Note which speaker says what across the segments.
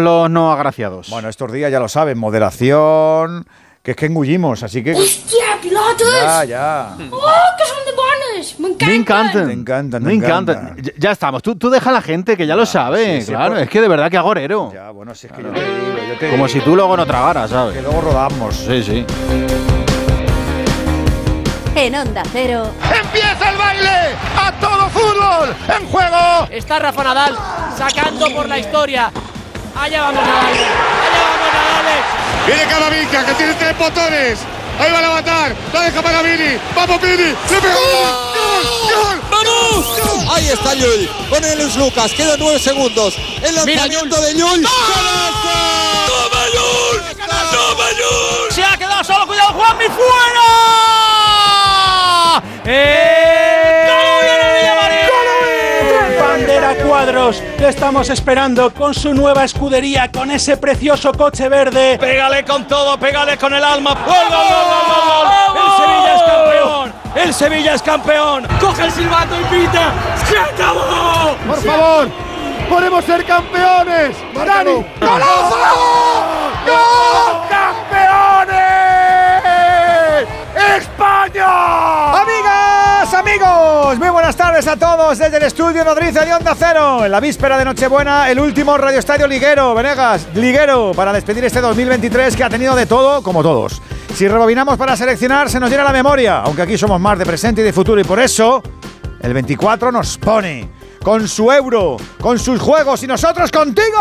Speaker 1: los no agraciados.
Speaker 2: Bueno, estos días ya lo saben, moderación, que es que engullimos, así que...
Speaker 3: ¡Hostia, pilotos!
Speaker 2: Ya, ya.
Speaker 3: ¡Oh, que son de buenos! ¡Me encantan!
Speaker 1: Me encantan.
Speaker 2: Me encantan,
Speaker 1: Me
Speaker 2: me
Speaker 1: encantan.
Speaker 2: encantan.
Speaker 1: Ya, ya estamos. Tú, tú deja a la gente que ya lo sabe.
Speaker 2: sí, sí,
Speaker 1: claro,
Speaker 2: pues-
Speaker 1: es que de verdad que agorero.
Speaker 2: Ya, bueno, si es que yo te digo, yo te
Speaker 1: Como
Speaker 2: digo,
Speaker 1: si tú luego no tragaras,
Speaker 2: Que
Speaker 1: ¿sabes?
Speaker 2: luego rodamos.
Speaker 1: Sí, sí.
Speaker 4: En Onda Cero,
Speaker 5: ¡Empieza el baile! ¡A todo fútbol! ¡En juego!
Speaker 6: Está Rafa Nadal sacando por la historia. Allá vamos Nadal. Allá vamos Nadal.
Speaker 5: Viene Camavinga, que tiene tres botones. Ahí va a levantar. La deja para Vini. ¡Vamos, Vini! ¡Le pega! ¡Gol! ¡Gol!
Speaker 7: ¡Vamos! Ahí está Llull con el Luis Lucas. Quedan nueve segundos. El lanzamiento de Llull. ¡Toma Llull! ¡Toma Llull!
Speaker 6: Se ha quedado solo. Cuidado, Juanmi fuera. ¡Eh!
Speaker 8: Cuadros, le estamos esperando con su nueva escudería, con ese precioso coche verde.
Speaker 6: Pégale con todo, pégale con el alma. ¡Gol, gol, gol, gol, gol! El Sevilla es campeón. El Sevilla es campeón. Coge el silbato y pita. ¡Se acabó!
Speaker 5: ¡Por favor! ¡Podemos ser campeones! ¡Dani! ¡Golazo! ¡Gol! ¡Campeones! ¡España!
Speaker 2: Amigas, muy buenas tardes a todos desde el estudio Nodriza de Onda Cero. En la víspera de Nochebuena, el último Radio Estadio Liguero, Venegas, Liguero, para despedir este 2023 que ha tenido de todo, como todos. Si rebobinamos para seleccionar, se nos llena la memoria, aunque aquí somos más de presente y de futuro, y por eso el 24 nos pone con su euro, con sus juegos y nosotros contigo.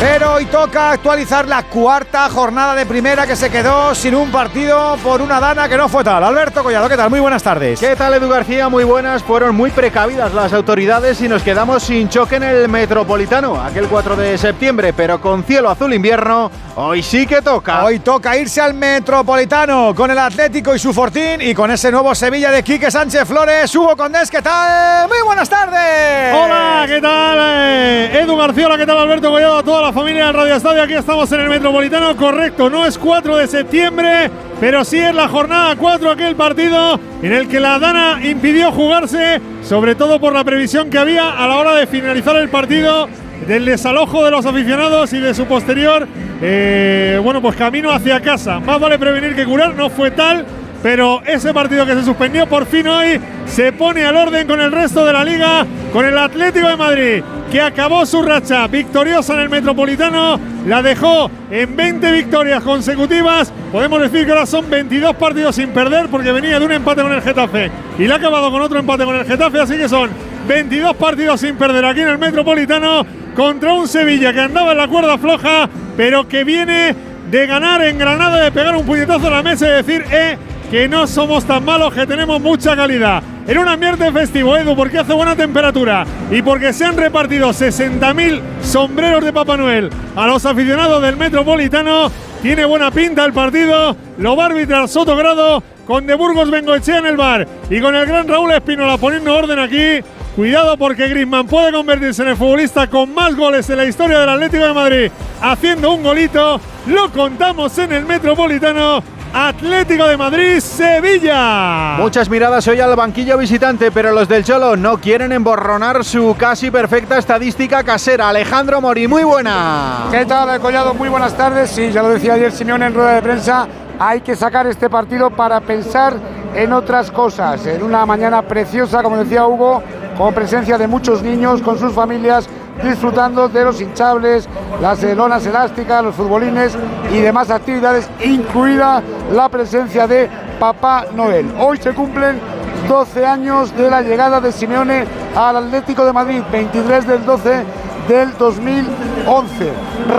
Speaker 2: Pero hoy toca actualizar la cuarta jornada de primera que se quedó sin un partido por una dana que no fue tal. Alberto Collado, ¿qué tal? Muy buenas tardes.
Speaker 1: ¿Qué tal, Edu García? Muy buenas. Fueron muy precavidas las autoridades y nos quedamos sin choque en el Metropolitano, aquel 4 de septiembre, pero con cielo azul invierno, hoy sí que toca.
Speaker 2: Hoy toca irse al Metropolitano con el Atlético y su Fortín y con ese nuevo Sevilla de Quique Sánchez Flores. Hugo Condés, ¿qué tal? Muy buenas tardes.
Speaker 9: Hola, ¿qué tal? Eh, Edu García, hola, ¿qué tal Alberto Collado? A toda la familia del Radio Estadio, aquí estamos en el Metropolitano, correcto, no es 4 de septiembre, pero sí es la jornada 4 aquel partido en el que la Dana impidió jugarse, sobre todo por la previsión que había a la hora de finalizar el partido del desalojo de los aficionados y de su posterior, eh, bueno, pues camino hacia casa. Más vale prevenir que curar, no fue tal. Pero ese partido que se suspendió por fin hoy se pone al orden con el resto de la liga, con el Atlético de Madrid, que acabó su racha victoriosa en el Metropolitano, la dejó en 20 victorias consecutivas. Podemos decir que ahora son 22 partidos sin perder porque venía de un empate con el Getafe y la ha acabado con otro empate con el Getafe, así que son 22 partidos sin perder aquí en el Metropolitano contra un Sevilla que andaba en la cuerda floja, pero que viene de ganar en Granada, de pegar un puñetazo a la mesa y decir, eh, que no somos tan malos, que tenemos mucha calidad. En un ambiente festivo, Edu, porque hace buena temperatura y porque se han repartido 60.000 sombreros de Papá Noel a los aficionados del Metropolitano. Tiene buena pinta el partido, lo va a arbitrar Sotogrado con De Burgos Bengoechea en el bar y con el gran Raúl Espinola poniendo orden aquí. Cuidado porque Griezmann puede convertirse en el futbolista con más goles en la historia del Atlético de Madrid, haciendo un golito. Lo contamos en el Metropolitano. Atlético de Madrid, Sevilla.
Speaker 1: Muchas miradas hoy al banquillo visitante, pero los del Cholo no quieren emborronar su casi perfecta estadística casera. Alejandro Mori, muy buena.
Speaker 10: ¿Qué tal, Collado? Muy buenas tardes. Sí, ya lo decía ayer Simeone en rueda de prensa. Hay que sacar este partido para pensar en otras cosas. En una mañana preciosa, como decía Hugo, con presencia de muchos niños, con sus familias, disfrutando de los hinchables, las lonas elásticas, los futbolines y demás actividades, incluida la presencia de Papá Noel. Hoy se cumplen 12 años de la llegada de Simeone al Atlético de Madrid, 23 del 12 del 2011.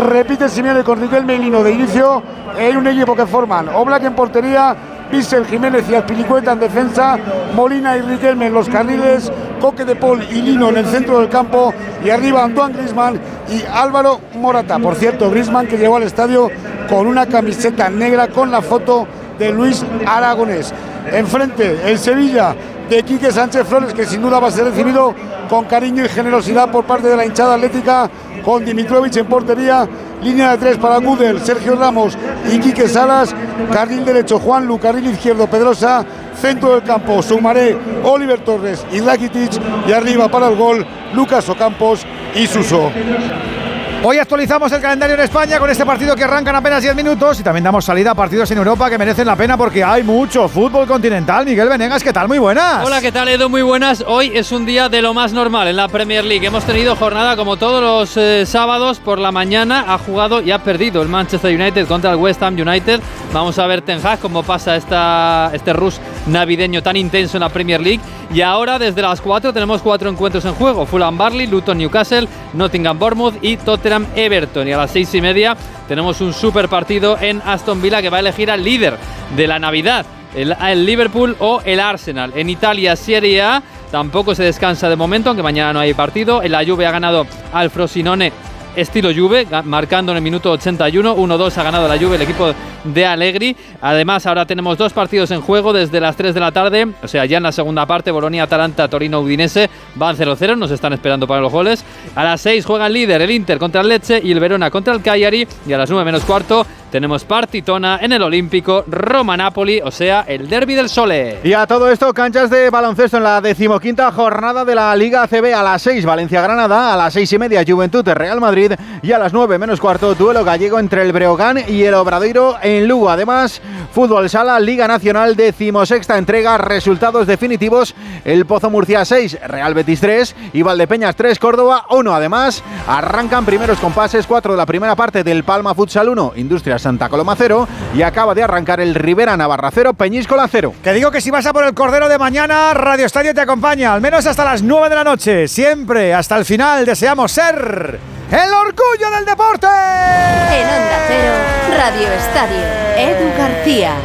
Speaker 10: Repite Simeone con Riquelme y Lino de inicio en un equipo que forman Oblak en portería, Písel Jiménez y Azpilicueta en defensa, Molina y Riquelme en los carriles, Coque de Paul y Lino en el centro del campo y arriba Antoine Grisman y Álvaro Morata. Por cierto, Grisman que llegó al estadio con una camiseta negra con la foto de Luis Aragonés. Enfrente, el Sevilla de Quique Sánchez Flores, que sin duda va a ser recibido con cariño y generosidad por parte de la hinchada atlética, con Dimitrovich en portería, línea de tres para Gudel, Sergio Ramos y Quique Salas, carril derecho Juan Lu, carril izquierdo Pedrosa,
Speaker 11: centro del campo, Sumaré, Oliver Torres y Rakitic. Y arriba para el gol, Lucas Ocampos y Suso.
Speaker 2: Hoy actualizamos el calendario en España con este partido que arranca en apenas 10 minutos y también damos salida a partidos en Europa que merecen la pena porque hay mucho fútbol continental. Miguel Venegas, ¿qué tal? Muy buenas.
Speaker 12: Hola, ¿qué tal Edu? Muy buenas. Hoy es un día de lo más normal en la Premier League. Hemos tenido jornada como todos los eh, sábados por la mañana. Ha jugado y ha perdido el Manchester United contra el West Ham United. Vamos a ver Ten Hag cómo pasa esta, este rush navideño tan intenso en la Premier League. Y ahora desde las 4 tenemos cuatro encuentros en juego. Fulham Barley, Luton Newcastle, Nottingham Bournemouth y Tottenham Everton. Y a las seis y media tenemos un super partido en Aston Villa que va a elegir al líder de la Navidad. El, el Liverpool o el Arsenal. En Italia, Serie A, tampoco se descansa de momento, aunque mañana no hay partido. En la Juve ha ganado al Frosinone estilo Juve, marcando en el minuto 81. 1-2 ha ganado la Juve el equipo de Allegri. Además, ahora tenemos dos partidos en juego desde las 3 de la tarde. O sea, ya en la segunda parte, Bolonia, Atalanta, Torino, Udinese van 0-0. Nos están esperando para los goles. A las 6 juega el líder, el Inter contra el Lecce y el Verona contra el Cagliari. Y a las 9 menos cuarto tenemos partitona en el Olímpico Roma-Napoli, o sea, el derby del Sole.
Speaker 1: Y a todo esto, canchas de baloncesto en la decimoquinta jornada de la Liga ACB a las 6, Valencia-Granada, a las 6 y media, Juventud-Real Madrid y a las 9 menos cuarto, duelo gallego entre el Breogán y el Obradoiro en Lugo. Además, Fútbol Sala, Liga Nacional, decimosexta entrega, resultados definitivos, el Pozo Murcia 6, Real Betis 3 y Valdepeñas 3, Córdoba 1. Además, arrancan primeros compases 4 de la primera parte del Palma Futsal 1, Industria Santa Coloma 0 y acaba de arrancar el Rivera Navarra 0, Peñíscola 0.
Speaker 2: Que digo que si vas a por el Cordero de mañana, Radio Estadio te acompaña, al menos hasta las 9 de la noche. Siempre, hasta el final, deseamos ser el orgullo del deporte.
Speaker 4: En Onda Cero, Radio Estadio, Edu García.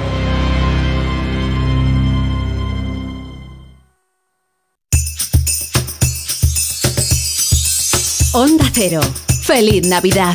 Speaker 4: Onda Cero, feliz Navidad.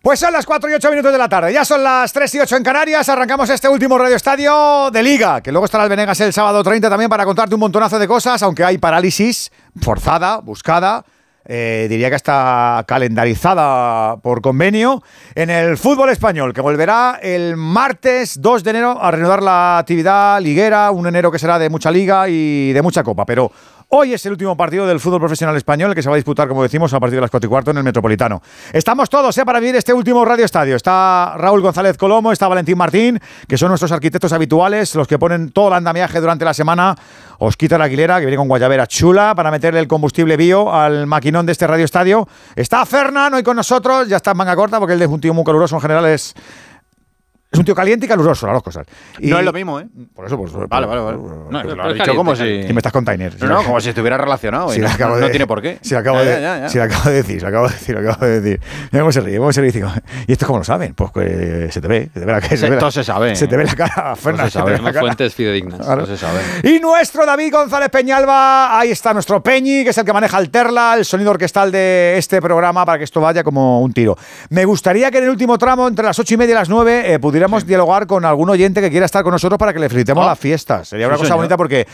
Speaker 2: Pues son las 4 y 8 minutos de la tarde, ya son las 3 y 8 en Canarias, arrancamos este último Radio Estadio de Liga, que luego estará el Venegas el sábado 30 también para contarte un montonazo de cosas, aunque hay parálisis forzada, buscada, eh, diría que está calendarizada por convenio, en el fútbol español, que volverá el martes 2 de enero a reanudar la actividad liguera, un enero que será de mucha liga y de mucha copa, pero... Hoy es el último partido del fútbol profesional español, que se va a disputar, como decimos, a partir de las 4 y cuarto en el Metropolitano. Estamos todos ¿eh? para vivir este último Radio Estadio. Está Raúl González Colomo, está Valentín Martín, que son nuestros arquitectos habituales, los que ponen todo el andamiaje durante la semana. Osquita Aguilera, que viene con guayabera chula para meterle el combustible bio al maquinón de este Radio Estadio. Está Fernan hoy con nosotros, ya está en manga corta, porque él es un tío muy caluroso, en general es... Es un tío caliente y caluroso, las dos cosas. Y-
Speaker 1: No es lo mismo, ¿eh?
Speaker 2: Por eso, pues.
Speaker 1: Vale, vale, vale. No, lo has dicho como si...
Speaker 2: Y me estás container.
Speaker 1: No, no, como si estuviera relacionado. y no, tiene por qué.
Speaker 2: Si lo acabo,
Speaker 1: Ya,
Speaker 2: de,
Speaker 1: ya, ya,
Speaker 2: si lo acabo de decir, si lo acabo de decir, lo acabo de decir. Mira cómo se ríe, cómo se ríe. y digo, ¿Y esto cómo lo saben? Pues que se te ve, se te ve la cara.
Speaker 1: Se- todo se sabe.
Speaker 2: Se te ve la cara, Fernan.
Speaker 1: se sabe.
Speaker 12: Fuentes fidedignas.
Speaker 2: Claro.
Speaker 1: No se sabe.
Speaker 2: Y nuestro David González Peñalba, ahí está nuestro Peñi, que es el que maneja el Terla, el sonido orquestal de este programa, para que esto vaya como un tiro. Me gustaría que en el último tramo, entre las ocho y media y las nueve, eh, pudiéramos dialogar con algún oyente que quiera estar con nosotros para que le felicitemos
Speaker 1: Ah.
Speaker 2: las fiestas. Sería una
Speaker 1: Sí,
Speaker 2: cosa
Speaker 1: señor.
Speaker 2: bonita porque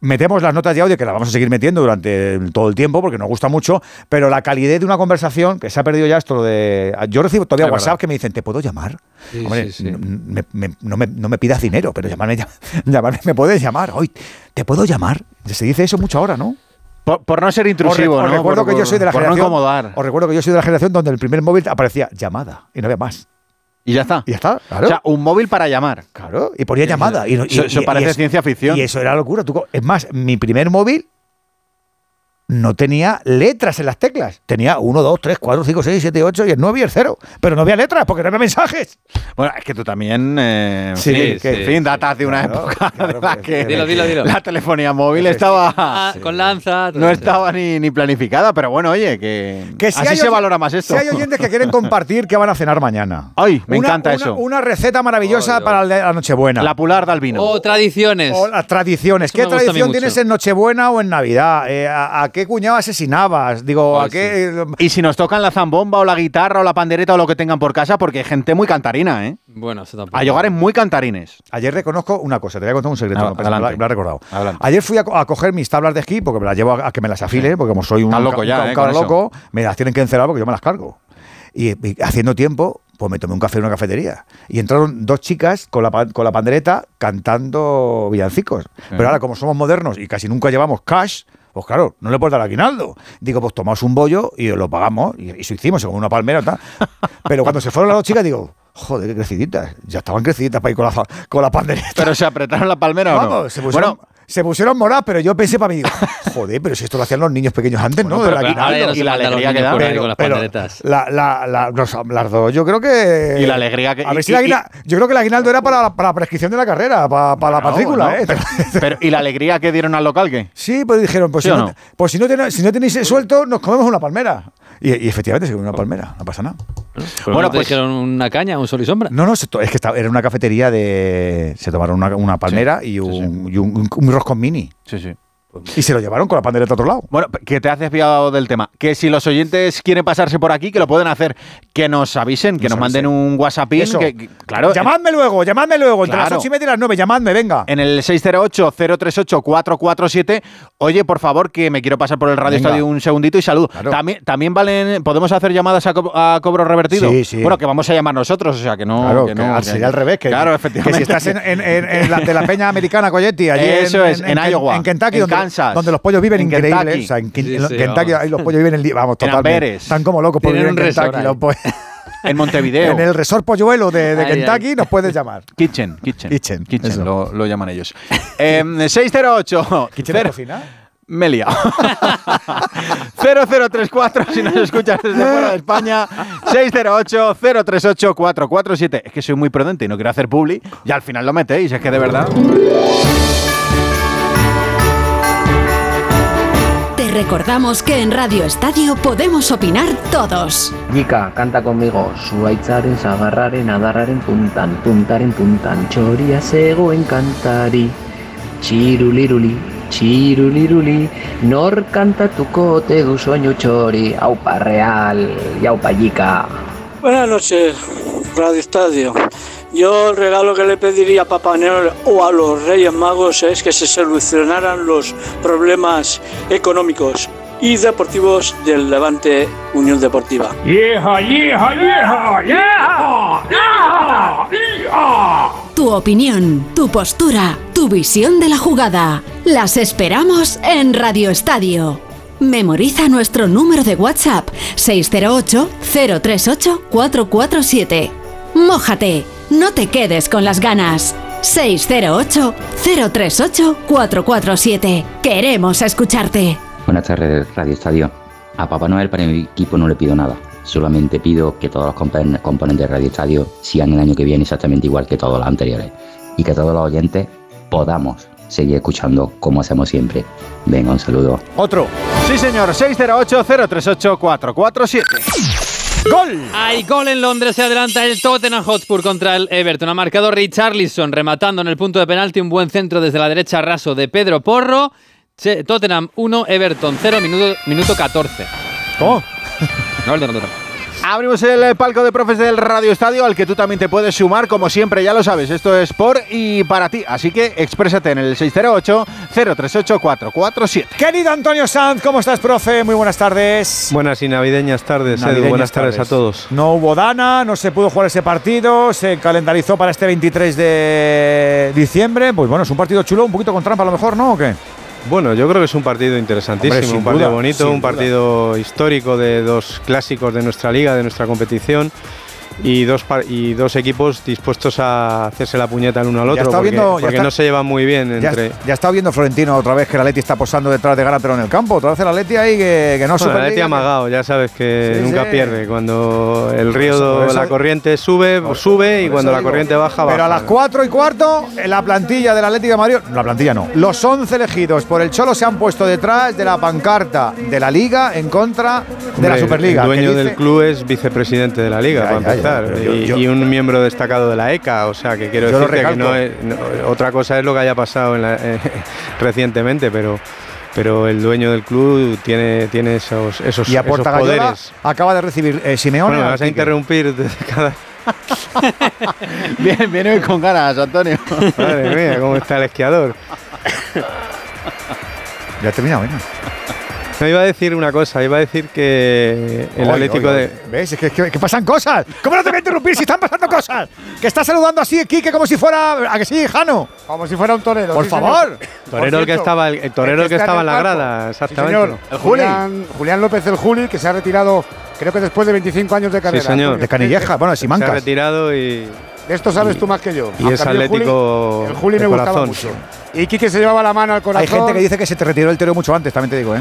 Speaker 2: metemos las notas de audio que las vamos a seguir metiendo durante todo el tiempo porque nos gusta mucho, pero la calidez de una conversación que se ha perdido ya esto lo de yo recibo todavía
Speaker 12: Es
Speaker 2: WhatsApp
Speaker 12: verdad.
Speaker 2: que me dicen, "¿Te puedo llamar?"
Speaker 12: Sí,
Speaker 2: Hombre,
Speaker 12: sí, sí.
Speaker 2: n- me- me- no, me, no me pidas dinero, pero llamarme, llam- llamarme me puedes llamar. Hoy, ¿te puedo llamar? Se dice eso mucho ahora, ¿no?
Speaker 1: Por, por no ser
Speaker 2: Os,
Speaker 1: intrusivo,
Speaker 2: re- os
Speaker 1: ¿no?
Speaker 2: recuerdo
Speaker 1: Por-
Speaker 2: que yo soy de la
Speaker 1: por
Speaker 2: generación.
Speaker 1: no incomodar.
Speaker 2: Os recuerdo que yo soy de la generación donde el primer móvil aparecía llamada y no había más.
Speaker 1: Y ya está.
Speaker 2: Y ya está, claro.
Speaker 1: O sea, un móvil para llamar.
Speaker 2: Claro, y ponía llamada. Y, y-
Speaker 1: Eso- eso
Speaker 2: y- y
Speaker 1: parece ciencia ficción.
Speaker 2: Y eso era locura. Tú es más, mi primer móvil no tenía letras en las teclas. Tenía 1, 2, 3, 4, 5, 6, 7, 8 y el 9 y el 0. Pero no había letras porque no había mensajes.
Speaker 1: Bueno, es que tú también, eh,
Speaker 2: Sí,
Speaker 1: sí,
Speaker 2: sí,
Speaker 1: en fin, datas de una
Speaker 2: Claro,
Speaker 1: época de la que
Speaker 12: Dilo, dilo, dilo.
Speaker 1: la telefonía móvil estaba
Speaker 12: Ah, Con lanza.
Speaker 1: no estaba ni, ni planificada, pero bueno, oye, que,
Speaker 2: Que si
Speaker 1: así
Speaker 2: hay
Speaker 1: se valora más esto.
Speaker 2: Si hay oyentes que quieren compartir qué van a cenar mañana.
Speaker 1: Ay, me
Speaker 2: Una-
Speaker 1: encanta
Speaker 2: una-
Speaker 1: eso.
Speaker 2: Una receta maravillosa para la Nochebuena.
Speaker 1: La pularda al vino.
Speaker 12: O tradiciones.
Speaker 2: O las tradiciones.
Speaker 12: Eso
Speaker 2: ¿Qué tradición tienes en Nochebuena o en Navidad? Eh, a, a qué cuñado asesinabas? Digo, ¿a
Speaker 12: Ay,
Speaker 2: qué...? eh,
Speaker 1: Y si nos tocan la zambomba o la guitarra o la pandereta o lo que tengan por casa, porque hay gente muy cantarina, ¿eh?
Speaker 12: Bueno, eso tampoco.
Speaker 1: Hay hogares muy cantarines.
Speaker 2: Ayer reconozco una cosa, te voy a contar un secreto, no, me lo,
Speaker 1: adelante.
Speaker 2: me lo he recordado.
Speaker 1: Adelante.
Speaker 2: Ayer fui a, co- a coger mis tablas de esquí porque me las llevo a, a que me las afile, porque como soy un,
Speaker 1: Estás loco
Speaker 2: un
Speaker 1: ya,
Speaker 2: ca- un
Speaker 1: ¿eh? eso.
Speaker 2: loco, me las tienen que encerar porque yo me las cargo. Y, y haciendo tiempo, pues me tomé un café en una cafetería. Y entraron dos chicas con la, con la pandereta cantando villancicos. Pero ahora, como somos modernos y casi nunca llevamos cash, pues claro, no le puedes dar aguinaldo. Digo, pues tomamos un bollo y lo pagamos. Y, y eso hicimos, como una palmera y tal. Pero cuando se fueron las dos chicas, digo, joder, qué creciditas. Ya estaban creciditas para ir con la, con la pandereta.
Speaker 1: Pero se apretaron la palmera o no.
Speaker 2: Vamos, se pusieron,
Speaker 1: Bueno,
Speaker 2: se pusieron moradas, pero yo pensé para mí, digo, joder, pero si esto lo hacían los niños pequeños antes, ¿no?
Speaker 1: Bueno, pero y la alegría que da.
Speaker 12: con las
Speaker 2: pero
Speaker 12: panderetas.
Speaker 2: La, la, la- los- las dos, yo creo que.
Speaker 1: Y la alegría que-
Speaker 2: A ver
Speaker 1: y-
Speaker 2: si la
Speaker 1: y-
Speaker 2: yo creo que el aguinaldo era para la, para la prescripción de la carrera, para, para la matrícula,
Speaker 1: no,
Speaker 2: ¿eh?
Speaker 1: pero, pero- ¿y la alegría que dieron al local qué?
Speaker 2: Sí, pues dijeron, pues,
Speaker 1: ¿Sí
Speaker 2: si, no,
Speaker 1: no?
Speaker 2: pues si, no tenéis, si no tenéis suelto, nos comemos una palmera. Y, y efectivamente se comió una palmera, no pasa nada.
Speaker 12: Pero
Speaker 1: Bueno,
Speaker 12: no te
Speaker 1: pues-
Speaker 12: dijeron una caña, un sol y sombra.
Speaker 2: No, no, es que estaba- era una cafetería de. Se tomaron una, una palmera y, un, y un, un- un roscón mini.
Speaker 1: Sí, sí.
Speaker 2: Y se lo llevaron con la pandereta a otro lado.
Speaker 1: Bueno, que te has desviado del tema. Que si los oyentes quieren pasarse por aquí, que lo pueden hacer. Que nos avisen, que
Speaker 2: Nos
Speaker 1: nos, manden un WhatsApp.
Speaker 2: Eso.
Speaker 1: Que, que- claro,
Speaker 2: Llamadme luego, llamadme luego, entre
Speaker 1: Claro.
Speaker 2: las 8 y media y las 9, llamadme, venga.
Speaker 1: en el 608-038-447. Oye, por favor, que me quiero pasar por el Radio
Speaker 2: Venga.
Speaker 1: Estadio un segundito y saludo.
Speaker 2: Claro.
Speaker 1: También, también valen, podemos hacer llamadas a, co- a cobro revertido.
Speaker 2: Sí, sí.
Speaker 1: Bueno, que vamos a llamar nosotros, o sea, que no.
Speaker 2: Claro,
Speaker 1: que
Speaker 2: que
Speaker 1: no,
Speaker 2: al-
Speaker 1: que-
Speaker 2: sería al revés. Que,
Speaker 1: claro,
Speaker 2: que
Speaker 1: efectivamente.
Speaker 2: si estás en, en- en- en la, de la peña americana Coyetti, allí
Speaker 1: Eso es, en Iowa,
Speaker 2: en Kentucky,
Speaker 1: en
Speaker 2: donde,
Speaker 1: Kansas,
Speaker 2: donde los pollos viven
Speaker 1: en
Speaker 2: increíbles.
Speaker 1: Kentucky.
Speaker 2: O sea, en, Ken-
Speaker 12: Sí,
Speaker 2: en
Speaker 12: sí,
Speaker 2: Kentucky, ahí los pollos viven, en vamos,
Speaker 1: En
Speaker 2: totalmente. Están como locos por
Speaker 12: Tienen
Speaker 2: vivir en Kentucky. los pollos.
Speaker 1: En Montevideo.
Speaker 2: en el resort polluelo de, de
Speaker 12: Ay,
Speaker 2: Kentucky
Speaker 12: ay.
Speaker 2: nos puedes llamar.
Speaker 1: Kitchen, kitchen.
Speaker 2: Kitchen, eso.
Speaker 1: lo, lo llaman ellos. Eh, 608.
Speaker 2: ¿Kitchen de cocina?
Speaker 1: Me he liado. 0034 si nos escuchas desde fuera de España. 608-038-447. Es que soy muy prudente y no quiero hacer publi. Y al final lo metéis, es que de verdad.
Speaker 4: Te recordamos que en Radio Estadio podemos opinar todos.
Speaker 13: Nika, canta conmigo. Zuaitzaren, sagarraren, adarraren puntan, puntaren puntan, txoria zegoen kantari. Txiruliruli, txiruliruli, nor kantatuko ote du soinu txori. Aupa real, y aupa Yika.
Speaker 7: Buenas noches, Radio Estadio. Yo el regalo que le pediría a Papá Noel o a los Reyes Magos es que se solucionaran los problemas económicos y deportivos del Levante Unión Deportiva.
Speaker 6: ¡Yeja, yeja, yeja! ¡Yeja! ¡Yeja! ¡Yeja!
Speaker 4: Tu opinión, tu postura, tu visión de la jugada. Las esperamos en Radio Estadio. Memoriza nuestro número de WhatsApp 608-038-447. Mójate, no te quedes con las ganas. 608-038-447. Queremos escucharte.
Speaker 13: Buenas tardes, Radio Estadio. A Papá Noel para mi equipo no le pido nada. Solamente pido que todos los componentes de Radio Estadio sigan el año que viene exactamente igual que todos los anteriores. Y que todos los oyentes podamos seguir escuchando como hacemos siempre. Venga, un saludo.
Speaker 2: Otro.
Speaker 1: Sí, señor. 608-038-447. ¡Gol!
Speaker 12: Hay gol en Londres, se adelanta el Tottenham Hotspur contra el Everton. Ha marcado Richarlison rematando en el punto de penalti un buen centro desde la derecha raso de Pedro Porro. Tottenham 1, Everton 0, minuto, minuto 14.
Speaker 2: ¿Cómo?
Speaker 12: Gol de Tottenham.
Speaker 1: Abrimos el palco de profes del Radio Estadio al que tú también te puedes sumar, como siempre, ya lo sabes. Esto es por y para ti. Así que exprésate en el 608-038-447.
Speaker 2: Querido Antonio Sanz, ¿cómo estás, profe? Muy buenas tardes.
Speaker 14: Buenas y navideñas tardes, Edu. Buenas tardes,
Speaker 2: tardes.
Speaker 14: a todos.
Speaker 2: No hubo Dana, no se pudo jugar ese partido, se calendarizó para este 23 de diciembre. Pues bueno, es un partido chulo, un poquito con trampa a lo mejor, ¿no? ¿O qué?
Speaker 14: Bueno, yo creo que es un partido interesantísimo,
Speaker 2: Hombre,
Speaker 14: un partido
Speaker 2: duda,
Speaker 14: bonito, un
Speaker 2: duda.
Speaker 14: partido histórico de dos clásicos de nuestra liga, de nuestra competición. Y dos, y dos equipos dispuestos a hacerse la puñeta el uno al
Speaker 2: Ya
Speaker 14: otro
Speaker 2: está
Speaker 14: porque,
Speaker 2: viendo- ya
Speaker 14: porque
Speaker 2: está-
Speaker 14: no se llevan muy bien
Speaker 2: Ya,
Speaker 14: entre...
Speaker 2: ya está viendo Florentino otra vez que el Atleti está posando detrás de Garátero en el campo. Otra vez el Atleti ahí que, que no
Speaker 14: Bueno, el
Speaker 2: Superliga,
Speaker 14: Atleti
Speaker 2: que-
Speaker 14: amagado, ya sabes que
Speaker 2: Sí,
Speaker 14: nunca
Speaker 2: sí.
Speaker 14: pierde. Cuando el río,
Speaker 2: eso- eso-
Speaker 14: la corriente sube, sube y cuando la corriente baja, baja.
Speaker 2: Pero a las 4 y cuarto, en la plantilla del Atlético de Madrid, la plantilla no, los 11 elegidos por el Cholo se han puesto detrás de la pancarta de la Liga en contra de la Superliga.
Speaker 14: El dueño
Speaker 2: dice-
Speaker 14: del club es vicepresidente de la liga,
Speaker 2: Ya,
Speaker 14: para
Speaker 2: ya, ya,
Speaker 14: empezar.
Speaker 2: Yo-
Speaker 14: y,
Speaker 2: yo-
Speaker 14: y un miembro destacado de la ECA. O sea, que quiero decirte que no es. no- otra cosa es lo que haya pasado en la- eh, recientemente, pero. Pero el dueño del club tiene, tiene esos, esos,
Speaker 2: Y a
Speaker 14: esos
Speaker 2: Porta Gallola
Speaker 14: poderes.
Speaker 2: acaba de recibir eh, Simeone.
Speaker 14: Bueno, vas a interrumpir de cada.
Speaker 1: Viene, viene hoy con ganas, Antonio.
Speaker 14: Madre mía, cómo está el esquiador.
Speaker 2: Ya he terminado, venga.
Speaker 14: No iba a decir una cosa, iba a decir que el Atlético de.
Speaker 2: ¿Ves? Es que, que- que pasan cosas. ¿Cómo no te voy a interrumpir si están pasando cosas? Que está saludando así, Quique, como si fuera. ¿A que sí, Jano?
Speaker 11: Como si fuera un torero.
Speaker 2: Por
Speaker 11: sí,
Speaker 2: favor.
Speaker 11: señor.
Speaker 14: Torero el que estaba, el, el torero el que
Speaker 11: está
Speaker 14: estaba en la
Speaker 11: el
Speaker 14: grada,
Speaker 11: Sí,
Speaker 14: exactamente.
Speaker 11: señor. Julián, Julián López el Juli, que se ha retirado, creo que después de 25 años de carrera.
Speaker 14: señor.
Speaker 2: De Canilleja, bueno, de
Speaker 14: Se ha
Speaker 2: Simancas.
Speaker 14: retirado y.
Speaker 11: De esto sabes tú más que yo.
Speaker 14: y es
Speaker 11: a mí el Juli-
Speaker 14: atlético
Speaker 11: El Juli
Speaker 14: de
Speaker 11: me gustaba
Speaker 14: corazón.
Speaker 11: mucho. Y Quique se llevaba la mano al corazón.
Speaker 2: Hay gente que dice que se te retiró el tiro mucho antes, también te digo, ¿eh?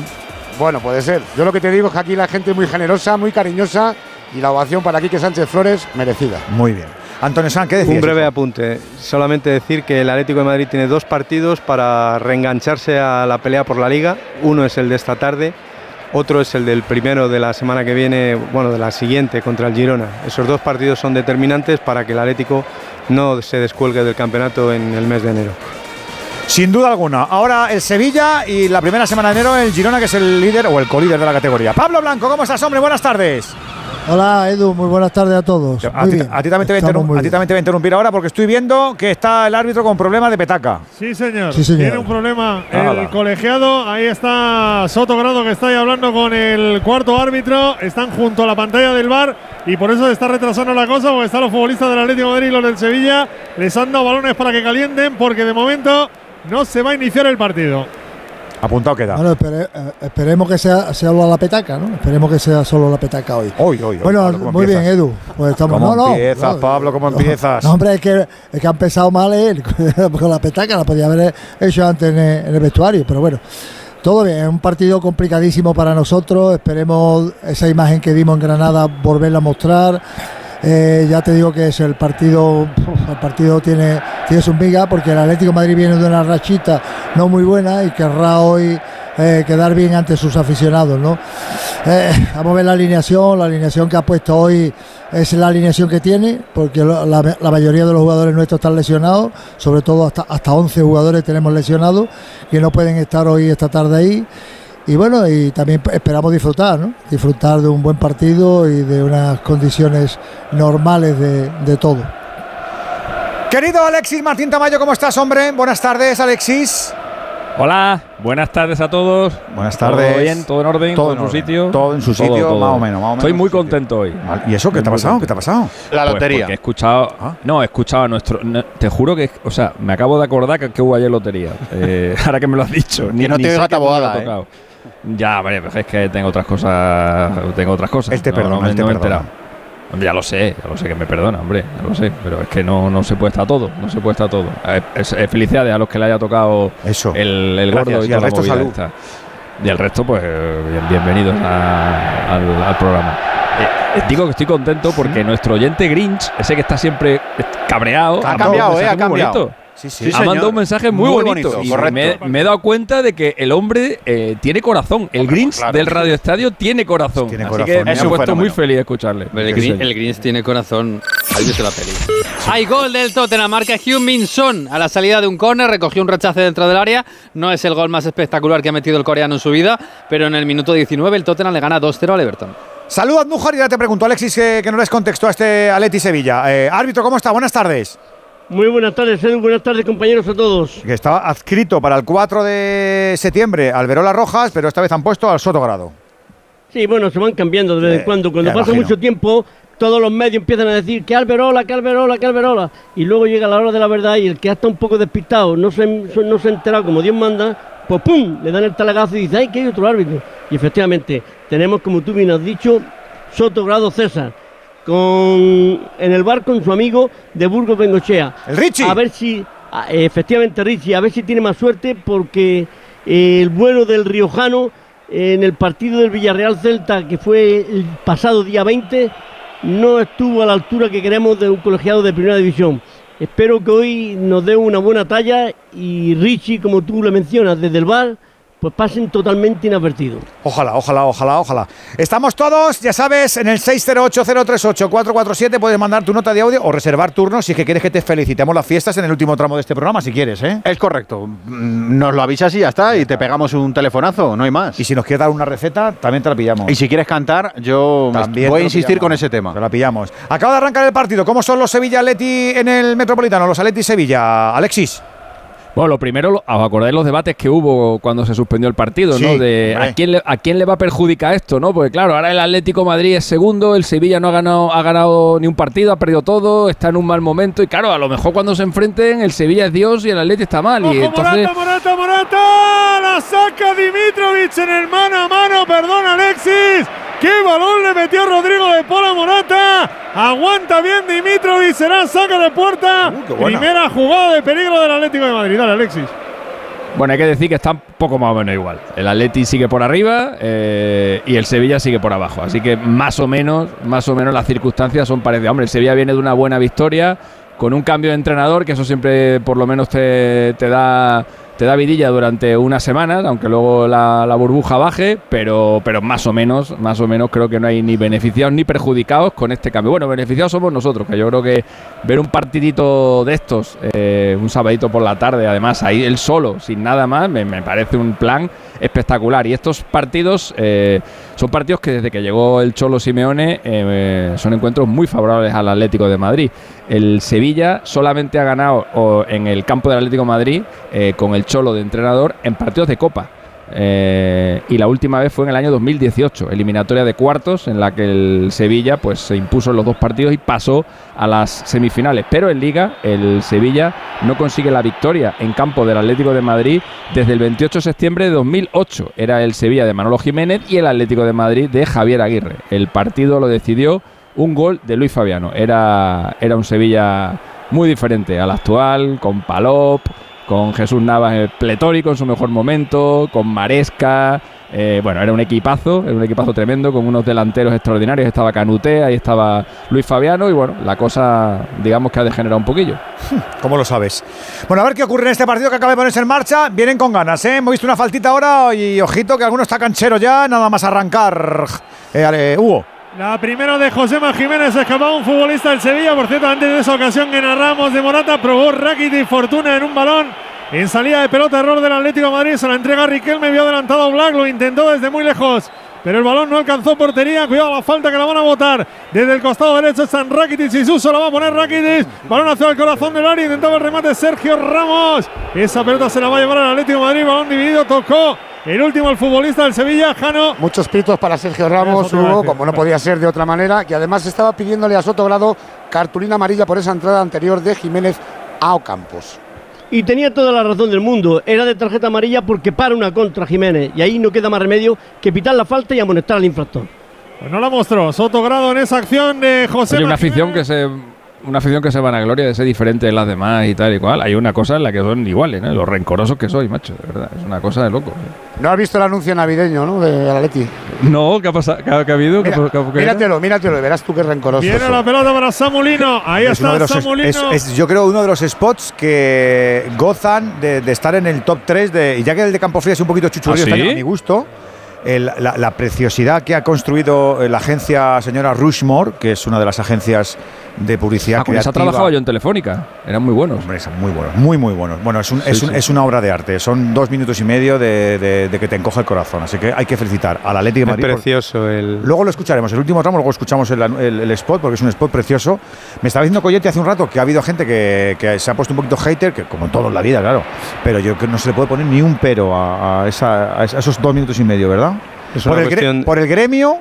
Speaker 11: Bueno, puede ser. Yo lo que te digo es que aquí la gente es muy generosa, muy cariñosa y la ovación para Quique Sánchez Flores merecida.
Speaker 2: Muy bien. Antonio San, ¿qué decías?
Speaker 14: Un breve
Speaker 2: hijo?
Speaker 14: apunte. Solamente decir que el Atlético de Madrid tiene dos partidos para reengancharse a la pelea por la Liga. Uno es el de esta tarde, otro es el del primero de la semana que viene, bueno, de la siguiente contra el Girona. Esos dos partidos son determinantes para que el Atlético no se descuelgue del campeonato en el mes de enero.
Speaker 2: Sin duda alguna. Ahora el Sevilla y la primera semana de enero el Girona, que es el líder o el colíder de la categoría. Pablo Blanco, ¿cómo estás, hombre? Buenas tardes.
Speaker 15: Hola Edu, muy buenas tardes a todos.
Speaker 2: A ti,
Speaker 15: bien.
Speaker 2: a ti también te voy a ti también te voy interrumpir ahora porque estoy viendo que está el árbitro con problemas de petaca.
Speaker 9: Sí, señor.
Speaker 15: Sí, señor.
Speaker 9: Tiene un problema
Speaker 2: Hala.
Speaker 9: el colegiado. Ahí está Soto Grado que está ahí hablando con el cuarto árbitro. Están junto a la pantalla del bar y por eso se está retrasando la cosa porque están los futbolistas del Atlético de Madrid y los del Sevilla. Les han dado balones para que calienten porque de momento no se va a iniciar el partido.
Speaker 2: Apuntado queda.
Speaker 15: Bueno, espere- eh, esperemos que sea, sea solo la petaca, ¿no? Esperemos que sea solo la petaca hoy.
Speaker 2: Hoy, hoy.
Speaker 15: Bueno,
Speaker 2: Pablo, ¿cómo
Speaker 15: muy bien? Edu. Pues estamos.
Speaker 2: ¿Cómo
Speaker 15: no,
Speaker 2: empiezas,
Speaker 15: no,
Speaker 2: Pablo? ¿Cómo
Speaker 15: no,
Speaker 2: empiezas?
Speaker 15: No, hombre, es que, es que ha empezado mal él con la petaca, la podía haber hecho antes en el, en el vestuario, pero bueno. Todo bien, es un partido complicadísimo para nosotros. Esperemos esa imagen que vimos en Granada volverla a mostrar. Eh, ya te digo que es el partido, el partido tiene, tiene su miga porque el Atlético Madrid viene de una rachita no muy buena y querrá hoy eh, quedar bien ante sus aficionados, ¿no? Eh, vamos a ver la alineación, la alineación que ha puesto hoy es la alineación que tiene, porque la, la mayoría de los jugadores nuestros están lesionados, sobre todo hasta, hasta 11 jugadores tenemos lesionados que no pueden estar hoy esta tarde ahí. Y bueno, y también esperamos disfrutar, ¿no? Disfrutar de un buen partido y de unas condiciones normales de, de todo.
Speaker 2: Querido Alexis Martín Tamayo, ¿cómo estás, hombre? Buenas tardes, Alexis.
Speaker 16: Hola, buenas tardes a todos.
Speaker 2: Buenas tardes.
Speaker 16: ¿Todo bien? ¿Todo en orden?
Speaker 2: Todo
Speaker 16: ¿Todo,
Speaker 2: en
Speaker 16: en su
Speaker 2: orden.
Speaker 16: sitio?
Speaker 2: Todo en su sitio, más o menos, más o
Speaker 16: Estoy muy contento hoy.
Speaker 2: ¿Y eso qué te ha pasado? ¿Qué te ha pasado?
Speaker 16: Pues porque he escuchado. No, he escuchado a nuestro. no, te juro que. O sea, me acabo de acordar que, que hubo ayer lotería. Eh, ahora que me lo has dicho.
Speaker 1: Que no te
Speaker 16: sé
Speaker 1: oiga
Speaker 16: Ya, hombre, pues es que tengo otras cosas. Tengo otras cosas.
Speaker 2: Él te
Speaker 16: No,
Speaker 2: perdona,
Speaker 16: no me- me
Speaker 2: perdona.
Speaker 16: Ya lo sé, ya lo sé que me perdona, hombre, ya lo sé, pero es que no, no se puede estar todo, no se puede estar todo. Eh, es- eh, felicidades a los que le haya tocado
Speaker 2: Eso.
Speaker 16: el, el gordo y,
Speaker 2: y resto salud.
Speaker 16: esta. Y el resto, pues bien- bienvenidos a- al, al programa. Eh, digo que estoy contento porque nuestro oyente Grinch, ese que está siempre cabreado,
Speaker 1: Ha cambiado, eh, ha cambiado.
Speaker 16: bonito.
Speaker 2: Sí,
Speaker 1: Sí,
Speaker 16: ha
Speaker 1: señor.
Speaker 16: mandado un mensaje muy,
Speaker 1: Muy
Speaker 16: bonito.
Speaker 1: bonito,
Speaker 16: y
Speaker 1: correcto.
Speaker 16: Me, me he dado cuenta de que el hombre eh, tiene corazón. El Grinch
Speaker 1: claro.
Speaker 16: del Radio Estadio tiene corazón.
Speaker 2: Tiene
Speaker 16: Así
Speaker 2: corazón.
Speaker 16: que me ha puesto muy feliz escucharle.
Speaker 12: Pero el,
Speaker 16: Sí,
Speaker 12: Green,
Speaker 16: señor.
Speaker 12: el Greens tiene corazón. ¿Has visto la peli? Hay gol del Tottenham, marca Heung-Min Son a la salida de un córner, recogió un rechace dentro del área. No es el gol más espectacular que ha metido el coreano en su vida, pero en el minuto 19 el Tottenham le gana 2-0 al Everton.
Speaker 2: Salud, Andújar, y ya te pregunto, Alexis, que, que no les contexto a este Aleti Sevilla. Eh, árbitro, ¿cómo está? Buenas tardes.
Speaker 17: Muy buenas tardes, Edu. Buenas tardes, compañeros a todos.
Speaker 2: Que estaba adscrito para el 4 de septiembre al Verola Rojas, pero esta vez han puesto al Soto Grado.
Speaker 17: Sí, bueno, se van cambiando de vez
Speaker 2: Eh,
Speaker 17: en cuando. Cuando
Speaker 2: ya
Speaker 17: pasa
Speaker 2: imagino.
Speaker 17: mucho tiempo, todos los medios empiezan a decir que Alberola, que Alberola, que Alberola. Y luego llega la hora de la verdad y el que está un poco despistado, no se, no se ha enterado como Dios manda, pues ¡pum! Le dan el talagazo y dice, ¡ay, que hay otro árbitro! Y efectivamente, tenemos, como tú bien has dicho, Soto Grado César. Con, en el bar con su amigo de Burgos Bengochea.
Speaker 2: El Richie.
Speaker 17: A ver si, a- efectivamente Richie, a ver si tiene más suerte porque eh, el vuelo del Riojano en el partido del Villarreal Celta, que fue el pasado día 20, no estuvo a la altura que queremos de un colegiado de primera división. Espero que hoy nos dé una buena talla y Richie, como tú le mencionas, desde el bar, pues pasen totalmente inadvertidos.
Speaker 2: Ojalá, ojalá, ojalá, ojalá. Estamos todos, ya sabes, en el 608-038-447. Puedes mandar tu nota de audio o reservar turnos si es que quieres que te felicitemos las fiestas en el último tramo de este programa, si quieres, ¿eh?
Speaker 1: Es correcto. Nos lo avisas y ya está, y te pegamos un telefonazo, no hay más.
Speaker 2: Y si nos quieres dar una receta, también te la pillamos.
Speaker 1: Y si quieres cantar, yo
Speaker 2: También
Speaker 1: voy a insistir
Speaker 2: pillamos.
Speaker 1: con ese tema.
Speaker 2: Te la pillamos. Acaba de arrancar el partido. ¿Cómo son los Sevilla Atleti en el Metropolitano? Los Atleti Sevilla. Alexis.
Speaker 16: Bueno, lo primero, ¿os acordáis los debates que hubo cuando se suspendió el partido,
Speaker 2: Sí,
Speaker 16: ¿no? De
Speaker 2: hombre.
Speaker 16: a quién, le, a quién le va a perjudicar esto, ¿no? Porque claro, ahora el Atlético Madrid es segundo, el Sevilla no ha ganado, ha ganado ni un partido, ha perdido todo, está en un mal momento y claro, a lo mejor cuando se enfrenten el Sevilla es Dios y el Atlético está mal. y
Speaker 9: Ojo,
Speaker 16: entonces,
Speaker 9: Morata, Morata, Morata. La saca Dimitrovic en el mano a mano. Perdón, Alexis. ¡Qué balón le metió Rodrigo de Pola Morata! Aguanta bien Dimitrovic. Será saca de puerta.
Speaker 2: buena.
Speaker 9: Primera jugada de peligro del Atlético de Madrid. Dale, Alexis.
Speaker 16: bueno, hay que decir que está un poco más o menos igual. El Atleti sigue por arriba eh, y el Sevilla sigue por abajo. Así que más o menos, más o menos las circunstancias son parecidas. Hombre, el Sevilla viene de una buena victoria con un cambio de entrenador, que eso siempre por lo menos te da te da vidilla durante unas semanas, aunque luego la, burbuja baje, pero, pero más o menos, más o menos creo que no hay ni beneficiados ni perjudicados con este cambio. Bueno, beneficiados somos nosotros, que yo creo que ver un partidito de estos, eh, un sabadito por la tarde, además ahí él solo, sin nada más, me, parece un plan espectacular. Y estos partidos eh, son partidos que desde que llegó el Cholo Simeone eh, son encuentros muy favorables al Atlético de Madrid. El Sevilla solamente ha ganado en el campo del Atlético Madrid eh, con el Cholo de entrenador en partidos de Copa. Eh, y la última vez fue en el año 2018, eliminatoria de cuartos, en la que el Sevilla pues, se impuso en los dos partidos y pasó a las semifinales. Pero en Liga, el Sevilla no consigue la victoria en campo del Atlético de Madrid desde el 28 de septiembre de 2008. Era el Sevilla de Manolo Jiménez y el Atlético de Madrid de Javier Aguirre. El partido lo decidió un gol de Luis Fabiano. Era, era un Sevilla muy diferente al actual, con Palop, con Jesús Navas pletórico en su mejor momento, con Maresca. eh, bueno, era un equipazo, era un equipazo tremendo, con unos delanteros extraordinarios. Estaba Canute, ahí estaba Luis Fabiano, y bueno, la cosa, digamos que ha degenerado un poquillo.
Speaker 2: ¿Cómo lo sabes? Bueno, a ver qué ocurre en este partido que acaba de ponerse en marcha. Vienen con ganas, ¿eh? Hemos visto una faltita ahora y ojito que alguno está canchero ya, nada más arrancar. Eh, Hugo.
Speaker 9: La primera de Josema Jiménez escapaba un futbolista del Sevilla. Por cierto, antes de esa ocasión que narramos de Morata, probó Rakitic Fortuna en un balón. En salida de pelota, error del Atlético Madrid. Se la entrega Riquelme, vio adelantado Black, lo intentó desde muy lejos. Pero el balón no alcanzó portería. Cuidado la falta que la van a botar. Desde el costado derecho están Rakitic y Suso. La va a poner Rakitic. Balón hacia el corazón del área. Intentaba el remate Sergio Ramos. Esa pelota se la va a llevar al Atlético de Madrid. Balón dividido. Tocó el último, el futbolista del Sevilla, Jano.
Speaker 11: Muchos pitos para Sergio Ramos, Hugo, como no podía ser de otra manera, que además estaba pidiéndole a Sotogrado cartulina amarilla por esa entrada anterior de Jiménez a Ocampos.
Speaker 17: Y tenía toda la razón del mundo. Era de tarjeta amarilla porque para una contra Jiménez. Y ahí no queda más remedio que pitar la falta y amonestar al infractor.
Speaker 9: Pues no la mostró. Soto Grado en esa acción de José.
Speaker 16: Oye, una afición que se una afición que se van a gloria de ser diferente de las demás y tal y cual. Hay una cosa en la que son iguales, ¿no? Los rencorosos que sois, macho, de verdad. Es una cosa de loco.
Speaker 11: No has visto el anuncio navideño, ¿no? De Atleti.
Speaker 16: No, ¿qué ha pasado? ¿Qué ha, qué ha habido? ¿Qué,
Speaker 11: Mira,
Speaker 16: qué- qué-
Speaker 11: míratelo, míratelo y verás tú qué rencoroso.
Speaker 9: Viene la pelota para Samulino. Ahí
Speaker 2: Es
Speaker 9: está Samulino.
Speaker 2: es- es, yo creo uno de los spots que gozan de, de estar en el top 3 de, y ya que el de Campofría es un poquito chuchurrío
Speaker 16: ¿Ah, sí?
Speaker 2: año, a mi gusto el- la, la preciosidad que ha construido eh, la agencia señora Rushmore que es una de las agencias de publicidad
Speaker 16: Ah, con esa
Speaker 2: creativa.
Speaker 16: trabajaba yo en Telefónica. Eran muy buenos.
Speaker 2: Hombre, son muy buenos, muy, muy buenos. Bueno, es, un-
Speaker 16: Sí,
Speaker 2: es, un-
Speaker 16: sí.
Speaker 2: es una obra de arte. Son dos minutos y medio de, de- de que te encoge el corazón. Así que hay que felicitar al Atlético de
Speaker 14: Es
Speaker 2: Madrid. por-
Speaker 14: precioso el.
Speaker 2: Luego lo escucharemos, el último tramo, luego escuchamos el, el- el spot, porque es un spot precioso. Me estaba diciendo Coyote hace un rato que ha habido gente que, que se ha puesto un poquito hater, que como en todo en la vida, claro. Pero yo creo que no se le puede poner ni un pero a, a esa- a esos dos minutos y medio, ¿verdad?
Speaker 14: Es
Speaker 2: por, el
Speaker 14: cuestión-
Speaker 2: por el gremio,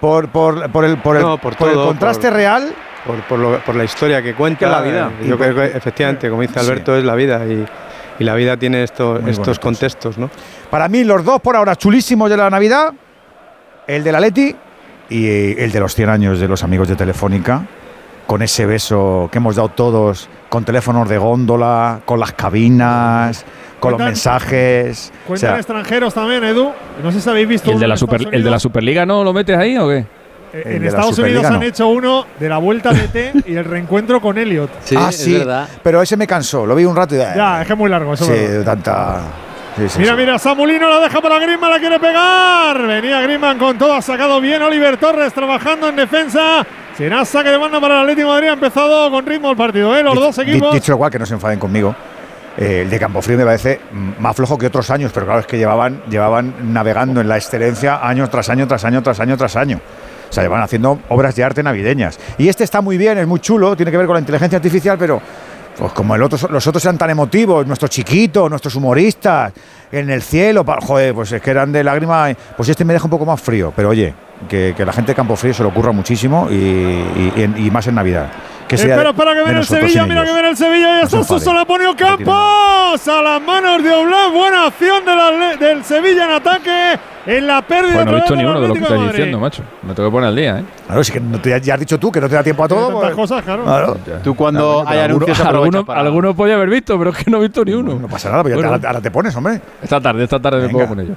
Speaker 2: por, por, por el, por el,
Speaker 14: No, por
Speaker 2: por el
Speaker 14: todo,
Speaker 2: contraste
Speaker 14: por-
Speaker 2: real.
Speaker 14: Por, por lo- por la historia que cuenta.
Speaker 2: La vida.
Speaker 14: eh, Yo creo que efectivamente, como dice
Speaker 2: Sí.
Speaker 14: Alberto, es la vida y, y la vida tiene estos,
Speaker 2: Muy
Speaker 14: estos contextos, ¿no?
Speaker 2: Para mí, los dos por ahora chulísimos de la Navidad, el del Atleti y el de los 100 años de los amigos de Telefónica, con ese beso que hemos dado todos, con teléfonos de góndola, con las cabinas, con los
Speaker 9: Cuentan-
Speaker 2: mensajes. O
Speaker 9: Cuentan
Speaker 2: sea,
Speaker 9: extranjeros también, Edu. No sé si habéis visto.
Speaker 16: ¿Y el de, la Super, el de la. Superliga no lo metes ahí o qué?
Speaker 9: En Estados Unidos han
Speaker 2: no.
Speaker 9: hecho uno de la vuelta de T y el reencuentro con Elliot.
Speaker 2: ah, sí, pero ese me cansó, lo vi un rato y
Speaker 9: Ya, es que es muy largo eso.
Speaker 2: sí,
Speaker 9: verdad.
Speaker 2: tanta. sí, sí,
Speaker 9: Mira,
Speaker 2: sí.
Speaker 9: mira, Samulino la deja para Griezmann, la quiere pegar. Venía Griezmann con todo, ha sacado bien Oliver Torres trabajando en defensa. Será saque de banda para el Atlético de Madrid. Ha empezado con ritmo el partido, ¿eh? Los dos equipos.
Speaker 2: Dicho lo cual, que no se enfaden conmigo. eh, el de Campofrío me parece más flojo que otros años, pero claro, es que llevaban, llevaban navegando en la excelencia año tras año, tras año, tras año, tras año. O sea, llevan haciendo obras de arte navideñas. Y este está muy bien, es muy chulo, tiene que ver con la inteligencia artificial, pero pues como los otros eran tan emotivos, nuestros chiquitos, nuestros humoristas, en el cielo, joder, pues es que eran de lágrima. Pues este me deja un poco más frío, pero oye, que, la gente de Campofrío se lo ocurra muchísimo y más en Navidad. Que sea
Speaker 9: Espera, espera que viene el Sevilla, mira que viene el Sevilla y está
Speaker 2: se
Speaker 9: Suso
Speaker 2: enfade.
Speaker 9: la pone Campos a las manos de Oblak. Buena acción de la- del Sevilla en ataque. En la pérdida
Speaker 16: Pues no he visto
Speaker 9: vez
Speaker 16: ni
Speaker 9: del
Speaker 16: uno de lo que estás diciendo, macho. Me tengo que poner al día, ¿eh?
Speaker 2: Claro, es que no te, ya has dicho tú que no te da tiempo a todo.
Speaker 9: Tantas
Speaker 2: pues-
Speaker 9: cosas, claro.
Speaker 2: Claro.
Speaker 1: Tú cuando
Speaker 16: Pero
Speaker 1: hay anuncios
Speaker 16: alguno,
Speaker 1: para-
Speaker 16: alguno podía haber visto, pero es que no he visto ni uno.
Speaker 2: No pasa nada, ya
Speaker 16: Bueno.
Speaker 2: ahora, ahora te pones, hombre.
Speaker 16: Esta tarde, esta tarde me
Speaker 2: Venga.
Speaker 16: puedo poner yo.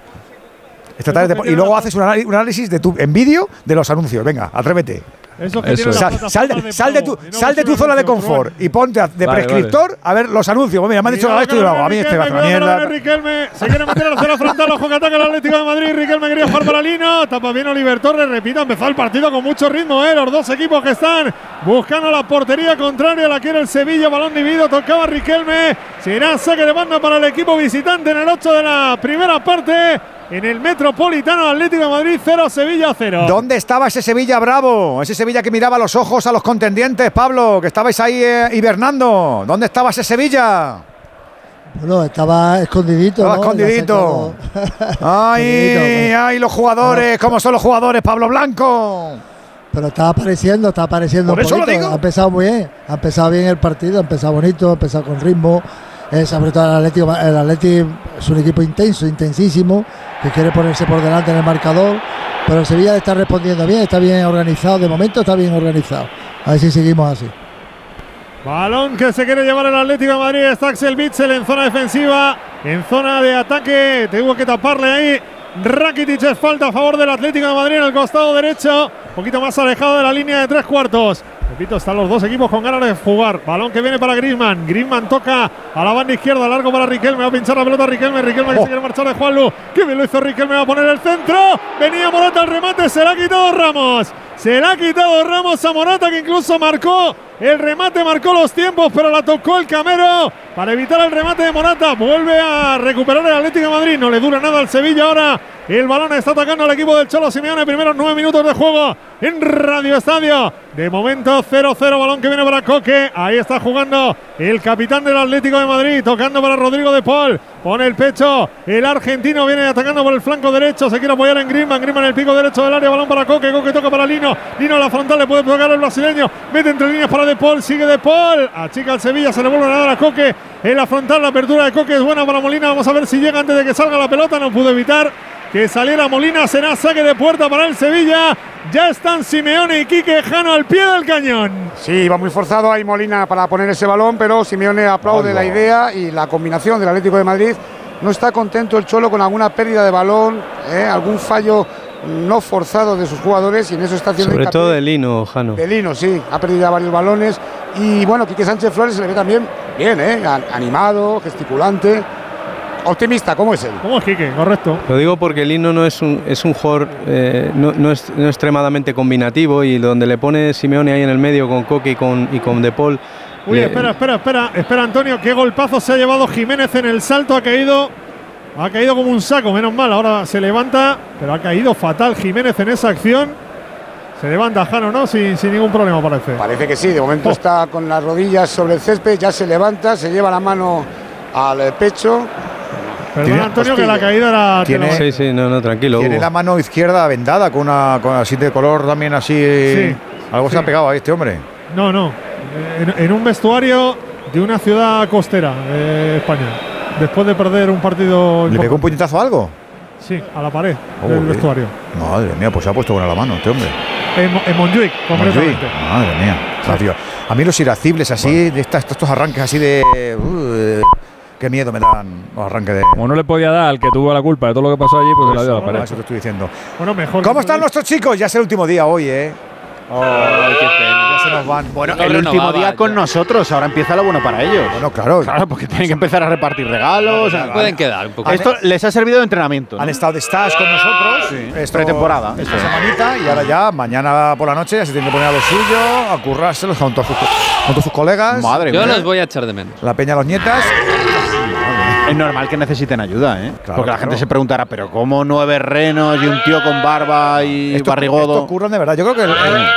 Speaker 2: Esta tarde te y luego haces un análisis de tu, en vídeo de los anuncios. Venga, atrévete.
Speaker 9: Eso que
Speaker 16: Eso
Speaker 9: tiene
Speaker 16: es.
Speaker 9: la
Speaker 2: Sal, sal de,
Speaker 9: de
Speaker 2: sal de tu,
Speaker 9: no
Speaker 2: sal de tu zona de confort y ponte a- de
Speaker 16: Vale,
Speaker 2: prescriptor a ver los anuncios. Mira, me han dicho esto y lo hago. A mí este va a mierda.
Speaker 9: Riquelme. Se quiere meter al cero frontal. Ojo que ataca el Atlético de Madrid. Riquelme quería jugar para Lino. Tapa bien Oliver Torres. Repita, empezó el partido con mucho ritmo. ¿eh? Los dos equipos que están buscando la portería contraria. La quiere el Sevilla. Balón dividido. Tocaba Riquelme. Será saque de banda para el equipo visitante en el 8 de la primera parte. En el Metropolitano Atlético de Madrid 0, Sevilla 0.
Speaker 2: ¿Dónde estaba ese Sevilla bravo? Ese Sevilla que miraba los ojos a los contendientes, Pablo, que estabais ahí eh, hibernando. ¿Dónde estaba ese Sevilla?
Speaker 15: Bueno, estaba escondidito.
Speaker 2: Estaba
Speaker 15: ¿no?
Speaker 2: escondidito. ¡Ay,
Speaker 15: Escondidito,
Speaker 2: ay, los jugadores! ¿Cómo son los jugadores, Pablo Blanco?
Speaker 15: Pero está apareciendo, está apareciendo
Speaker 2: Por
Speaker 15: un
Speaker 2: eso lo digo.
Speaker 15: Ha empezado muy bien, ha empezado bien el partido, ha empezado bonito, ha empezado con ritmo. Eh, sobre todo el Atlético, el Atlético es un equipo intenso, intensísimo, que quiere ponerse por delante en el marcador. Pero Sevilla está respondiendo bien, está bien organizado, de momento está bien organizado. A ver si seguimos así.
Speaker 9: Balón que se quiere llevar el Atlético de Madrid. Está Axel Bitzel en zona defensiva. En zona de ataque. Tuvo que taparle ahí. Rakitic es falta a favor del Atlético de Madrid en el costado derecho. Un poquito más alejado de la línea de tres cuartos. Repito, están los dos equipos con ganas de jugar. Balón que viene para Griezmann. Griezmann toca a la banda izquierda. Largo para Riquelme. Va a pinchar la pelota a Riquelme. Riquelme que se quiere marchar de Juanlu. Que bien lo hizo Riquelme. Va a poner el centro. Venía Morata al remate. Se la ha quitado Ramos. Se la ha quitado Ramos a Morata que incluso marcó el remate, marcó los tiempos, pero la tocó el Camero para evitar el remate de Morata. Vuelve a recuperar el Atlético de Madrid. No le dura nada al Sevilla ahora. El balón está atacando al equipo del Cholo Simeone. Primeros nueve minutos de juego en Radio Estadio. De momento 0-0, balón que viene para Coque. Ahí está jugando el capitán del Atlético de Madrid, tocando para Rodrigo de Paul. Pone el pecho. El argentino viene atacando por el flanco derecho. Se quiere apoyar en Griezmann. Griezmann en el pico derecho del área. Balón para Coque. Coque toca para Lino. Lino a la frontal. Le puede pegar el brasileño. Mete entre líneas para De Paul. Sigue De Paul. Achica el Sevilla. Se le vuelve a dar a Coque. En la frontal. La apertura de Coque es buena para Molina. Vamos a ver si llega antes de que salga la pelota. No pudo evitar que saliera Molina. Será saque de puerta para el Sevilla. Ya están Simeone y Quique Jano al pie del cañón.
Speaker 11: Sí, va muy forzado ahí Molina para poner ese balón, pero Simeone aplaude la idea y la combinación del Atlético de Madrid. No está contento el Cholo con alguna pérdida de balón, ¿eh? algún fallo no forzado de sus jugadores y en eso está haciendo
Speaker 14: Sobre
Speaker 11: hincapié.
Speaker 14: todo de Lino, Jano.
Speaker 11: De Lino, sí, ha perdido ya varios balones. Y bueno, Quique Sánchez Flores se le ve también bien, ¿eh? Animado, gesticulante, optimista, ¿cómo es él?
Speaker 9: ¿Cómo es Quique? Correcto.
Speaker 14: Lo digo porque Lino no es un, es un jugador eh, no, no es, no extremadamente combinativo y donde le pone Simeone ahí en el medio con Coque y con, y con De Paul.
Speaker 9: Uy,
Speaker 14: le-
Speaker 9: espera, espera, espera, espera, Antonio, qué golpazo se ha llevado Jiménez en el salto, ha caído, ha caído como un saco, menos mal, ahora se levanta, pero ha caído fatal Jiménez en esa acción. Se levanta Jano, ¿no? Sin, sin ningún problema, parece.
Speaker 11: Parece que sí, de momento está con las rodillas sobre el césped, ya se levanta, se lleva la mano al eh, pecho.
Speaker 9: Perdón,
Speaker 2: Tiene-
Speaker 9: Antonio, que la caída era.
Speaker 2: tiene-
Speaker 14: Sí, sí, no, no, tranquilo.
Speaker 2: Tiene
Speaker 14: Hugo.
Speaker 2: la mano izquierda vendada con una con así de color también así.
Speaker 9: Sí,
Speaker 2: Algo se ha pegado a este hombre.
Speaker 9: No, no. En, en un vestuario de una ciudad costera de España. Después de perder un partido.
Speaker 2: ¿Le pegó un puñetazo a algo?
Speaker 9: Sí, a la pared
Speaker 2: Oh,
Speaker 9: del vestuario.
Speaker 2: Madre mía, pues se ha puesto buena la mano este hombre.
Speaker 9: En, en Montjuic, concretamente.
Speaker 2: Madre mía. Tío, a mí los irascibles así, de estas- estos arranques así de. uh, qué miedo me dan los arranques de.
Speaker 16: Como no le podía dar al que tuvo la culpa de todo lo que pasó allí, pues se la dio a la pared.
Speaker 2: eso te estoy diciendo.
Speaker 9: Bueno, mejor.
Speaker 2: ¿Cómo están nuestros chicos? Ya es el último día hoy, ¿eh? Ya se nos van.
Speaker 1: Bueno, el último día con nosotros, ahora empieza lo bueno para ellos.
Speaker 2: Bueno, claro.
Speaker 1: Claro, porque tienen que empezar a repartir regalos.
Speaker 12: Pueden quedar un poco.
Speaker 1: Esto les ha servido de entrenamiento. ¿no?
Speaker 2: Han estado de stage con nosotros. Esto-
Speaker 1: pretemporada,
Speaker 2: Esta
Speaker 1: eso.
Speaker 2: semanita. Y ahora ya, mañana por la noche, ya se tienen que poner a lo suyo, a currárselos junto a sus, junto a sus colegas.
Speaker 1: Madre
Speaker 12: Yo
Speaker 1: mía.
Speaker 12: los voy a echar de menos.
Speaker 2: La peña a los nietas.
Speaker 1: Es normal que necesiten ayuda, ¿eh?
Speaker 2: Claro,
Speaker 1: Porque la gente se preguntará, ¿pero cómo nueve renos y un tío con barba y
Speaker 2: Esto,
Speaker 1: barrigodo?
Speaker 2: esto curran de verdad. Yo creo que el, el-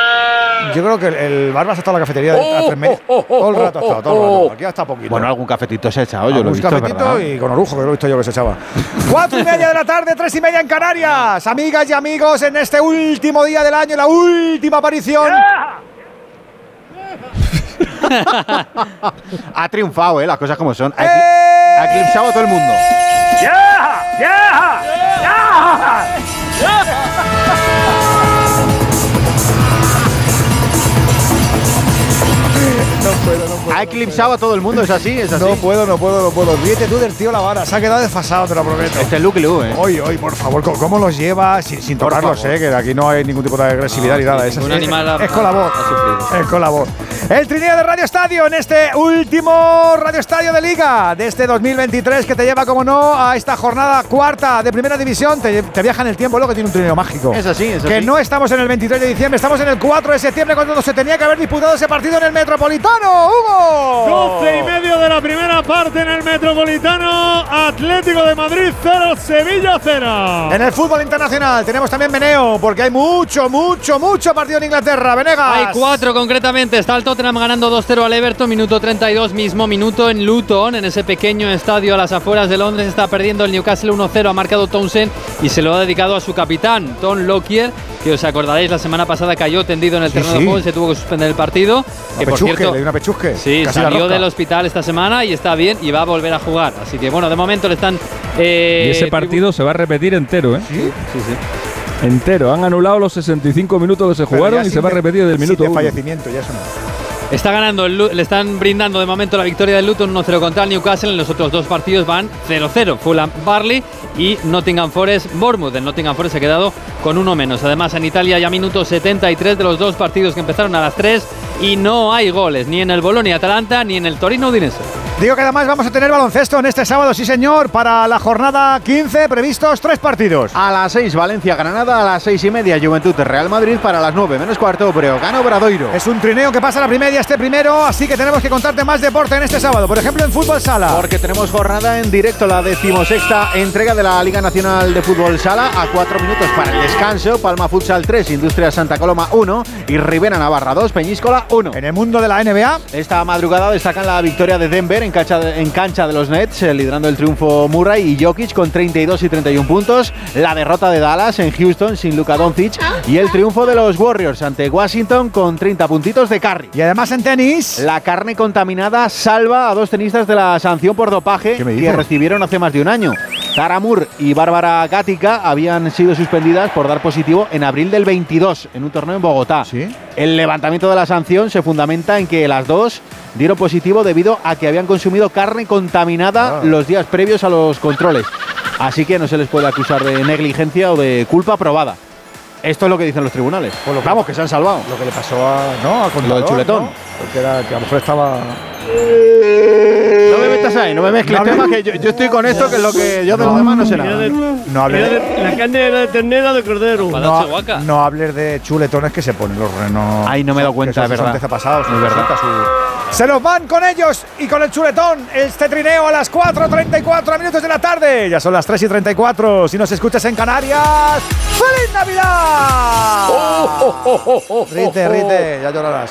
Speaker 2: yo creo que el, el Barbas ha estado en la cafetería de a tres meses. todo el rato ha estado, todo el rato. Aquí hasta poquito.
Speaker 1: Bueno, algún cafetito se ha echado, yo lo he
Speaker 2: un
Speaker 1: visto,
Speaker 2: cafetito
Speaker 1: ¿verdad?
Speaker 2: y con orujo, que lo he visto yo que se echaba. Cuatro y media de la tarde, tres y media en Canarias. Amigas y amigos, en este último día del año, la última aparición.
Speaker 1: ha triunfado, ¿eh? Las cosas como son. Ha, ecli- ha eclipsado a todo el mundo.
Speaker 2: No
Speaker 1: Ha eclipsado a todo el mundo, es así, es así.
Speaker 2: No puedo, no puedo, no puedo. Ríete tú del tío La Vara, se ha quedado desfasado, te lo prometo.
Speaker 1: Este es Luke Liu, ¿eh?
Speaker 2: Hoy, hoy, por favor, ¿cómo- ¿cómo los lleva? Sin, sin
Speaker 1: Por
Speaker 2: tocarlos,
Speaker 1: favor.
Speaker 2: eh, que aquí no hay ningún tipo de agresividad ni nada. Es, así, es, con la voz. Es con la voz. El trineo de Radio Estadio en este último Radio Estadio de Liga de este 2023 que te lleva, como no, a esta jornada cuarta de Primera División. Te, te viaja en el tiempo, lo que tiene un trineo mágico.
Speaker 1: Es así, es
Speaker 2: Que
Speaker 1: así.
Speaker 2: no estamos en el 23 de diciembre, estamos en el 4 de septiembre cuando se tenía que haber disputado ese partido en el Metropolitano. ¡Hugo!
Speaker 9: 12 y medio de la primera parte en el Metropolitano. Atlético de Madrid 0, Sevilla 0.
Speaker 2: En el fútbol internacional tenemos también meneo, porque hay mucho, mucho, mucho partido en Inglaterra. Venegas.
Speaker 12: Hay cuatro concretamente. Está el Tottenham ganando 2-0 al Everton, minuto 32, mismo minuto en Luton, en ese pequeño estadio a las afueras de Londres. Está perdiendo el Newcastle 1-0. Ha marcado Townsend y se lo ha dedicado a su capitán, Tom Lockyer, que os acordaréis la semana pasada cayó tendido en el
Speaker 2: Sí,
Speaker 12: terreno
Speaker 2: sí.
Speaker 12: de juego y se tuvo que suspender el partido. Que por
Speaker 2: pechusque,
Speaker 12: cierto,
Speaker 2: le dio una pechusque.
Speaker 12: Sí,
Speaker 2: Casi la
Speaker 12: salió del hospital esta semana y está bien y va a volver a jugar. Así que bueno, de momento le están. eh,
Speaker 16: Y ese partido se va a repetir entero, ¿eh?
Speaker 12: Sí, sí.
Speaker 16: Entero. Han anulado los 65 minutos que se
Speaker 2: Pero
Speaker 16: jugaron y se va a repetir del minuto
Speaker 2: de
Speaker 16: uno.
Speaker 2: fallecimiento, ya eso no.
Speaker 12: Está ganando, le están brindando de momento la victoria del Luton 1-0 contra el Newcastle. En los otros dos partidos van 0-0. Fulham Barley y Nottingham Forest Bournemouth. El Nottingham Forest se ha quedado con uno menos. Además, en Italia ya minuto 73 de los dos partidos que empezaron a las 3 y no hay goles ni en el Bolonia Atalanta ni en el Torino Udinese.
Speaker 2: Digo que además vamos a tener baloncesto en este sábado, sí señor, para la jornada 15, previstos tres partidos.
Speaker 1: A las 6 Valencia-Granada, a las 6 y media Juventud-Real Madrid, para las 9 menos cuarto Breogán-Obradoiro.
Speaker 2: Es un trineo que pasa a la primera este primero, así que tenemos que contarte más deporte en este sábado. Por ejemplo, en fútbol sala.
Speaker 1: Porque tenemos jornada en directo, la decimosexta entrega de la Liga Nacional de Fútbol Sala, a 4 minutos para el descanso, Palma Futsal 3, Industria Santa Coloma 1 y Rivera Navarra 2, Peñíscola 1.
Speaker 2: En el mundo de la NBA,
Speaker 1: Esta madrugada destacan la victoria de Denver en cancha de, en cancha de los Nets, eh, liderando el triunfo Murray y Jokic con 32 y 31 puntos, la derrota de Dallas en Houston sin Luka Doncic y el triunfo de los Warriors ante Washington con 30 puntitos de Curry.
Speaker 2: y además en tenis.
Speaker 1: La carne contaminada salva a dos tenistas de la sanción por dopaje
Speaker 2: ¿Qué me
Speaker 1: que recibieron hace más de un año. Tara Moore y Bárbara Gatica habían sido suspendidas por dar positivo en abril del 22 en un torneo en Bogotá.
Speaker 2: ¿Sí?
Speaker 1: El levantamiento de la sanción se fundamenta en que las dos dieron positivo debido a que habían consumido carne contaminada
Speaker 2: Ah.
Speaker 1: los días previos a los controles. Así que no se les puede acusar de negligencia o de culpa probada. Esto es lo que dicen los tribunales.
Speaker 2: Pues lo que-
Speaker 1: Vamos, que se han salvado.
Speaker 2: Lo que le pasó a, ¿no? al contador,
Speaker 1: chuletón.
Speaker 2: ¿no? Porque era que a lo mejor estaba.
Speaker 1: No me metas ahí, no me mezcles temas, que yo, yo estoy con esto, que es lo que yo de los demás no sé nada.
Speaker 2: No hables de,
Speaker 17: La carne era de ternera de cordero.
Speaker 2: No, no hables de chuletones que se ponen los renos.
Speaker 1: Ay, no me he dado cuenta, es verdad.
Speaker 2: antepasados,
Speaker 1: Es verdad.
Speaker 2: su- Se los van con ellos y con el chuletón. Este trineo a las 4.34 minutos de la tarde. Ya son las 3 y 34. Si nos escuchas en Canarias, ¡Feliz Navidad! Rite, rite, ya llorarás.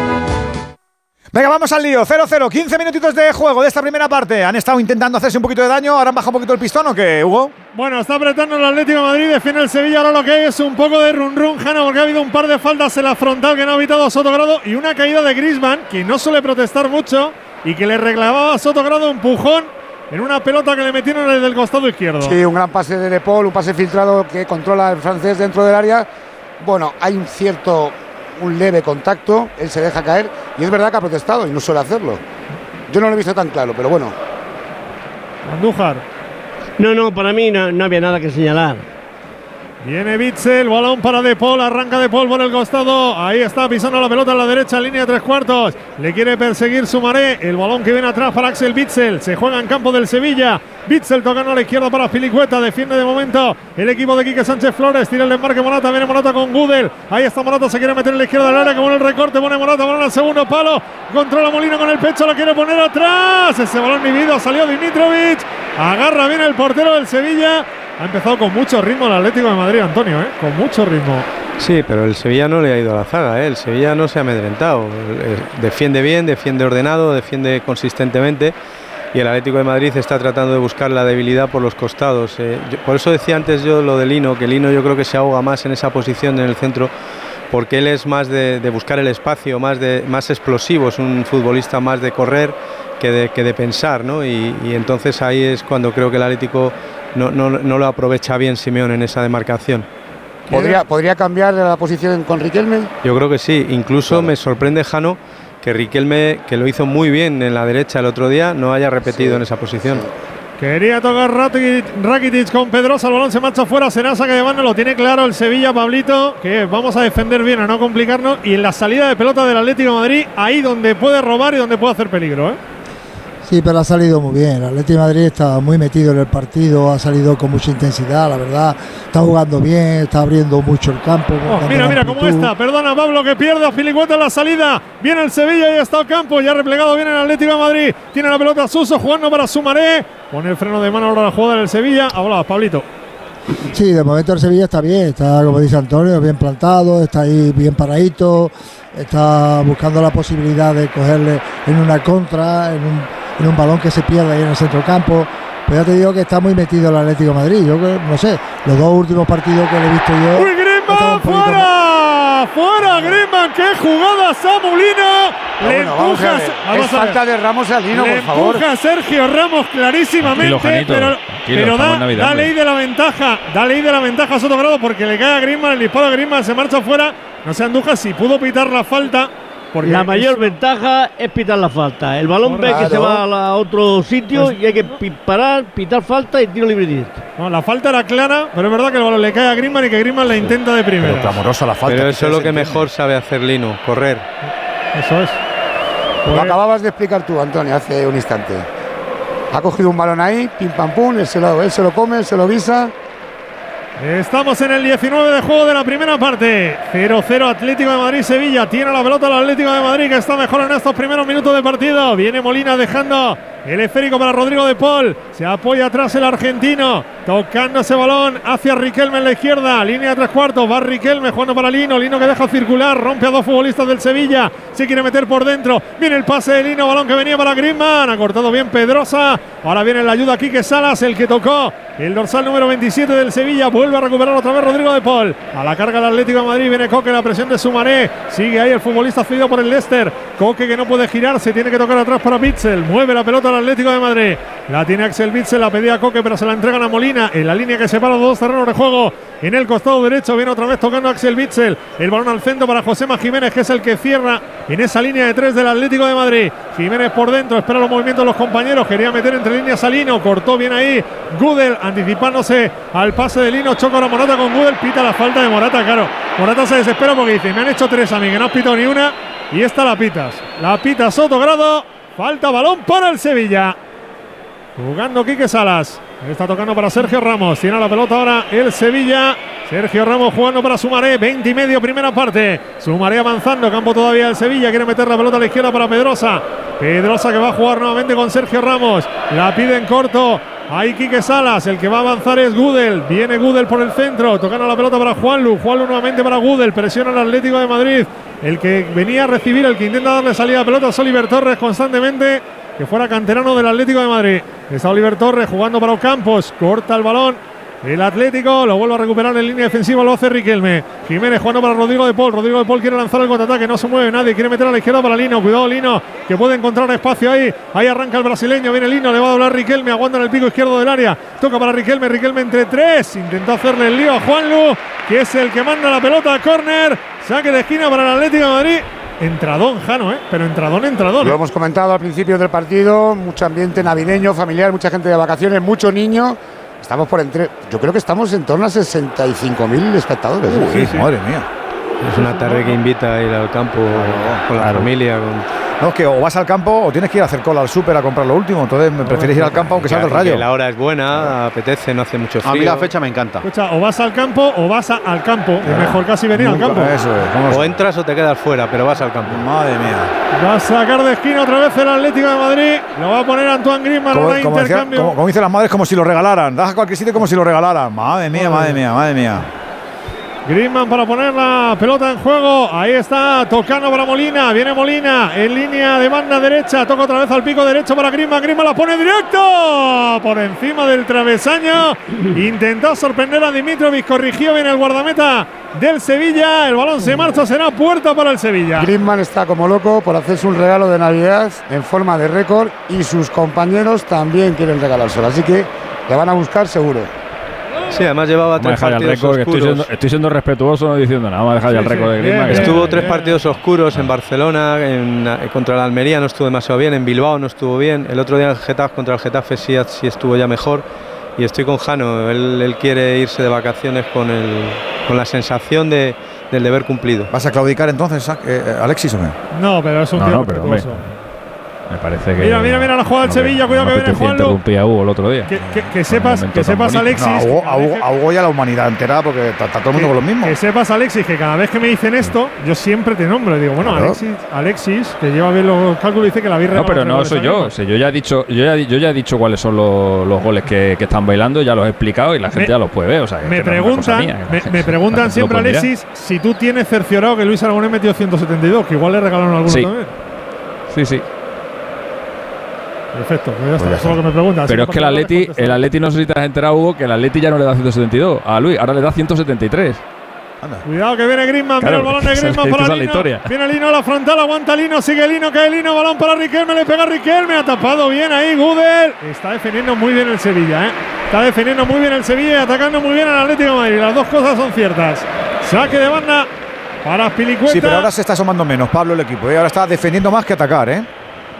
Speaker 2: Venga, vamos al lío. 0-0, 15 minutitos de juego de esta primera parte. Han estado intentando hacerse un poquito de daño, ahora han bajado un poquito el pistón o qué, Hugo?
Speaker 9: Bueno, está apretando el Atlético de Madrid, defiende el Sevilla, ahora lo que hay es un poco de run run, Jana, porque ha habido un par de faltas en la frontal que no ha evitado a Sotogrado y una caída de Grisman, que no suele protestar mucho y que le reclamaba a Sotogrado un empujón en una pelota que le metieron desde el costado izquierdo.
Speaker 11: Sí, un gran pase de De Paul, un pase filtrado que controla el francés dentro del área. Bueno, hay un cierto, un leve contacto, él se deja caer y es verdad que ha protestado y no suele hacerlo. Yo no lo he visto tan claro, pero bueno.
Speaker 9: Andújar.
Speaker 17: No, no, para mí no, no había nada que señalar.
Speaker 9: Viene Bitzel, balón para De Paul, arranca De Paul por el costado. Ahí está pisando la pelota en la derecha, línea de tres cuartos. Le quiere perseguir Sumaré. El balón que viene atrás para Axel Bitzel. Se juega en campo del Sevilla. Bitzel tocando a la izquierda para Filicueta. Defiende de momento el equipo de Quique Sánchez Flores. Tira el desmarque Morata. Viene Morata con Gudel. Ahí está Morata. Se quiere meter en la izquierda del área. Que pone el recorte. Pone Morata. Balón al segundo palo. Controla Molina con el pecho. Lo quiere poner atrás. Ese balón dividido. Salió Dimitrovic. Agarra bien el portero del Sevilla. Ha empezado con mucho ritmo el Atlético de Madrid, Antonio, ¿eh? con mucho ritmo.
Speaker 14: Sí, pero el Sevilla no le ha ido a la zaga, ¿eh? el Sevilla no se ha amedrentado. Eh, Defiende bien, defiende ordenado, defiende consistentemente y el Atlético de Madrid está tratando de buscar la debilidad por los costados. Eh, yo- por eso decía antes yo lo de Lino, que Lino yo creo que se ahoga más en esa posición en el centro porque él es más de, de buscar el espacio, más, de, más explosivo, es un futbolista más de correr que de, que de pensar, ¿no? Y, y entonces ahí es cuando creo que el Atlético no, no- no lo aprovecha bien Simeón en esa demarcación.
Speaker 11: ¿Podría, ¿Podría cambiar la posición con Riquelme?
Speaker 14: Yo creo que sí, incluso me sorprende Jano que Riquelme, que lo hizo muy bien en la derecha el otro día, no haya repetido en esa posición.
Speaker 9: Quería tocar Rakitic, Rakitic con Pedrosa, el balón se marcha fuera, Senasa que de mano lo tiene claro el Sevilla, Pablito, que vamos a defender bien, a no complicarnos, y en la salida de pelota del Atlético de Madrid, ahí donde puede robar y donde puede hacer peligro. ¿eh?
Speaker 15: Sí, pero ha salido muy bien. El Atlético de Madrid está muy metido en el partido, ha salido con mucha intensidad, la verdad. Está jugando bien, está abriendo mucho el campo.
Speaker 9: Oh, mira, mira cómo está. Perdona, Pablo, que pierde a Filicueta en la salida. Viene el Sevilla y está el campo. Ya replegado viene el Atlético de Madrid. Tiene la pelota Suso jugando para Sumaré. Pone el freno de mano ahora la jugada del Sevilla. Hablabas, Pablito.
Speaker 15: Sí, de momento el Sevilla está bien, está, como dice Antonio, bien plantado, está ahí bien paradito, está buscando la posibilidad de cogerle en una contra, en un, en un balón que se pierde ahí en el centro del campo. Pero ya te digo que está muy metido el Atlético de Madrid. Yo que- no sé, los dos últimos partidos que le he visto yo.
Speaker 9: ¡Uy, Griezmann! ¡Fuera! ¡Fuera, Griezmann! ¡Qué jugada, Samulino! Le
Speaker 11: bueno, vamos a
Speaker 9: empuja.
Speaker 11: ver,
Speaker 9: vamos
Speaker 11: es
Speaker 9: a ver.
Speaker 11: falta de Ramos al Lino,
Speaker 9: Le
Speaker 11: por favor.
Speaker 9: empuja a Sergio Ramos clarísimamente,
Speaker 16: Janito,
Speaker 9: pero, pero da,
Speaker 16: Navidad,
Speaker 9: ley de la ventaja, da ley de la ventaja a Sotogrado porque le cae a Griezmann, el disparo de Griezmann se marcha fuera. No se anduja si pudo pitar la falta. Porque
Speaker 17: la mayor
Speaker 9: es-
Speaker 17: ventaja es pitar la falta. El balón ve que se va a la- otro sitio
Speaker 9: Pues-
Speaker 17: y hay que parar, pitar falta y tiro libre directo.
Speaker 9: No, la falta era clara, pero es verdad que el balón le cae a Griezmann y que Griezmann la intenta de primera.
Speaker 2: clamorosa la
Speaker 14: Pero eso es lo que mejor sabe hacer Lino, correr.
Speaker 9: Eso es.
Speaker 11: Lo acababas de explicar tú, Antonio, hace un instante. Ha cogido un balón ahí, pim pam pum, él se lo, él se lo come, él se lo visa.
Speaker 9: Estamos en el 19 de juego de la primera parte. 0-0 Atlético de Madrid-Sevilla. Tiene la pelota el Atlético de Madrid que está mejor en estos primeros minutos de partido. Viene Molina dejando el esférico para Rodrigo de Paul. Se apoya atrás el argentino. Tocando ese balón hacia Riquelme en la izquierda. Línea de tres cuartos. Va Riquelme jugando para Lino. Lino que deja circular. Rompe a dos futbolistas del Sevilla. Se quiere meter por dentro. Viene el pase de Lino. Balón que venía para Griezmann. Ha cortado bien Pedrosa. Ahora viene la ayuda Quique Salas. El que tocó el dorsal número 27 del Sevilla. Vuelve a recuperar otra vez Rodrigo de Paul. A la carga el Atlético de Madrid. Viene Coque. La presión de Sumaré. Sigue ahí el futbolista cedido por el Leicester. Coque que no puede girarse. Tiene que tocar atrás para Bitzel. Mueve la pelota al Atlético de Madrid. La tiene Axel Bitzel. La pedía Coque, pero se la entregan a Molina. En la línea que separa los dos terrenos de juego. En el costado derecho viene otra vez tocando Axel Bitzel. El balón al centro para Josema Jiménez, que es el que cierra en esa línea de tres del Atlético de Madrid. Jiménez por dentro, espera los movimientos de los compañeros. Quería meter entre líneas a Lino. Cortó bien ahí. Gudel anticipándose al pase de Lino. Choca ahora Morata con Gudel. Pita la falta de Morata, claro. Morata se desespera porque dice: Me han hecho tres a mí, que no has pitado ni una. Y esta la pitas. La pita Soto Grado. Falta balón para el Sevilla. Jugando Quique Salas. Está tocando para Sergio Ramos. Tiene la pelota ahora el Sevilla. Sergio Ramos jugando para Sumaré. 20 y medio primera parte. Sumaré avanzando. Campo todavía el Sevilla. Quiere meter la pelota a la izquierda para Pedrosa. Pedrosa que va a jugar nuevamente con Sergio Ramos. La pide en corto. Ahí Quique Salas, el que va a avanzar es Gudel. Viene Gudel por el centro, tocando la pelota para Juanlu. Juanlu nuevamente para Gudel, presiona al Atlético de Madrid. El que venía a recibir, el que intenta darle salida a pelota es Oliver Torres constantemente, que fuera canterano del Atlético de Madrid. Está Oliver Torres jugando para Ocampos, corta el balón. El Atlético lo vuelve a recuperar en línea defensiva, lo hace Riquelme. Jiménez jugando para Rodrigo de Paul. Rodrigo de Paul quiere lanzar el contraataque, no se mueve nadie. Quiere meter a la izquierda para Lino. Cuidado, Lino, que puede encontrar espacio ahí. Ahí arranca el brasileño. Viene Lino, le va a doblar Riquelme. Aguanta en el pico izquierdo del área. Toca para Riquelme. Riquelme entre tres. Intentó hacerle el lío a Juanlu, que es el que manda la pelota a córner. Saque de esquina para el Atlético de Madrid. Entradón, Jano, ¿eh? Pero entradón, entradón.
Speaker 11: Lo hemos comentado al principio del partido, mucho ambiente navideño, familiar, mucha gente de vacaciones, mucho niño. Estamos por entre. Yo creo que estamos en torno a 65.000 espectadores. ¿eh?
Speaker 14: sí, madre mía. Es una tarde que invita a ir al campo con la familia.
Speaker 2: No, es que o vas al campo o tienes que ir a hacer cola al súper a comprar lo último. Entonces me prefieres ir al campo aunque sea del rayo.
Speaker 14: La hora es buena, apetece, no hace mucho frío.
Speaker 1: A mí la fecha me encanta.
Speaker 9: Escucha, o vas al campo o vas a- al campo. Es mejor casi venir al campo.
Speaker 14: O entras o te quedas fuera, pero vas al campo.
Speaker 2: Madre mía.
Speaker 9: Va a sacar de esquina otra vez el Atlético de Madrid. Lo va a poner Antoine Griezmann.
Speaker 2: Como, decía-
Speaker 9: intercambio.
Speaker 2: como- como dicen las madres, como si lo regalaran. Das a cualquier sitio como si lo regalaran. Madre mía, madre mía, madre mía.
Speaker 9: Griezmann para poner la pelota en juego. Ahí está, tocando para Molina. Viene Molina en línea de banda derecha. Toca otra vez al pico derecho para Griezmann. Griezmann la pone directo por encima del travesaño. Intentó sorprender a Dimitrovic. Corrigió bien el guardameta del Sevilla. El balón se marcha. Será puerta para el Sevilla.
Speaker 11: Griezmann está como loco por hacerse un regalo de Navidad en forma de récord y sus compañeros también quieren regalárselo. Así que le van a buscar seguro.
Speaker 14: Sí, además llevaba
Speaker 16: Vamos
Speaker 14: tres
Speaker 16: el
Speaker 14: partidos
Speaker 16: récord, que estoy
Speaker 14: oscuros.
Speaker 16: siendo, estoy siendo respetuoso, no diciendo nada. Vamos a dejar ya el récord de Griezmann.
Speaker 14: Estuvo tres partidos oscuros en Barcelona, en- contra el Almería no estuvo demasiado bien, en Bilbao no estuvo bien, el otro día en Getafe contra el Getafe sí, sí estuvo ya mejor y estoy con Jano, él, él quiere irse de vacaciones con, el, con la sensación de, del deber cumplido.
Speaker 2: ¿Vas a claudicar entonces, eh, eh, Alexis o qué?
Speaker 9: No, pero es un
Speaker 16: No,
Speaker 9: tío
Speaker 16: no, pero. Me parece que.
Speaker 9: Mira, mira, mira la jugada del Sevilla, cuidado que viene Juanlu.
Speaker 16: interrumpir a Hugo el otro día.
Speaker 9: Que, que- que sepas, que sepas. Alexis.
Speaker 2: No, a Hugo,
Speaker 9: cada
Speaker 2: a
Speaker 9: vez
Speaker 2: Hugo-
Speaker 9: que-
Speaker 2: a Hugo y a la humanidad entera porque está, está todo el mundo con lo mismo.
Speaker 9: Que sepas, Alexis, que cada vez que me dicen esto, yo siempre te nombro. Y digo, bueno,
Speaker 2: Claro.
Speaker 9: Alexis, Alexis, que lleva bien los cálculos, dice que la birra.
Speaker 16: No, pero no soy yo. Si yo ya he dicho, yo ya, yo ya he dicho cuáles son los, los goles que, que están bailando, ya los he explicado y la gente
Speaker 9: Me-
Speaker 16: ya los puede ver. O sea,
Speaker 9: Me preguntan,
Speaker 16: mía,
Speaker 9: me,
Speaker 16: gente-
Speaker 9: me
Speaker 16: la
Speaker 9: preguntan siempre. Alexis, si tú tienes cerciorado que Luis Aragonés metió 172, que igual le regalaron alguno
Speaker 16: Sí.
Speaker 9: también.
Speaker 16: Sí, sí.
Speaker 9: Perfecto, pues ya está, eso es lo que me preguntan.
Speaker 16: Pero es que el Atleti, el Atleti no sé si te has enterado, Hugo, que el Atleti ya no le da 172 a Luis, ahora le da 173.
Speaker 9: Cuidado que viene Griezmann,
Speaker 16: Claro,
Speaker 9: mira el balón de
Speaker 16: esa
Speaker 9: para
Speaker 16: es la
Speaker 9: Lino.
Speaker 16: historia.
Speaker 9: Viene Lino a la frontal, aguanta Lino, sigue Lino, cae Lino, balón para Riquelme, le pega Riquelme, ha tapado bien ahí Gudel. Está defendiendo muy bien el Sevilla, ¿eh? Está defendiendo muy bien el Sevilla y atacando muy bien al Atlético de Madrid. Las dos cosas son ciertas. Saque de banda para Pilicueta.
Speaker 2: Sí, pero ahora se está asomando menos Pablo el equipo. ¿eh? Ahora está defendiendo más que atacar, ¿eh?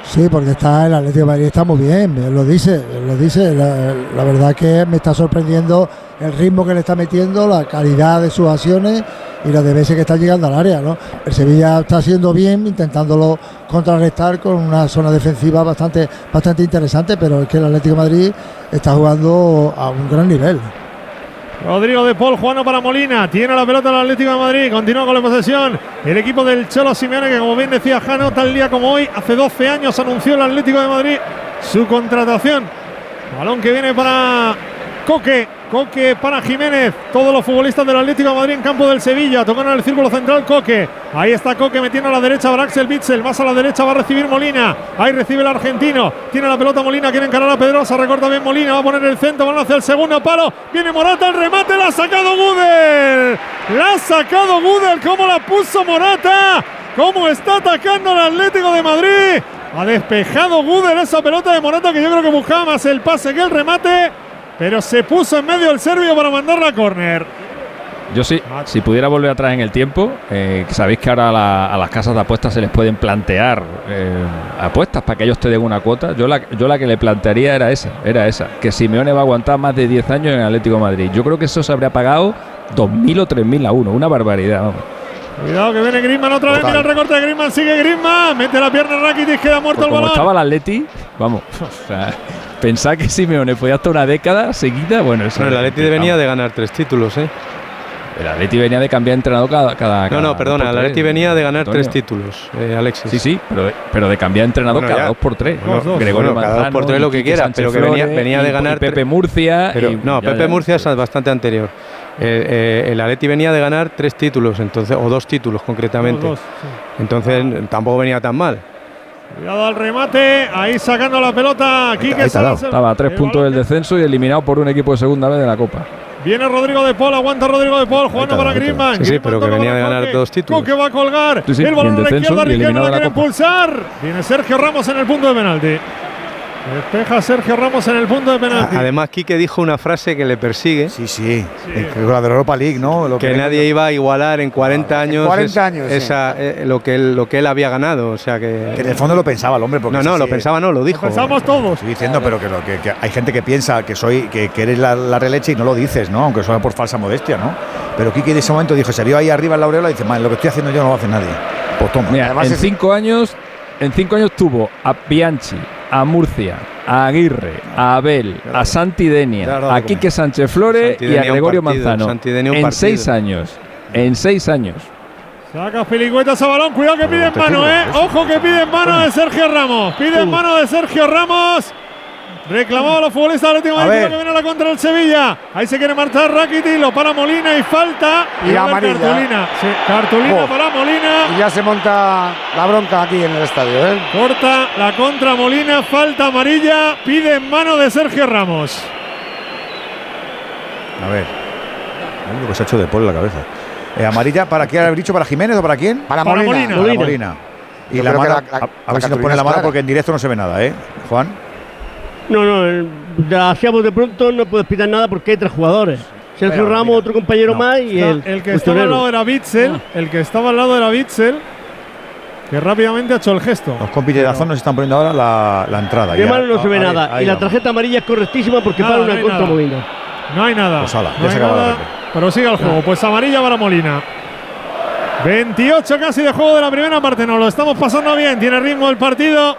Speaker 15: Sí, porque está el Atlético Madrid está muy bien, lo dice, lo dice. La, la verdad que me está sorprendiendo el ritmo que le está metiendo, la calidad de sus acciones y las de veces que está llegando al área, ¿no? El Sevilla está haciendo bien, intentándolo contrarrestar con una zona defensiva bastante, bastante interesante, pero es que el Atlético Madrid está jugando a un gran nivel.
Speaker 9: Rodrigo de Paul jugando para Molina. Tiene la pelota el Atlético de Madrid. Continúa con la posesión. El equipo del Cholo Simeone, que como bien decía Jano, tal día como hoy, hace 12 años anunció el Atlético de Madrid su contratación. Balón que viene para Coque. Coque para Jiménez. Todos los futbolistas del Atlético de Madrid en campo del Sevilla. Tocando en el círculo central Coque. Ahí está Coque metiendo a la derecha para Axel Bitzel. Más a la derecha va a recibir Molina. Ahí recibe el argentino. Tiene la pelota Molina. Quiere encarar a Pedrosa. Recorta bien Molina. Va a poner el centro. Van hacia el segundo palo. Viene Morata. El remate. La ha sacado Gudel. La ha sacado Gudel. ¿Cómo la puso Morata? ¿Cómo está atacando el Atlético de Madrid? Ha despejado Gudel esa pelota de Morata que yo creo que buscaba más el pase que el remate. Pero se puso en medio el serbio para mandarla a córner.
Speaker 16: Yo sí, si pudiera volver atrás en el tiempo, eh, que sabéis que ahora a, la- a las casas de apuestas se les pueden plantear eh, apuestas para que ellos te den una cuota. Yo la, yo la que le plantearía era esa, era esa, que Simeone va a aguantar más de 10 años en Atlético de Madrid. Yo creo que eso se habría pagado 2.000 o 3.000 a uno, una barbaridad. vamos.
Speaker 9: Cuidado que viene Griezmann otra vez. Mira el recorte de Griezmann. Sigue Griezmann. Mete la pierna Rakitic. Queda muerto
Speaker 16: Pues
Speaker 9: el
Speaker 16: como
Speaker 9: balón.
Speaker 16: estaba el Atleti, vamos, o sea, pensar que Simeone podía hasta una década seguida, bueno, eso
Speaker 14: Bueno, el Atleti venía de ganar tres títulos, ¿eh?
Speaker 16: El Atleti venía de cambiar entrenador cada. cada
Speaker 14: No, no,
Speaker 16: cada
Speaker 14: perdona, el Atleti venía de ganar
Speaker 16: Antonio.
Speaker 14: tres títulos, eh, Alexis.
Speaker 16: Sí, sí, pero, pero de cambiar entrenador
Speaker 14: Bueno,
Speaker 16: cada
Speaker 14: ya.
Speaker 16: dos por tres.
Speaker 14: Bueno,
Speaker 16: Gregorio
Speaker 14: bueno, cada dos por tres lo que quiera,
Speaker 16: Sánchez
Speaker 14: pero que venía, de ganar.
Speaker 16: y Pepe Murcia.
Speaker 14: pero-
Speaker 16: y-
Speaker 14: no,
Speaker 16: ya,
Speaker 14: Pepe
Speaker 16: ya.
Speaker 14: Murcia es bastante anterior. Eh, eh, el Atleti venía de ganar tres títulos, entonces o dos títulos concretamente.
Speaker 9: Dos,
Speaker 14: Entonces tampoco venía tan mal.
Speaker 9: Cuidado al remate, ahí sacando la pelota. Quique Salas.
Speaker 16: Estaba a tres
Speaker 9: El
Speaker 16: puntos del descenso y eliminado por un equipo de segunda vez de la Copa.
Speaker 9: Viene Rodrigo de Paul, aguanta Rodrigo de Paul, jugando para Griezmann.
Speaker 14: Sí, sí, pero que venía de ganar dos títulos.
Speaker 9: Coque va a colgar.
Speaker 16: Sí, sí,
Speaker 9: el balón a la izquierda, Riquelme la
Speaker 16: de la
Speaker 9: quiere impulsar. Viene Sergio Ramos en el punto de penalti. Despeja Sergio Ramos en el punto de penalti.
Speaker 14: Además, Quique dijo una frase que le persigue.
Speaker 2: Sí, sí. La de la Europa League, ¿no? Lo
Speaker 14: que
Speaker 2: que-
Speaker 14: nadie iba a igualar en 40 años,
Speaker 2: 40
Speaker 14: es-
Speaker 2: años, sí.
Speaker 14: esa, eh, lo, que él, lo que él había ganado. O sea que,
Speaker 2: Que en el fondo lo pensaba el hombre. Porque
Speaker 14: No,
Speaker 2: es
Speaker 14: no,
Speaker 2: así,
Speaker 14: lo pensaba, no, lo dijo.
Speaker 9: Pensamos todos.
Speaker 2: Estoy diciendo, pero que, lo, que, que hay gente que piensa que soy que, que eres la, la releche y no lo dices, ¿no? Aunque suena por falsa modestia, ¿no? Pero Kiki en ese momento dijo, se vio ahí arriba en la aureola y dice, lo que estoy haciendo yo no lo hace nadie. Pues toma.
Speaker 16: Mira, en cinco años, en cinco años tuvo a Bianchi, a Murcia, a Aguirre, a Abel, a Santidenia,
Speaker 14: dado
Speaker 16: a Quique Sánchez Flores y a Gregorio
Speaker 14: partido,
Speaker 16: Manzano. En seis años. En seis años.
Speaker 9: Saca Pilicueta ese balón, cuidado que pide en mano, ¿eh? Ojo que pide en mano de Sergio Ramos. Pide en mano de Sergio Ramos. Reclamado a los futbolistas del
Speaker 2: ver.
Speaker 9: que viene a la contra del Sevilla. Ahí se quiere marchar Rakitic, lo para Molina y falta.
Speaker 11: Y
Speaker 9: haber
Speaker 11: amarilla.
Speaker 9: cartulina. Sí, cartulina
Speaker 11: Oh.
Speaker 9: para Molina.
Speaker 11: Y ya se monta la bronca aquí en el estadio, ¿eh?
Speaker 9: Corta la contra Molina, falta amarilla, pide en mano de Sergio Ramos.
Speaker 2: A ver. Lo que se ha hecho de Paul en la cabeza. Eh, amarilla, ¿para quién haber dicho? ¿Para Jiménez o para quién?
Speaker 11: Para
Speaker 9: Para
Speaker 11: Molina.
Speaker 9: Molina.
Speaker 2: Para
Speaker 11: Molina.
Speaker 2: Molina. Y
Speaker 11: Yo
Speaker 2: la mano,
Speaker 11: la- la-
Speaker 2: a, ver si nos pone la mano
Speaker 11: clara.
Speaker 2: porque en directo no se ve nada, ¿eh? Juan.
Speaker 17: No, no, eh, hacíamos de pronto no puedes pitar nada porque hay tres jugadores. Sergio Ramos,
Speaker 2: mira,
Speaker 17: otro compañero más y
Speaker 9: Está-
Speaker 17: el,
Speaker 9: el que estaba al lado era Bitzel,
Speaker 17: Ah.
Speaker 9: el que estaba al lado era Bitzel, que rápidamente ha hecho el gesto.
Speaker 2: Los compis de Dazón nos están poniendo ahora la, la entrada.
Speaker 17: De mano no se ve
Speaker 2: Ahí-
Speaker 17: nada.
Speaker 2: ahí
Speaker 17: y la
Speaker 2: vamos.
Speaker 17: tarjeta amarilla es correctísima porque
Speaker 9: Nada,
Speaker 17: para
Speaker 9: no
Speaker 17: una
Speaker 9: hay
Speaker 17: contra
Speaker 9: nada.
Speaker 17: Molina.
Speaker 9: No hay nada.
Speaker 2: Pues ala,
Speaker 9: no
Speaker 2: ya
Speaker 9: hay
Speaker 2: se acaba la
Speaker 9: nada, pero sigue el juego. Pues amarilla para Molina. 28 casi de juego de la primera parte. Nos lo estamos pasando bien. Tiene ritmo el partido.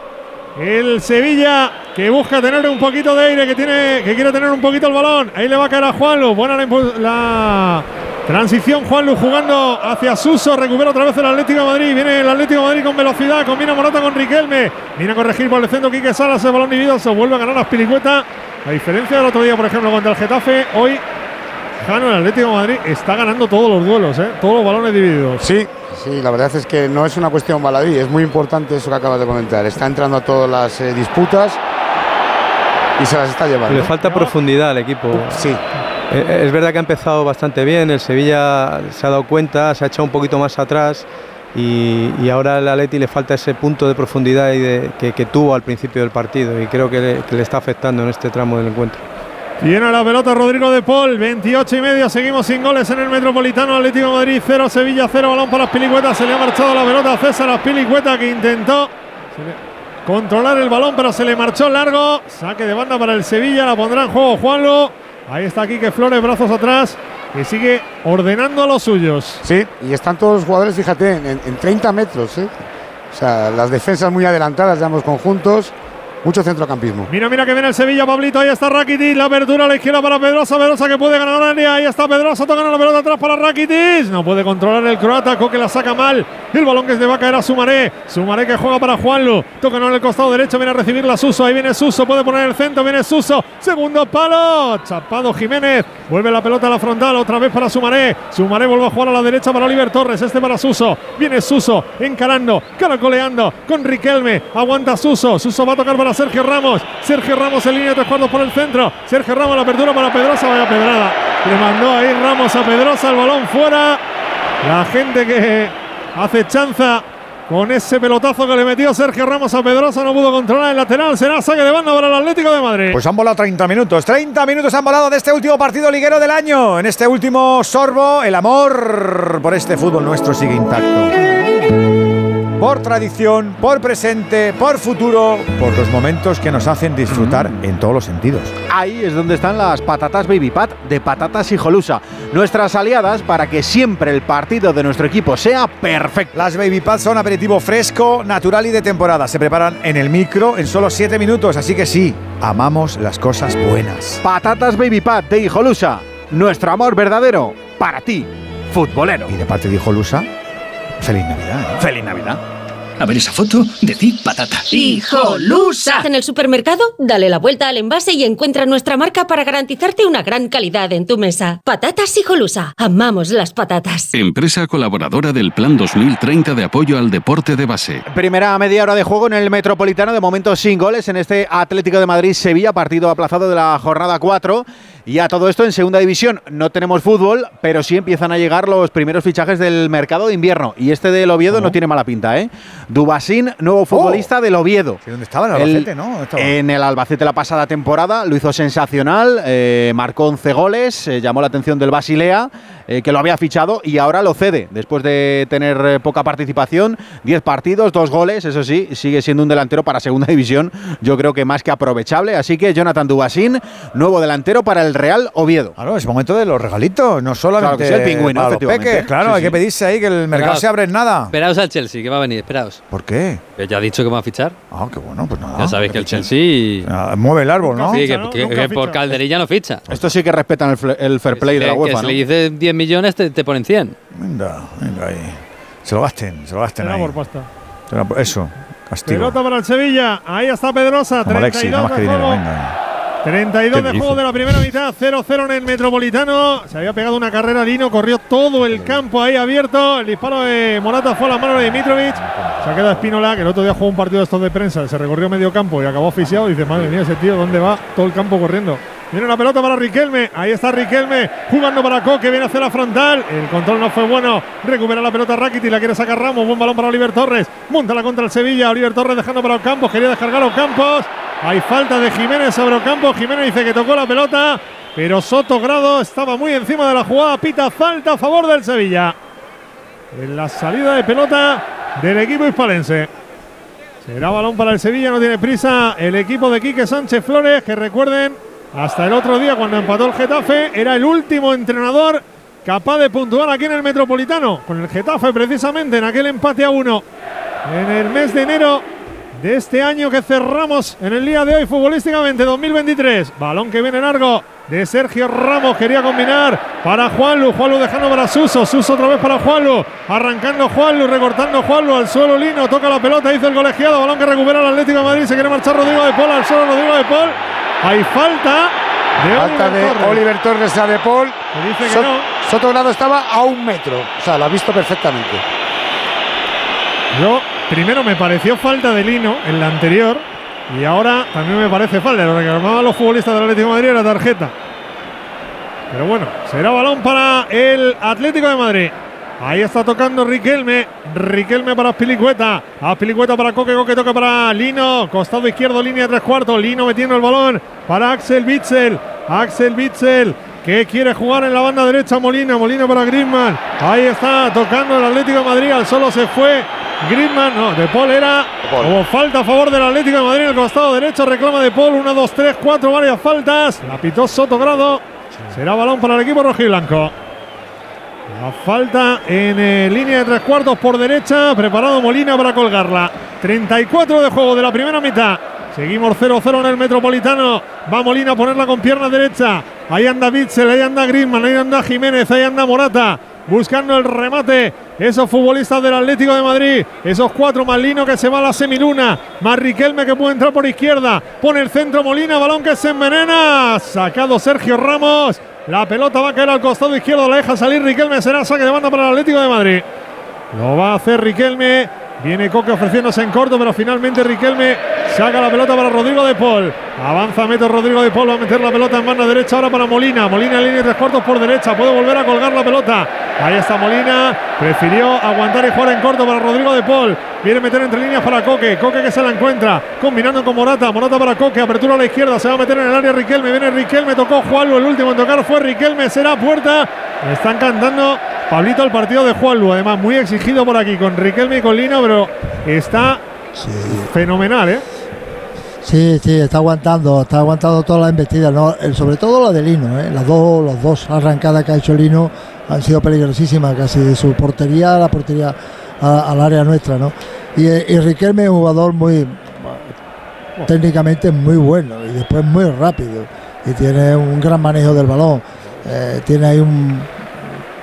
Speaker 9: El Sevilla que busca tener un poquito de aire, que tiene, que quiere tener un poquito el balón. Ahí le va a caer a Juanlu. Buena la, la transición. Juanlu jugando hacia Suso. Recupera otra vez el Atlético Madrid. Viene el Atlético Madrid con velocidad. Combina Morata con Riquelme. Viene a corregir por el centro Quique Salas. El balón dividido. Se vuelve a ganar las pilicuetas. A diferencia del otro día, por ejemplo, contra el Getafe, hoy Jano, el Atlético de Madrid está ganando todos los duelos, ¿eh? todos los balones divididos.
Speaker 11: Sí, sí, la verdad es que no es una cuestión baladí, es muy importante eso que acabas de comentar. Está entrando a todas las eh, disputas y se las está llevando.
Speaker 14: Le falta profundidad al equipo.
Speaker 11: Sí.
Speaker 14: Eh, Es verdad que ha empezado bastante bien, el Sevilla se ha dado cuenta, se ha echado un poquito más atrás y, y ahora al Atleti le falta ese punto de profundidad y de- que, que tuvo al principio del partido y creo que le, que le está afectando en este tramo del encuentro.
Speaker 9: Tiene la pelota Rodrigo de Paul, 28 y medio, seguimos sin goles en el Metropolitano, Atlético de Madrid 0, Sevilla 0, balón para Pilicueta, se le ha marchado la pelota a César Azpilicueta que intentó controlar el balón pero se le marchó largo, saque de banda para el Sevilla, la pondrá en juego Juanlo, ahí está Quique Flores, brazos atrás, que sigue ordenando a los suyos.
Speaker 11: Sí, y están todos los jugadores, fíjate, en, en 30 metros. ¿eh? O sea, las defensas muy adelantadas de ambos conjuntos, mucho centrocampismo.
Speaker 9: Mira, mira que viene el Sevilla, Pablito. Ahí está Rakitic. La apertura a la izquierda para Pedrosa. Pedrosa que puede ganar área. Ahí está Pedrosa. Tocan la pelota atrás para Rakitic. No puede controlar el croata. Coque la saca mal. El balón que se va a caer a Sumaré. Sumaré que juega para Juanlu. Tocan en el costado derecho. Viene a recibir la Suso. Ahí viene Suso. Puede poner el centro. Viene Suso. Segundo palo. Chapado Jiménez. Vuelve la pelota a la frontal. Otra vez para Sumaré. Sumaré vuelve a jugar a la derecha para Oliver Torres. Este para Suso. Viene Suso. Encarando. Caracoleando. Con Riquelme. Aguanta Suso. Suso va a tocar para Sergio Ramos. Sergio Ramos en línea de tres cuartos por el centro. Sergio Ramos la apertura para Pedrosa. Vaya pedrada. Le mandó ahí Ramos a Pedrosa. El balón fuera. La gente que hace chanza con ese pelotazo que le metió Sergio Ramos a Pedrosa. No pudo controlar el lateral. Será saque de banda para el Atlético de Madrid.
Speaker 2: Pues han volado 30 minutos. 30 minutos han volado de este último partido liguero del año. En este último sorbo, el amor por este fútbol nuestro sigue intacto. Por tradición, por presente, por futuro, por los momentos que nos hacen disfrutar en todos los sentidos.
Speaker 1: Ahí es donde están las patatas Baby Pat de Patatas Hijolusa, nuestras aliadas para que siempre el partido de nuestro equipo sea perfecto.
Speaker 2: Las Baby Pads son aperitivo fresco, natural y de temporada. Se preparan en el micro en solo 7 minutos, así que sí, amamos las cosas buenas.
Speaker 1: Patatas Baby Pat de Hijolusa, nuestro amor verdadero para ti, futbolero.
Speaker 2: Y de parte de Hijo Lusa, feliz Navidad. ¿eh?
Speaker 1: Feliz Navidad.
Speaker 6: A ver esa foto, decid patata.
Speaker 18: ¡Hijolusa! En el supermercado, dale la vuelta al envase y encuentra nuestra marca para garantizarte una gran calidad en tu mesa. Patatas Hijolusa. Amamos las patatas.
Speaker 19: Empresa colaboradora del Plan 2030 de apoyo al deporte de base.
Speaker 1: Primera media hora de juego en el Metropolitano, de momento sin goles en este Atlético de Madrid-Sevilla, partido aplazado de la jornada 4. Y a todo esto en segunda división no tenemos fútbol, pero sí empiezan a llegar los primeros fichajes del mercado de invierno. Y este del Oviedo no tiene mala pinta, ¿eh? Dubasín, nuevo futbolista del Oviedo.
Speaker 2: ¿Dónde estaba en el Albacete, no?
Speaker 1: En el Albacete la pasada temporada lo hizo sensacional, eh, marcó 11 goles, eh, llamó la atención del Basilea, eh, que lo había fichado y ahora lo cede después de tener eh, poca participación, 10 partidos, 2 goles, eso sí, sigue siendo un delantero para segunda división, yo creo que más que aprovechable. Así que Jonathan Dubasín, nuevo delantero para el Real Oviedo.
Speaker 2: Claro, es momento de los regalitos, no solamente
Speaker 1: Claro que sí, el pingüino,
Speaker 2: claro,
Speaker 1: Sí,
Speaker 2: hay
Speaker 1: sí.
Speaker 2: que pedirse ahí que el mercado
Speaker 12: Esperaos.
Speaker 2: se abre en nada.
Speaker 12: Esperaos al Chelsea, que va a venir, esperaos.
Speaker 2: ¿Por qué?
Speaker 12: Que ya ha dicho que va a fichar.
Speaker 2: Ah, qué bueno, pues nada.
Speaker 12: Ya sabéis que el Chelsea.
Speaker 2: Ah, mueve el árbol, ¿no?
Speaker 12: Sí, que, que- que por calderilla no ficha.
Speaker 1: Esto sí que respetan el, fair play de la UEFA,
Speaker 12: que
Speaker 1: ¿no?
Speaker 12: le dices 10 millones, te, te ponen 100.
Speaker 2: Venga, venga ahí. Se lo gasten, se lo gasten ahí.
Speaker 9: por pasta.
Speaker 2: Eso, castigo.
Speaker 9: Pelota para el Sevilla. Ahí está Pedrosa.
Speaker 2: Como Alexis,
Speaker 9: 32
Speaker 2: nada más que
Speaker 9: de
Speaker 2: dinero,
Speaker 9: juego.
Speaker 2: venga.
Speaker 9: 32
Speaker 2: ¿Qué
Speaker 9: de
Speaker 2: dice?
Speaker 9: juego de la primera mitad, 0-0 en el Metropolitano. Se había pegado una carrera Lino, corrió todo el campo ahí abierto. El disparo de Morata fue a la mano de Dimitrovic. Se ha quedado Espínola, que el otro día jugó un partido de estos de prensa. Se recorrió medio campo y acabó asfixiado. Dice, madre mía, ese tío, ¿dónde va? Todo el campo corriendo. Viene una pelota para Riquelme. Ahí está Riquelme jugando para Coque. Viene hacia la frontal. El control no fue bueno. Recupera la pelota Rakiti. La quiere sacar Ramos. Buen balón para Oliver Torres. Monta la contra el Sevilla. Oliver Torres dejando para Ocampos. Quería descargar a Ocampos. Hay falta de Jiménez sobre Ocampos. Jiménez dice que tocó la pelota. Pero Soto Grado estaba muy encima de la jugada. Pita falta a favor del Sevilla. En la salida de pelota del equipo hispalense. Será balón para el Sevilla, no tiene prisa el equipo de Quique Sánchez Flores, que recuerden, hasta el otro día cuando empató el Getafe, era el último entrenador capaz de puntuar aquí en el Metropolitano, con el Getafe precisamente en aquel empate a uno. En el mes de enero de este año que cerramos en el día de hoy futbolísticamente 2023. Balón que viene largo de Sergio Ramos, quería combinar para Juanlu, Juanlu dejando para Suso, Suso otra vez para Juanlu, arrancando Juanlu, recortando Juanlu al suelo Lino, toca la pelota, hizo el colegiado, balón que recupera el Atlético de Madrid, se quiere marchar Rodrigo de Paul al suelo Rodrigo de Paul. Hay falta de
Speaker 11: Falta
Speaker 9: Oliver
Speaker 11: de
Speaker 9: Torres.
Speaker 11: Oliver Torres a De Paul.
Speaker 9: Que dice que
Speaker 11: Sot-
Speaker 9: no.
Speaker 11: Sotogrado estaba a un metro. O sea, lo ha visto perfectamente.
Speaker 9: Yo, primero me pareció falta de Lino en la anterior y ahora también me parece falta. Lo reclamaban los futbolistas del Atlético de Madrid era tarjeta. Pero bueno, será balón para el Atlético de Madrid. Ahí está tocando Riquelme. Riquelme para Pilicueta. A Pilicueta para Coque. Coque toca para Lino. Costado izquierdo, línea tres cuartos. Lino metiendo el balón para Axel Bitzel. Axel Bitzel que quiere jugar en la banda derecha. Molina. Molina para Griezmann. Ahí está tocando el Atlético de Madrid. Al solo se fue Griezmann. No, De Paul era. Hubo falta a favor del Atlético de Madrid el costado derecho. Reclama De Paul. Una, dos, tres, cuatro. Varias faltas. La pitó Sotogrado. Será balón para el equipo rojiblanco. La falta en eh, línea de tres cuartos por derecha. Preparado Molina para colgarla. 34 de juego de la primera mitad. Seguimos 0-0 en el Metropolitano. Va Molina a ponerla con pierna derecha. Ahí anda Bitzel, ahí anda Griezmann, ahí anda Jiménez, ahí anda Morata. Buscando el remate. Esos futbolistas del Atlético de Madrid. Esos cuatro más que se va a la semiluna. Más Riquelme que puede entrar por izquierda. Pone el centro Molina. Balón que se envenena. Sacado Sergio Ramos. La pelota va a caer al costado izquierdo. La deja salir Riquelme. Será saque de banda para el Atlético de Madrid. Lo va a hacer Riquelme. Viene Coque ofreciéndose en corto, pero finalmente Riquelme saca la pelota para Rodrigo de Paul. Avanza, mete Rodrigo de Paul, va a meter la pelota en banda derecha ahora para Molina. Molina en línea tres cuartos por derecha, puede volver a colgar la pelota. Ahí está Molina, prefirió aguantar y jugar en corto para Rodrigo de Paul. Viene a meter entre líneas para Coque, Coque que se la encuentra, combinando con Morata, Morata para Coque, apertura a la izquierda, se va a meter en el área Riquelme, viene Riquelme, tocó Juanlu, el último en tocar fue Riquelme, será puerta. Están cantando Pablito el partido de Juanlu, además muy exigido por aquí con Riquelme y con Lino, pero está fenomenal, ¿eh?
Speaker 15: Sí, sí, está aguantando, está aguantando todas las embestidas, ¿no? Sobre todo la de Lino, ¿eh? las dos, las dos arrancadas que ha hecho Lino han sido peligrosísimas, casi de su portería a la portería al área nuestra, ¿no? Y, y Riquelme es un jugador muy técnicamente muy bueno y después muy rápido y tiene un gran manejo del balón, eh, tiene ahí un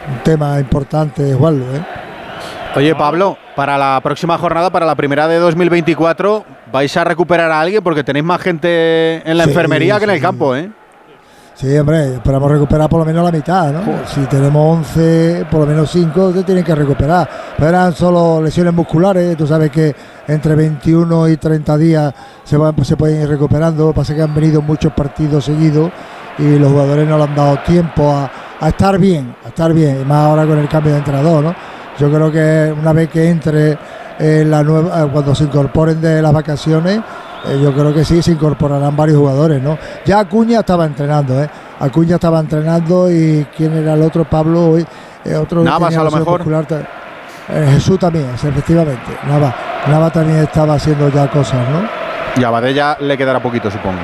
Speaker 15: un tema importante, Juanlo. ¿eh?
Speaker 1: Oye, Pablo, para la próxima jornada, para la primera de 2024, vais a recuperar a alguien porque tenéis más gente en la
Speaker 15: Sí,
Speaker 1: enfermería que en el campo, ¿eh?
Speaker 15: Sí, hombre, esperamos recuperar por lo menos la mitad, ¿no? Si tenemos 11, por lo menos 5 se tienen que recuperar. Pero eran solo lesiones musculares, tú sabes que entre 21 y 30 días se, van, se pueden ir recuperando. Lo que pasa es que han venido muchos partidos seguidos y los jugadores no le han dado tiempo a, a estar bien, a estar bien, y más ahora con el cambio de entrenador, ¿no? Yo creo que una vez que entre eh, la nueva, eh, cuando se incorporen de las vacaciones, eh, yo creo que sí, se incorporarán varios jugadores, ¿no? Ya Acuña estaba entrenando, ¿eh? Acuña estaba entrenando y quién era el otro, Pablo, hoy, eh, otro
Speaker 1: Navas, a lo mejor.
Speaker 15: ta- eh, Jesús también, efectivamente. Nava, Nava también estaba haciendo ya cosas, ¿no?
Speaker 1: Y a Badella le quedará poquito, supongo.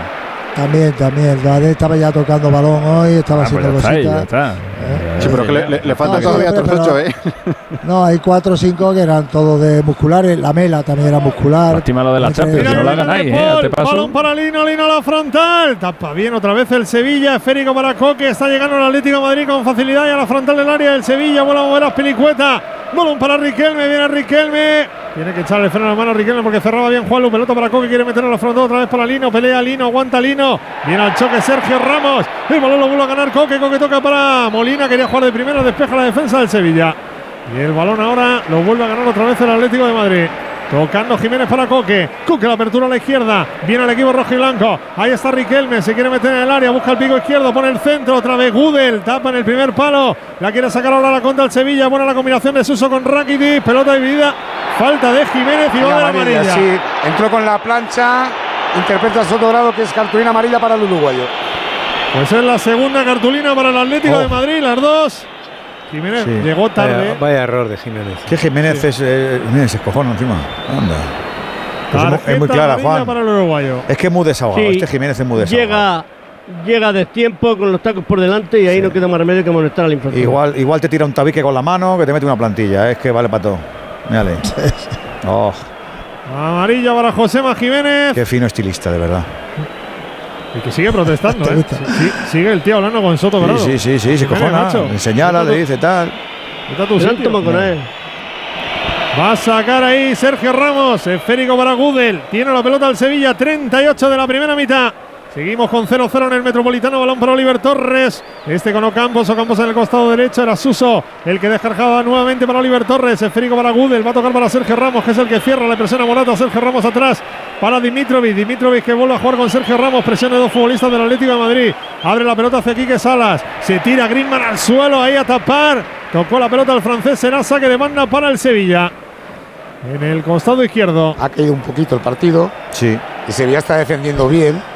Speaker 15: También, también. Gade estaba ya tocando balón hoy, estaba
Speaker 16: Ah, pues
Speaker 15: haciendo
Speaker 16: ya está,
Speaker 15: cositas.
Speaker 16: ya está.
Speaker 15: Eh,
Speaker 1: Sí, pero que le, le- le faltan
Speaker 15: No,
Speaker 1: todavía otros ocho, ¿eh?
Speaker 15: No, hay cuatro o cinco que eran todos de musculares. La Mela también era muscular.
Speaker 16: Lástima lo de la
Speaker 15: Entre-
Speaker 16: Champions, si no la ganáis, ¿eh?
Speaker 9: Balón para Lino, Lino a la frontal. Tapa bien otra vez el Sevilla. Esférico para Coque. Está llegando el Atlético de Madrid con facilidad y a la frontal del área del Sevilla. Vuelve a mover a Pelicueta. Balón para Riquelme. Viene Riquelme. Tiene que echarle freno a la mano a Riquelme porque cerraba bien Juanlu. Pelota para Coque. Quiere meter a la otra vez para Lino. Pelea Lino. Aguanta Lino. Viene al choque Sergio Ramos. El balón lo vuelve a ganar Coque. Coque toca para Molina. Quería jugar de primero. Despeja la defensa del Sevilla. Y el balón ahora lo vuelve a ganar otra vez el Atlético de Madrid. Tocando Jiménez para Coque. Coque la apertura a la izquierda. Viene el equipo rojo y blanco. Ahí está Riquelme. Se quiere meter en el área. Busca el pico izquierdo. Pone el centro. Otra vez Gudel. Tapa en el primer palo. La quiere sacar ahora la contra el Sevilla. Buena la combinación de Suso con Rakitic. Pelota dividida. Falta de Jiménez y va de la
Speaker 11: amarilla,
Speaker 9: amarilla.
Speaker 11: sí. Entró con la plancha. Interpreta Soto Grado que es cartulina amarilla para el uruguayo.
Speaker 9: Pues es la segunda cartulina para el Atlético
Speaker 2: Oh.
Speaker 9: de Madrid. Las dos. Jiménez
Speaker 2: Sí.
Speaker 9: llegó tarde.
Speaker 14: Vaya, vaya error de Jiménez.
Speaker 2: Que Jiménez es. Eh, mira, se escojona encima. Anda. Pues es, mu- es muy clara, Juan.
Speaker 9: para el uruguayo.
Speaker 2: Es que es muy desahogado.
Speaker 17: Sí.
Speaker 2: Este Jiménez es muy desahogado.
Speaker 17: Llega, llega de tiempo con los tacos por delante y ahí no queda más remedio que molestar al infractor.
Speaker 2: Igual, igual te tira un tabique con la mano que te mete una plantilla. Es que vale para todo. Mírale. Oh,
Speaker 9: Amarilla para Josema Jiménez.
Speaker 2: qué fino estilista, de verdad.
Speaker 9: Y que sigue protestando,
Speaker 15: ¿Te
Speaker 9: ¿eh? Sí, sigue el tío hablando con Soto Grado.
Speaker 2: sí, sí, sí, se cojona. Le señala, le dice tal.
Speaker 9: a tu
Speaker 17: con él.
Speaker 9: Va a sacar ahí Sergio Ramos. Esférico para Gudel. Tiene la pelota al Sevilla. 38 de la primera mitad. Seguimos con 0-0 en el Metropolitano. Balón para Oliver Torres. Este con Ocampos. Ocampos en el costado derecho. Era Suso el que descargaba nuevamente para Oliver Torres. Esférico para Gudel. Va a tocar para Sergio Ramos, que es el que cierra. Le presiona Morata. Sergio Ramos atrás para Dimitrovic. Dimitrovic que vuelve a jugar con Sergio Ramos. Presiona de dos futbolistas del Atlético de Madrid. Abre la pelota hacia Quique Salas. Se tira Griezmann al suelo. Ahí a tapar. Tocó la pelota al francés. Será saque de banda para el Sevilla. En el costado izquierdo.
Speaker 11: Ha caído un poquito el partido.
Speaker 2: Sí.
Speaker 11: Y Sevilla está defendiendo bien.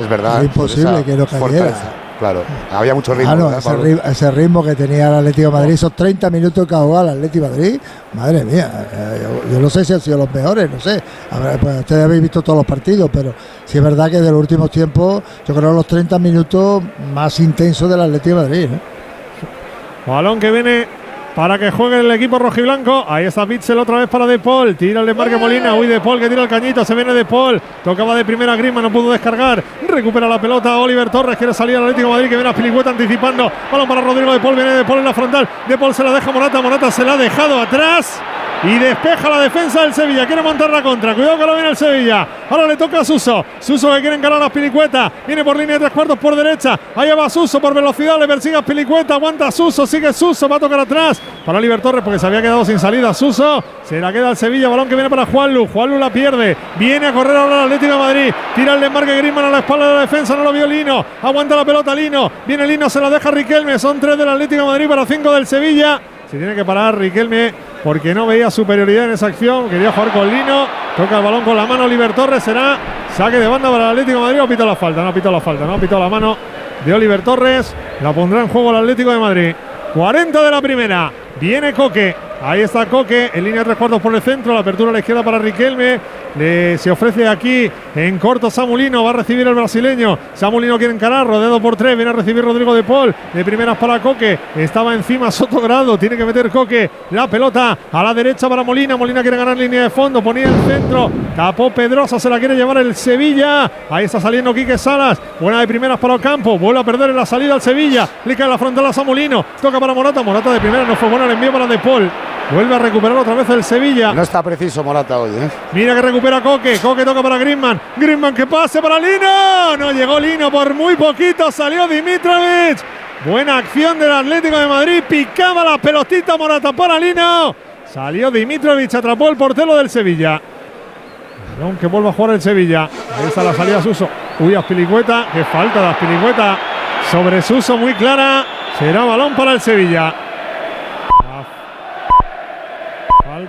Speaker 11: Es verdad.
Speaker 15: Era
Speaker 11: por
Speaker 15: imposible que no cayera.
Speaker 11: Claro. Había mucho ritmo.
Speaker 15: Ah, no,
Speaker 11: ¿verdad,
Speaker 15: ese, ritmo, ese ritmo que tenía el Atlético de Madrid, esos 30 minutos que ha jugado el Atlético de Madrid, madre mía, eh, yo, yo no sé si han sido los mejores, no sé. A ver, pues ustedes habéis visto todos los partidos, pero sí es verdad que de los últimos tiempos, yo creo los 30 minutos más intensos del Atlético de Madrid. ¿no?
Speaker 9: Balón que viene para que juegue el equipo rojiblanco. Ahí está Pitzel otra vez para De Paul. Tira el desmarque Molina. Uy, De Paul que tira el cañito. Se viene De Paul. Tocaba de primera Grima, no pudo descargar. Recupera la pelota. Oliver Torres quiere salir al Atlético de Madrid que viene a Pilicueta anticipando. Balón para Rodrigo De Paul. Viene De Paul en la frontal. De Paul se la deja Morata. Morata se la ha dejado atrás. Y despeja la defensa del Sevilla. Quiere montar la contra. Cuidado que lo viene el Sevilla. Ahora le toca a Suso. Suso que quiere encarar a Pilicueta. Viene por línea de tres cuartos por derecha. Ahí va Suso por velocidad. Le persigue a Pilicueta. Aguanta Suso. Sigue Suso. Va a tocar atrás para Oliver Torres porque se había quedado sin salida. Suso se la queda al Sevilla. Balón que viene para Juanlu. Juanlu la pierde. Viene a correr ahora el Atlético de Madrid. Tira el desmarque Griezmann a la espalda de la defensa. No lo vio Lino. Aguanta la pelota Lino. Viene Lino. Se la deja Riquelme. Son tres del Atlético de Madrid para cinco del Sevilla. Se tiene que parar Riquelme porque no veía superioridad en esa acción. Quería jugar con Lino. Toca el balón con la mano Oliver Torres. Será saque de banda para el Atlético de Madrid. O pita la falta. No pita la falta. No pita la mano de Oliver Torres. La pondrá en juego el Atlético de Madrid. 40 de la primera. Viene Coque. Ahí está Coque, en línea de tres por el centro, la apertura a la izquierda para Riquelme. Le, se ofrece aquí en corto Samulino, va a recibir el brasileño. Samulino quiere encarar, rodeado por tres, viene a recibir Rodrigo de Paul. De primeras para Coque, estaba encima Sotogrado, tiene que meter Coque. La pelota a la derecha para Molina, Molina quiere ganar línea de fondo, ponía el centro, tapó Pedrosa, se la quiere llevar el Sevilla. Ahí está saliendo Quique Salas, buena de primeras para Ocampo, vuelve a perder en la salida al Sevilla. Le cae la frontal a Samulino, toca para Morata, Morata de primera, no fue bueno el envío para De Paul. Vuelve a recuperar otra vez el Sevilla.
Speaker 11: No está preciso Morata hoy, ¿eh?
Speaker 9: Mira que recupera Coque. Coque toca para Griezmann. Griezmann que pase para Lino. No llegó Lino por muy poquito. Salió Dimitrovic. Buena acción del Atlético de Madrid. Picaba la pelotita Morata para Lino. Salió Dimitrovic. Atrapó el portero del Sevilla. Aunque vuelva a jugar el Sevilla. Ahí está la salida Suso. Uy, Aspilicueta. Qué falta de Aspilicueta. Sobre Suso muy clara. Será balón para el Sevilla.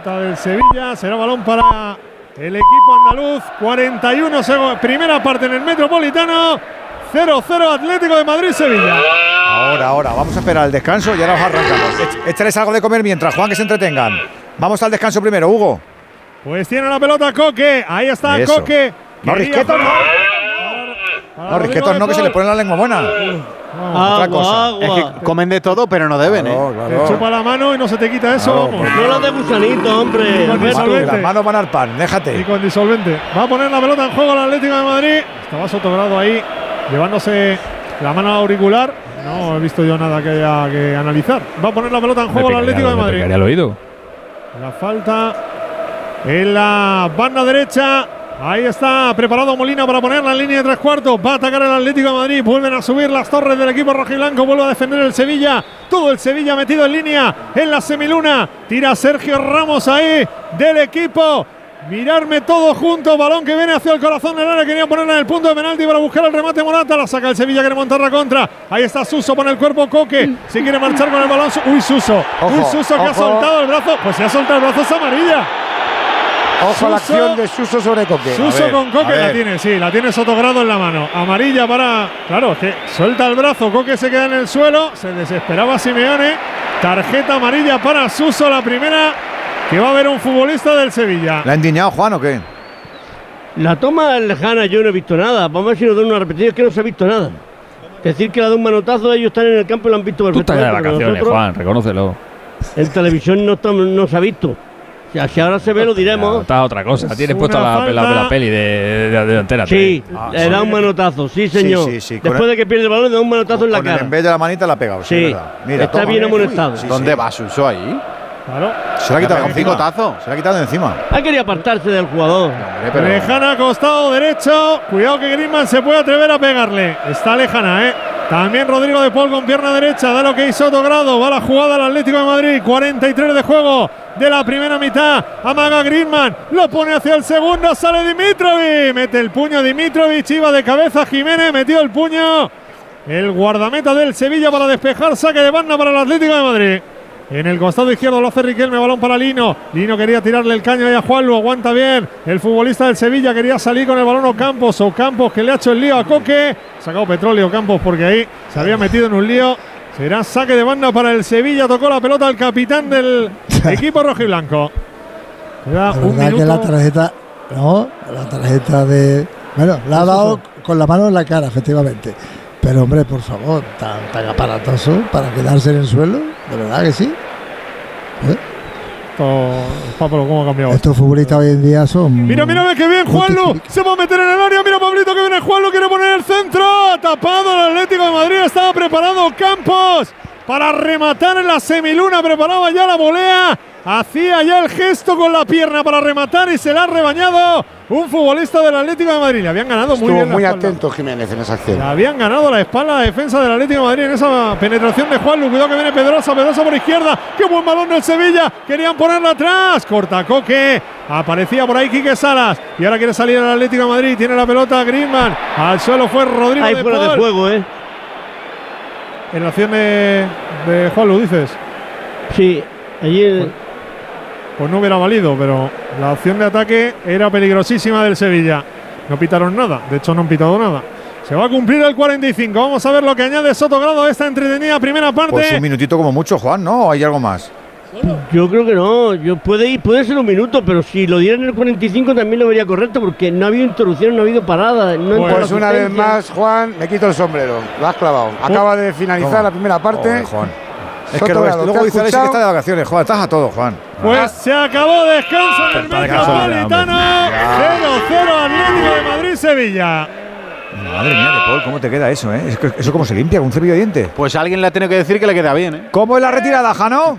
Speaker 9: Falta del Sevilla, será balón para el equipo andaluz. 41 segundos, primera parte en el Metropolitano. 0-0 Atlético de Madrid-Sevilla.
Speaker 2: Ahora, ahora, vamos a esperar el descanso y ahora os arrancamos. Éch- Échales algo de comer mientras, Juan, que se entretengan. Vamos al descanso primero, Hugo.
Speaker 9: Pues tiene la pelota Coque. Ahí está
Speaker 2: Eso.
Speaker 9: Coque.
Speaker 2: No, Risquetos no. No, Risquetos no, que se le pone la lengua buena. Otra cosa.
Speaker 1: Es que comen de todo, pero no deben, ¿eh?
Speaker 9: Te chupa la mano y no se te quita eso. vamos.
Speaker 17: No la de gusanito, hombre.
Speaker 9: Con
Speaker 17: Alberto.
Speaker 9: disolvente.
Speaker 2: Las manos van al pan,
Speaker 9: Y
Speaker 2: déjate.
Speaker 9: con disolvente. Va a poner la pelota en juego el Atlético de Madrid. Estaba Sotogrado ahí, llevándose la mano auricular. No he visto yo nada que haya que analizar. Va a poner la pelota en juego el Atlético de Madrid.
Speaker 16: al oído.
Speaker 9: La falta en la banda derecha. Ahí está preparado Molina para ponerla en línea de tres cuartos. Va a atacar el Atlético de Madrid. Vuelven a subir las torres del equipo rojiblanco. Vuelve a defender el Sevilla. Todo el Sevilla metido en línea en la semiluna. Tira Sergio Ramos ahí del equipo. Mirarme todo junto, balón que viene hacia el corazón del área, quería ponerla en el punto de penalti para buscar el remate Morata, la saca el Sevilla, quiere montar la contra, ahí está Suso, pone el cuerpo Coque, si quiere marchar con el balón, uy Suso, uy Suso que ha soltado el brazo, pues se ha soltado el brazo, es amarilla.
Speaker 11: Ojo a la
Speaker 9: Suso.
Speaker 11: acción de Suso sobre Coque.
Speaker 9: Suso
Speaker 2: ver,
Speaker 9: con Coque la tiene, sí, la tiene Sotogrado en la mano. Amarilla para. Claro, que suelta el brazo, Coque se queda en el suelo, se desesperaba Simeone. Tarjeta amarilla para Suso, la primera que va a ver un futbolista del Sevilla.
Speaker 2: ¿La ha endiñado, Juan, o qué?
Speaker 17: La toma lejana yo no he visto nada. Vamos a ver si nos dan una repetición. Es que no se ha visto nada. Decir que la da un manotazo, ellos están en el campo y lo han visto
Speaker 16: Tú estás
Speaker 17: perfectamente.
Speaker 16: de vacaciones,
Speaker 17: nosotros
Speaker 16: Juan, reconócelo.
Speaker 17: En televisión no, estamos- no se ha visto. Sea, si ahora se ve, lo diremos.
Speaker 16: Está otra cosa.
Speaker 9: Es
Speaker 16: Tienes puesta la, la-
Speaker 9: falta.
Speaker 16: la peli de, de, de delantera.
Speaker 17: Sí,
Speaker 2: Ah,
Speaker 17: le da un manotazo, sí, señor.
Speaker 2: sí, sí, con
Speaker 17: Después
Speaker 2: el-
Speaker 17: de que pierde el balón, le da un manotazo en la
Speaker 2: Con
Speaker 17: cara.
Speaker 2: en vez de la manita la ha pegado. Sí,
Speaker 17: Sí.
Speaker 2: Mira,
Speaker 17: está bien amonestado.
Speaker 2: sí,
Speaker 1: ¿Dónde
Speaker 2: sí.
Speaker 1: va Suso ahí?
Speaker 9: Claro.
Speaker 2: Se la ha quitado encima.
Speaker 1: picotazo.
Speaker 2: Se la ha quitado de encima.
Speaker 17: Ha querido apartarse del jugador.
Speaker 2: Hombre, pero-
Speaker 9: Lejana, costado derecho. Cuidado que Griezmann se puede atrever a pegarle. Está lejana, ¿eh? También Rodrigo de Paul con pierna derecha. Da lo que hizo Grado. Va la jugada al Atlético de Madrid. 43 de juego de la primera mitad. Amaga Griezmann. Lo pone hacia el segundo. Sale Dimitrovic. Mete el puño Dimitrovic. Iba de cabeza Jiménez. Metió el puño. El guardameta del Sevilla para despejar. Saque de banda para el Atlético de Madrid. En el costado izquierdo lo hace Riquelme, balón para Lino. Lino quería tirarle el caño ahí a Juan, lo aguanta bien. El futbolista del Sevilla quería salir con el balón Ocampos. Ocampos que le ha hecho el lío a Coque. Sacado petróleo Campos porque ahí se había metido en un lío. Será saque de banda para el Sevilla. Tocó la pelota al capitán del equipo rojiblanco. Queda
Speaker 15: La
Speaker 9: un
Speaker 15: que la
Speaker 9: minuto.
Speaker 15: tarjeta, no, la tarjeta de. Bueno, la ha dado con la mano en la cara, efectivamente. Pero hombre, por favor, tan, tan aparatoso para quedarse en el suelo, de verdad que sí. ¿Eh?
Speaker 9: Pablo, ¿cómo ha cambiado?
Speaker 15: Estos futbolistas hoy en día son.
Speaker 9: Mira, mira, que bien, Juanlu. Se va a meter en el área. Mira, Pablito, que viene Juanlu. Quiere poner el centro. Tapado el Atlético de Madrid. Estaba preparado Campos para rematar en la semiluna. Preparaba ya la volea. Hacía ya el gesto con la pierna para rematar y se la ha rebañado un futbolista del Atlético de Madrid. Le habían ganado muy bien. la
Speaker 11: muy
Speaker 9: espalda.
Speaker 11: atento Jiménez en esa acción.
Speaker 9: Le habían ganado la espalda la defensa del Atlético de Madrid en esa penetración de Juanlu. Cuidado que viene Pedrosa, Pedrosa por izquierda. Qué buen balón del Sevilla. Querían ponerla atrás. Cortacoque. Aparecía por ahí Quique Salas. Y ahora quiere salir el Atlético de Madrid. Tiene la pelota Griezmann. Al suelo fue Rodrigo de
Speaker 17: fuera de juego, ¿eh?
Speaker 9: En la acción de, de Juanlu, dices.
Speaker 17: Sí, allí.
Speaker 9: Pues no hubiera valido, pero la opción de ataque era peligrosísima del Sevilla. No pitaron nada, de hecho no han pitado nada. Se va a cumplir el 45. Vamos a ver lo que añade Sotogrado a esta entretenida primera parte.
Speaker 2: Pues un minutito como mucho, Juan, ¿no? ¿O hay algo más?
Speaker 17: Yo creo que no, yo puede ir, puede ser un minuto, pero si lo dieran en el 45 también lo vería correcto porque no ha habido interrupción, no ha habido parada. No
Speaker 11: Pues una vez más, Juan, me quito el sombrero. Lo has clavado. Acaba de finalizar
Speaker 2: ¿Cómo?
Speaker 11: la primera parte.
Speaker 2: Joder, Juan. Es
Speaker 11: Soto
Speaker 2: que
Speaker 11: Grado,
Speaker 2: luego
Speaker 11: ¿te
Speaker 2: dice Alexis que está de vacaciones, Juan. Estás a todo, Juan.
Speaker 9: Pues se acabó descanso en el. Metropolitano. 0-0 Atlético de Madrid-Sevilla.
Speaker 2: Madre mía, de Paul, ¿cómo te queda eso, eh? ¿Eso cómo se limpia? ¿Con un cepillo de dientes?
Speaker 1: Pues alguien le ha tenido que decir que le queda bien, ¿eh?
Speaker 2: ¿Cómo es la retirada, Jano?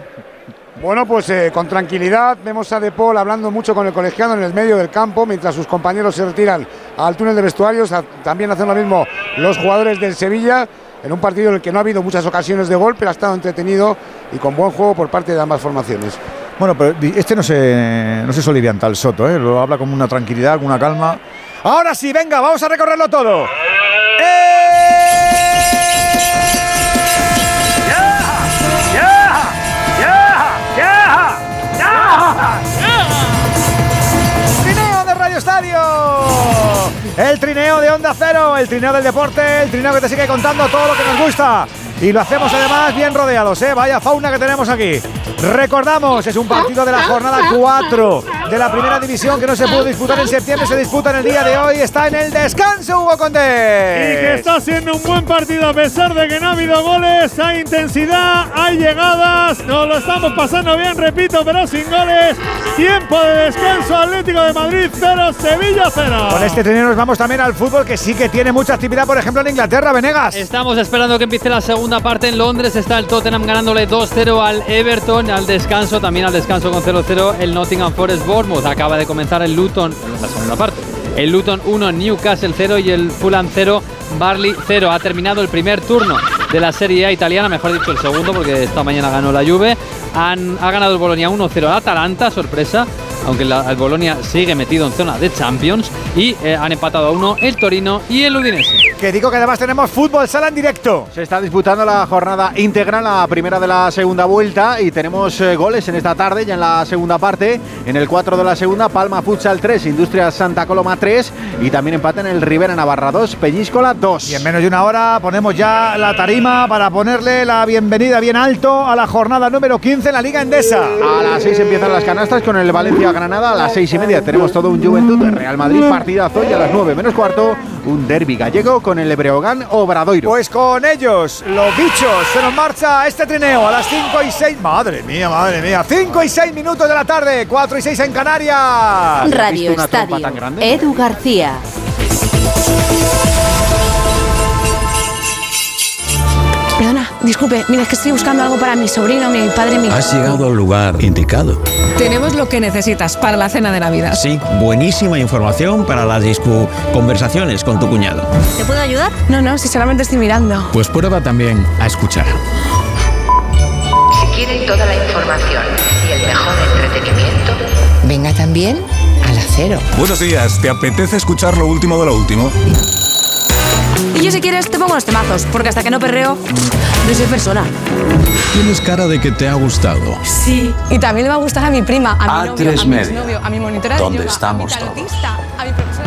Speaker 11: Bueno, pues eh, con tranquilidad vemos a De Paul hablando mucho con el colegiado en el medio del campo mientras sus compañeros se retiran al túnel de vestuarios. También hacen lo mismo los jugadores del Sevilla en un partido en el que no ha habido muchas ocasiones de gol, pero ha estado entretenido y con buen juego por parte de ambas formaciones.
Speaker 2: Bueno, pero este no se, no se solivianta el Soto, ¿eh? Lo habla con una tranquilidad, con una calma. Ahora sí, venga, vamos a recorrerlo todo. El trineo de Onda Cero, el trineo del deporte, el trineo que te sigue contando todo lo que nos gusta. Y lo hacemos además bien rodeados, ¿eh? Vaya fauna que tenemos aquí. Recordamos, es un partido de la jornada 4 de la primera división que no se pudo disputar en septiembre, se disputa en el día de hoy. Está en el descanso, Hugo
Speaker 9: Y
Speaker 2: Condés.
Speaker 9: que está siendo un buen partido a pesar de que no ha habido goles, hay intensidad, hay llegadas, nos lo estamos pasando bien, repito, pero sin goles. Tiempo de descanso, Atlético de Madrid 0, Sevilla 0.
Speaker 2: Con este trineo nos vamos también al fútbol que sí que tiene mucha actividad, por ejemplo, en Inglaterra, Venegas.
Speaker 12: Estamos esperando que empiece la segunda parte en Londres. Está el Tottenham ganándole 2-0 al Everton. Al descanso, también al descanso con 0-0 el Nottingham Forest Bournemouth. Acaba de comenzar el Luton la segunda parte. El Luton 1, Newcastle 0 y el Fulham 0, Barley 0. Ha terminado el primer turno de la Serie A italiana, mejor dicho el segundo porque esta mañana ganó la Juve. Han, ha ganado el Bolonia 1-0 al Atalanta, sorpresa, aunque la- el Bolonia sigue metido en zona de Champions. Y eh, han empatado a uno el Torino y el Udinese.
Speaker 2: Que digo que además tenemos fútbol sala en directo.
Speaker 1: Se está disputando la jornada íntegra, la primera de la segunda vuelta y tenemos eh, goles en esta tarde, ya en la segunda parte. En el 4 de la segunda, Palma Futsal 3, Industrias Santa Coloma 3 y también empate en el Rivera Navarra 2, Peñíscola 2.
Speaker 2: Y en menos de una hora ponemos ya la tarima para ponerle la bienvenida bien alto a la jornada número 15 en la Liga Endesa.
Speaker 1: A las 6 empiezan las canastas con el Valencia Granada. A las 6 y media tenemos todo un Juventud de Real Madrid partidazo y a las 9 menos cuarto un derby gallego con el Breogán Obradoiro.
Speaker 2: Pues con ellos, los bichos, se nos marcha este trineo a las 5 y 6. Madre mía, madre mía. 5 y 6 minutos de la tarde, 4 y 6 en Canarias.
Speaker 4: Radio Estadio. Edu García.
Speaker 20: Disculpe, mira, es que estoy buscando algo para mi sobrino, mi padre, mi...
Speaker 21: Has llegado al lugar indicado.
Speaker 20: Tenemos lo que necesitas para la cena de Navidad.
Speaker 21: Sí, buenísima información para las discu conversaciones con tu cuñado.
Speaker 20: ¿Te puedo ayudar? No, no, si solamente estoy mirando.
Speaker 21: Pues prueba también a escuchar.
Speaker 22: Si quieren toda la información y el mejor entretenimiento,
Speaker 20: Venga también al acero.
Speaker 23: Buenos días, ¿te apetece escuchar lo último de lo último?
Speaker 20: Y yo si quieres te pongo los temazos, porque hasta que no perreo, no soy persona.
Speaker 21: Tienes cara de que te ha gustado.
Speaker 20: Sí. Y también le va a gustar a mi prima, a mi novio,
Speaker 21: tres
Speaker 20: a mi exnovio, a mi monitora de
Speaker 21: ¿Dónde
Speaker 20: yoga,
Speaker 21: estamos
Speaker 20: a mi
Speaker 21: todos?
Speaker 20: a mi profesora.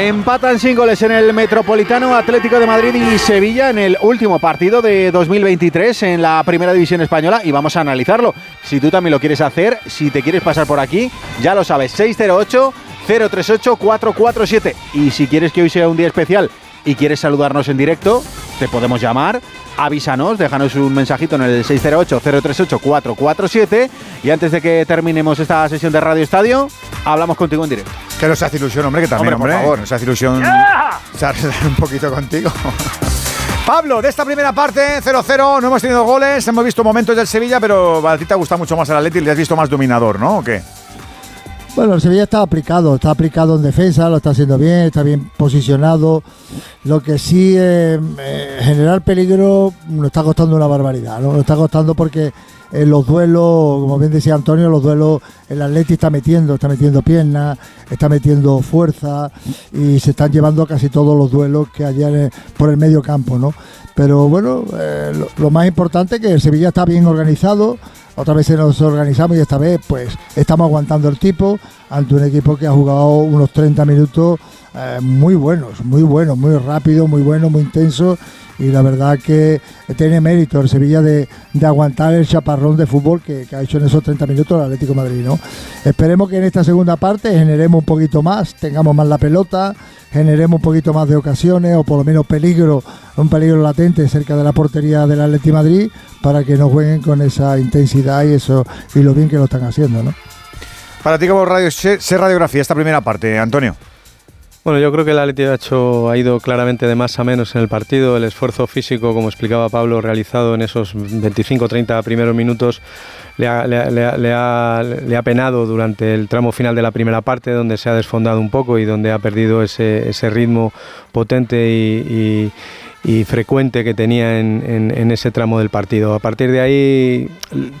Speaker 1: Empatan sin goles en el Metropolitano Atlético de Madrid y Sevilla en el último partido de 2023 en la Primera División Española y vamos a analizarlo. Si tú también lo quieres hacer, si te quieres pasar por aquí, ya lo sabes, 608 038 447 y si quieres que hoy sea un día especial y quieres saludarnos en directo, te podemos llamar, avísanos, déjanos un mensajito en el 608 038 447 y antes de que terminemos esta sesión de Radio Estadio, hablamos contigo en directo.
Speaker 2: Que nos hace ilusión, hombre, que también,
Speaker 1: Hombre,
Speaker 2: hombre.
Speaker 1: por favor.
Speaker 2: Nos hace ilusión charlar un poquito contigo. Pablo, de esta primera parte, 0-0, no hemos tenido goles, hemos visto momentos del Sevilla, pero a ti te gusta mucho más el Atleti, le has visto más dominador, ¿no? ¿O qué?
Speaker 15: Bueno, el Sevilla está aplicado, está aplicado en defensa, lo está haciendo bien, está bien posicionado. Lo que sí, eh, eh, generar peligro nos está costando una barbaridad, ¿no? Nos está costando porque en los duelos, como bien decía Antonio, los duelos el Atleti está metiendo, está metiendo piernas, está metiendo fuerza y se están llevando casi todos los duelos que el- por el medio campo, ¿no? Pero bueno, eh, lo, lo más importante es que el Sevilla está bien organizado, otra vez nos organizamos y esta vez pues estamos aguantando el tipo ante un equipo que ha jugado unos 30 minutos eh, muy buenos, muy buenos, muy rápido, muy bueno, muy intenso y la verdad que tiene mérito el Sevilla de, de aguantar el chaparrón de fútbol que, ha hecho en esos 30 minutos el Atlético Madrid. ¿no? Esperemos que en esta segunda parte generemos un poquito más, tengamos más la pelota, generemos un poquito más de ocasiones o por lo menos peligro, un peligro latente cerca de la portería del Atlético Madrid para que no jueguen con esa intensidad y eso y lo bien que lo están haciendo. ¿no?
Speaker 2: Para ti como radio, sé radiografía esta primera parte, Antonio.
Speaker 14: Bueno, yo creo que el Atlético ha, hecho, ha ido claramente de más a menos en el partido. El esfuerzo físico, como explicaba Pablo, realizado en esos 25-30 primeros minutos le ha, penado durante el tramo final de la primera parte, donde se ha desfondado un poco y donde ha perdido ese, ritmo potente y y frecuente que tenía en, en, ese tramo del partido. A partir de ahí,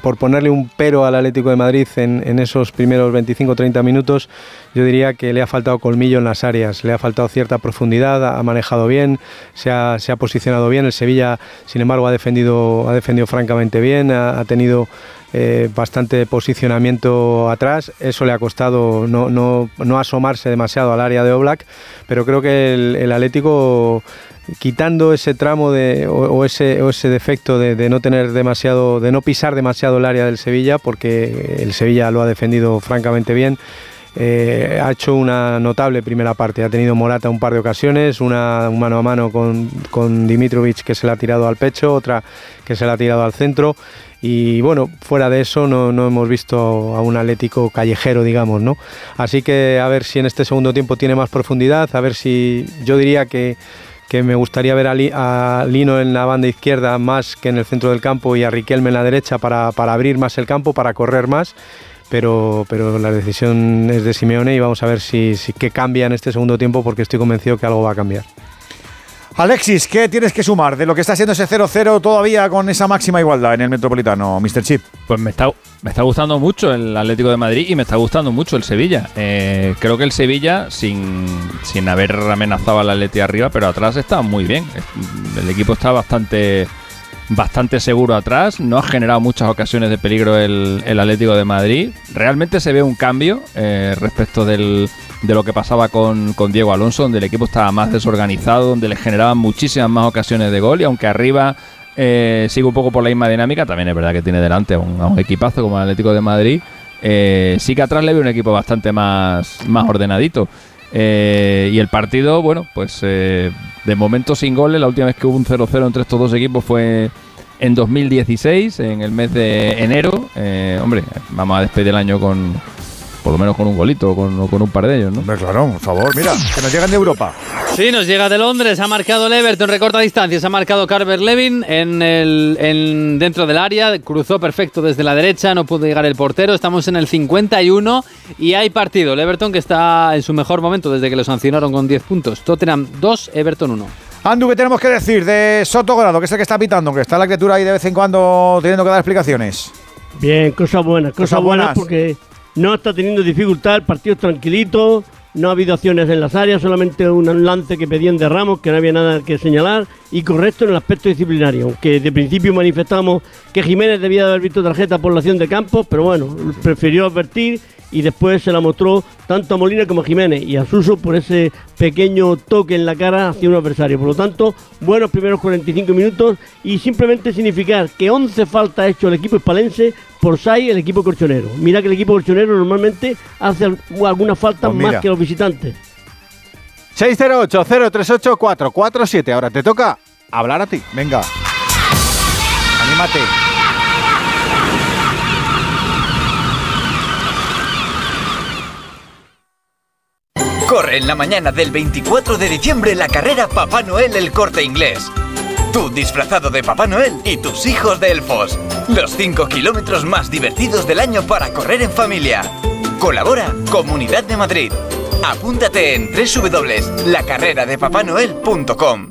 Speaker 14: por ponerle un pero al Atlético de Madrid en, en esos primeros 25-30 minutos, yo diría que le ha faltado colmillo en las áreas, le ha faltado cierta profundidad, ha manejado bien, se ha, se ha posicionado bien. El Sevilla, sin embargo, ha defendido, ha defendido francamente bien, ha, tenido eh, bastante posicionamiento atrás. Eso le ha costado no, no, no, asomarse demasiado al área de Oblak, pero creo que el Atlético quitando ese tramo de, o, ese, o ese defecto de, no tener demasiado, de no pisar demasiado el área del Sevilla, porque el Sevilla lo ha defendido francamente bien. Eh, ha hecho una notable primera parte. Ha tenido Morata un par de ocasiones, una un mano a mano con, con Dimitrovic que se le ha tirado al pecho, otra que se le ha tirado al centro. Y bueno, fuera de eso no, no, hemos visto a un Atlético callejero, digamos, ¿no? Así que a ver si en este segundo tiempo tiene más profundidad, a ver si yo diría que que me gustaría ver a, Li, a, Lino en la banda izquierda más que en el centro del campo y a Riquelme en la derecha para, para abrir más el campo, para correr más. Pero, pero, la decisión es de Simeone y vamos a ver si, si qué cambia en este segundo tiempo porque estoy convencido que algo va a cambiar.
Speaker 2: Alexis, ¿qué tienes que sumar de lo que está haciendo ese 0-0 todavía con esa máxima igualdad en el Metropolitano, Mr. Chip?
Speaker 16: Pues me está, me está gustando mucho el Atlético de Madrid y me está gustando mucho el Sevilla. Eh, creo que el Sevilla, sin, sin haber amenazado al Atlético arriba, pero atrás está muy bien. El equipo está bastante bastante seguro atrás, no ha generado muchas ocasiones de peligro el, el Atlético de Madrid. Realmente se ve un cambio eh, respecto del, de lo que pasaba con, con, Diego Alonso, donde el equipo estaba más desorganizado, donde le generaban muchísimas más ocasiones de gol y aunque arriba eh, sigue un poco por la misma dinámica, también es verdad que tiene delante a un, equipazo como el Atlético de Madrid. Eh, sí que atrás le ve un equipo bastante más, más ordenadito. Eh, y el partido, bueno, pues eh, de momento sin goles. La última vez que hubo un 0-0 entre estos dos equipos fue en 2016, en el mes de enero. Hombre, vamos a despedir el año con por lo menos con un golito o con, con, un par de ellos, ¿no?
Speaker 2: Hombre, claro, por favor, mira, que nos llegan de Europa.
Speaker 12: Sí, nos llega de Londres, ha marcado el Everton, recorta distancias, ha marcado Carver Levin en el, en, dentro del área, cruzó perfecto desde la derecha, no pudo llegar el portero, estamos en el 51 y hay partido, el Everton que está en su mejor momento desde que lo sancionaron con 10 puntos, Tottenham 2, Everton 1.
Speaker 2: Andu, ¿qué tenemos que decir de Soto Grado, que es el que está pitando, que está la criatura ahí de vez en cuando teniendo que dar explicaciones?
Speaker 17: Bien, cosas buenas, cosas cosa buenas porque no está teniendo dificultad, el partido es tranquilito, no ha habido acciones en las áreas, solamente un lance que pedían de Ramos, que no había nada que señalar, y correcto en el aspecto disciplinario, que de principio manifestamos que Jiménez debía de haber visto tarjeta por la acción de campo, pero bueno, prefirió advertir y después se la mostró tanto a Molina como a Jiménez y a Suso por ese pequeño toque en la cara hacia un adversario. Por lo tanto, buenos primeros 45 minutos y simplemente significar que 11 faltas ha hecho el equipo hispalense por 6 el equipo colchonero. Mira que el equipo colchonero normalmente hace algunas faltas pues más que los visitantes.
Speaker 1: 608-038-447. Ahora te toca hablar a ti.
Speaker 2: Venga. Anímate.
Speaker 24: Corre en la mañana del 24 de diciembre la carrera Papá Noel el corte inglés. Tú disfrazado de Papá Noel y tus hijos de elfos. Los 5 kilómetros más divertidos del año para correr en familia. Colabora Comunidad de Madrid. Apúntate en www.lacarreradepapanoel.com.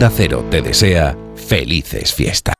Speaker 25: Onda Cero te desea felices fiestas.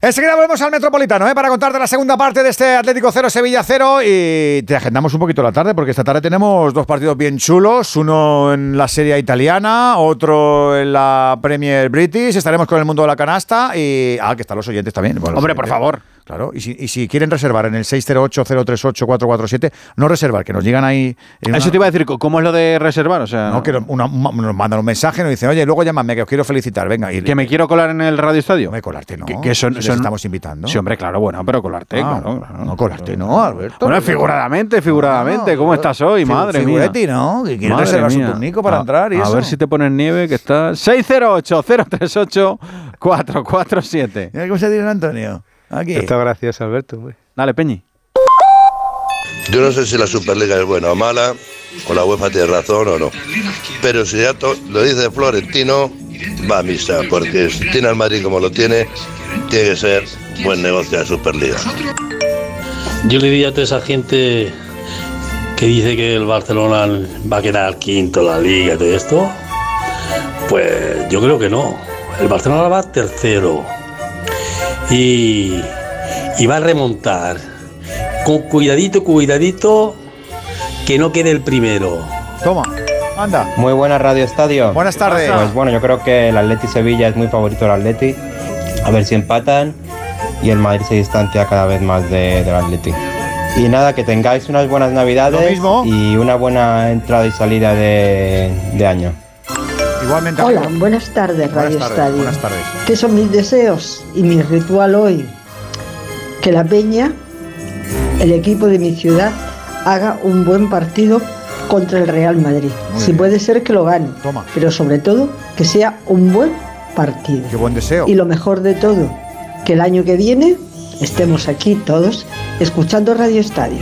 Speaker 2: Enseguida volvemos al Metropolitano ¿eh? para contarte la segunda parte de este Atlético 0 Sevilla 0 y te agendamos un poquito la tarde porque esta tarde tenemos dos partidos bien chulos, uno en la Serie Italiana, otro en la Premier British, estaremos con el mundo de la canasta y... Ah, que están los oyentes también. Bueno,
Speaker 1: Hombre, por favor.
Speaker 2: Claro, y si, y si quieren reservar en el 608-038-447, no reservar, que nos llegan ahí...
Speaker 1: Eso
Speaker 2: una-
Speaker 1: te iba a decir, ¿cómo es lo de reservar? O sea,
Speaker 2: No, que nos, una- nos mandan un mensaje nos dicen, oye, luego llámame, que os quiero felicitar, venga. Y,
Speaker 1: que me quiero colar en el Radio Estadio.
Speaker 2: Me colarte, no.
Speaker 1: Que, que son,
Speaker 2: Si les
Speaker 1: son-
Speaker 2: estamos invitando.
Speaker 1: Sí, hombre, claro, bueno, pero colarte,
Speaker 2: Ah,
Speaker 1: claro, claro.
Speaker 2: No colarte, no, Alberto.
Speaker 1: Bueno, figuradamente, figuradamente. ¿Cómo estás hoy? Madre mía.
Speaker 2: figuretti, ¿no? Que quiere
Speaker 1: Madre
Speaker 2: reservar su
Speaker 1: mía.
Speaker 2: turnico para
Speaker 1: A-
Speaker 2: entrar y
Speaker 1: A
Speaker 2: eso.
Speaker 1: ver si te pones nieve, que está 608-038-447.
Speaker 2: Mira cómo se dice Antonio. Aquí.
Speaker 14: Muchas gracias, Alberto. hombre.
Speaker 1: Dale, Peñi.
Speaker 26: Yo no sé si la Superliga es buena o mala, o la UEFA tiene razón o no. Pero si ya lo dice Florentino, va a misa, porque si tiene al Madrid como lo tiene, tiene que ser buen negocio la Superliga.
Speaker 27: Yo le diría a toda esa gente que dice que el Barcelona va a quedar quinto en la liga y todo esto, pues yo creo que no. El Barcelona va tercero y, y va a remontar. Con cuidadito, cuidadito, que no quede el primero.
Speaker 2: Toma, anda.
Speaker 28: Muy buena Radio Estadio.
Speaker 2: Buenas tardes.
Speaker 28: Pues bueno, yo creo que el Atleti Sevilla es muy favorito del Atleti. A ver si empatan y el Madrid se distancia cada vez más de- del Atleti. Y nada, que tengáis unas buenas navidades y una buena entrada y salida de, de año.
Speaker 2: Igualmente.
Speaker 29: Hola,
Speaker 2: amigo.
Speaker 29: buenas tardes, Radio
Speaker 2: Buenas tardes,
Speaker 29: Estadio.
Speaker 2: buenas tardes.
Speaker 29: ¿Qué son mis deseos y mi ritual hoy? Que la Peña, el equipo de mi ciudad, haga un buen partido contra el Real Madrid.
Speaker 2: Muy
Speaker 29: si
Speaker 2: bien.
Speaker 29: puede ser que lo gane,
Speaker 2: Toma.
Speaker 29: pero sobre todo que sea un buen partido.
Speaker 2: Qué buen deseo.
Speaker 29: Y lo mejor de todo, que el año que viene estemos aquí todos escuchando Radio Estadio.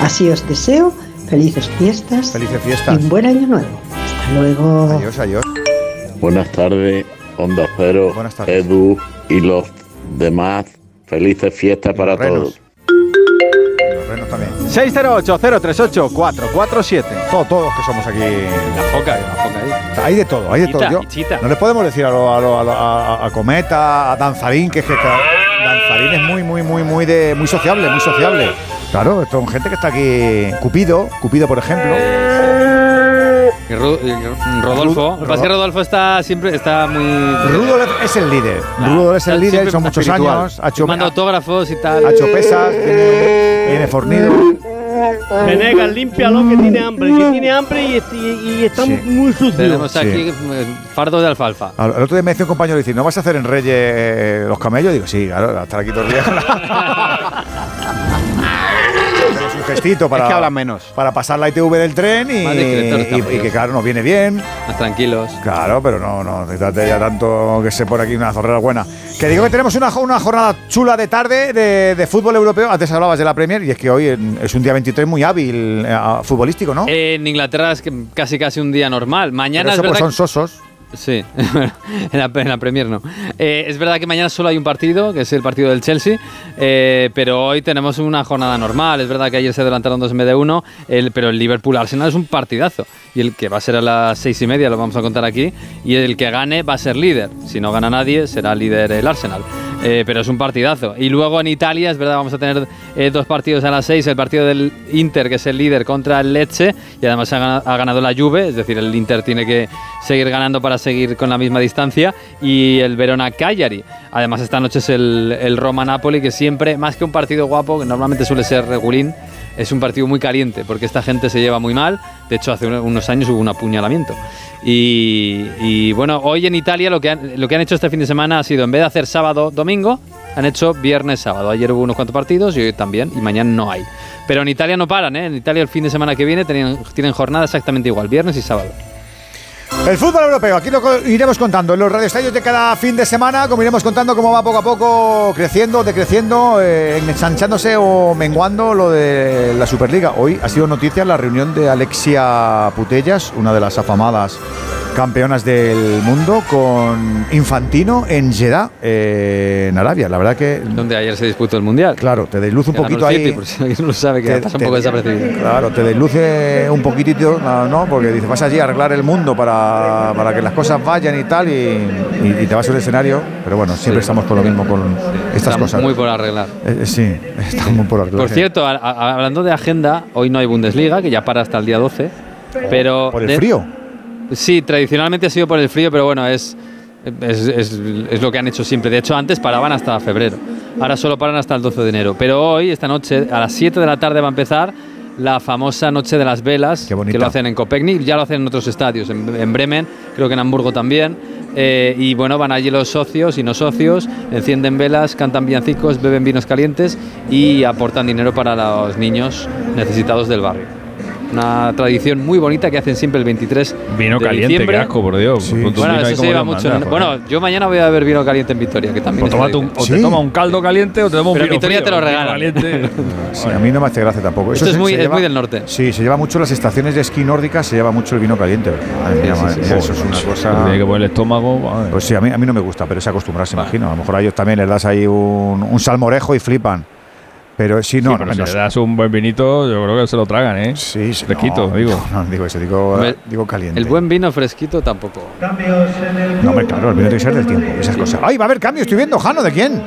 Speaker 29: Así os deseo felices fiestas,
Speaker 2: Felices
Speaker 29: y
Speaker 2: fiestas.
Speaker 29: un buen año nuevo. Hasta luego.
Speaker 2: Adiós, adiós.
Speaker 30: Buenas tardes, Onda Cero, Edu y los demás. Felices fiestas para todos.
Speaker 2: Los renos también.
Speaker 1: 608-038-447.
Speaker 2: Todos, todos que somos aquí.
Speaker 12: La foca, la foca ahí.
Speaker 2: Hay de todo, hay de
Speaker 12: Chita,
Speaker 2: todo. Yo- no le podemos decir a, lo- a, lo- a lo- a- a Cometa, a Danzarín, que es que Danzarín es muy, muy, muy, muy de muy sociable, muy sociable. Claro, esto es gente que está aquí. Cupido, Cupido, por ejemplo.
Speaker 12: Ru- Rodolfo. Lo que pasa es que Rodolfo está siempre está muy.
Speaker 2: Rudolf es el líder. Rudolf es el líder, son muchos
Speaker 12: espiritual.
Speaker 2: años. Ha hecho,
Speaker 12: Manda autógrafos y tal.
Speaker 2: ha hecho pesas, viene, viene fornido.
Speaker 17: Venegas, límpialo que tiene hambre, que tiene hambre y, y- y está muy sucio.
Speaker 12: Tenemos
Speaker 2: Sí.
Speaker 12: aquí eh, fardos de alfalfa.
Speaker 2: Al- El otro día me decía un compañero, dice, ¿no vas a hacer en Reyes eh, los camellos? Digo, sí, claro, a estar aquí todo el día. Gestito para,
Speaker 1: Es que hablan menos.
Speaker 2: para pasar la ITV del tren y, que claro, nos viene bien.
Speaker 12: Más tranquilos.
Speaker 2: Claro, pero no, no, trate ya tanto que se pone aquí una zorrera buena. Que digo que tenemos una, una jornada chula de tarde de, de fútbol europeo. Antes hablabas de la Premier y es que hoy es un día 23 muy hábil eh, futbolístico, ¿no?
Speaker 12: En Inglaterra es casi casi un día normal. Mañana
Speaker 2: Pero eso
Speaker 12: es
Speaker 2: pues son sosos.
Speaker 12: Sí, en, la, Premier no. Eh, es verdad que mañana solo hay un partido, que es el partido del Chelsea, eh, pero hoy tenemos una jornada normal. Es verdad que ayer se adelantaron dos en vez de uno, pero el Liverpool-Arsenal es un partidazo. Y el que va a ser a las seis y media, lo vamos a contar aquí, y el que gane va a ser líder. Si no gana nadie, será líder el Arsenal. Eh, pero es un partidazo. Y luego en Italia, es verdad, vamos a tener eh, dos partidos a las seis, el partido del Inter, que es el líder, contra el Lecce, y además ha ganado, la Juve, es decir, el Inter tiene que seguir ganando para seguir con la misma distancia, y el Verona Cagliari. Además, esta noche es el, el Roma-Napoli, que siempre, más que un partido guapo, que normalmente suele ser regulín, es un partido muy caliente, porque esta gente se lleva muy mal. De hecho, hace uno- unos años hubo un apuñalamiento. Y, bueno, hoy en Italia lo que, han, lo que han hecho este fin de semana ha sido, en vez de hacer sábado, domingo, han hecho viernes, sábado. Ayer hubo unos cuantos partidos y hoy también, y mañana no hay. Pero en Italia no paran, ¿eh? En Italia el fin de semana que viene tenían- tienen jornada exactamente igual, viernes y sábado.
Speaker 2: El fútbol europeo, aquí lo iremos contando en los radioestadios de cada fin de semana, como iremos contando cómo va poco a poco creciendo, decreciendo, eh, ensanchándose o menguando lo de la Superliga. Hoy ha sido noticia la reunión de Alexia Putellas, una de las afamadas campeonas del mundo, con Infantino en Jeddah, eh, en Arabia. La verdad que...
Speaker 12: Donde ayer se disputó el Mundial.
Speaker 2: Claro, te desluz un poquito ahí.
Speaker 12: Por si alguien no lo sabe, que
Speaker 2: Te-
Speaker 12: pasa un poco desapercibido.
Speaker 2: Claro, te desluce un poquitito, no, ¿no? Porque dices, vas allí a arreglar el mundo para para, para que las cosas vayan y tal, y, te vas al escenario. Pero bueno, siempre estamos con lo mismo con estas cosas.
Speaker 12: Muy por arreglar.
Speaker 2: Eh, eh, sí, está muy por arreglar.
Speaker 12: Por cierto, hablando de agenda, hoy no hay Bundesliga, que ya para hasta el día 12. Pero
Speaker 2: ¿Por el frío?
Speaker 12: Sí, tradicionalmente ha sido por el frío, pero bueno, es, es, es, lo que han hecho siempre. De hecho, antes paraban hasta febrero. Ahora solo paran hasta el 12 de enero. Pero hoy, esta noche, a las 7 de la tarde va a empezar la famosa Noche de las Velas, que lo hacen en Copenhague, ya lo hacen en otros estadios, en, Bremen, creo que en Hamburgo también. Eh, y bueno, van allí los socios y no socios, encienden velas, cantan villancicos, beben vinos calientes y aportan dinero para los niños necesitados del barrio. Una tradición muy bonita que hacen siempre el 23
Speaker 16: vino
Speaker 12: de
Speaker 16: caliente,
Speaker 12: diciembre.
Speaker 16: asco, por Dios.
Speaker 12: Bueno, eso se lleva mucho. bueno, yo mañana voy a beber vino caliente en Victoria, que también.
Speaker 16: O, te toma un caldo caliente o te toma un
Speaker 12: Pero Victoria te lo regala.
Speaker 2: a mí no me hace gracia tampoco.
Speaker 12: Esto es, muy, es muy del norte.
Speaker 2: Sí, se lleva mucho las estaciones de esquí nórdicas, se lleva mucho el vino caliente. eso es una cosa.
Speaker 16: Tiene que poner el estómago.
Speaker 2: Pues sí, a mí, a mí no me gusta, pero se acostumbra, se imagino. A lo mejor a ellos también les das ahí un, un salmorejo y flipan. Pero si no,
Speaker 16: si le das un buen vinito, yo creo que se lo tragan, ¿eh?
Speaker 2: Sí, sí.
Speaker 16: Fresquito, digo.
Speaker 2: No, digo eso, digo, digo caliente.
Speaker 12: El buen vino fresquito tampoco.
Speaker 2: Cambios en el No, me claro, el vino tiene que ser del tiempo, esas cosas. ¡Ay, va a haber cambios! Estoy viendo, Jano, ¿de quién?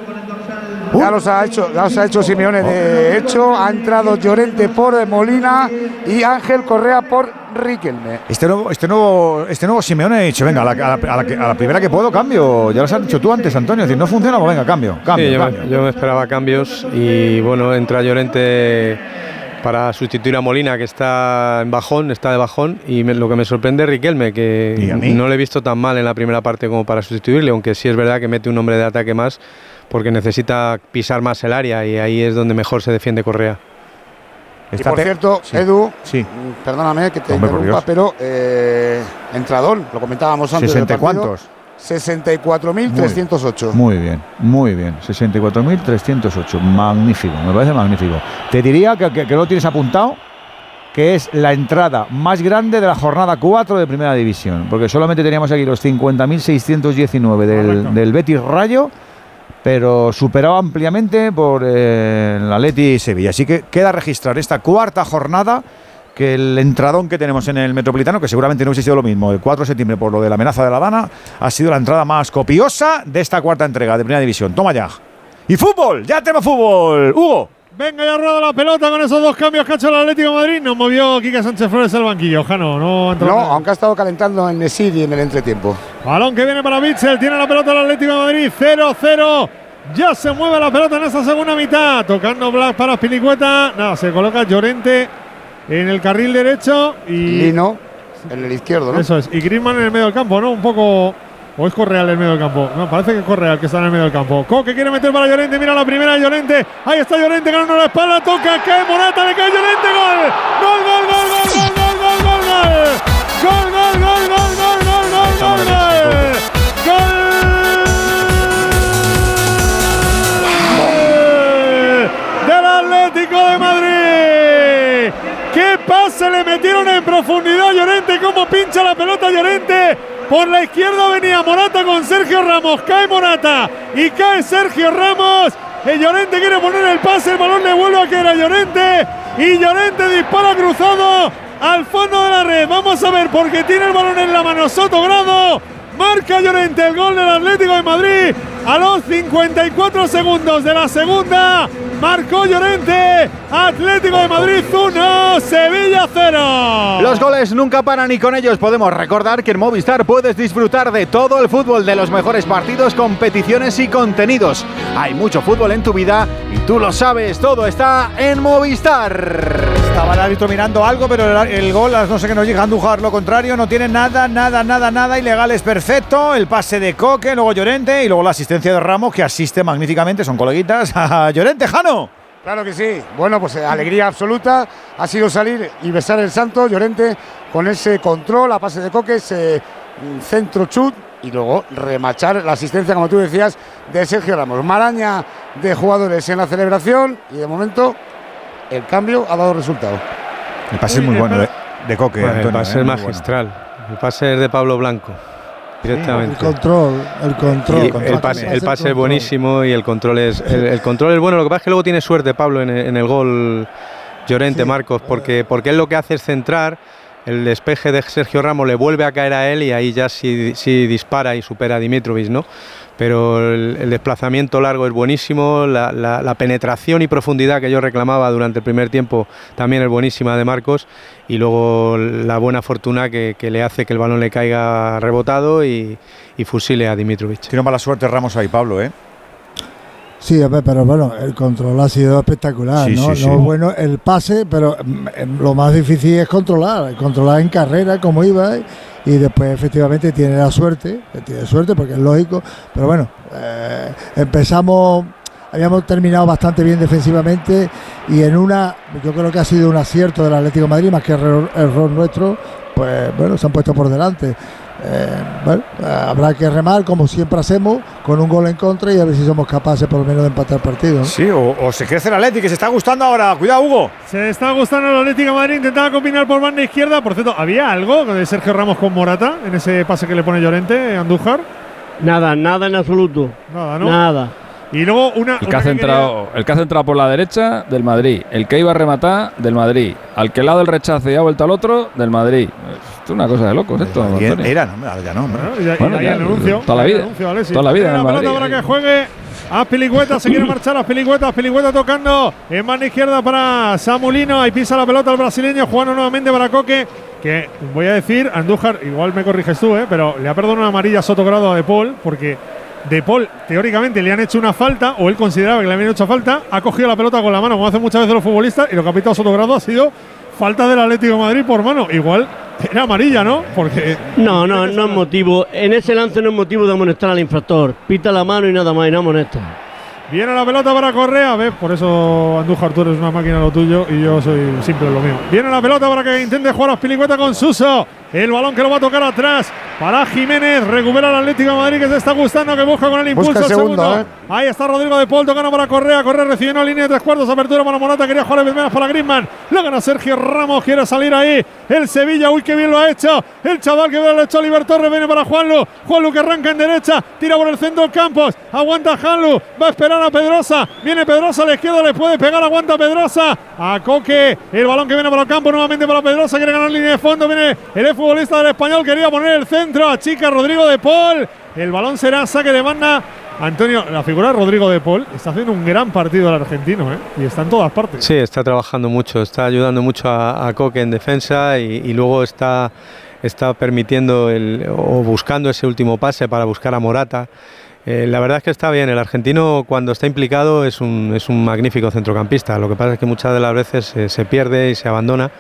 Speaker 10: Ya los ha hecho, ya los ha hecho Simeone de hecho, ha entrado Llorente por Molina y Ángel Correa por Riquelme.
Speaker 2: Este nuevo, este nuevo, este nuevo Simeone ha dicho, venga, a la, a, la, primera que puedo cambio. Ya lo has dicho tú antes, Antonio. Si no funciona, pues venga, cambio, cambio,
Speaker 14: yo, yo, me esperaba cambios y bueno, entra Llorente para sustituir a Molina, que está en bajón, está de bajón, y lo que me sorprende es Riquelme, que no le he visto tan mal en la primera parte como para sustituirle, aunque sí es verdad que mete un hombre de ataque más porque necesita pisar más el área y ahí es donde mejor se defiende Correa.
Speaker 10: Y por cierto, Edu, sí. perdóname que te interrumpa, pero eh, entrador, lo comentábamos antes.
Speaker 2: ¿60 cuántos?
Speaker 10: 64.308.
Speaker 2: Muy bien, muy bien. 64.308. Magnífico, me parece magnífico. Te diría que, que, lo tienes apuntado, que es la entrada más grande de la jornada 4 de Primera División, porque solamente teníamos aquí los 50.619 del, del Betis Rayo pero superado ampliamente por eh, el Atleti Sevilla. Así que queda registrar esta cuarta jornada que el entradón que tenemos en el Metropolitano, que seguramente no hubiese sido lo mismo, el 4 de septiembre por lo de la amenaza de La Habana, ha sido la entrada más copiosa de esta cuarta entrega de Primera División. Toma ya. Y fútbol, ya tenemos fútbol. Hugo.
Speaker 9: Venga, ya rueda la pelota con esos dos cambios que ha hecho el Atlético de Madrid. Nos movió Quique Sánchez Flores al banquillo. Jano, no
Speaker 10: No, aunque ha estado calentando en Nesir y en el entretiempo.
Speaker 9: Balón que viene para Mitchell. Tiene la pelota el Atlético de Madrid. 0-0. Ya se mueve la pelota en esta segunda mitad. Tocando Black para Spilicueta. Nada, se coloca Llorente en el carril derecho. Y
Speaker 10: Lino en el izquierdo, ¿no?
Speaker 9: Eso es. Y Griezmann en el medio del campo, ¿no? Un poco ¿O es Correal en el medio del campo? No, parece que es Correal que está en el medio del campo. Coque quiere meter para Llorente. Mira la primera Llorente. Ahí está Llorente ganando la espalda. Toca, cae Morata, le cae Llorente. Gol, gol, gol, gol, gol, gol, gol. Gol, gol, gol, gol, gol, gol, en profundidad Llorente. ¿Cómo pincha la pelota Llorente? Por la izquierda venía Morata con Sergio Ramos. Cae Morata y cae Sergio Ramos. El Llorente quiere poner el pase, el balón le vuelve a caer a Llorente. Y Llorente dispara cruzado al fondo de la red. Vamos a ver porque tiene el balón en la mano Soto Grado. Marca Llorente el gol del Atlético de Madrid a los 54 segundos de la segunda. Marcó Llorente. Atlético de Madrid 1, Sevilla 0.
Speaker 1: Los goles nunca paran y con ellos podemos recordar que en Movistar puedes disfrutar de todo el fútbol, de los mejores partidos, competiciones y contenidos. Hay mucho fútbol en tu vida y tú lo sabes, todo está en Movistar.
Speaker 2: Estaba el árbitro mirando algo, pero el, gol, no sé qué nos diga Andújar, lo contrario, no tiene nada, nada, nada, nada ilegal, es perfecto. El pase de Coque, luego Llorente y luego la asistencia de Ramos que asiste magníficamente, son coleguitas, a Llorente, Jano.
Speaker 10: Claro que sí. Bueno, pues eh, alegría absoluta. Ha sido salir y besar el santo. Llorente con ese control, a pase de Coque, ese mm, centro chut y luego remachar la asistencia, como tú decías, de Sergio Ramos. Maraña de jugadores en la celebración y de momento el cambio ha dado resultado.
Speaker 2: El pase es muy bueno de, Coque.
Speaker 14: el pase es ¿eh? magistral. El pase es de Pablo Blanco. Directamente.
Speaker 15: el control, el control.
Speaker 14: el, pase, el pase es buenísimo y el control es el, control es bueno. Lo que pasa es que luego tiene suerte Pablo en el, gol Llorente Marcos, porque, porque él lo que hace es centrar el despeje de Sergio Ramos le vuelve a caer a él y ahí ya sí, sí dispara y supera a Dimitrovic, ¿no? Pero el, desplazamiento largo es buenísimo, la, penetración y profundidad que yo reclamaba durante el primer tiempo también es buenísima de Marcos y luego la buena fortuna que, le hace que el balón le caiga rebotado y, y fusile a Dimitrovic.
Speaker 2: Tiene mala suerte Ramos ahí, Pablo, ¿eh?
Speaker 15: Sí, pero bueno, el control ha sido espectacular, ¿no? no bueno el pase, pero mm, em, lo más difícil es controlar, controlar en carrera como iba y después efectivamente tiene la suerte, tiene suerte porque es lógico, pero bueno, eh, empezamos, habíamos terminado bastante bien defensivamente y en una, yo creo que ha sido un acierto del Atlético Madrid más que error nuestro, pues bueno, se han puesto por delante. Eh, bueno, habrá que remar como siempre hacemos con un gol en contra y a ver si somos capaces por lo menos de empatar el partido.
Speaker 2: Sí, o, se crece el Atlético que se está gustando ahora. Cuidado, Hugo.
Speaker 9: Se está gustando el Atlético de Madrid. Intentaba combinar por banda izquierda. Por cierto, ¿había algo de Sergio Ramos con Morata en ese pase que le pone Llorente, Andújar?
Speaker 17: Nada, nada en absoluto.
Speaker 9: Nada, ¿no?
Speaker 17: Nada.
Speaker 9: Y luego una.
Speaker 16: El que, ha centrado, el que ha centrado por la derecha, del Madrid. El que iba a rematar, del Madrid. Al que lado el rechazo y ha vuelto al otro, del Madrid. Esto es una cosa de locos, esto.
Speaker 2: Era, no, ya no.
Speaker 9: Bueno, ya, anuncio,
Speaker 16: toda la vida. toda la vida en el Madrid.
Speaker 9: para que juegue a Piligüeta, se quiere marchar a Piligüeta, Piligüeta tocando en mano izquierda para Samulino, ahí pisa la pelota el brasileño, jugando nuevamente para Coque, que voy a decir, Andújar, igual me corriges tú, ¿eh? pero le ha perdonado una amarilla Sotogrado a De Paul, porque de Paul, teóricamente le han hecho una falta, o él consideraba que le habían hecho falta, ha cogido la pelota con la mano, como hacen muchas veces los futbolistas, y lo que ha pitado Sotogrado ha sido falta del Atlético de Madrid por mano. Igual era amarilla, ¿no? Porque.
Speaker 17: No, no, no es motivo. En ese lance no es motivo de amonestar al infractor. Pita la mano y nada más, y no amonesta.
Speaker 9: Viene la pelota para Correa, ¿ves? Por eso Andújar, tú eres una máquina lo tuyo y yo soy simple lo mío. Viene la pelota para que intente jugar a Spilicueta con Suso. El balón que lo va a tocar atrás para Jiménez. Recupera el Atlético de Madrid que se está gustando, que busca con el impulso. segundo, ¿eh? Ahí está Rodrigo de Paul, tocando para Correa. Correa recibiendo línea de tres cuartos. Apertura para Morata. Quería jugar el para Griezmann. Lo gana Sergio Ramos. Quiere salir ahí. El Sevilla. Uy, qué bien lo ha hecho. El chaval que lo ha hecho a Libertorre. Viene para Juanlu. Juanlu que arranca en derecha. Tira por el centro Campos. Aguanta Juanlu. Va a esperar a Pedrosa. Viene Pedrosa a la izquierda. Le puede pegar. Aguanta Pedrosa. A Coque. El balón que viene para el campo. Nuevamente para Pedrosa. Quiere ganar línea de fondo. Viene el futbolista del español. Quería poner el centro. A Chica Rodrigo de Paul. El balón será saque de banda. Antonio, la figura Rodrigo de Paul está haciendo un gran partido el argentino, ¿eh? Y está en todas partes.
Speaker 14: Sí, está trabajando mucho, está ayudando mucho a, Coque en defensa y, luego está, está permitiendo el, o buscando ese último pase para buscar a Morata. Eh, la verdad es que está bien, el argentino cuando está implicado es un, es un magnífico centrocampista, lo que pasa es que muchas de las veces se pierde y se abandona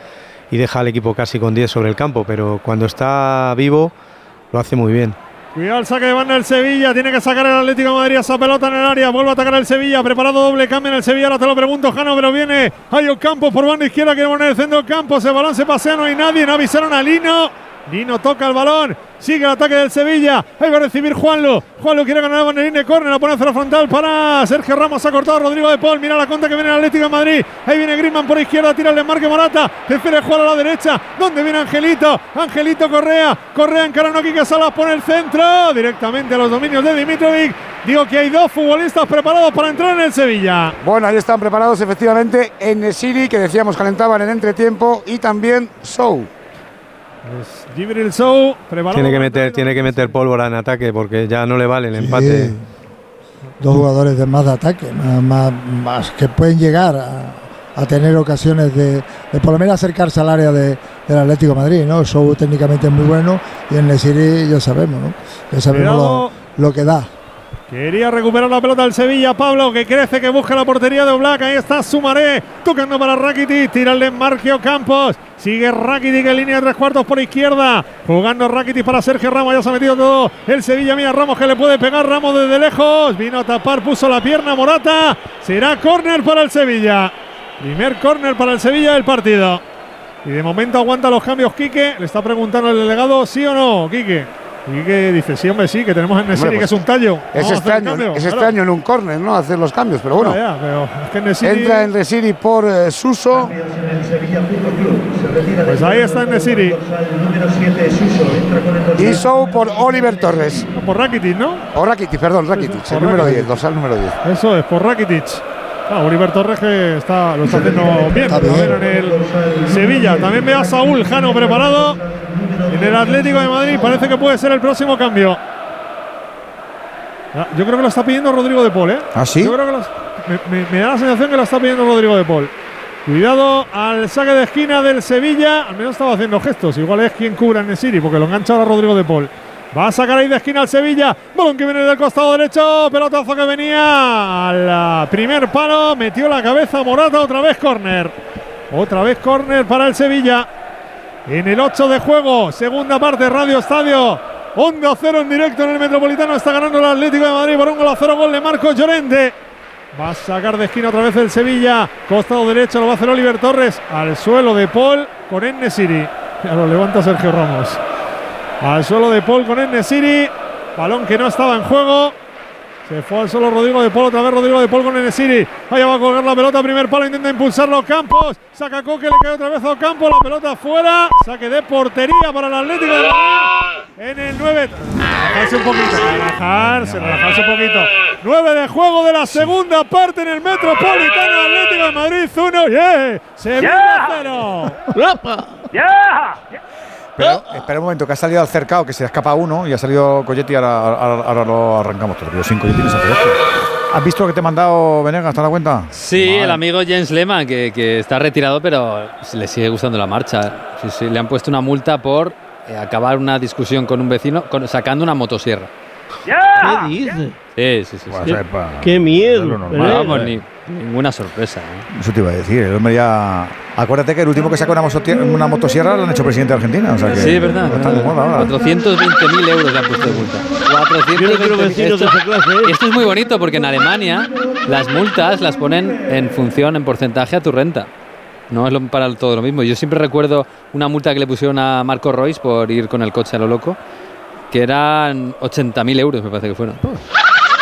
Speaker 14: y deja al equipo casi con 10 sobre el campo, pero cuando está vivo lo hace muy bien.
Speaker 9: Cuidado el saque de banda del Sevilla. Tiene que sacar el Atlético de Madrid esa pelota en el área. Vuelve a atacar el Sevilla. Preparado doble cambio en el Sevilla. Ahora te lo pregunto, Jano, pero viene. Hay un campo por banda izquierda. Quiere poner el centro del campo. Se pasea. No hay nadie. No avisaron a Lino. Lino toca el balón. Sigue el ataque del Sevilla. Ahí va a recibir Juanlo. Juanlo quiere ganar el banderín de córner. La pone hacia la frontal para Sergio Ramos. Ha cortado a Rodrigo de Paul. Mira la conta que viene el Atlético de Madrid. Ahí viene Griezmann por izquierda. Tira el desmarque Morata. Prefiere jugar a la derecha. ¿Dónde viene Angelito? Angelito Correa. Correa en Karanoki que Salas pone el centro. Directamente a los dominios de Dimitrovic. Digo que hay dos futbolistas preparados para entrar en el Sevilla.
Speaker 10: Bueno, ahí están preparados efectivamente en Siri, que decíamos calentaban en entretiempo, y también Sou.
Speaker 14: Tiene que meter, tiene que meter pólvora en ataque porque ya no le vale el empate.
Speaker 15: Dos jugadores de más de ataque, más, que pueden llegar a, tener ocasiones de, por lo menos acercarse al área del Atlético de Madrid, ¿no? Show técnicamente es muy bueno y en el City ya sabemos, ¿no? Ya sabemos lo que da.
Speaker 9: Quería recuperar la pelota del Sevilla, Pablo, que crece, que busca la portería de Oblak. Ahí está Sumaré, tocando para Rakitic, tira el Marquio Campos. Sigue Rakitic en línea de tres cuartos por izquierda. Jugando Rakitic para Sergio Ramos, ya se ha metido todo. El Sevilla, mira Ramos que le puede pegar Ramos desde lejos. Vino a tapar, puso la pierna Morata. Será córner para el Sevilla. Primer córner para el Sevilla del partido. Y de momento aguanta los cambios Quique. Le está preguntando el delegado, ¿sí o no, Quique? Y que dice, sí, hombre, sí, que tenemos en Nesiri, que es un tallo.
Speaker 10: Es extraño, es extraño en un córner, ¿no? Hacer los cambios, pero bueno. Entra en Nesiri por eh, Suso.
Speaker 9: Pues ahí está en Nesiri.
Speaker 10: Y Sou por Oliver Torres.
Speaker 9: por Rakitic, ¿no?
Speaker 10: O Rakitic, perdón, Rakitic, el número 10, dorsal número 10.
Speaker 9: Eso es, por Rakitic. Ah, Oliver Torres que está, lo está haciendo bien, en el Sevilla. También ve a Saúl Jano preparado en el Atlético de Madrid. Parece que puede ser el próximo cambio. Ah, yo creo que lo está pidiendo Rodrigo de Paul, ¿eh?
Speaker 2: ¿Ah, sí?
Speaker 9: Yo creo que me, da la sensación que lo está pidiendo Rodrigo de Paul. Cuidado al saque de esquina del Sevilla. Al menos estaba haciendo gestos. Igual es quien cubra en Nesiri, porque lo engancha ahora Rodrigo de Paul. Va a sacar ahí de esquina al Sevilla. Balón que viene del costado derecho. Pelotazo que venía al primer palo. Metió la cabeza Morata. Otra vez córner. Otra vez córner para el Sevilla. En el 8 de juego. Segunda parte. Radio Estadio. Onda 0 en directo en el Metropolitano. Está ganando el Atlético de Madrid por un gol a 0. Gol de Marco Llorente. Va a sacar de esquina otra vez el Sevilla. Costado derecho lo va a hacer Oliver Torres. Al suelo de Paul con Enesiri. Ya lo levanta Sergio Ramos. Al suelo de Paul con Enesiri. Balón que no estaba en juego. Se fue al suelo Rodrigo de Paul, otra vez Rodrigo de Paul con Enesiri. Allá va a colgar la pelota, primer palo, intenta impulsarlo Campos. Saca Coque, le cae otra vez a Campos, la pelota fuera. Saque de portería para el Atlético de Madrid. En el 9. Relajarse un poquito, relajarse, relajarse un poquito. 9 de juego de la segunda parte en el Metropolitano Atlético de Madrid 1. ¡Yeah! Sevilla 0.
Speaker 2: ¡Ya! Pero espera un momento, que ha salido al cercado, que se ha escapado uno y ha salido Coyetti, ahora, ahora, lo arrancamos todo. Pero sin Coyetti no se ¿Has visto lo que te he mandado, Venegas? ¿Te das cuenta?
Speaker 12: Sí, el amigo James Lehman, que, está retirado, pero le sigue gustando la marcha. Sí, sí, le han puesto una multa por eh, acabar una discusión con un vecino sacando una motosierra.
Speaker 17: ¿Qué dices?
Speaker 12: Sí, sí, sí.
Speaker 17: Qué, miedo.
Speaker 12: Vamos, ni, ninguna sorpresa. ¿eh?
Speaker 2: Eso te iba a decir. El hombre ya. Acuérdate que el último que sacó una, una motosierra lo han hecho presidente de Argentina. O sea que
Speaker 12: sí, es verdad.
Speaker 2: Está de moda
Speaker 12: ahora. 420.000 euros le han puesto de multa. 420 esto, ¿eh? esto es muy bonito porque en Alemania las multas las ponen en función, en porcentaje a tu renta. No es para todo lo mismo. Yo siempre recuerdo una multa que le pusieron a Marco Royce por ir con el coche a lo loco que eran 80.000 euros, me parece que fueron.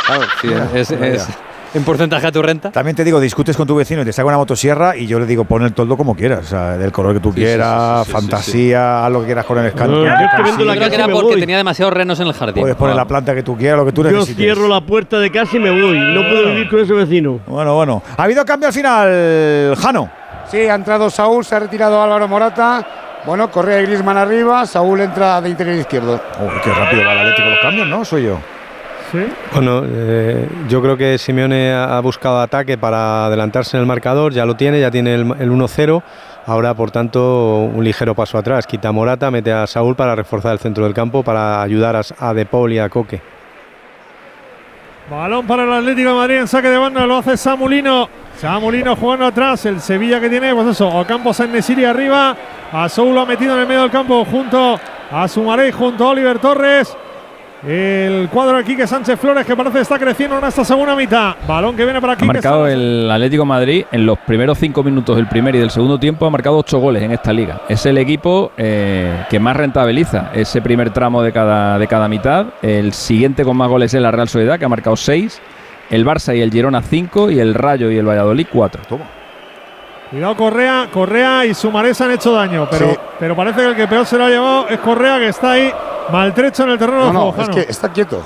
Speaker 12: Claro, sí, es, en porcentaje a tu renta.
Speaker 2: También te digo, discutes con tu vecino y te saca una motosierra y yo le digo, pon el toldo como quieras, o sea, del color que tú quieras, fantasía, haz lo que quieras con el escándalo.
Speaker 12: yo creo que era porque tenía demasiados renos en el jardín.
Speaker 2: Puedes poner la planta que tú quieras, lo que tú necesites.
Speaker 17: Yo cierro la puerta de casa y me voy, no puedo vivir con ese vecino.
Speaker 2: Bueno, bueno. ¿Ha habido cambio al final, Jano?
Speaker 10: Sí, ha entrado Saúl, se ha retirado Álvaro Morata bueno, Correa y Griezmann arriba, Saúl entra de interior izquierdo.
Speaker 2: qué rápido va el Atlético los cambios, ¿no? Soy yo.
Speaker 9: ¿Sí?
Speaker 14: Bueno, eh, yo creo que Simeone ha buscado ataque para adelantarse en el marcador, ya lo tiene, ya tiene el, 1-0. Ahora, por tanto, un ligero paso atrás. Quita Morata, mete a Saúl para reforzar el centro del campo, para ayudar a, a De Paul y a Coque.
Speaker 9: Balón para el Atlético de Madrid en saque de banda, lo hace Samulino. Samulino jugando atrás, el Sevilla que tiene, pues eso, Ocampos en Nesiri arriba, a Soul lo ha metido en el medio del campo junto a Sumaré, junto a Oliver Torres. El cuadro de Quique Sánchez Flores que parece está creciendo en esta segunda mitad. Balón que viene para Quique.
Speaker 16: Ha marcado el Atlético Madrid en los primeros cinco minutos del primer y del segundo tiempo. Ha marcado ocho goles en esta liga. Es el equipo eh, que más rentabiliza ese primer tramo de cada, de cada mitad. El siguiente con más goles es la Real Sociedad que ha marcado seis. El Barça y el Girona cinco y el Rayo y el Valladolid cuatro. Toma.
Speaker 9: Cuidado Correa, Correa y Sumaré se han hecho daño, pero, pero parece que el que peor se lo ha llevado es Correa que está ahí maltrecho en el terreno
Speaker 10: no, No, es que está quieto.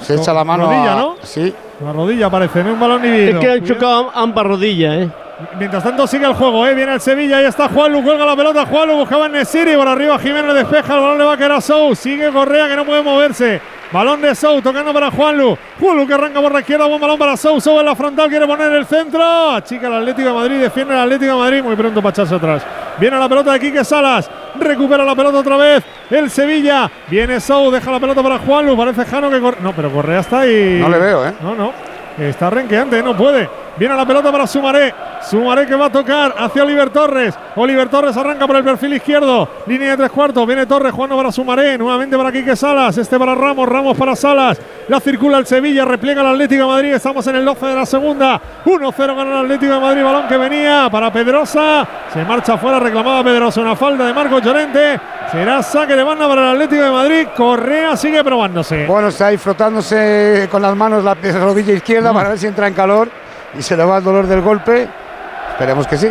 Speaker 10: Se echa la mano.
Speaker 9: Rodilla, ¿no?
Speaker 10: Sí.
Speaker 9: La rodilla parece, no un balón dividido.
Speaker 17: Es que han chocado ambas rodillas, ¿eh?
Speaker 9: Mientras tanto sigue el juego, ¿eh? Viene el Sevilla, ahí está Juanlu, cuelga la pelota, Juanlu buscaba en Nesiri, por arriba Jiménez despeja, el balón le va a quedar a Sou, sigue Correa que no puede moverse. Balón de Sou, tocando para Juanlu. Juanlu que arranca por la izquierda, buen balón para Sou. Sou en la frontal, quiere poner el centro. Chica el Atlético de Madrid, defiende el Atlético de Madrid. Muy pronto para echarse atrás. Viene la pelota de Quique Salas. Recupera la pelota otra vez. El Sevilla. Viene Sou, deja la pelota para Juanlu. Parece Jano que corre. No, pero Correa está ahí.
Speaker 10: No le veo, ¿eh?
Speaker 9: No, no. Está renqueante, no puede. Viene la pelota para Sumaré. Sumaré que va a tocar hacia Oliver Torres. Oliver Torres arranca por el perfil izquierdo. Línea de tres cuartos. Viene Torres jugando para Sumaré. Nuevamente para Quique Salas. Este para Ramos. Ramos para Salas. La circula el Sevilla. Repliega el Atlético de Madrid. Estamos en el 12 de la segunda. 1-0 gana el Atlético de Madrid. Balón que venía para Pedrosa. Se marcha fuera. Reclamada Pedrosa. Una falda de Marcos Llorente. Será saque de banda para el Atlético de Madrid. Correa sigue probándose.
Speaker 10: Bueno, está ahí frotándose con las manos la rodilla izquierda para ver si entra en calor y se le va el dolor del golpe. Esperemos que sí.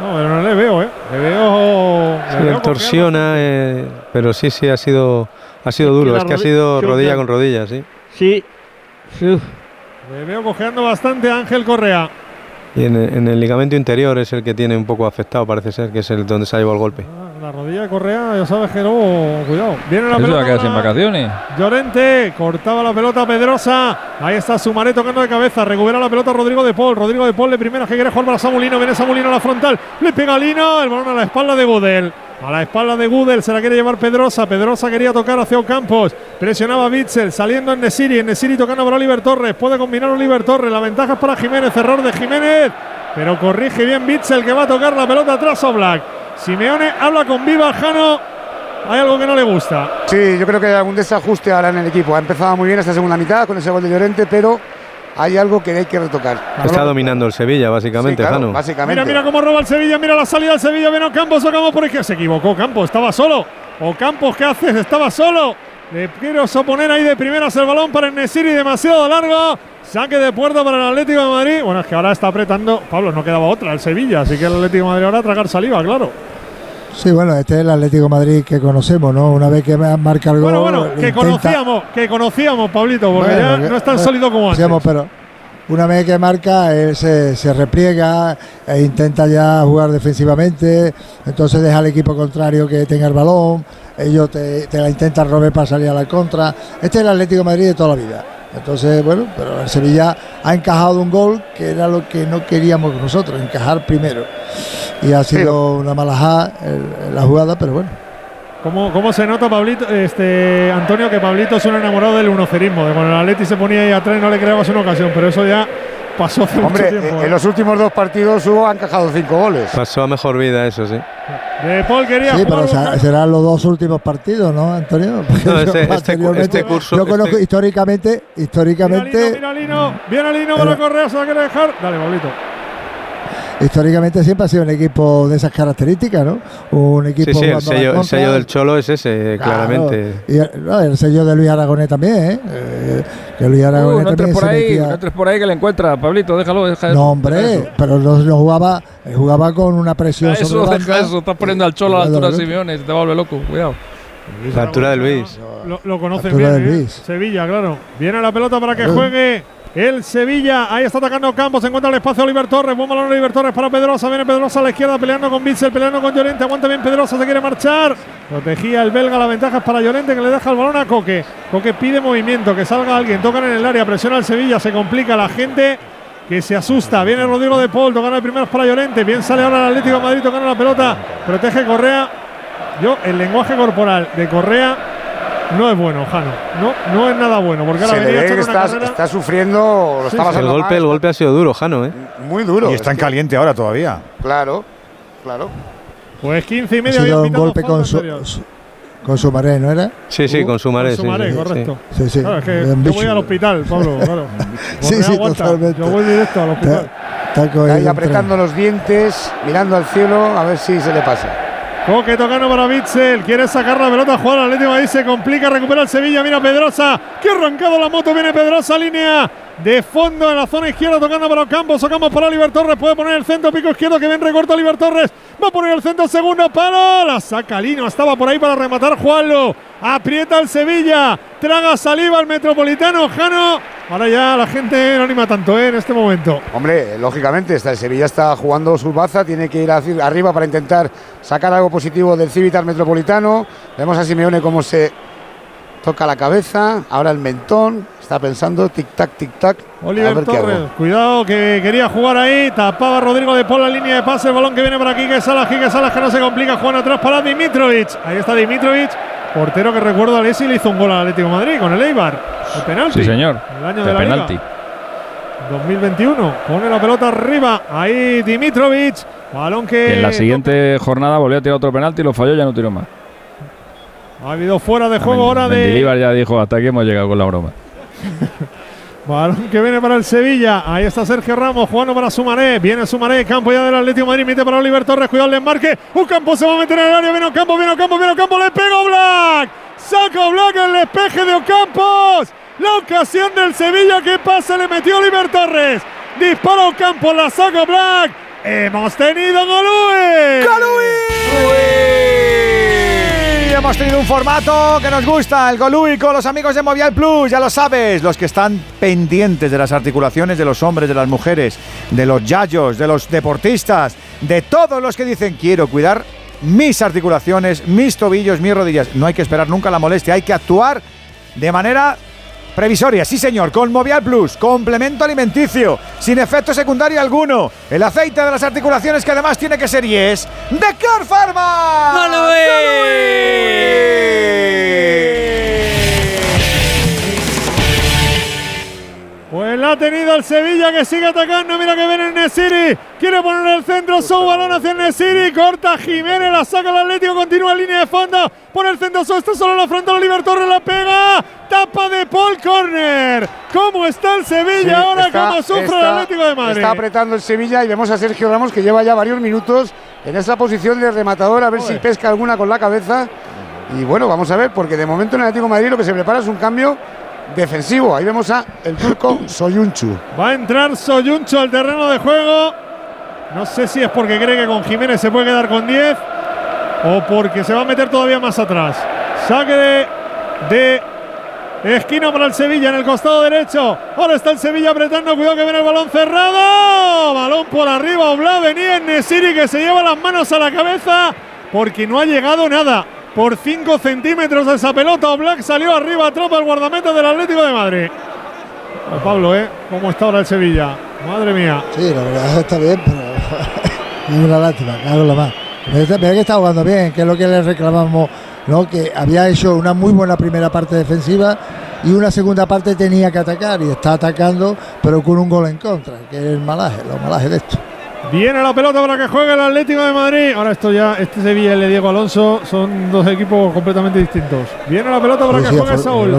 Speaker 9: No, pero no le veo, ¿eh? Le veo.
Speaker 14: se le torsiona, eh, pero sí, sí, ha sido, ha sido duro. Es que ha sido rodilla con rodilla, sí.
Speaker 17: Sí.
Speaker 9: Le veo cojeando bastante a Ángel Correa.
Speaker 14: Y en, en, el ligamento interior es el que tiene un poco afectado, parece ser, que es el donde se ha llevado el golpe.
Speaker 9: Ah, la rodilla de Correa, ya sabes que luego, cuidado. Viene la
Speaker 16: Eso
Speaker 9: pelota.
Speaker 16: va a quedar sin vacaciones.
Speaker 9: Llorente, cortaba la pelota Pedrosa. Ahí está Sumaré tocando de cabeza. Recupera la pelota Rodrigo de Paul. Rodrigo de Paul de primera que quiere jugar para Samulino. Viene Samulino a la frontal. Le pega a Lino. El balón a la espalda de Gudel. A la espalda de Gudel se la quiere llevar Pedrosa. Pedrosa quería tocar hacia Ocampos. Presionaba Bitzel. Saliendo en Nesiri. En Nesiri tocando para Oliver Torres. Puede combinar Oliver Torres. La ventaja es para Jiménez. Error de Jiménez. Pero corrige bien Bitzel que va a tocar la pelota atrás a Black. Simeone habla con Viva Jano. Hay algo que no le gusta.
Speaker 10: Sí, yo creo que hay algún desajuste ahora en el equipo. Ha empezado muy bien esta segunda mitad con ese gol de Llorente, pero hay algo que hay que retocar.
Speaker 14: Está dominando el Sevilla, básicamente,
Speaker 10: Sí, claro,
Speaker 14: Jano.
Speaker 10: básicamente.
Speaker 9: Mira, mira cómo roba el Sevilla, mira la salida del Sevilla, viene Ocampos, Ocampos por izquierda. Se equivocó Campos, estaba solo. Ocampos, ¿qué haces? Estaba solo. Le quiero oponer ahí de primeras el balón para el Nesiri, demasiado largo. Saque de puerta para el Atlético de Madrid. Bueno, es que ahora está apretando. Pablo, no quedaba otra, el Sevilla. Así que el Atlético de Madrid ahora a tragar saliva, claro.
Speaker 15: Sí, bueno, este es el Atlético de Madrid que conocemos, ¿no? Una vez que marca el gol.
Speaker 9: Bueno, bueno, que
Speaker 15: intenta-
Speaker 9: conocíamos, que conocíamos, Pablito, porque
Speaker 15: Bueno,
Speaker 9: ya
Speaker 15: que-
Speaker 9: no es tan
Speaker 15: bueno,
Speaker 9: sólido como antes.
Speaker 15: pero una vez que marca, él se, se repliega e intenta ya jugar defensivamente, entonces deja al equipo contrario que tenga el balón, ellos te, te la intentan robar para salir a la contra. Este es el Atlético de Madrid de toda la vida. Entonces, bueno, pero el Sevilla ha encajado un gol que era lo que no queríamos nosotros, encajar primero. Y ha sido una malajá el- la jugada, pero bueno.
Speaker 9: ¿Cómo, ¿Cómo se nota, Pablito, este, Antonio, que Pablito es un enamorado del unocerismo? De cuando el Atleti se ponía ahí atrás y no le creabas una ocasión, pero eso ya pasó hace
Speaker 10: Hombre,
Speaker 9: mucho tiempo.
Speaker 10: eh,
Speaker 9: ¿eh?
Speaker 10: en los últimos dos partidos Hugo ha encajado cinco goles.
Speaker 14: Pasó a mejor vida, eso sí.
Speaker 9: De Paul quería
Speaker 15: Sí,
Speaker 9: jugar
Speaker 15: pero será- serán los dos últimos partidos, ¿no, Antonio? Porque
Speaker 14: No,
Speaker 15: yo
Speaker 14: este- este este curso-
Speaker 15: Yo conozco
Speaker 14: este-
Speaker 15: históricamente,
Speaker 9: Lino,
Speaker 15: históricamente,
Speaker 9: mira Lino, viene Lino para Correa, se la quiere dejar. Dale, Pablito.
Speaker 15: Históricamente siempre ha sido un equipo de esas características, ¿no? Un equipo
Speaker 14: Sí, sí, el sello, el
Speaker 15: contra.
Speaker 14: sello del Cholo es ese,
Speaker 15: Claro.
Speaker 14: claramente.
Speaker 15: Y el, no, el sello de Luis Aragonés también, ¿eh? Eh, que Luis
Speaker 16: Uh,
Speaker 15: Aragonés
Speaker 16: no entres
Speaker 15: también
Speaker 16: por
Speaker 15: se
Speaker 16: ahí,
Speaker 15: metía-
Speaker 16: no entres por ahí que le encuentra, Pablito, déjalo, deja
Speaker 15: No, hombre,
Speaker 16: eso.
Speaker 15: pero no, no jugaba, jugaba con una presión
Speaker 16: Eso,
Speaker 15: sobre
Speaker 16: deja eso, estás poniendo al cholo a la altura de. Simeone, se te vuelve loco, cuidado.
Speaker 14: La altura de Luis.
Speaker 9: Lo, lo conocen bien,
Speaker 15: de
Speaker 9: ¿eh?
Speaker 15: Luis.
Speaker 9: Sevilla, claro. Viene la pelota para que juegue el Sevilla. Ahí está atacando Campos. Se encuentra el espacio Oliver Torres. Buen balón Oliver Torres para Pedrosa. Viene Pedrosa a la izquierda peleando con Bitzel, peleando con Llorente. Aguanta bien Pedrosa, se quiere marchar. Protegía el belga. La ventaja es para Llorente que le deja el balón a Coque. Coque pide movimiento, que salga alguien. Tocan en el área, presiona al Sevilla. Se complica la gente. Que se asusta. Viene Rodrigo de Paul. Tocando de primeros para Llorente. Bien sale ahora el Atlético de Madrid tocando la pelota. Protege Correa. Yo, el lenguaje corporal de Correa no es bueno, Jano. No, no es nada bueno. Porque ahora
Speaker 10: Se le
Speaker 9: venía
Speaker 10: ve que
Speaker 9: una
Speaker 10: está,
Speaker 9: carrera.
Speaker 10: está sufriendo, lo
Speaker 9: Sí,
Speaker 10: está.
Speaker 14: El
Speaker 10: pasando
Speaker 14: golpe,
Speaker 10: mal.
Speaker 14: el golpe ha sido duro, Jano, ¿eh?
Speaker 10: Muy duro.
Speaker 2: Y está en caliente ahora todavía.
Speaker 10: Claro, claro.
Speaker 9: Pues 15 y
Speaker 15: Ha
Speaker 9: media.
Speaker 15: sido
Speaker 9: habían
Speaker 15: un golpe con su, su- con su maré, ¿no era?
Speaker 14: Sí, sí, con su maré.
Speaker 9: Con
Speaker 14: sí,
Speaker 9: Sumaré,
Speaker 14: sí, sí.
Speaker 9: correcto.
Speaker 15: Sí, sí.
Speaker 9: Claro, es que yo voy al hospital, Pablo. Claro.
Speaker 15: Sí,
Speaker 9: Correa
Speaker 15: sí,
Speaker 9: aguanta.
Speaker 15: totalmente.
Speaker 9: Yo voy directo al hospital.
Speaker 15: Está
Speaker 10: Ahí apretando los dientes, mirando al cielo, a ver si se le pasa.
Speaker 9: Coque tocando para Bitzel. Quiere sacar la pelota. Al Atlético Madrid. Se complica. Recupera el Sevilla. Mira Pedrosa. Que arrancado la moto. Viene Pedrosa. Línea de fondo en la zona izquierda. Tocando para Campos. Sacamos para Oliver Torres. Puede poner el centro. Pico izquierdo. Que bien recorta Oliver Torres. Va a poner el centro. Segundo palo. La saca Lino. Estaba por ahí para rematar Juanlo. Aprieta el Sevilla. Traga saliva al Metropolitano. Jano. Ahora ya la gente no anima tanto ¿eh? en este momento.
Speaker 10: Hombre, lógicamente, está, el Sevilla está jugando su baza, tiene que ir arriba para intentar sacar algo positivo del Civitas Metropolitano. Vemos a Simeone cómo se toca la cabeza, ahora el mentón, está pensando tic-tac, tic-tac. a
Speaker 9: Oliver. Torres, cuidado que quería jugar ahí, tapaba Rodrigo de Paul la línea de pase, el balón que viene para aquí, que Salas, que Salas que no se complica, Juan atrás para Dimitrovic, ahí está Dimitrovic, portero que recuerdo a Alessi le hizo un gol al Atlético de Madrid con el Eibar, el penalti.
Speaker 16: Sí, señor.
Speaker 9: El año
Speaker 16: De
Speaker 9: de la
Speaker 16: penalti.
Speaker 9: Liga. 2021, pone la pelota arriba, ahí Dimitrovic, balón
Speaker 16: Y
Speaker 9: que
Speaker 16: en la siguiente jornada volvió a tirar otro penalti, lo falló, ya no tiró más.
Speaker 9: ha habido fuera de juego ahora de
Speaker 16: Mendilibar ya dijo, hasta aquí hemos llegado con la broma.
Speaker 9: Balón que viene para el Sevilla. Ahí está Sergio Ramos jugando para Sumaré. Viene Sumaré, campo ya del Atlético de Madrid. Mete para Oliver Torres. Cuidado el desmarque. Un campo se va a meter en el área. Viene Ocampo, viene Ocampo, viene Ocampo. Le pega Black. Saca Black el despeje de Ocampos. La ocasión del Sevilla. ¿Qué pasa? Le metió Oliver Torres. Dispara Ocampo, la saca Black. Hemos tenido Golui. ¡Golui!
Speaker 2: Hemos tenido un formato que nos gusta, el Golui con los amigos de Movial Plus, ya lo sabes, los que están pendientes de las articulaciones de los hombres, de las mujeres, de los yayos, de los deportistas, de todos los que dicen quiero cuidar mis articulaciones, mis tobillos, mis rodillas. No hay que esperar nunca la molestia, hay que actuar de manera Previsoria, sí señor, con Movial Plus, complemento alimenticio, sin efecto secundario alguno. El aceite de las articulaciones que además tiene que ser y es de Car Pharma.
Speaker 9: La ha tenido el Sevilla que sigue atacando. Mira que viene el Nesiri. Quiere poner el centro. Su balón hacia el Nesiri. Corta Jiménez. La saca el Atlético. Continúa en línea de fondo. Pone el centro. Está solo en la frente. Oliver Torres la pega. Tapa de Paul Corner. ¿Cómo está el Sevilla ahora? ¿Cómo sufre el Atlético de Madrid?
Speaker 10: Está apretando el Sevilla y vemos a Sergio Ramos que lleva ya varios minutos en esa posición de rematador. A ver si pesca alguna con la cabeza. Y bueno, vamos a ver, porque de momento en el Atlético de Madrid lo que se prepara es un cambio defensivo. Ahí vemos a el turco Soyunchu.
Speaker 9: Va a entrar Soyunchu al terreno de juego. No sé si es porque cree que con Jiménez se puede quedar con 10 o porque se va a meter todavía más atrás. Saque de, esquina para el Sevilla en el costado derecho. Ahora está el Sevilla apretando. Cuidado que viene el balón cerrado. Balón por arriba. Obla venía en Nesiri que se lleva las manos a la cabeza porque no ha llegado nada por 5 centímetros esa pelota. Black salió arriba, atrapa el guardameta del Atlético de Madrid. Pablo, ¿eh? ¿Cómo está ahora el Sevilla? Madre mía.
Speaker 15: Sí, la verdad está bien, pero es una lástima, claro, la más. Mira que está jugando bien, que es lo que le reclamamos, ¿no? Que había hecho una muy buena primera parte defensiva y una segunda parte tenía que atacar y está atacando, pero con un gol en contra, que es el malaje, los malajes de esto.
Speaker 9: Viene la pelota para que juegue el Atlético de Madrid. Ahora esto ya, este Sevilla y el de Diego Alonso son dos equipos completamente distintos. Viene la pelota para que juegue Saúl.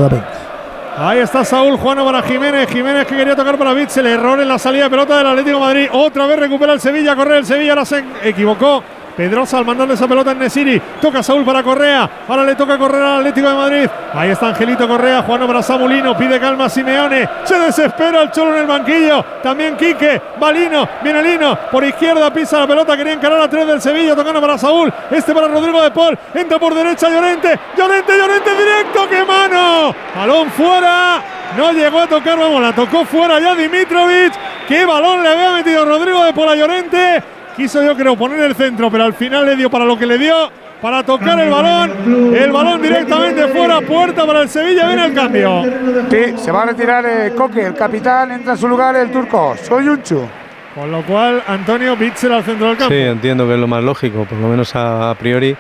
Speaker 9: Ahí está Saúl, Juano para Jiménez. Jiménez que quería tocar para Bitzel. Error en la salida de pelota del Atlético de Madrid. Otra vez recupera el Sevilla. Corre el Sevilla. Ahora se equivocó. Pedrosa al mandarle esa pelota en Nesiri. Toca Saúl para Correa. Ahora le toca correr al Atlético de Madrid. Ahí está Angelito Correa. Juano para Samulino. Pide calma a Simeone. Se desespera el Cholo en el banquillo. También Quique. Balino. Viene Lino. Por izquierda pisa la pelota. Quería encarar a tres del Sevilla. Tocando para Saúl. Este para Rodrigo de Paul. Entra por derecha Llorente. Llorente, Llorente directo. ¡Qué mano! Balón fuera. No llegó a tocar, vamos, la tocó fuera ya Dimitrovic. ¡Qué balón le había metido Rodrigo de Paul a Llorente! Quiso yo creo poner el centro, pero al final le dio para lo que le dio, para tocar el balón. El balón directamente fuera, puerta para el Sevilla, viene el cambio.
Speaker 10: Sí, se va a retirar eh, Coque, el capitán, entra en su lugar el turco, Soyunchu.
Speaker 9: Con lo cual, Antonio Bitzel al centro del campo.
Speaker 14: Sí, entiendo que es lo más lógico, por lo menos a, priori.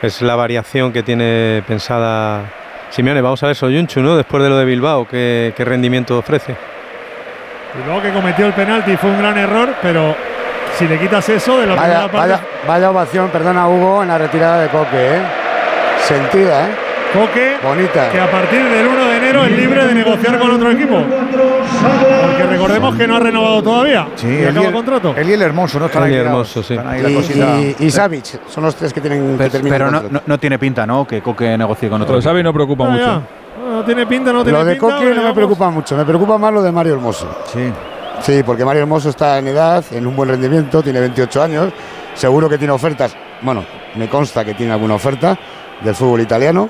Speaker 14: Es la variación que tiene pensada Simeone. Vamos a ver Soyunchu, ¿no? Después de lo de Bilbao, ¿qué, qué rendimiento ofrece?
Speaker 9: Bilbao que cometió el penalti fue un gran error, pero si le quitas eso de la
Speaker 10: vaya,
Speaker 9: primera parte.
Speaker 10: Vaya, vaya, ovación, perdona Hugo, en la retirada de Coque, ¿eh? Sentida, ¿eh?
Speaker 9: Coque,
Speaker 10: Bonita.
Speaker 9: que a partir del 1 de enero es libre de negociar con otro equipo. Porque recordemos que no ha renovado todavía.
Speaker 2: Sí,
Speaker 9: y acaba el contrato.
Speaker 2: Él y el Hermoso, ¿no? Están
Speaker 14: Eli
Speaker 2: ahí
Speaker 14: Hermoso, sí.
Speaker 2: Están ahí la
Speaker 10: Y, y, y Savic, son los tres que tienen
Speaker 1: Pero,
Speaker 10: que terminar
Speaker 1: pero
Speaker 10: el
Speaker 1: no, no- no tiene pinta, ¿no? Que Coque negocie con otro.
Speaker 16: Pero Xavi no preocupa
Speaker 9: Ah,
Speaker 16: mucho.
Speaker 9: ya. No tiene pinta, no tiene
Speaker 10: Lo de
Speaker 9: pinta.
Speaker 10: Coque no me preocupa mucho, me preocupa más lo de Mario Hermoso.
Speaker 2: Sí.
Speaker 10: Sí, porque Mario Hermoso está en edad, en un buen rendimiento, tiene 28 años, seguro que tiene ofertas, bueno, me consta que tiene alguna oferta del fútbol italiano.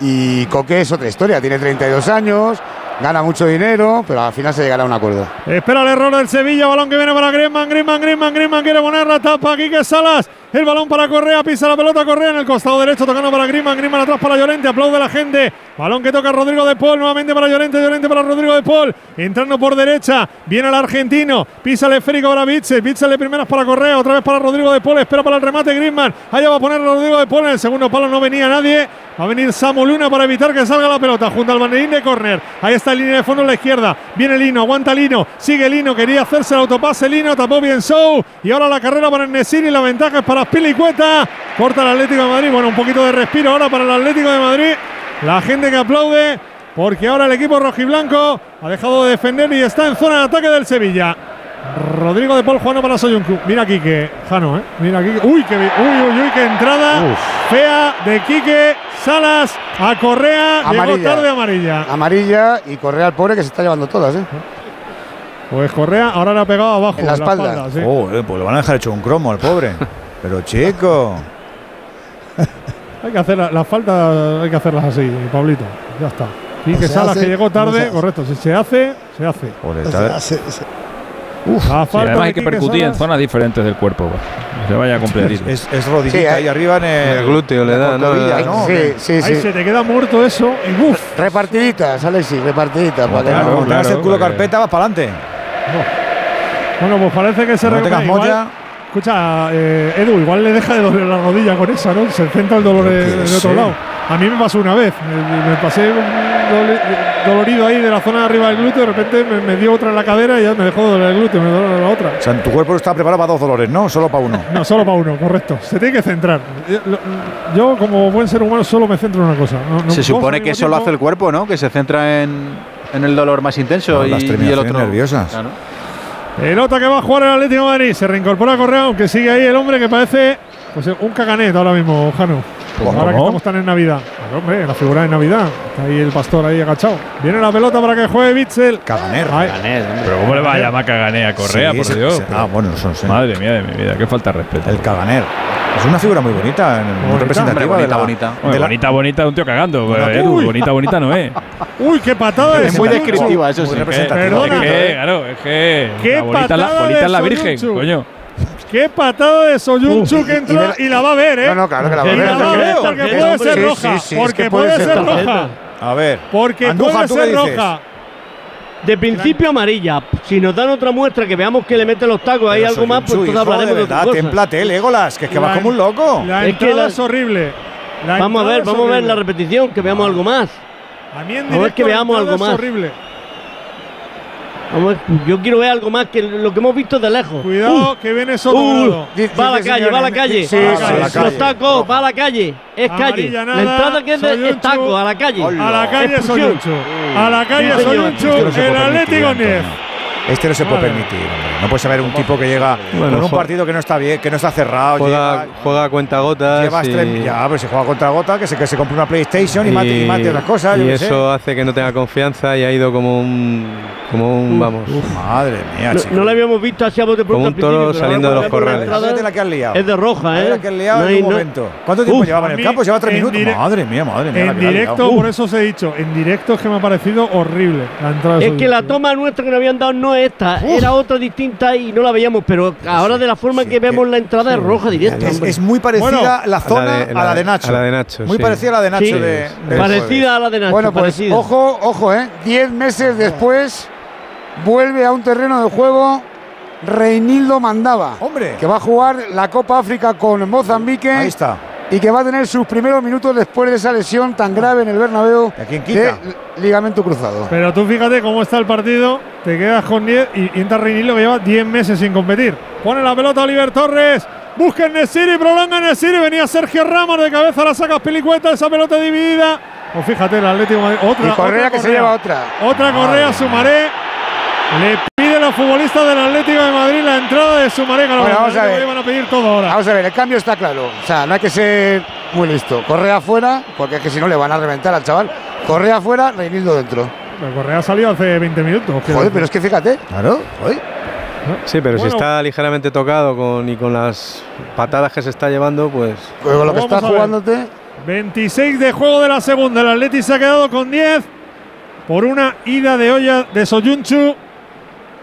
Speaker 10: Y Coque es otra historia, tiene 32 años, gana mucho dinero, pero al final se llegará a un acuerdo.
Speaker 9: Espera el error del Sevilla, balón que viene para Griezmann, Griezmann, Griezmann, Griezmann quiere poner la tapa, Quique Salas, el balón para Correa, pisa la pelota Correa en el costado derecho, tocando para Griezmann, Griezmann atrás para Llorente, aplaude la gente, balón que toca Rodrigo de Paul, nuevamente para Llorente, Llorente para Rodrigo de Paul, entrando por derecha, viene el argentino, pisa el esférico para Bitzel, Bitzel de primeras para Correa, otra vez para Rodrigo de Paul, espera para el remate Griezmann, allá va a poner Rodrigo de Paul, en el segundo palo no venía nadie, va a venir Samu Luna para evitar que salga la pelota, junto al banderín de córner, ahí está el línea de fondo en la izquierda, viene Lino, aguanta Lino, sigue Lino, quería hacerse el autopase. Lino, tapó bien Sou, y ahora la carrera para Nesiri, la ventaja es para Spilicueta, corta el Atlético de Madrid, bueno, un poquito de respiro ahora para el Atlético de Madrid, la gente que aplaude, porque ahora el equipo rojiblanco ha dejado de defender y está en zona de ataque del Sevilla. Rodrigo de Paul jugando para Soyuncu. Mira Quique, Jano, ¿eh? Mira Quique. Uy, qué, uy, uy, uy, qué entrada fea de Quique Salas a Correa. Llegó
Speaker 10: Amarilla.
Speaker 9: tarde amarilla.
Speaker 10: Amarilla y Correa al pobre que se está llevando todas, ¿eh?
Speaker 9: Pues Correa ahora le ha pegado abajo.
Speaker 10: En la espalda.
Speaker 9: sí.
Speaker 2: Oh, eh, pues lo van a dejar hecho un cromo al pobre. Pero chico.
Speaker 9: Hay que hacer las faltas, hay que hacerlas así, Pablito. Ya está. Y
Speaker 15: No
Speaker 9: que
Speaker 15: se
Speaker 9: Salas
Speaker 15: hace,
Speaker 9: que llegó
Speaker 15: no
Speaker 9: tarde, correcto. Si se hace, se hace.
Speaker 15: Se hace- se-
Speaker 9: La
Speaker 16: Sí,
Speaker 9: falta
Speaker 16: además
Speaker 9: de
Speaker 16: hay que percutir en zonas diferentes del cuerpo. pues. Se vaya completito.
Speaker 2: Es, es rodillita
Speaker 10: Sí,
Speaker 2: ahí arriba en el,
Speaker 14: El glúteo le da, ¿no?
Speaker 2: ¿no?
Speaker 10: Sí, sí,
Speaker 9: Ahí
Speaker 10: sí.
Speaker 9: se te queda muerto eso y ¡buf!
Speaker 10: Repartiditas, Alexis, repartiditas. para que
Speaker 2: Claro,
Speaker 10: no-
Speaker 2: el culo
Speaker 16: porque-
Speaker 2: carpeta, vas para adelante.
Speaker 9: Bueno, pues parece que se recupera. Igual-. Escucha, eh, Edu, igual le deja de doler la rodilla con esa, ¿no? Se centra el dolor en en otro lado. A mí me pasó una vez. Me, me pasé un dole- dolorido ahí de la zona de arriba del glúteo. De repente me, me dio otra en la cadera y ya me dejó de doler el glúteo, me dolor la otra.
Speaker 2: O sea, tu cuerpo está preparado para dos dolores, ¿no? Solo para uno.
Speaker 9: No, solo para uno, correcto. Se tiene que centrar. Yo, como buen ser humano, solo me centro en una cosa. No- no-
Speaker 1: Se supone que eso lo hace el cuerpo, ¿no? Que se centra en, en el dolor más intenso
Speaker 2: No,
Speaker 1: y,
Speaker 2: las
Speaker 1: y el otro.
Speaker 2: nerviosas.
Speaker 1: Claro.
Speaker 9: Pelota que va a jugar el Atlético de Madrid. Se reincorpora Correa, aunque sigue ahí el hombre que parece pues, un caganet ahora mismo, Jano.
Speaker 16: ¿Cómo?
Speaker 9: Ahora que estamos tan en Navidad. Hombre, la figura de Navidad. Está ahí el pastor ahí agachado. Viene la pelota para que juegue Bitzel.
Speaker 2: Caganer.
Speaker 9: Ay,
Speaker 16: Pero ¿cómo le va a llamar caganea a Correa,
Speaker 2: Sí,
Speaker 16: por Dios?
Speaker 2: se- ah, bueno, son, sí.
Speaker 16: Madre mía de mi vida, qué falta de respeto.
Speaker 2: El caganer. Es una figura muy bonita, muy
Speaker 9: Bonita,
Speaker 2: representativa.
Speaker 1: hombre,
Speaker 2: de la-
Speaker 1: bonita,
Speaker 2: de la-
Speaker 16: bonita, bonita, un tío cagando. Pero,
Speaker 9: uy.
Speaker 16: bonita, bonita no es.
Speaker 9: Uy, qué patada de
Speaker 1: Es muy descriptiva, eso sí.
Speaker 2: representativa.
Speaker 9: Perdona.
Speaker 16: Es que, claro, es que.
Speaker 9: Qué
Speaker 16: la bonita, la,
Speaker 9: patada
Speaker 16: bonita
Speaker 9: de
Speaker 16: es la Virgen, coño.
Speaker 9: Qué patada de Soyunchu que entra y, la va a ver, ¿eh?
Speaker 10: No, no, claro que la va a
Speaker 9: Y
Speaker 10: ver.
Speaker 9: la va a ver
Speaker 10: Creo.
Speaker 9: porque puede ser roja. porque
Speaker 10: que
Speaker 9: puede ser roja.
Speaker 2: A ver.
Speaker 9: Porque
Speaker 2: Andújar,
Speaker 9: puede
Speaker 2: ¿tú qué
Speaker 9: ser roja.
Speaker 17: De principio amarilla. Si nos dan otra muestra que veamos que le mete los tacos ahí algo más, pues
Speaker 2: hijo,
Speaker 17: hablaremos
Speaker 2: de
Speaker 17: de otra cosa.
Speaker 2: témplate, Legolas, que es que vas
Speaker 9: La-
Speaker 2: como un loco.
Speaker 9: La
Speaker 17: Es que
Speaker 9: entrada
Speaker 17: la-
Speaker 9: es horrible. La
Speaker 17: Vamos a ver, vamos a ver la repetición, que veamos algo más.
Speaker 9: A mí en
Speaker 17: a ver
Speaker 9: directo
Speaker 17: que
Speaker 9: la
Speaker 17: veamos algo
Speaker 9: es
Speaker 17: más.
Speaker 9: horrible.
Speaker 17: Vamos yo quiero ver algo más que lo que hemos visto de lejos.
Speaker 9: Cuidado que viene Soto
Speaker 17: Uh, va a la calle, va a la calle.
Speaker 10: Sí,
Speaker 9: a la
Speaker 17: Los
Speaker 10: calle.
Speaker 9: calle.
Speaker 17: tacos, va a la calle. Es calle.
Speaker 9: Amarilla
Speaker 17: La
Speaker 9: nada,
Speaker 17: entrada que es, de, es taco, a la calle.
Speaker 9: A la calle. Soyunchu. A la calle
Speaker 2: se
Speaker 9: El Atlético
Speaker 2: permitir,
Speaker 9: 10.
Speaker 2: Antonio. Este no se puede permitir. hombre. No puedes haber un tipo que llega
Speaker 14: Bueno,
Speaker 2: con un partido que no está bien, que no está cerrado.
Speaker 14: Juega,
Speaker 2: llega-
Speaker 14: juega a cuenta gotas.
Speaker 2: Llevas
Speaker 14: y,
Speaker 2: tres- ya, pero se juega contra Gota, que se, que se compre una PlayStation y, mate, y mate otras cosas.
Speaker 14: y
Speaker 2: yo qué sé.
Speaker 14: eso hace que no tenga confianza y ha ido como un, como un vamos,
Speaker 2: Madre mía,
Speaker 17: No,
Speaker 2: chico.
Speaker 17: no la habíamos visto así a bote pronto
Speaker 14: Como un toro saliendo de los corrales.
Speaker 17: entrada
Speaker 2: Fíjate la que has liado.
Speaker 17: Es de roja, ¿eh?
Speaker 2: la que has liado
Speaker 17: No
Speaker 2: en
Speaker 17: hay-
Speaker 2: un
Speaker 17: no-
Speaker 2: momento. ¿Cuánto tiempo
Speaker 17: Uf,
Speaker 2: llevaba en el campo? Lleva tres
Speaker 9: en
Speaker 2: minutos. Madre mía, madre mía.
Speaker 9: En directo, por eso os he dicho, en directo es que me ha parecido horrible la entrada de
Speaker 17: Es que la toma nuestra que nos habían dado no es esta, era otra distinta y no la veíamos, pero ahora de la forma
Speaker 2: sí,
Speaker 17: que vemos
Speaker 2: que-
Speaker 17: la entrada es roja directa.
Speaker 2: Es,
Speaker 17: hombre.
Speaker 2: es muy parecida
Speaker 9: Bueno,
Speaker 2: la zona a,
Speaker 14: de-
Speaker 2: la,
Speaker 14: la
Speaker 2: de Nacho.
Speaker 14: a la de Nacho,
Speaker 2: Muy
Speaker 14: sí.
Speaker 2: parecida a la de Nacho
Speaker 17: Sí,
Speaker 2: de,
Speaker 17: parecida a la de Nacho.
Speaker 10: Bueno, pues
Speaker 17: parecida.
Speaker 10: ojo, ojo, ¿eh? Diez meses después vuelve a un terreno de juego Reinildo Mandaba.
Speaker 2: Hombre.
Speaker 10: Que va a jugar la Copa África con Mozambique.
Speaker 2: Ahí está.
Speaker 10: Y que va a tener sus primeros minutos después de esa lesión tan grave en el Bernabéu
Speaker 2: ¿Y a quién quita?
Speaker 10: de ligamento cruzado.
Speaker 9: Pero tú fíjate cómo está el partido, te quedas con 10 y, entra Reinildo que lleva 10 meses sin competir. Pone la pelota Oliver Torres, busca en Nesiri, prolonga Nesiri, venía Sergio Ramos de cabeza, la saca Pilicueta, esa pelota dividida. Pues fíjate, el Atlético Madrid, otra.
Speaker 10: Y Correa
Speaker 9: otra
Speaker 10: que se lleva otra.
Speaker 9: Otra Correa, Sumaré. Le pide los futbolistas del Atlético de Madrid la entrada de Sumaré. que los
Speaker 10: Bueno, vamos a ver.
Speaker 9: Van a pedir todo ahora.
Speaker 10: Vamos a ver, el cambio está claro. O sea, no hay que ser muy listo. Correa afuera, porque es que si no le van a reventar al chaval. Correa afuera, Reinildo dentro.
Speaker 9: Pero Correa ha salido hace 20 minutos.
Speaker 10: Joder, pero es que fíjate.
Speaker 2: Claro, hoy.
Speaker 14: Sí, pero
Speaker 9: Bueno.
Speaker 14: si está ligeramente tocado con, y con las patadas que se está llevando, pues
Speaker 10: Pues con lo que
Speaker 9: ver.
Speaker 10: jugándote.
Speaker 9: 26 de juego de la segunda. El Atleti se ha quedado con 10 por una ida de olla de Soyunchu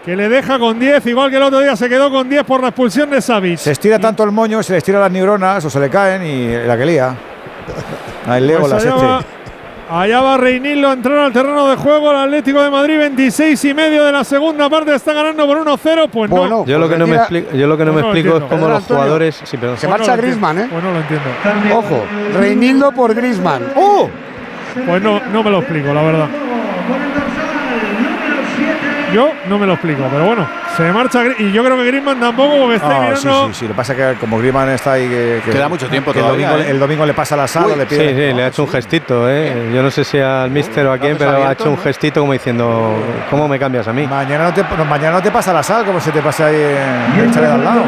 Speaker 9: que le deja con 10, igual que el otro día se quedó con 10 por la expulsión de Savic.
Speaker 2: Se estira tanto el moño, se le estiran las neuronas o se le caen y la que lía. Ahí
Speaker 9: Pues
Speaker 2: Legolas
Speaker 9: allá, va,
Speaker 2: este.
Speaker 9: allá va Reinildo a entrar al terreno de juego. El Atlético de Madrid, 26 y medio de la segunda parte, está ganando por 1-0. Pues no.
Speaker 10: Bueno,
Speaker 14: yo lo
Speaker 10: pues
Speaker 14: que no me explico, yo lo que no
Speaker 9: Pues
Speaker 14: me
Speaker 9: no lo
Speaker 14: explico es cómo los
Speaker 10: Antonio.
Speaker 14: jugadores, sí, perdón.
Speaker 10: Se
Speaker 9: Pues
Speaker 10: marcha
Speaker 9: no lo
Speaker 10: Griezmann, ¿eh?
Speaker 9: Pues no lo entiendo.
Speaker 10: Ojo, Reinildo por Griezmann.
Speaker 2: ¡Uh!
Speaker 9: Pues no, no me lo explico, la verdad. Yo no me lo explico, pero bueno, se marcha y yo creo que Griezmann tampoco porque está
Speaker 2: sí,
Speaker 9: mirando.
Speaker 2: sí, sí. Lo que pasa es que como Griezmann está ahí. Que, que-
Speaker 1: Queda mucho tiempo
Speaker 2: que el
Speaker 1: todavía,
Speaker 2: domingo,
Speaker 1: ¿eh?
Speaker 2: el domingo le pasa la sala, le
Speaker 14: Sí,
Speaker 2: pide.
Speaker 14: sí, le ha hecho un gestito, ¿eh? Yo no sé si al míster o a quién, pero ha hecho un gestito como diciendo, ¿cómo me cambias a mí?
Speaker 2: Mañana no, te, no, mañana no te pasa la sal como se te pasa ahí en el chalet de al lado.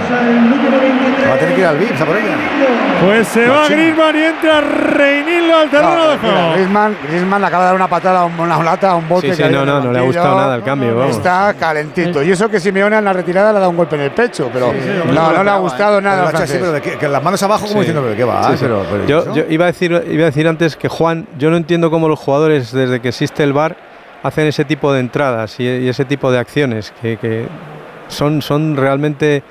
Speaker 2: Va a tener que ir al VIPS a por ella.
Speaker 9: Pues se va. Griezmann y entra Reinildo al terreno
Speaker 10: No,
Speaker 9: de juego.
Speaker 10: Griezmann, Griezmann le acaba de dar una patada a una lata, a un bote.
Speaker 14: Sí, sí,
Speaker 10: que hay
Speaker 14: no,
Speaker 10: en
Speaker 14: no, no le ha gustado nada el cambio, vamos.
Speaker 10: Está calentito. Y eso que si Simeone en la retirada le ha dado un golpe en el pecho, pero no, no le ha gustado nada.
Speaker 2: Pero, sí, pero de que, que las manos abajo como diciendo, pero qué va.
Speaker 14: Sí, sí.
Speaker 2: Pero, pero
Speaker 14: yo, iba, a decir, iba a decir antes que Juan, yo no entiendo cómo los jugadores, desde que existe el VAR, hacen ese tipo de entradas y, y ese tipo de acciones que, que son, son realmente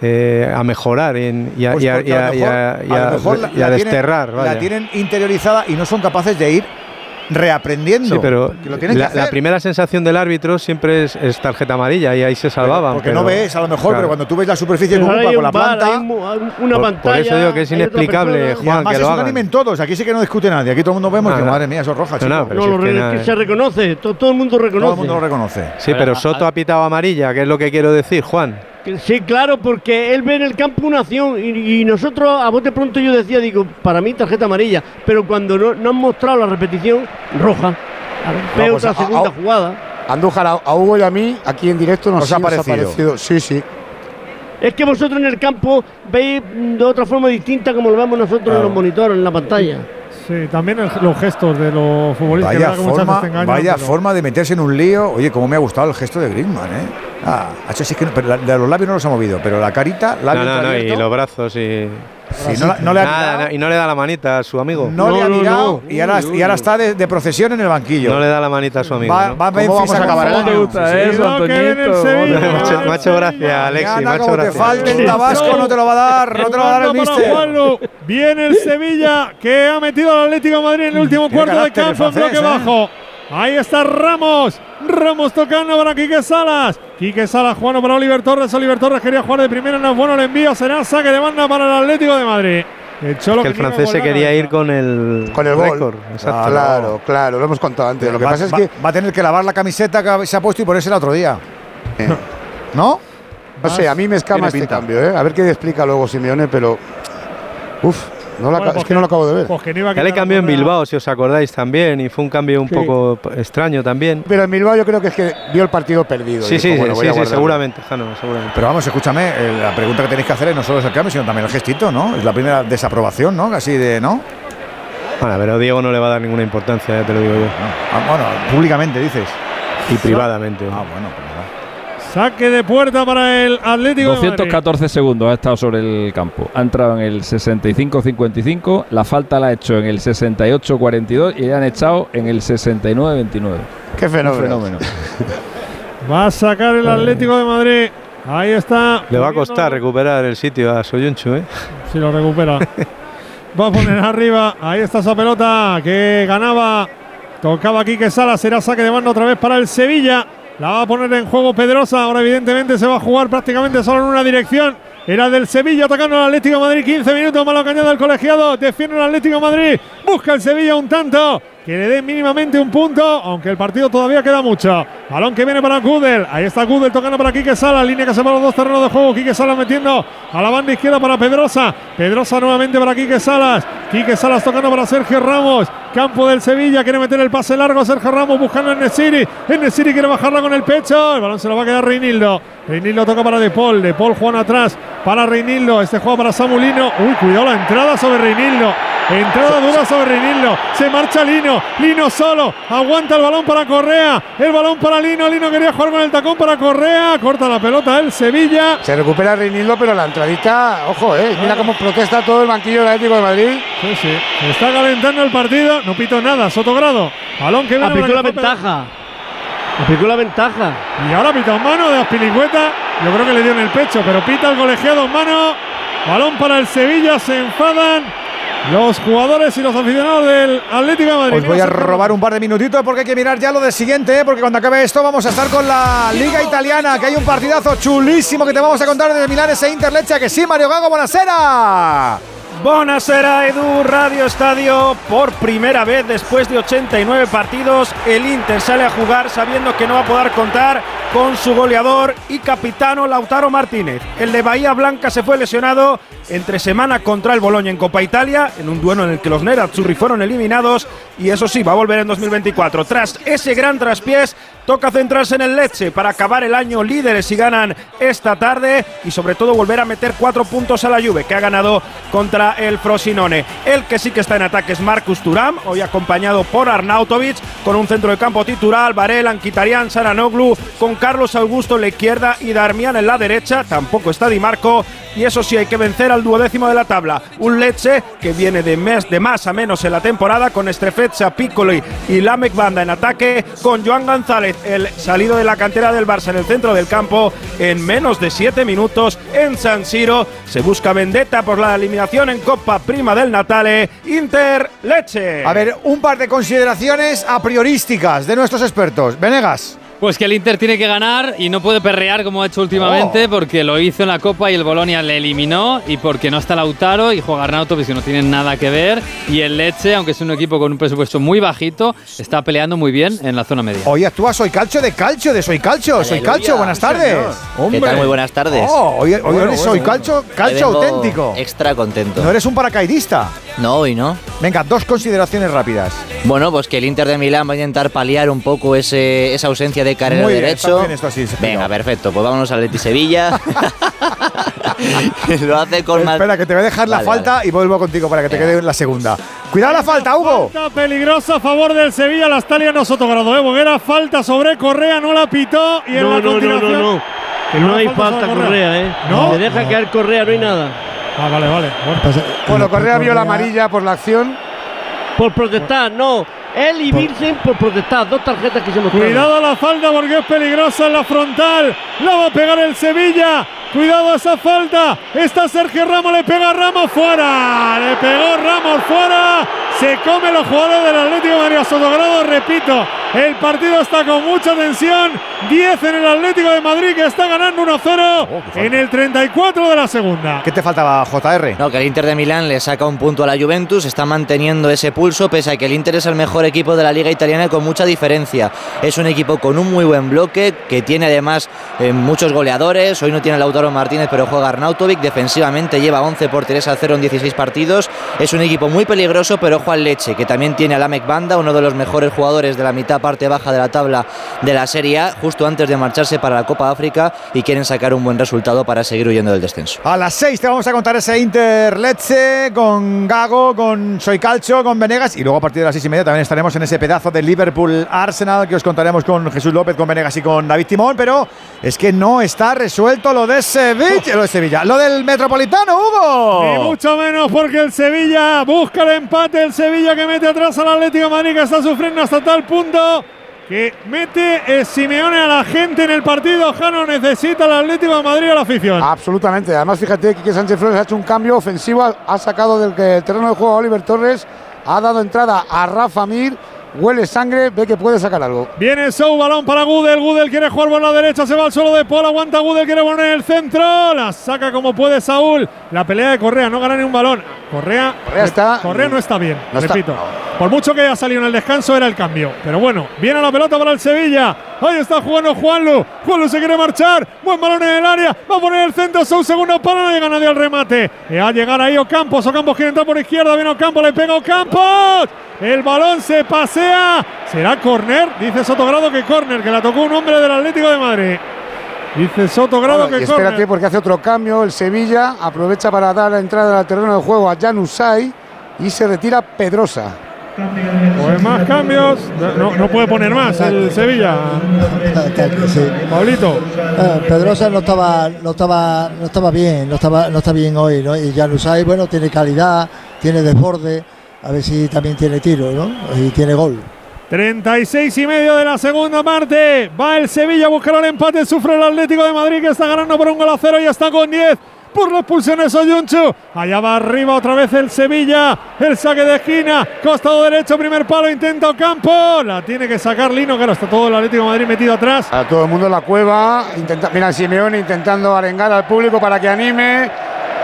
Speaker 14: eh, a mejorar en- y a,
Speaker 2: Pues
Speaker 14: y a- y a- y
Speaker 2: mejor-
Speaker 14: a- y
Speaker 2: a lo
Speaker 14: a-
Speaker 2: mejor la-
Speaker 14: y a
Speaker 2: la tienen-
Speaker 14: desterrar.
Speaker 2: La
Speaker 14: vaya.
Speaker 2: tienen interiorizada y no son capaces de ir reaprendiendo.
Speaker 14: Sí, pero
Speaker 2: lo tienen que
Speaker 14: la,
Speaker 2: hacer.
Speaker 14: la primera sensación del árbitro siempre es, es tarjeta amarilla y ahí se salvaban.
Speaker 2: Porque
Speaker 14: pero-
Speaker 2: no ves, a lo mejor,
Speaker 14: claro.
Speaker 2: pero cuando tú ves la superficie
Speaker 17: Pero
Speaker 2: que ocupa con la
Speaker 17: bar,
Speaker 2: planta.
Speaker 17: un- una
Speaker 14: Por-
Speaker 17: pantalla.
Speaker 14: por eso digo que es inexplicable,
Speaker 2: y
Speaker 14: Juan,
Speaker 2: además
Speaker 14: que
Speaker 2: es
Speaker 14: lo hagan.
Speaker 2: en todos. Aquí sí que no discute nadie. Aquí todo el mundo vemos que
Speaker 14: Nada.
Speaker 2: madre mía, eso es roja,
Speaker 14: No, no, pero
Speaker 17: No,
Speaker 14: si
Speaker 17: lo
Speaker 14: es que
Speaker 17: que se reconoce, to- todo el mundo reconoce.
Speaker 2: Todo el mundo lo reconoce.
Speaker 14: Sí, pero Soto ha pitado amarilla, que es lo que quiero decir, Juan.
Speaker 17: Sí, claro, porque él ve en el campo una acción y, y nosotros a bote pronto yo decía, digo, para mí tarjeta amarilla, pero cuando no, no han mostrado la repetición, roja. Veo
Speaker 10: pues,
Speaker 17: otra
Speaker 10: a-
Speaker 17: segunda
Speaker 10: a-
Speaker 17: jugada.
Speaker 10: Andújar, a, a Hugo y a mí, aquí en directo nos
Speaker 2: Os ha parecido.
Speaker 10: Sí, sí.
Speaker 17: Es que vosotros en el campo veis de otra forma distinta como lo vemos nosotros en los monitores, en la pantalla.
Speaker 9: Sí, también el- los gestos de los futbolistas.
Speaker 2: Vaya, forma,
Speaker 9: engañan,
Speaker 2: vaya
Speaker 9: pero-
Speaker 2: forma de meterse en un lío. Oye, cómo me ha gustado el gesto de Griezmann, ¿eh? Ah, hacho, sí que no- pero la- de los labios no los ha movido, pero la carita, labio
Speaker 14: No, no, no, y los brazos y.
Speaker 2: Sí, no no le ha
Speaker 14: Nada, y no le da la manita a su amigo.
Speaker 2: no le ha mirado y, ahora, y ahora está de, de procesión en el banquillo.
Speaker 14: No le da la manita a su amigo.
Speaker 2: Va,
Speaker 14: ¿no?
Speaker 2: va
Speaker 26: ¿Cómo vamos a acabar el año?
Speaker 2: Fofana.
Speaker 26: gusta
Speaker 2: Sí,
Speaker 26: eso, Antoñito.
Speaker 9: Sevilla.
Speaker 14: Me ha hecho- me ha hecho gracia, Alexis. Hecho
Speaker 2: como te falte el Tabasco, no te lo va a dar, no te lo va a dar el.
Speaker 9: Juanlu. Viene el Sevilla que ha metido al Atlético de Madrid en el último cuarto de campo en bloque
Speaker 2: ¿eh?
Speaker 9: bajo. Ahí está Ramos. Ramos tocando para Quique Salas. Quique Salas jugando para Oliver Torres. Oliver Torres quería jugar de primera, no es bueno el envío. Será saque de banda para el Atlético de Madrid. El Cholo
Speaker 14: que el
Speaker 9: que
Speaker 14: francés se quería ir con el,
Speaker 10: Con el gol.
Speaker 14: Exacto.
Speaker 10: Ah, Claro, claro, lo hemos contado antes. Lo que
Speaker 2: va,
Speaker 10: pasa es
Speaker 2: va-
Speaker 10: que
Speaker 2: va a tener que lavar la camiseta que se ha puesto y ponérsela otro día. ¿No?
Speaker 10: No sé, a mí me escama este
Speaker 2: pinta.
Speaker 10: cambio, ¿eh? A ver qué explica luego Simeone, pero. Uf, no
Speaker 9: Bueno, pues
Speaker 10: es que no lo acabo de ver.
Speaker 9: Pues que no iba a
Speaker 14: Ya le cambió en. Bilbao, si os acordáis también, y fue un cambio un
Speaker 17: Sí.
Speaker 14: poco extraño también.
Speaker 10: Pero en Bilbao yo creo que es que vio el partido perdido.
Speaker 14: Sí, sí,
Speaker 10: dijo, bueno,
Speaker 14: sí, sí, seguramente, Jano, seguramente.
Speaker 2: Pero vamos, escúchame, eh, la pregunta que tenéis que hacer es no solo es el cambio, sino también el gestito, ¿no? Es la primera desaprobación, ¿no? Así de, ¿no?
Speaker 14: Bueno, pero Diego no le va a dar ninguna importancia, ya te lo digo yo.
Speaker 2: Ah, bueno, públicamente dices.
Speaker 14: Y privadamente.
Speaker 2: Ah, bueno, pues nada.
Speaker 9: Saque de puerta para el Atlético de Madrid.
Speaker 16: 214 segundos ha estado sobre el campo. Ha entrado en el 65-55, la falta la ha hecho en el 68-42 y le han echado en el 69-29.
Speaker 10: Qué fenómeno.
Speaker 16: fenómeno.
Speaker 9: Va a sacar el Atlético de Madrid. Ahí está.
Speaker 14: Le va a costar recuperar el sitio a Soyunchu, ¿eh?
Speaker 9: Si lo recupera. Va a poner arriba. Ahí está esa pelota que ganaba. Tocaba aquí que Sala. Será saque de mano otra vez para el Sevilla. La va a poner en juego Pedrosa. Ahora, evidentemente, se va a jugar prácticamente solo en una dirección. Era del Sevilla atacando al Atlético Madrid. 15 minutos malo cañada del colegiado. Defiende el Atlético Madrid. Busca el Sevilla un tanto. Que le dé mínimamente un punto. Aunque el partido todavía queda mucho. Balón que viene para Gudel. Ahí está Gudel tocando para Quique Sala. Línea que separa los dos terrenos de juego. Quique Sala metiendo a la banda izquierda para Pedrosa. Pedrosa nuevamente para Quique Salas. Quique Salas tocando para Sergio Ramos. Campo del Sevilla. Quiere meter el pase largo. Sergio Ramos buscando en Nesiri. Nesiri quiere bajarla con el pecho. El balón se lo va a quedar Reinildo. Reinildo toca para De Paul. De Paul Juan atrás para Reinildo. Este juega para Samulino. Uy, cuidado la entrada sobre Reinildo. Entrada dura sobre Reinildo. Se marcha Lino. Lino solo. Aguanta el balón para Correa. El balón para Lino. Lino quería jugar con el tacón para Correa. Corta la pelota el Sevilla.
Speaker 10: Se recupera Reinildo, pero la entradita, ojo, ¿eh? Mira cómo protesta todo el banquillo del Atlético de Madrid.
Speaker 9: Sí, sí. Está calentando el partido. No pito nada. Sotogrado. Balón que viene
Speaker 17: Aplicó la ventaja. Aplicó la ventaja.
Speaker 9: Y ahora pita en mano de Aspilicueta. Yo creo que le dio en el pecho, pero pita el colegiado en mano. Balón para el Sevilla. Se enfadan los jugadores y los aficionados del Atlético de Madrid.
Speaker 2: Os voy a robar un par de minutitos porque hay que mirar ya lo del siguiente, ¿eh? porque cuando acabe esto vamos a estar con la Liga Italiana, que hay un partidazo chulísimo que te vamos a contar desde Milán, ese Interlecha, que sí, Mario Gago, buenasera.
Speaker 31: Buonasera Edu, Radio Estadio. Por primera vez después de 89 partidos, el Inter sale a jugar sabiendo que no va a poder contar con su goleador y capitano Lautaro Martínez. El de Bahía Blanca se fue lesionado
Speaker 32: entre semana contra el Boloña en Copa Italia, en un duelo en el que los Nerazzurri fueron eliminados y eso sí, va a volver en 2024. Tras ese gran traspiés, toca centrarse en el Lecce para acabar el año líderes si ganan esta tarde y sobre todo volver a meter cuatro puntos a la Juve que ha ganado contra el Frosinone. El que sí que está en ataque es Marcus Turam, hoy acompañado por Arnautovic con un centro de campo titular, Varel, Anquitarian, Saranoglu, con Carlos Augusto en la izquierda y Darmian en la derecha, tampoco está Di Marco y eso sí hay que vencer al duodécimo de la tabla, un Lecce que viene de, mes, de más a menos en la temporada con Estrefezza, Piccoli y Lamek Banda en ataque, con Joan González, el salido de la cantera del Barça en el centro del campo en menos de siete minutos en San Siro, se busca vendetta por la eliminación en Copa Prima del Natale, Inter Lecce.
Speaker 2: A ver, un par de consideraciones a priorísticas de nuestros expertos. Venegas.
Speaker 12: Pues que el Inter tiene que ganar y no puede perrear como ha hecho últimamente
Speaker 2: Oh.
Speaker 12: porque lo hizo en la Copa y el Bolonia le eliminó y porque no está Lautaro y juega Arnautovic que no tienen nada que ver y el Leche, aunque es un equipo con un presupuesto muy bajito, está peleando muy bien en la zona media.
Speaker 2: Hoy actúa Soy Calcho de Calcho, de Soy Calcho. Soy. Calcho, buenas tardes.
Speaker 12: señor.
Speaker 33: ¿Qué tal? Muy buenas tardes.
Speaker 2: Oh, hoy hoy
Speaker 33: Bueno,
Speaker 2: eres
Speaker 33: bueno,
Speaker 2: Soy
Speaker 33: Hoy vengo
Speaker 2: auténtico.
Speaker 33: Extra contento.
Speaker 2: No eres un paracaidista.
Speaker 33: No, hoy no.
Speaker 2: Venga, dos consideraciones rápidas.
Speaker 33: Bueno, pues que el Inter de Milán va a intentar paliar un poco ese, esa ausencia de carrera
Speaker 2: Muy bien,
Speaker 33: derecho.
Speaker 2: bien esto así.
Speaker 33: Venga, perfecto. Pues vámonos al Leti Sevilla. Lo hace con.
Speaker 2: Espera, que te voy a dejar la
Speaker 33: Vale,
Speaker 2: falta y vuelvo contigo para que te quede la segunda. Cuidado la falta, Hugo.
Speaker 9: Falta peligrosa a favor del Sevilla, la está liando Sotogrado. ¿eh? Boguera, falta sobre Correa, no la pitó. Y en
Speaker 17: No,
Speaker 9: la
Speaker 17: no, no,
Speaker 9: continuación.
Speaker 17: no, no. Que no hay falta Correa, ¿eh?
Speaker 9: ¿No?
Speaker 17: Le deja caer Correa, no hay nada.
Speaker 9: Ah, vale, vale.
Speaker 10: Bueno, Correa vio la amarilla por la acción.
Speaker 17: Por protestar, no. Él y Virgen por protestar. Dos tarjetas que se mostraron.
Speaker 9: Cuidado a la falta porque es peligrosa en la frontal. La va a pegar el Sevilla. Cuidado a esa falta. Está Sergio Ramos, le pega a Ramos fuera. Le pegó Ramos fuera. Se come los jugadores del Atlético de Madrid a Sotogrado. Repito, el partido está con mucha tensión. 10 en el Atlético de Madrid que está ganando 1-0 en el 34 de la segunda.
Speaker 2: ¿Qué te faltaba, JR?
Speaker 33: No, que el Inter de Milán le saca un punto a la Juventus, está manteniendo ese pulso, pese a que el Inter es el mejor equipo de la liga italiana con mucha diferencia. Es un equipo con un muy buen bloque, que tiene además eh, muchos goleadores. Hoy no tiene a Martínez, pero juega Arnautovic. Defensivamente lleva 11 por 3 a 0 en 16 partidos. Es un equipo muy peligroso, pero al Leche, que también tiene a Lamek Banda, uno de los mejores jugadores de la mitad parte baja de la tabla de la Serie A, justo antes de marcharse para la Copa África y quieren sacar un buen resultado para seguir huyendo del descenso.
Speaker 2: A las 6 te vamos a contar ese Inter Lecce con Gago, con Soy Calcho, con Venegas y luego a partir de las 6 y media también estaremos en ese pedazo de Liverpool Arsenal que os contaremos con Jesús López, con Venegas y con David Timón, pero es que no está resuelto lo de Sevilla, lo de Sevilla, lo del Metropolitano, Hugo.
Speaker 9: Ni mucho menos porque el Sevilla busca el empate. El Sevilla que mete atrás al Atlético de Madrid que está sufriendo hasta tal punto que mete el Simeone a la gente en el partido. Jano necesita al Atlético de Madrid a la afición.
Speaker 10: Absolutamente. Además, fíjate que Sánchez Flores ha hecho un cambio ofensivo, ha sacado del terreno de juego a Oliver Torres, ha dado entrada a Rafa Mir, huele sangre, ve que puede sacar algo.
Speaker 9: Viene Sou, balón para Gudel. Gudel quiere jugar por la derecha, se va al suelo de Paul. Aguanta Gudel, quiere poner en el centro. La saca como puede Saúl. La pelea de Correa, no gana ni un balón. Correa,
Speaker 10: Correa está-
Speaker 9: Correa no está bien,
Speaker 10: No está-
Speaker 9: repito. Por mucho que haya salido en el descanso, era el cambio. Pero bueno, viene la pelota para el Sevilla. Ahí está jugando Juanlu. Juanlu se quiere marchar. Buen balón en el área. Va a poner el centro. Sou, segundo palo. No llega nadie al remate. Y va a llegar ahí Ocampos. Ocampos quiere entrar por izquierda. Viene Ocampos. Le pega Ocampos. El balón se pasea. ¿Será córner? Dice Sotogrado que córner, que la tocó un hombre del Atlético de Madrid. Dice Sotogrado
Speaker 10: Bueno,
Speaker 9: que
Speaker 10: espérate
Speaker 9: córner.
Speaker 10: porque hace otro cambio. El Sevilla aprovecha para dar la entrada al terreno de juego a Jan Usai y se retira Pedrosa.
Speaker 9: Pues más cambios. No, no puede poner más el Sevilla. Pablito.
Speaker 15: Eh, Pedrosa no estaba, no estaba, no estaba bien, no estaba, no está bien hoy, ¿no? Y Januzaj, bueno, tiene calidad, tiene desborde, a ver si también tiene tiro, ¿no? Y tiene gol.
Speaker 9: 36 y medio de la segunda parte. Va el Sevilla a buscar el empate. Sufre el Atlético de Madrid que está ganando por un gol a cero y está con 10. Por la expulsión de Soyunchu. Allá va arriba otra vez el Sevilla. El saque de esquina. Costado derecho, primer palo. Intenta Ocampo. La tiene que sacar Lino. Claro, está todo el Atlético de Madrid metido atrás.
Speaker 10: A todo el mundo en la cueva. Intenta, mira, Simeone intentando arengar al público para que anime.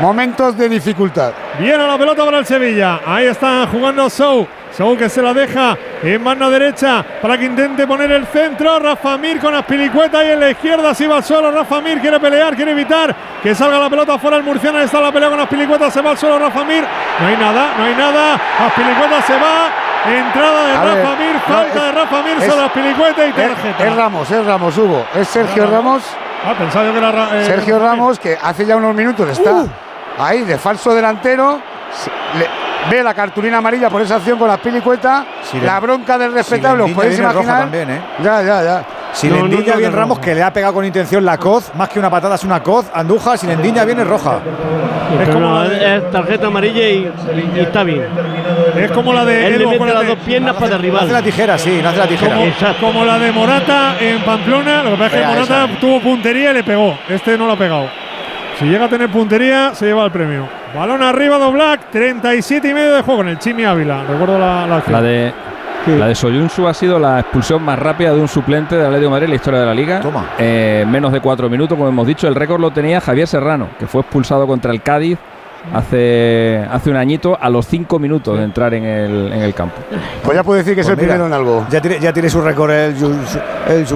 Speaker 10: Momentos de dificultad.
Speaker 9: Viene la pelota para el Sevilla. Ahí están jugando Sou. Saúl que se la deja en mano derecha para que intente poner el centro. Rafa Mir con Aspilicueta y en la izquierda si va solo. Rafa Mir quiere pelear, quiere evitar que salga la pelota fuera el murciano. Está la pelea con Aspilicueta, se va solo Rafa Mir. No hay nada, no hay nada. Aspilicueta se va. Entrada de Rafa Mir, falta de Rafa Mir sobre Aspilicueta y tarjeta.
Speaker 10: Es, Ramos, es Ramos, Hugo. Es Sergio Ramos.
Speaker 9: Ah, pensaba que era.
Speaker 10: Eh, Sergio Ramos, que hace ya unos minutos está uh. ahí de falso delantero. ve la cartulina amarilla por esa acción con la pilicueta. la bronca del respetable, os podéis imaginar.
Speaker 2: También, ¿eh?
Speaker 10: Ya, ya, ya.
Speaker 2: Si le endiña bien Ramos, que le ha pegado con intención la coz, más que una patada es una coz, Andújar, si le endiña bien es
Speaker 17: como es tarjeta amarilla y, está bien.
Speaker 9: Es como la de
Speaker 17: Él le mete las dos piernas para derribar.
Speaker 2: Hace la tijera, sí, hace la tijera.
Speaker 9: Como, la de Morata en Pamplona, lo que pasa es que Morata tuvo puntería y le pegó. Este no lo ha pegado. Si llega a tener puntería, se lleva el premio. Balón arriba, Doblac, 37 y medio de juego en el Chimi Ávila. Recuerdo la, la,
Speaker 16: la de la de Soyuncu ha sido la expulsión más rápida de un suplente de Atlético de Madrid en la historia de la liga.
Speaker 2: Toma.
Speaker 16: Eh, menos de cuatro minutos, como hemos dicho. El récord lo tenía Javier Serrano, que fue expulsado contra el Cádiz hace, hace un añito a los cinco minutos de entrar en el, en el campo.
Speaker 10: Pues ya puedo decir que es el pues primero en algo.
Speaker 2: Ya tiene, ya tiene su récord el, el.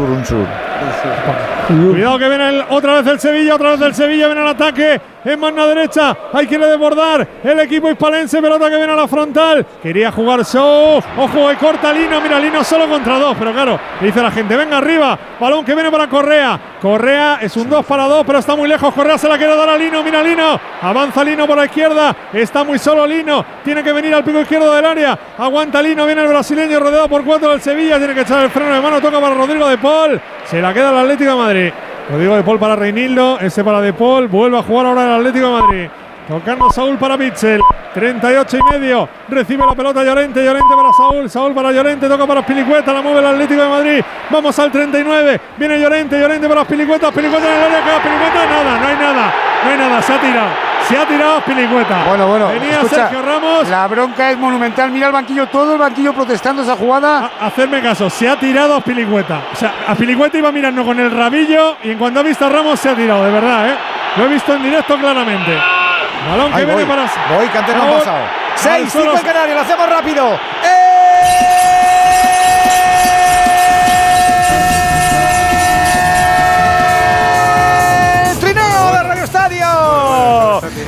Speaker 9: Cuidado que viene otra vez el Sevilla, otra vez el Sevilla, viene al ataque en mano derecha. Hay que desbordar el equipo hispalense. Pelota que viene a la frontal. Quería jugar Show. Ojo, que corta Lino. Mira, Lino solo contra dos. Pero claro, dice la gente: venga arriba. Balón que viene para Correa. Correa es un 2 para 2, pero está muy lejos. Correa se la quiere dar a Lino. Mira Lino. Avanza Lino por la izquierda. Está muy solo Lino. Tiene que venir al pico izquierdo del área. Aguanta Lino. Viene el brasileño rodeado por cuatro del Sevilla. Tiene que echar el freno de mano. Toca para Rodrigo de Paul. Se la queda el Atlético de Madrid. Rodrigo de Paul para Reinildo. Ese para de Paul. Vuelve a jugar ahora el Atlético de Madrid. Tocando Saúl para Mitchell. 38 y medio. Recibe la pelota Llorente. Llorente para Saúl. Saúl para Llorente. Toca para Pilicueta. La mueve el Atlético de Madrid. Vamos al 39. Viene Llorente. Llorente para Pilicueta. Pilicueta en el área. Pilicueta. Nada. No hay nada. No hay nada. Se ha tirado. Se ha tirado Pilicueta.
Speaker 10: Bueno, bueno.
Speaker 9: Venía Sergio Ramos.
Speaker 10: La bronca es monumental. Mira el banquillo, todo el banquillo protestando esa jugada.
Speaker 9: hacerme caso, se ha tirado a Pilicueta. O sea, a Pilicueta iba mirando con el rabillo y en cuanto ha visto a Ramos se ha tirado, de verdad, ¿eh? Lo he visto en directo claramente. Balón que viene para.
Speaker 2: Voy, que antes no ha pasado. 6, 5 en Canario, lo hacemos rápido. ¡Eh!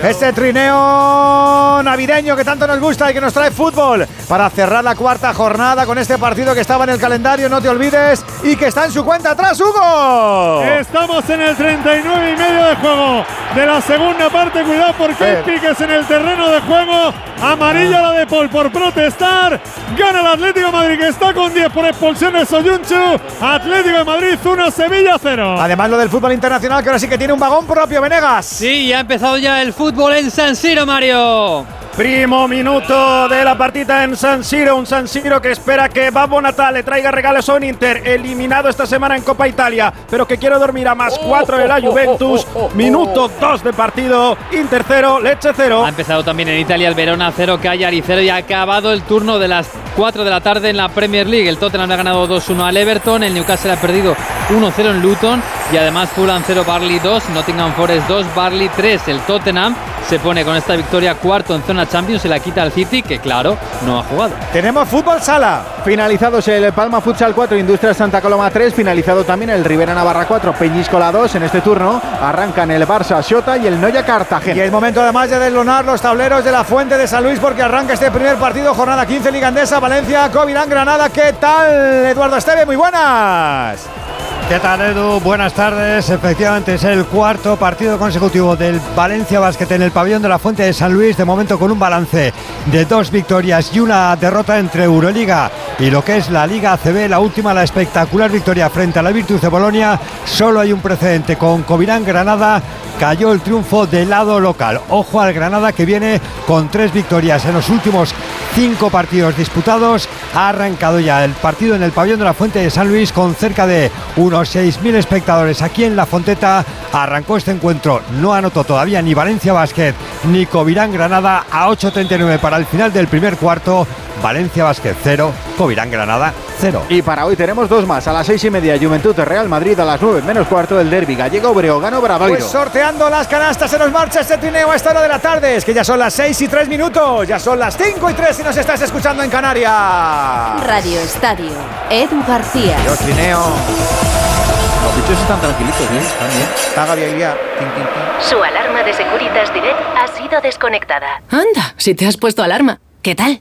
Speaker 2: Este trineo navideño que tanto nos gusta y que nos trae fútbol para cerrar la cuarta jornada con este partido que estaba en el calendario, no te olvides, y que está en su cuenta atrás, Hugo.
Speaker 9: Estamos en el 39 y medio de juego de la segunda parte. Cuidado porque hay piques en el terreno de juego. Amarilla la de Paul por protestar. Gana el Atlético de Madrid que está con 10 por expulsión de Soyunchu. Atlético de Madrid 1, Sevilla 0.
Speaker 2: Además lo del fútbol internacional que ahora sí que tiene un vagón propio, Venegas.
Speaker 12: Sí, ya ha empezado ya el fútbol en San Siro, Mario.
Speaker 31: Primo minuto de la partida en San Siro, un San Siro que espera que Babbo Natale traiga regalos a un Inter, eliminado esta semana en Copa Italia, pero que quiere dormir a más 4 de la Juventus. Minuto 2 de partido, Inter 0, Leche 0.
Speaker 12: Ha empezado también en Italia el Verona 0, Cagliari 0 y ha acabado el turno de las 4 de la tarde en la Premier League. El Tottenham ha ganado 2-1 al Everton, el Newcastle ha perdido 1-0 en Luton y además Fulham 0, Barley 2, Nottingham Forest 2, Barley 3. El Tottenham se pone con esta victoria cuarto en zona Champions, se la quita al City, que claro, no ha jugado.
Speaker 2: Tenemos fútbol sala. Finalizados el Palma Futsal 4, Industria Santa Coloma 3, finalizado también el Rivera Navarra 4, Peñíscola 2. En este turno arrancan el Barça Xota y el Noya Cartagena. Y es momento además de deslonar los tableros de la Fuente de San Luis porque arranca este primer partido, jornada 15, Ligandesa, Valencia, Covirán, Granada. ¿Qué tal, Eduardo Esteve? Muy buenas.
Speaker 34: ¿Qué tal Edu? Buenas tardes. Efectivamente es el cuarto partido consecutivo del Valencia Basket en el pabellón de la Fuente de San Luis, de momento con un balance de dos victorias y una derrota entre Euroliga y lo que es la Liga ACB, la última, la espectacular victoria frente a la Virtus de Bolonia. Solo hay un precedente con Covirán Granada. Cayó el triunfo del lado local. Ojo al Granada que viene con tres victorias en los últimos cinco partidos disputados. Ha arrancado ya el partido en el pabellón de la Fuente de San Luis con cerca de unos 6.000 espectadores aquí en La Fonteta. Arrancó este encuentro, no anotó todavía ni Valencia Basket ni Covirán Granada a 8.39 para el final del primer cuarto. Valencia Basket 0, Covirán Granada 0.
Speaker 1: Y para hoy tenemos dos más. A las seis y media, Juventud Real Madrid. A las nueve menos cuarto, el derby gallego Breogano Bravairo.
Speaker 2: Pues sorteando las canastas se nos marcha este trineo a esta hora de la tarde. Es que ya son las 6 y 3 minutos. Ya son las 5 y 3 si nos estás escuchando en Canarias.
Speaker 35: Radio Estadio. Edu García.
Speaker 2: Yo trineo.
Speaker 1: Los bichos están tranquilitos, ¿eh? Están bien.
Speaker 2: Está Aguilera.
Speaker 35: Su alarma de Securitas Direct ha sido desconectada.
Speaker 36: Anda, si te has puesto alarma. ¿Qué tal?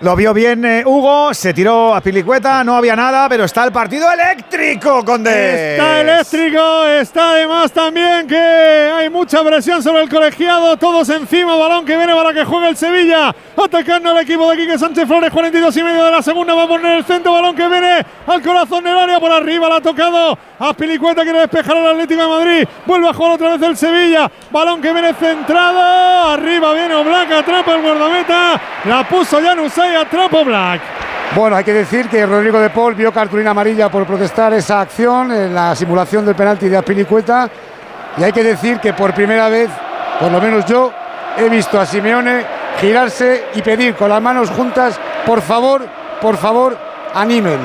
Speaker 2: Lo vio bien eh, Hugo, se tiró a Pilicueta, no había nada, pero está el partido eléctrico, Conde.
Speaker 9: Está eléctrico, está además también que hay mucha presión sobre el colegiado, todos encima, balón que viene para que juegue el Sevilla, atacando al equipo de Quique Sánchez Flores, 42 y medio de la segunda, va a poner el centro, balón que viene al corazón del área, por arriba la ha tocado a Pilicueta, quiere despejar al Atlético de Madrid, vuelve a jugar otra vez el Sevilla, balón que viene centrado, arriba viene Oblak, atrapa el guardameta, la puso Black.
Speaker 10: Bueno, hay que decir que Rodrigo de Paul vio cartulina amarilla por protestar esa acción en la simulación del penalti de Apinicueta. Y hay que decir que por primera vez, por lo menos yo, he visto a Simeone girarse y pedir con las manos juntas, por favor, por favor, animen.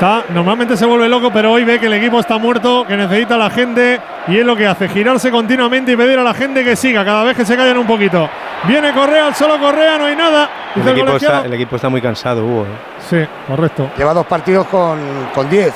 Speaker 9: Está, normalmente se vuelve loco, pero hoy ve que el equipo está muerto, que necesita a la gente y es lo que hace, girarse continuamente y pedir a la gente que siga cada vez que se callan un poquito. Viene Correa, el solo Correa, no hay nada.
Speaker 14: El
Speaker 9: el
Speaker 14: equipo, está,
Speaker 9: colegiado.
Speaker 14: el equipo está muy cansado, Hugo. ¿eh?
Speaker 9: Sí, correcto.
Speaker 10: Lleva dos partidos con, con 10.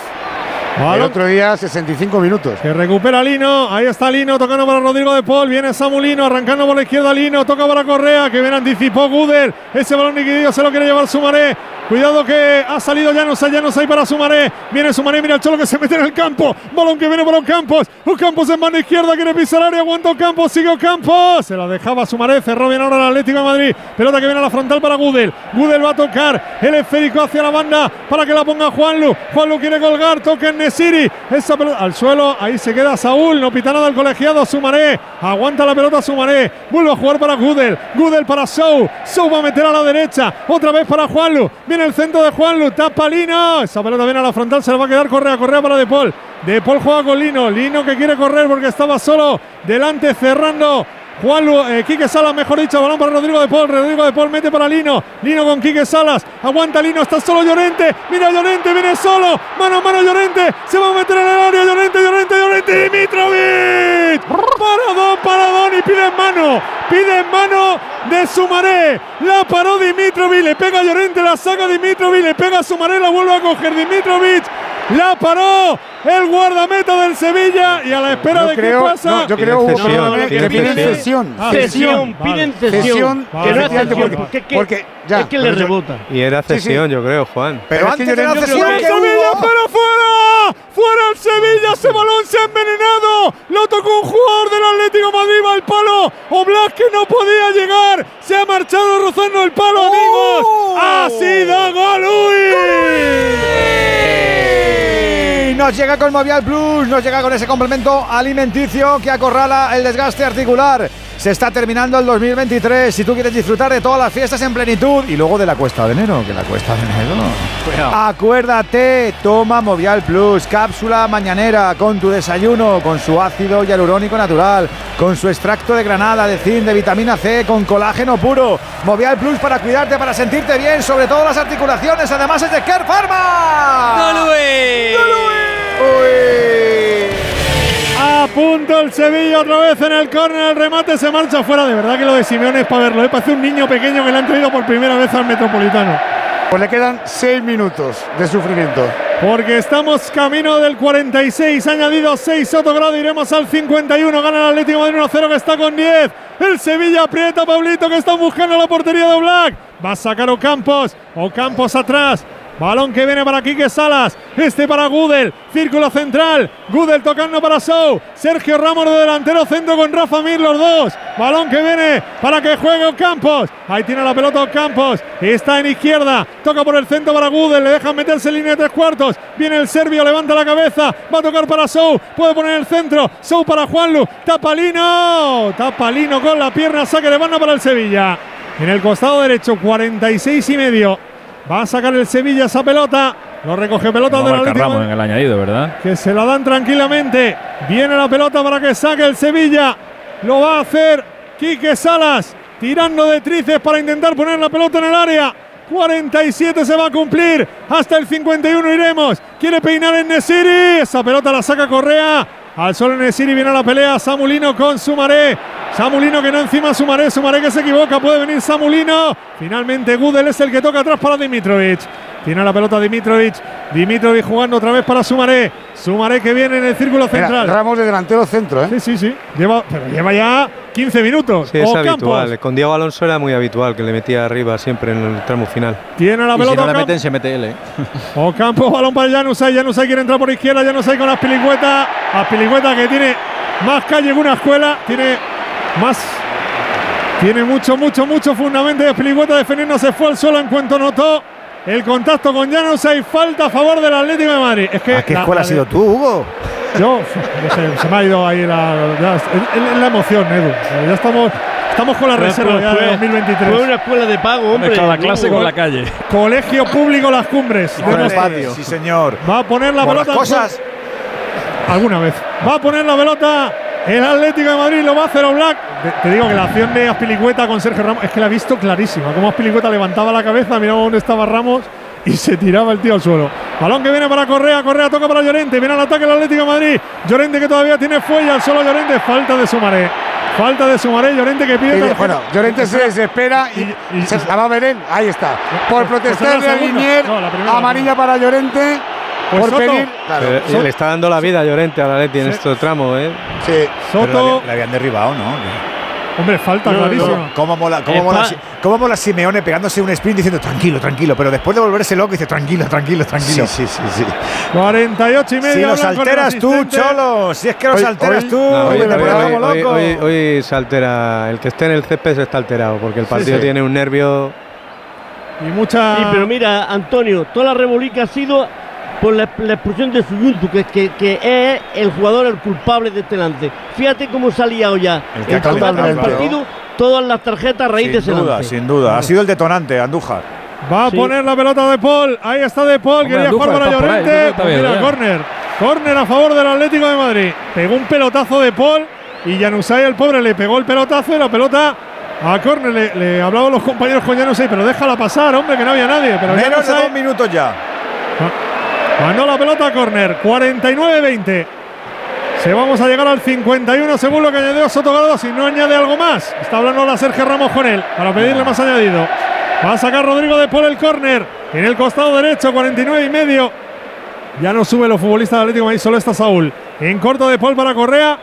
Speaker 10: El
Speaker 9: Balón
Speaker 10: otro día 65 minutos.
Speaker 9: Que recupera Lino, ahí está Lino, tocando para Rodrigo de Paul, viene Samu Lino, arrancando por la izquierda Lino, toca para Correa, que bien anticipó Gudel, ese balón liquidido se lo quiere llevar Sumaré, cuidado que ha salido Llanos, Llanos ahí para Sumaré, viene Sumaré, mira el cholo que se mete en el campo, balón que viene para Ocampos, Ocampos en mano izquierda, quiere pisar área, aguanta Ocampos, sigue Ocampos, se la dejaba Sumaré, cerró bien ahora el Atlético de Madrid, pelota que viene a la frontal para Gudel, Gudel va a tocar el esférico hacia la banda para que la ponga Juanlu, Juanlu quiere colgar, toca en Nesiri, esa pelota al suelo, ahí se queda Saúl, no pita nada el colegiado, Sumaré, aguanta la pelota Sumaré, vuelve a jugar para Gudel, Gudel para Sou, Sou va a meter a la derecha, otra vez para Juanlu, viene el centro de Juanlu, tapa Lino, esa pelota viene a la frontal, se la va a quedar Correa, Correa para De Paul, De Paul juega con Lino, Lino que quiere correr porque estaba solo, delante cerrando, Juan eh, Quique Salas, mejor dicho, balón para Rodrigo de Paul. Rodrigo de Paul mete para Lino. Lino con Quique Salas. Aguanta Lino, está solo Llorente. Mira Llorente, viene solo. Mano a mano Llorente. Se va a meter en el área. Llorente, Llorente, Llorente. Dimitrovic. Paradón, paradón y pide en mano. Pide en mano de Sumaré. La paró Dimitrovic. Le pega Llorente, la saca Dimitrovic. Le pega Sumaré, la vuelve a coger Dimitrovic. La paró el guardameta del Sevilla y a la espera
Speaker 10: Yo
Speaker 9: de
Speaker 10: creo-
Speaker 9: qué pasa.
Speaker 10: no, yo creo, que piden cesión.
Speaker 9: Ah,
Speaker 10: Cesión,
Speaker 9: vale.
Speaker 10: piden cesión.
Speaker 9: Vale.
Speaker 10: Que no porque-
Speaker 9: Porque-
Speaker 10: porque ya,
Speaker 9: es que le
Speaker 10: pero yo-
Speaker 9: rebota.
Speaker 14: Y era
Speaker 10: Sí, sí.
Speaker 14: cesión, yo creo, Juan.
Speaker 10: Pero antes de la
Speaker 9: ¡Fuera
Speaker 10: cesión
Speaker 9: el
Speaker 10: que
Speaker 9: Sevilla,
Speaker 10: hubo-
Speaker 9: pero fuera! ¡Fuera el Sevilla! ¡Ese balón se ha envenenado! ¡Lo tocó un jugador del Atlético de Madrid! ¡Va al palo! ¡Oblak que no podía llegar! ¡Se ha marchado rozando el palo, amigos! ¡Ha sido gol!
Speaker 2: Nos llega con Movial Plus, nos llega con ese complemento alimenticio que acorrala el desgaste articular. Se está terminando el 2023. Si tú quieres disfrutar de todas las fiestas en plenitud y luego de la cuesta de enero, que la cuesta de enero. Acuérdate, toma Movial Plus, cápsula mañanera con tu desayuno, con su ácido hialurónico natural, con su extracto de granada, de zinc, de vitamina C, con colágeno puro. Movial Plus para cuidarte, para sentirte bien, sobre todo las articulaciones. Además es de Care Pharma.
Speaker 9: A punto el Sevilla otra vez en el córner, el remate se marcha fuera. De verdad que lo de Simeone es para verlo. ¿eh? Parece un niño pequeño que le han traído por primera vez al Metropolitano.
Speaker 10: Pues le quedan 6 minutos de sufrimiento.
Speaker 9: Porque estamos camino del 46, añadido 6 Sotogrado, iremos al 51, gana el Atlético de Madrid 1-0 que está con 10. El Sevilla aprieta a Pablito que está buscando la portería de Black. Va a sacar Ocampos, Ocampos atrás. Balón que viene para Quique Salas. Este para Gudel. Círculo central. Gudel tocando para Sou. Sergio Ramos de delantero centro con Rafa Mir los dos. Balón que viene para que juegue Campos. Ahí tiene la pelota Campos. Está en izquierda. Toca por el centro para Gudel. Le dejan meterse en línea de tres cuartos. Viene el serbio. Levanta la cabeza. Va a tocar para Sou. Puede poner el centro. Sou para Juanlu. Tapalino. Tapalino con la pierna. Saque de banda para el Sevilla. En el costado derecho, 46 y medio. Va a sacar el Sevilla esa pelota. Lo recoge pelota
Speaker 16: No
Speaker 9: de la.
Speaker 16: Ramos en el añadido, ¿verdad?
Speaker 9: Que se la dan tranquilamente. Viene la pelota para que saque el Sevilla. Lo va a hacer Quique Salas. Tirando de trices para intentar poner la pelota en el área. 47 se va a cumplir. Hasta el 51 iremos. Quiere peinar en Nesiri. Esa pelota la saca Correa. Al solo Nesiri viene a la pelea. Samulino con Sumaré. Samulino que no encima Sumaré. Sumaré que se equivoca. Puede venir Samulino. Finalmente Gudel es el que toca atrás para Dimitrovic. Tiene la pelota Dimitrovic. Dimitrovic jugando otra vez para Sumaré. Sumaré que viene en el círculo central.
Speaker 10: Ramos de delantero centro, ¿eh?
Speaker 9: Sí, sí, sí. Lleva, pero lleva ya 15 minutos.
Speaker 14: Sí, es
Speaker 9: Ocampos.
Speaker 14: habitual. Con Diego Alonso era muy habitual que le metía arriba siempre en el tramo final.
Speaker 9: Tiene la
Speaker 1: Y si
Speaker 9: pelota
Speaker 1: no
Speaker 9: Ocampo.
Speaker 1: meten, se mete él, ¿eh?
Speaker 9: Ocampo, balón para Janusay. Janusay quiere entrar por izquierda. Janusay con Aspilicueta. Aspilicueta que tiene más calle que una escuela. Tiene más. Tiene mucho, mucho, mucho fundamento. Y Aspilicueta defendiendo se fue al suelo en cuanto notó el contacto con Janusay. Falta a favor del Atlético de Madrid. Es que
Speaker 2: ¿A qué
Speaker 9: la-
Speaker 2: escuela
Speaker 9: la
Speaker 2: has
Speaker 9: de-
Speaker 2: ido tú, Hugo?
Speaker 9: Yo, se, se me ha ido ahí la, es la emoción, Edu. Ya estamos, estamos con la reserva ya de
Speaker 17: fue-
Speaker 9: 2023.
Speaker 17: Fue una escuela de pago, hombre.
Speaker 16: Mezcla la clase con la calle.
Speaker 9: Colegio Público Las Cumbres. de
Speaker 2: Con el patio. Sí, señor.
Speaker 9: Va a poner la
Speaker 2: Por las
Speaker 9: pelota.
Speaker 2: cosas.
Speaker 9: Alguna vez. Va a poner la pelota. El Atlético de Madrid lo va a hacer Black. Te, digo que la acción de Aspilicueta con Sergio Ramos es que la he visto clarísima. Como Aspilicueta levantaba la cabeza, miraba dónde estaba Ramos y se tiraba el tío al suelo. Balón que viene para Correa. Correa toca para Llorente. Viene al ataque el Atlético de Madrid. Llorente que todavía tiene fuelle al solo Llorente. Falta de Sumaré. Falta de Sumaré. Llorente que pide.
Speaker 10: Y, bueno, Llorente se desespera y, se la va a ver él. Ahí está. Por
Speaker 9: Pues
Speaker 10: a
Speaker 9: la segunda.
Speaker 10: Linier,
Speaker 9: No,
Speaker 10: amarilla para Llorente.
Speaker 9: Pues
Speaker 10: por
Speaker 9: Soto.
Speaker 10: pedir. Claro.
Speaker 14: Pero, eh, le está dando la vida a Llorente a la Leti en
Speaker 9: Sí.
Speaker 14: este tramo, ¿eh?
Speaker 10: Sí.
Speaker 9: Soto.
Speaker 2: la habían derribado, ¿no?
Speaker 9: Hombre, falta
Speaker 17: No, no,
Speaker 9: clarísima.
Speaker 2: ¿Cómo mola, cómo,
Speaker 17: Eh,
Speaker 2: mola, cómo mola Simeone pegándose un sprint diciendo tranquilo, tranquilo, pero después de volverse loco dice tranquilo, tranquilo, tranquilo.
Speaker 10: Sí, sí, sí, sí.
Speaker 9: 48 y medio.
Speaker 2: Si los alteras tú. Cholo, si es que los
Speaker 10: Hoy-
Speaker 2: alteras
Speaker 10: hoy-
Speaker 2: tú,
Speaker 14: No, hoy,
Speaker 2: te
Speaker 14: hoy-
Speaker 2: pones
Speaker 14: hoy-
Speaker 2: como
Speaker 14: hoy-
Speaker 2: loco.
Speaker 14: hoy- se altera. El que esté en el césped se está alterado porque el partido
Speaker 2: sí.
Speaker 14: tiene un nervio.
Speaker 9: Y mucha.
Speaker 17: Sí, pero mira, Antonio, toda la revoluca ha sido por la, la expulsión de Suyuntu, que, que, que es el jugador el culpable de este lance. Fíjate cómo se ha liado ya.
Speaker 2: El que
Speaker 17: del partido, todas las tarjetas a raíz de ese
Speaker 2: Sin duda,
Speaker 17: lance.
Speaker 2: sin duda. Ha sido el detonante, Andújar.
Speaker 9: Va a
Speaker 17: Sí.
Speaker 9: poner la pelota de Paul. Ahí está de Paul. Quería jugar para
Speaker 16: ahí,
Speaker 9: Llorente. Pues
Speaker 16: bien,
Speaker 9: mira,
Speaker 16: ya.
Speaker 9: córner. Córner a favor del Atlético de Madrid. Pegó un pelotazo de Paul. Y Janusay, el pobre, le pegó el pelotazo y la pelota a córner. Le, le hablaban los compañeros con Janusay, pero déjala pasar, hombre, que no había nadie. Pero
Speaker 2: Menos de dos minutos ya.
Speaker 9: Mandó la pelota a córner. 49-20. Se vamos a llegar al 51 según lo que añadió Soto. Si no añade algo más. Está hablando la Sergio Ramos con él para pedirle más añadido. Va a sacar Rodrigo de Paul el córner. En el costado derecho, 49 y medio. Ya no sube los futbolistas del Atlético de Madrid, solo está Saúl. En corto de Paul para Correa.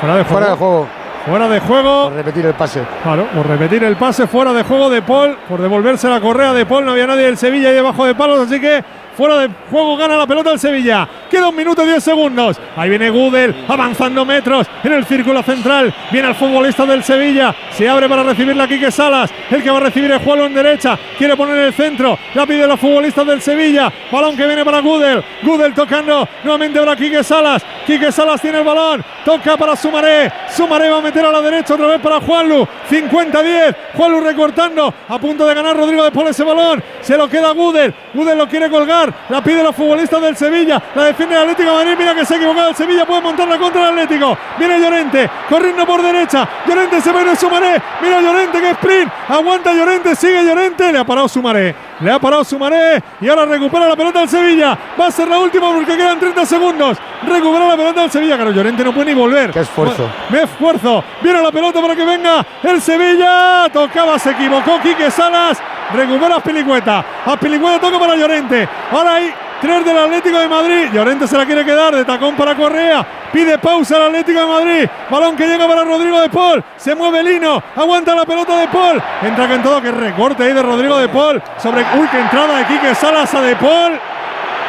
Speaker 9: Fuera de juego.
Speaker 10: Fuera de juego.
Speaker 9: Fuera de juego.
Speaker 10: Por repetir el pase.
Speaker 9: Claro, por repetir el pase fuera de juego de Paul, por devolverse la correa de Paul, no había nadie del Sevilla ahí debajo de palos, así que fuera de juego gana la pelota el Sevilla. Queda un minuto y diez segundos. Ahí viene Gudel avanzando metros en el círculo central. Viene el futbolista del Sevilla. Se abre para recibir la Quique Salas. El que va a recibir el juego en derecha. Quiere poner el centro. La pide los futbolistas del Sevilla. Balón que viene para Gudel. Gudel tocando nuevamente para Quique Salas. Quique Salas tiene el balón. Toca para Sumaré. Sumaré va a meter a la derecha otra vez para Juanlu. 50-10. Juanlu recortando. A punto de ganar Rodrigo de Paul ese balón. Se lo queda Gudel. Gudel lo quiere colgar. La pide los futbolistas del Sevilla. La defiende el Atlético de Madrid. Mira que se ha equivocado el Sevilla. Puede montar la contra el Atlético. Viene Llorente. Corriendo por derecha. Llorente se viene Sumaré. Mira Llorente que sprint. Aguanta Llorente. Sigue Llorente. Le ha parado Sumaré. Le ha parado Sumaré. Y ahora recupera la pelota el Sevilla. Va a ser la última porque quedan 30 segundos. Recupera la pelota del Sevilla. Claro, Llorente no puede ni volver.
Speaker 10: Qué esfuerzo.
Speaker 9: Me esfuerzo. Viene la pelota para que venga el Sevilla. Tocaba, se equivocó Quique Salas. Recupera a Pilicueta. A Pilicueta toca para Llorente. Ahora hay 3 del Atlético de Madrid. Llorente se la quiere quedar de tacón para Correa. Pide pausa al Atlético de Madrid. Balón que llega para Rodrigo de Paul. Se mueve Lino. Aguanta la pelota de Paul. Entra que en todo que recorte ahí de Rodrigo de Paul. Sobre. Uy, qué entrada de Quique Salas a de Paul.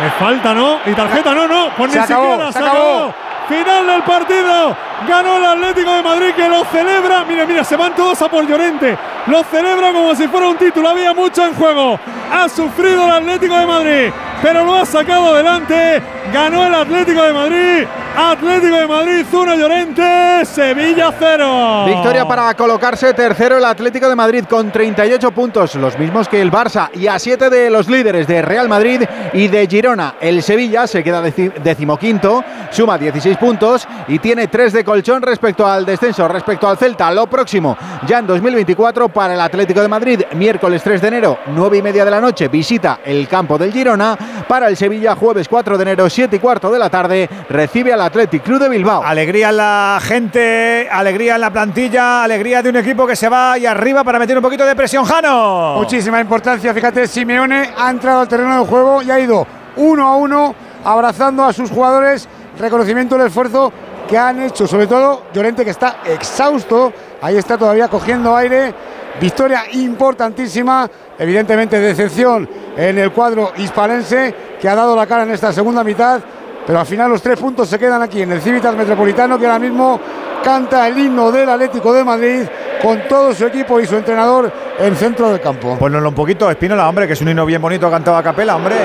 Speaker 9: Me falta, ¿no? Y tarjeta, no, no. Pues
Speaker 2: Se
Speaker 9: ni
Speaker 2: acabó,
Speaker 9: siquiera
Speaker 2: se
Speaker 9: se
Speaker 2: acabó.
Speaker 9: acabó. Final del partido. Ganó el Atlético de Madrid que lo celebra. Mira, mira, se van todos a por Llorente. Lo celebra como si fuera un título. Había mucho en juego. Ha sufrido el Atlético de Madrid, pero lo ha sacado adelante. Ganó el Atlético de Madrid. Atlético de Madrid 1 Llorente, Sevilla 0.
Speaker 1: Victoria para colocarse tercero el Atlético de Madrid con 38 puntos, los mismos que el Barça, y a 7 de los líderes de Real Madrid y de Girona. El Sevilla se queda deci- decimoquinto, suma 16 puntos y tiene 3 de colchón respecto al descenso, respecto al Celta. Lo próximo, ya en 2024 para el Atlético de Madrid, miércoles 3 de enero, 9 y media de la noche, visita el campo del Girona. Para el Sevilla, jueves 4 de enero, 7 y cuarto de la tarde, recibe al Athletic Club de Bilbao.
Speaker 2: Alegría en la gente, alegría en la plantilla, alegría de un equipo que se va ahí arriba para meter un poquito de presión, Jano.
Speaker 10: Muchísima importancia. Fíjate, Simeone ha entrado al terreno de juego y ha ido uno a uno abrazando a sus jugadores. Reconocimiento del esfuerzo que han hecho, sobre todo Llorente, que está exhausto. Ahí está todavía cogiendo aire. Victoria importantísima. Evidentemente, decepción en el cuadro hispalense que ha dado la cara en esta segunda mitad. Pero al final los tres puntos se quedan aquí en el Civitas Metropolitano, que ahora mismo canta el himno del Atlético de Madrid con todo su equipo y su entrenador en centro del campo.
Speaker 2: Ponlo un poquito, Espínola, hombre, que es un himno bien bonito cantado a capela, hombre.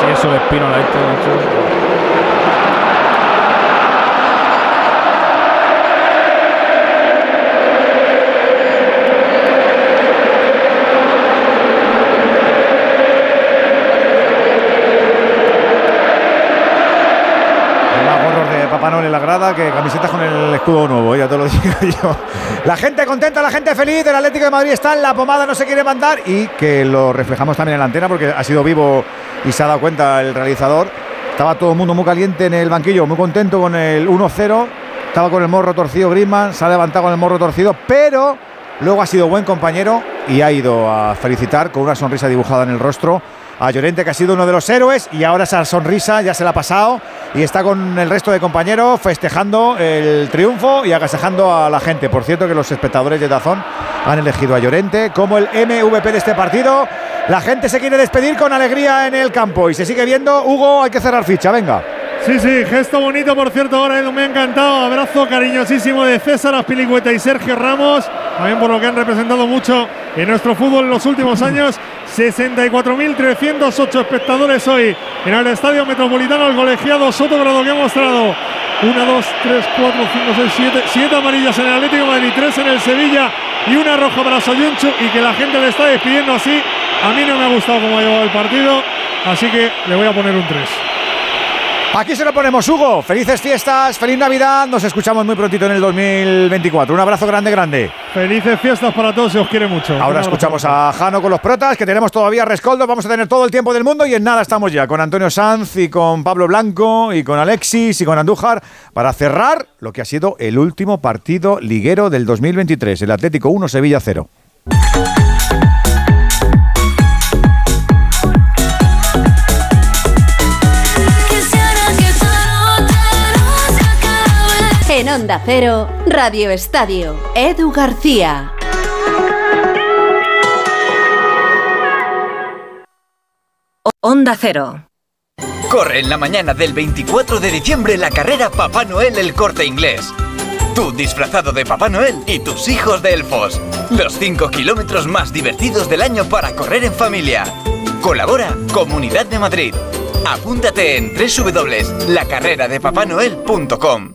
Speaker 16: Si eso de Espínola, esto, macho.
Speaker 2: Hay más gorros de Papá en la que camisetas con el escudo nuevo, ya te lo digo yo. La gente contenta, la gente feliz, el Atlético de Madrid está en la pomada, no se quiere mandar y que lo reflejamos también en la antena porque ha sido vivo y se ha dado cuenta el realizador. Estaba todo el mundo muy caliente en el banquillo, muy contento con el 1-0. Estaba con el morro torcido Griezmann, se ha levantado con el morro torcido, pero luego ha sido buen compañero y ha ido a felicitar con una sonrisa dibujada en el rostro a Llorente, que ha sido uno de los héroes y ahora esa sonrisa ya se la ha pasado y está con el resto de compañeros festejando el triunfo y agasajando a la gente. Por cierto que los espectadores de Dazón han elegido a Llorente como el MVP de este partido. La gente se quiere despedir con alegría en el campo y se sigue viendo. Hugo, hay que cerrar ficha, venga.
Speaker 9: Sí, sí, gesto bonito, por cierto, ahora me ha encantado. Abrazo cariñosísimo de César Aspilicueta y Sergio Ramos, también por lo que han representado mucho en nuestro fútbol en los últimos años. 64.308 espectadores hoy en el Estadio Metropolitano, el colegiado Soto Grado que ha mostrado 1, 2, 3, 4, 5, 6, 7, 7 amarillas en el Atlético Madrid, 3 en el Sevilla y una roja para Soyunchu y que la gente le está despidiendo así. A mí no me ha gustado cómo ha llevado el partido, así que le voy a poner un 3.
Speaker 2: Aquí se lo ponemos, Hugo. Felices fiestas, feliz Navidad. Nos escuchamos muy prontito en el 2024. Un abrazo grande, grande.
Speaker 9: Felices fiestas para todos, se os quiere mucho.
Speaker 2: Ahora escuchamos a Jano con los protas, que tenemos todavía rescoldo. Vamos a tener todo el tiempo del mundo y en nada estamos ya con Antonio Sanz y con Pablo Blanco y con Alexis y con Andújar para cerrar lo que ha sido el último partido liguero del 2023. El Atlético 1, Sevilla 0.
Speaker 37: Onda Cero, Radio Estadio, Edu García.
Speaker 38: Onda Cero.
Speaker 39: Corre en la mañana del 24 de diciembre la carrera Papá Noel el corte inglés. Tú disfrazado de Papá Noel y tus hijos de elfos. Los 5 kilómetros más divertidos del año para correr en familia. Colabora Comunidad de Madrid. Apúntate en www.lacarreradepapanoel.com.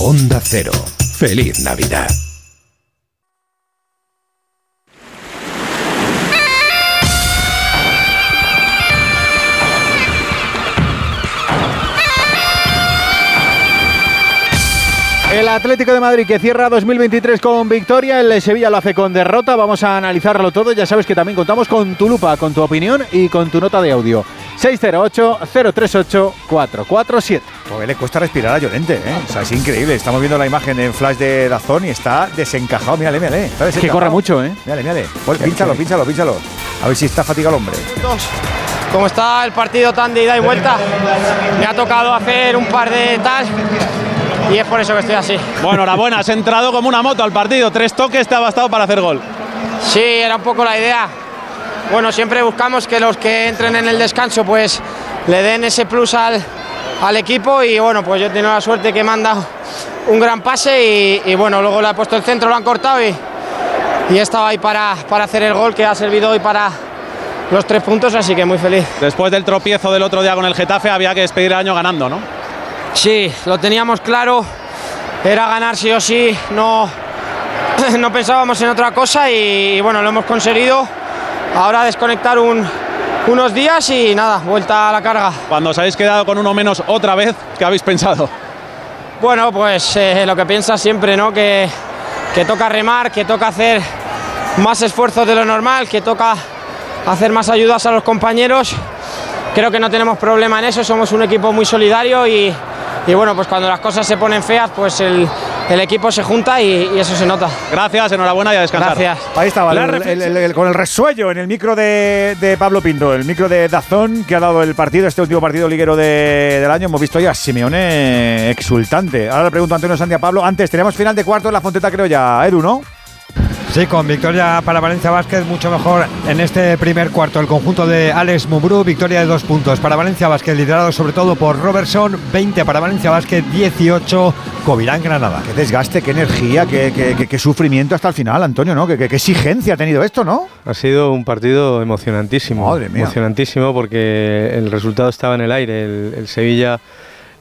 Speaker 40: Onda Cero. Feliz Navidad.
Speaker 1: Atlético de Madrid que cierra 2023 con victoria, el Sevilla lo hace con derrota. Vamos a analizarlo todo. Ya sabes que también contamos con tu lupa, con tu opinión y con tu nota de audio. 608-038-447.
Speaker 2: Pues le cuesta respirar a Llorente, ¿eh? O sea, es increíble. Estamos viendo la imagen en flash de Dazón y está desencajado. Mírale, mírale. Está
Speaker 1: Es que corre mucho, ¿eh?
Speaker 2: Mírale, mírale. Pues pínchalo, pínchalo, pínchalo. A ver si está fatigado el hombre.
Speaker 41: Como está el partido tan de ida y vuelta, me ha tocado hacer un par de tal y es por eso que estoy así.
Speaker 32: Bueno, enhorabuena, has entrado como una moto al partido. Tres toques te ha bastado para hacer gol.
Speaker 41: Sí, era un poco la idea. Bueno, siempre buscamos que los que entren en el descanso pues le den ese plus al, al equipo y bueno, pues yo he tenido la suerte que me han dado un gran pase y, y bueno, luego le he puesto el centro, lo han cortado y, y he estado ahí para, para hacer el gol que ha servido hoy para los tres puntos, así que muy feliz.
Speaker 32: Después del tropiezo del otro día con el Getafe, había que despedir el año ganando, ¿no?
Speaker 41: Sí, lo teníamos claro, era ganar sí o sí, no, no pensábamos en otra cosa y, y bueno, lo hemos conseguido. Ahora desconectar un- unos días y nada, vuelta a la carga.
Speaker 32: Cuando os habéis quedado con uno menos otra vez, ¿qué habéis pensado?
Speaker 41: Bueno, pues eh, lo que piensas siempre, ¿no? Que, que toca remar, que toca hacer más esfuerzos de lo normal, que toca hacer más ayudas a los compañeros. Creo que no tenemos problema en eso, somos un equipo muy solidario y, y bueno, pues cuando las cosas se ponen feas, pues el, el equipo se junta y, y eso se nota.
Speaker 32: Gracias, enhorabuena y a descansar.
Speaker 41: Gracias.
Speaker 2: Ahí estaba, el- el-
Speaker 32: reflexión.
Speaker 2: el- el- con el resuello en el micro de, de Pablo Pinto, el micro de Dazón que ha dado el partido, este último partido liguero de- del año. Hemos visto ya a Simeone exultante. Ahora le pregunto a Antonio Santi a Pablo. Antes teníamos final de cuarto en la Fonteta, creo ya, Edu, ¿no?
Speaker 34: Sí, con victoria para Valencia Vázquez, mucho mejor en este primer cuarto. El conjunto de Alex Mumbrú, victoria de dos puntos para Valencia Vázquez, liderado sobre todo por Robertson, 20 para Valencia Vázquez, 18 Covirán Granada.
Speaker 2: Qué desgaste, qué energía, qué, qué- qué- qué sufrimiento hasta el final, Antonio, ¿no? Qué, qué- qué exigencia ha tenido esto, ¿no?
Speaker 14: Ha sido un partido emocionantísimo.
Speaker 2: Madre mía.
Speaker 14: Emocionantísimo porque el resultado estaba en el aire. El, el Sevilla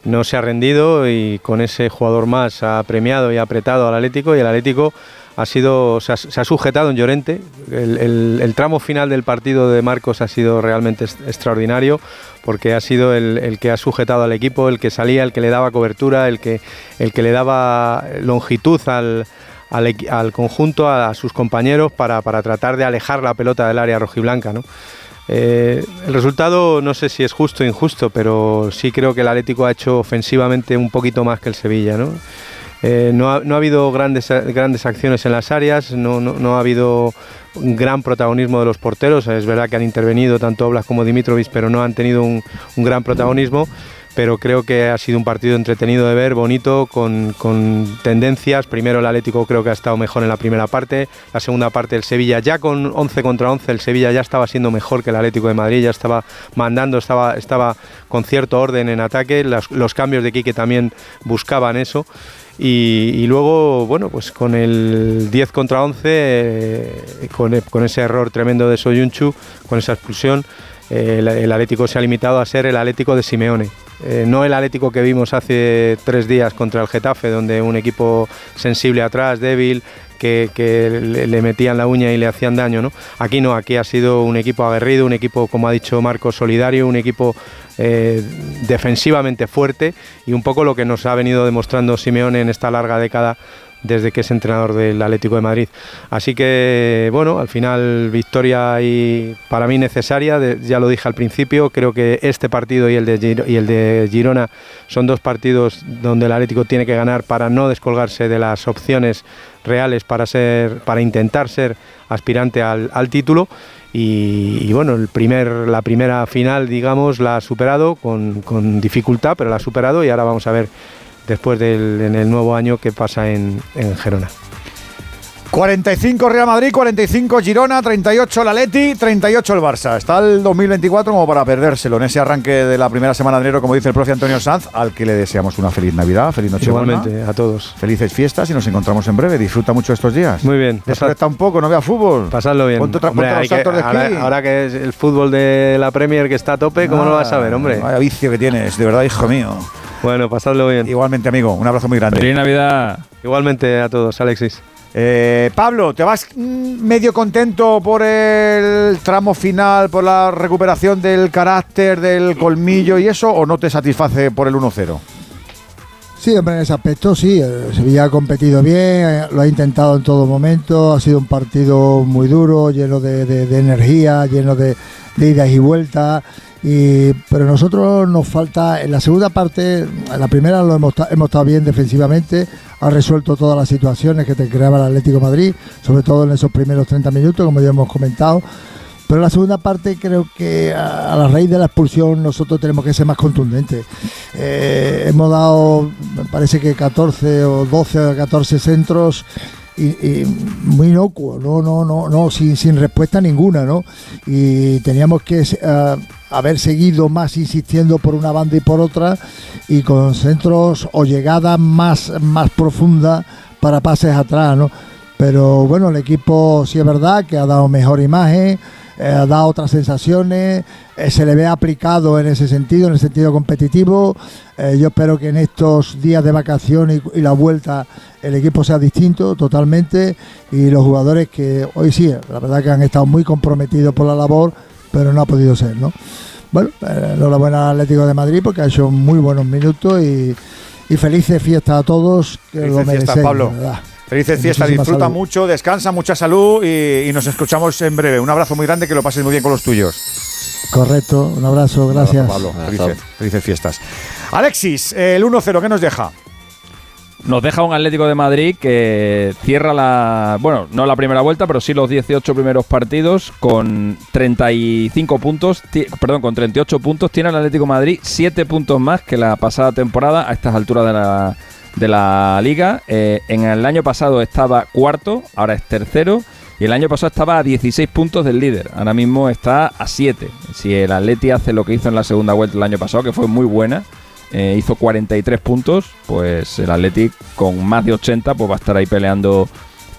Speaker 14: no se ha rendido y con ese jugador más ha premiado y ha apretado al Atlético y el Atlético ha sido, se ha, sujetado en Llorente. El, tramo final del partido de Marcos ha sido realmente extraordinario porque ha sido el, que ha sujetado al equipo, el que salía, el que le daba cobertura, el que, el que le daba longitud al, conjunto, a, sus compañeros, para, tratar de alejar la pelota del área rojiblanca. Eh, el resultado no sé si es justo o injusto, pero sí creo que el Atlético ha hecho ofensivamente un poquito más que el Sevilla. Eh, no, ha, no ha habido grandes, grandes acciones en las áreas, no, no- no ha habido gran protagonismo de los porteros. Es verdad que han intervenido tanto Oblas como Dimitrovic, pero no han tenido un, un gran protagonismo. Pero creo que ha sido un partido entretenido de ver, bonito, con, con tendencias. Primero el Atlético creo que ha estado mejor en la primera parte. La segunda parte el Sevilla ya con 11 contra 11, el Sevilla ya estaba siendo mejor que el Atlético de Madrid, ya estaba mandando, estaba, estaba con cierto orden en ataque. Los cambios de Quique también buscaban eso. Y, luego, bueno, pues con el 10 contra 11, eh, con, e- con ese error tremendo de Soyunchu, con esa expulsión, eh, el, el Atlético se ha limitado a ser el Atlético de Simeone. Eh, no el Atlético que vimos hace tres días contra el Getafe, donde un equipo sensible atrás, débil, que, le, metían la uña y le hacían daño. ¿no? Aquí no, aquí ha sido un equipo aguerrido, un equipo, como ha dicho Marco, solidario, un equipo eh, defensivamente fuerte y un poco lo que nos ha venido demostrando Simeone en esta larga década desde que es entrenador del Atlético de Madrid. Así que, bueno, al final victoria y para mí necesaria, ya lo dije al principio, creo que este partido y el, de Giro- y el de Girona son dos partidos donde el Atlético tiene que ganar para no descolgarse de las opciones reales para, ser, para intentar ser aspirante al, título. Y, y bueno, el primer, la primera final, digamos, la ha superado con, con dificultad, pero la ha superado y ahora vamos a ver después del en el nuevo año qué pasa en, en Gerona.
Speaker 2: 45 Real Madrid, 45 Girona, 38 el Atleti, 38 el Barça. Está el 2024 como para perdérselo en ese arranque de la primera semana de enero, como dice el profe Antonio Sanz, al que le deseamos una feliz Navidad, feliz Nochebuena.
Speaker 14: Igualmente, a todos.
Speaker 2: Felices fiestas y nos encontramos en breve. Disfruta mucho estos días.
Speaker 14: Muy bien.
Speaker 2: Desconecta un poco, no vea fútbol.
Speaker 14: Pasadlo bien.
Speaker 2: Ponte, otra-
Speaker 14: Hombre,
Speaker 2: ponte los
Speaker 14: que-
Speaker 2: de esquí.
Speaker 14: ahora, ahora que es el fútbol de la Premier que está a tope, ¿cómo no lo vas a ver, hombre?
Speaker 2: Vaya vicio que tienes, de verdad, hijo mío.
Speaker 14: Bueno, pasadlo bien.
Speaker 2: Igualmente, amigo, un abrazo muy grande.
Speaker 16: Feliz Navidad.
Speaker 14: Igualmente a todos, Alexis.
Speaker 2: Eh, Pablo, ¿te vas mm, medio contento por el tramo final, por la recuperación del carácter, del colmillo y eso, o no te satisface por el 1-0?
Speaker 15: Sí, hombre, en ese aspecto sí. El Sevilla ha competido bien, eh, lo ha intentado en todo momento. Ha sido un partido muy duro, lleno de, energía, lleno de, idas y vueltas. Y, pero nosotros nos falta, en la segunda parte, en la primera lo hemos, hemos estado bien defensivamente, ha resuelto todas las situaciones que te creaba el Atlético Madrid, sobre todo en esos primeros 30 minutos, como ya hemos comentado. Pero la segunda parte creo que a, a la raíz de la expulsión nosotros tenemos que ser más contundentes. Eh, hemos dado, me parece que 14 o 12 o 14 centros y, muy inocuos, no, no, no, no, sin, sin respuesta ninguna, ¿no? Y teníamos que eh, haber seguido más insistiendo por una banda y por otra y con centros o llegadas más, más profundas para pases atrás, ¿no? Pero bueno, el equipo sí es verdad que ha dado mejor imagen, eh, dado otras sensaciones, eh, se le ve aplicado en ese sentido, en el sentido competitivo. Eh, yo espero que en estos días de vacaciones y, y la vuelta el equipo sea distinto totalmente y los jugadores que hoy sí, la verdad que han estado muy comprometidos por la labor, pero no ha podido ser, ¿no? Bueno, enhorabuena al Atlético de Madrid porque ha hecho muy buenos minutos y, y felices fiestas a todos, que lo
Speaker 2: Felices
Speaker 15: merecéis,
Speaker 2: Pablo.
Speaker 15: verdad.
Speaker 2: Felices fiestas, disfruta
Speaker 15: salud.
Speaker 2: mucho, descansa, mucha salud y, y nos escuchamos en breve. Un abrazo muy grande, que lo pases muy bien con los tuyos.
Speaker 15: Correcto, un abrazo, gracias.
Speaker 2: Pablo, felices, felices fiestas. Alexis, el 1-0, ¿qué nos deja?
Speaker 16: Nos deja un Atlético de Madrid que cierra la. Bueno, no la primera vuelta, pero sí los 18 primeros partidos con 35 puntos. Perdón, con 38 puntos. Tiene el Atlético de Madrid 7 puntos más que la pasada temporada a estas alturas de la, de la liga. Eh, en el año pasado estaba cuarto, ahora es tercero. Y el año pasado estaba a 16 puntos del líder. Ahora mismo está a 7. Si el Atleti hace lo que hizo en la segunda vuelta el año pasado, que fue muy buena, eh, hizo 43 puntos, pues el Athletic con más de 80 pues va a estar ahí peleando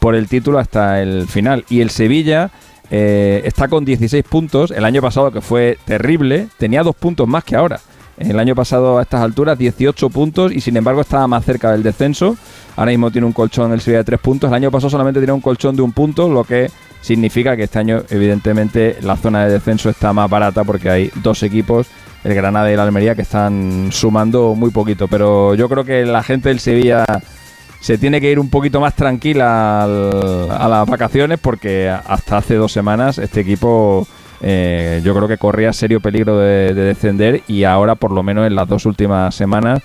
Speaker 16: por el título hasta el final. Y el Sevilla eh, está con 16 puntos. El año pasado, que fue terrible, tenía dos puntos más que ahora. El año pasado a estas alturas 18 puntos y sin embargo estaba más cerca del descenso. Ahora mismo tiene un colchón el Sevilla de 3 puntos. El año pasado solamente tenía un colchón de un punto, lo que significa que este año evidentemente la zona de descenso está más barata porque hay dos equipos, el Granada y el Almería, que están sumando muy poquito. Pero yo creo que la gente del Sevilla se tiene que ir un poquito más tranquila a las vacaciones porque hasta hace dos semanas este equipo eh, yo creo que corría serio peligro de, de descender y ahora por lo menos en las dos últimas semanas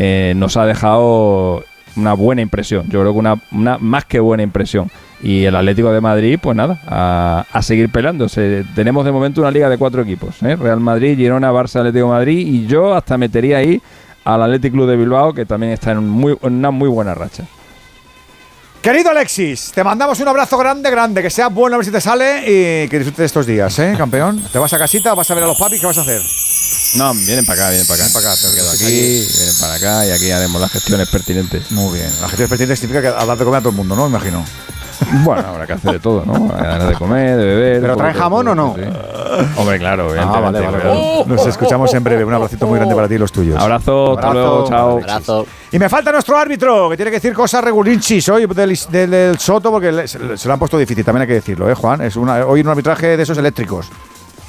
Speaker 16: eh, nos ha dejado una buena impresión, yo creo que una, más que buena impresión. Y el Atlético de Madrid, pues nada, a, seguir peleándose. Tenemos de momento una liga de cuatro equipos, ¿eh? Real Madrid, Girona, Barça, Atlético Madrid y yo hasta metería ahí al Athletic Club de Bilbao, que también está en una muy buena racha.
Speaker 2: Querido Alexis, te mandamos un abrazo grande, grande. Que sea bueno a ver si te sale y que disfrutes estos días, ¿eh, campeón? ¿Te vas a casita? ¿Vas a ver a los papis? ¿Qué vas a hacer?
Speaker 16: No, vienen para acá, vienen para acá.
Speaker 2: para acá,
Speaker 16: Me quedo
Speaker 2: te-
Speaker 16: aquí, vienen para acá y aquí haremos las gestiones pertinentes.
Speaker 2: Muy bien. La gestión pertinente significa que hablar de comer a todo el mundo, ¿no? Me imagino.
Speaker 16: Bueno, habrá que hacer de todo, ¿no? Ganas de comer, de beber.
Speaker 2: ¿Pero
Speaker 16: de
Speaker 2: jamón o no?
Speaker 16: sí. Hombre, claro,
Speaker 2: Ah,
Speaker 16: evidentemente.
Speaker 2: vale, vale,
Speaker 16: claro.
Speaker 2: vale. Nos escuchamos en breve. Un abracito muy grande para ti y los tuyos.
Speaker 16: Abrazo, hasta luego, chao.
Speaker 2: Alexis. Y me falta nuestro árbitro, que tiene que decir cosas regulinchis hoy del, del- del Soto, porque le- se, se lo han puesto difícil, también hay que decirlo, ¿eh, Juan? Es una, hoy un arbitraje de esos eléctricos.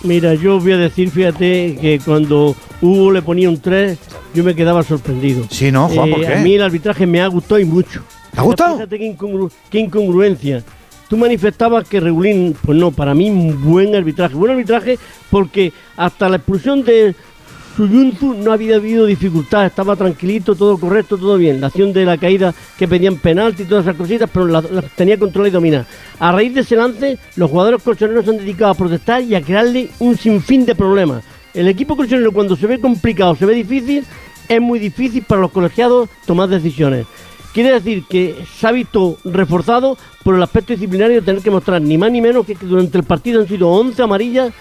Speaker 17: Mira, yo voy a decir, fíjate, que cuando Hugo le ponía un 3, yo me quedaba sorprendido.
Speaker 2: Sí, ¿no, Juan? ¿Por
Speaker 17: Eh,
Speaker 2: qué?
Speaker 17: A mí el arbitraje me ha gustado y mucho.
Speaker 2: ¿Te ha gustado?
Speaker 17: Fíjate qué, incongru- qué incongruencia. Tú manifestabas que Regulín, pues no, para mí un buen arbitraje. Buen arbitraje porque hasta la expulsión de Suyunzu no había habido dificultad, estaba tranquilito, todo correcto, todo bien. La acción de la caída que pedían penalti y todas esas cositas, pero la, la tenía controlada y dominada. A raíz de ese lance, los jugadores colchoneros se han dedicado a protestar y a crearle un sinfín de problemas. El equipo colchonero cuando se ve complicado, se ve difícil, es muy difícil para los colegiados tomar decisiones. Quiere decir que se ha visto reforzado por el aspecto disciplinario de tener que mostrar ni más ni menos que, durante el partido han sido 11 amarillas,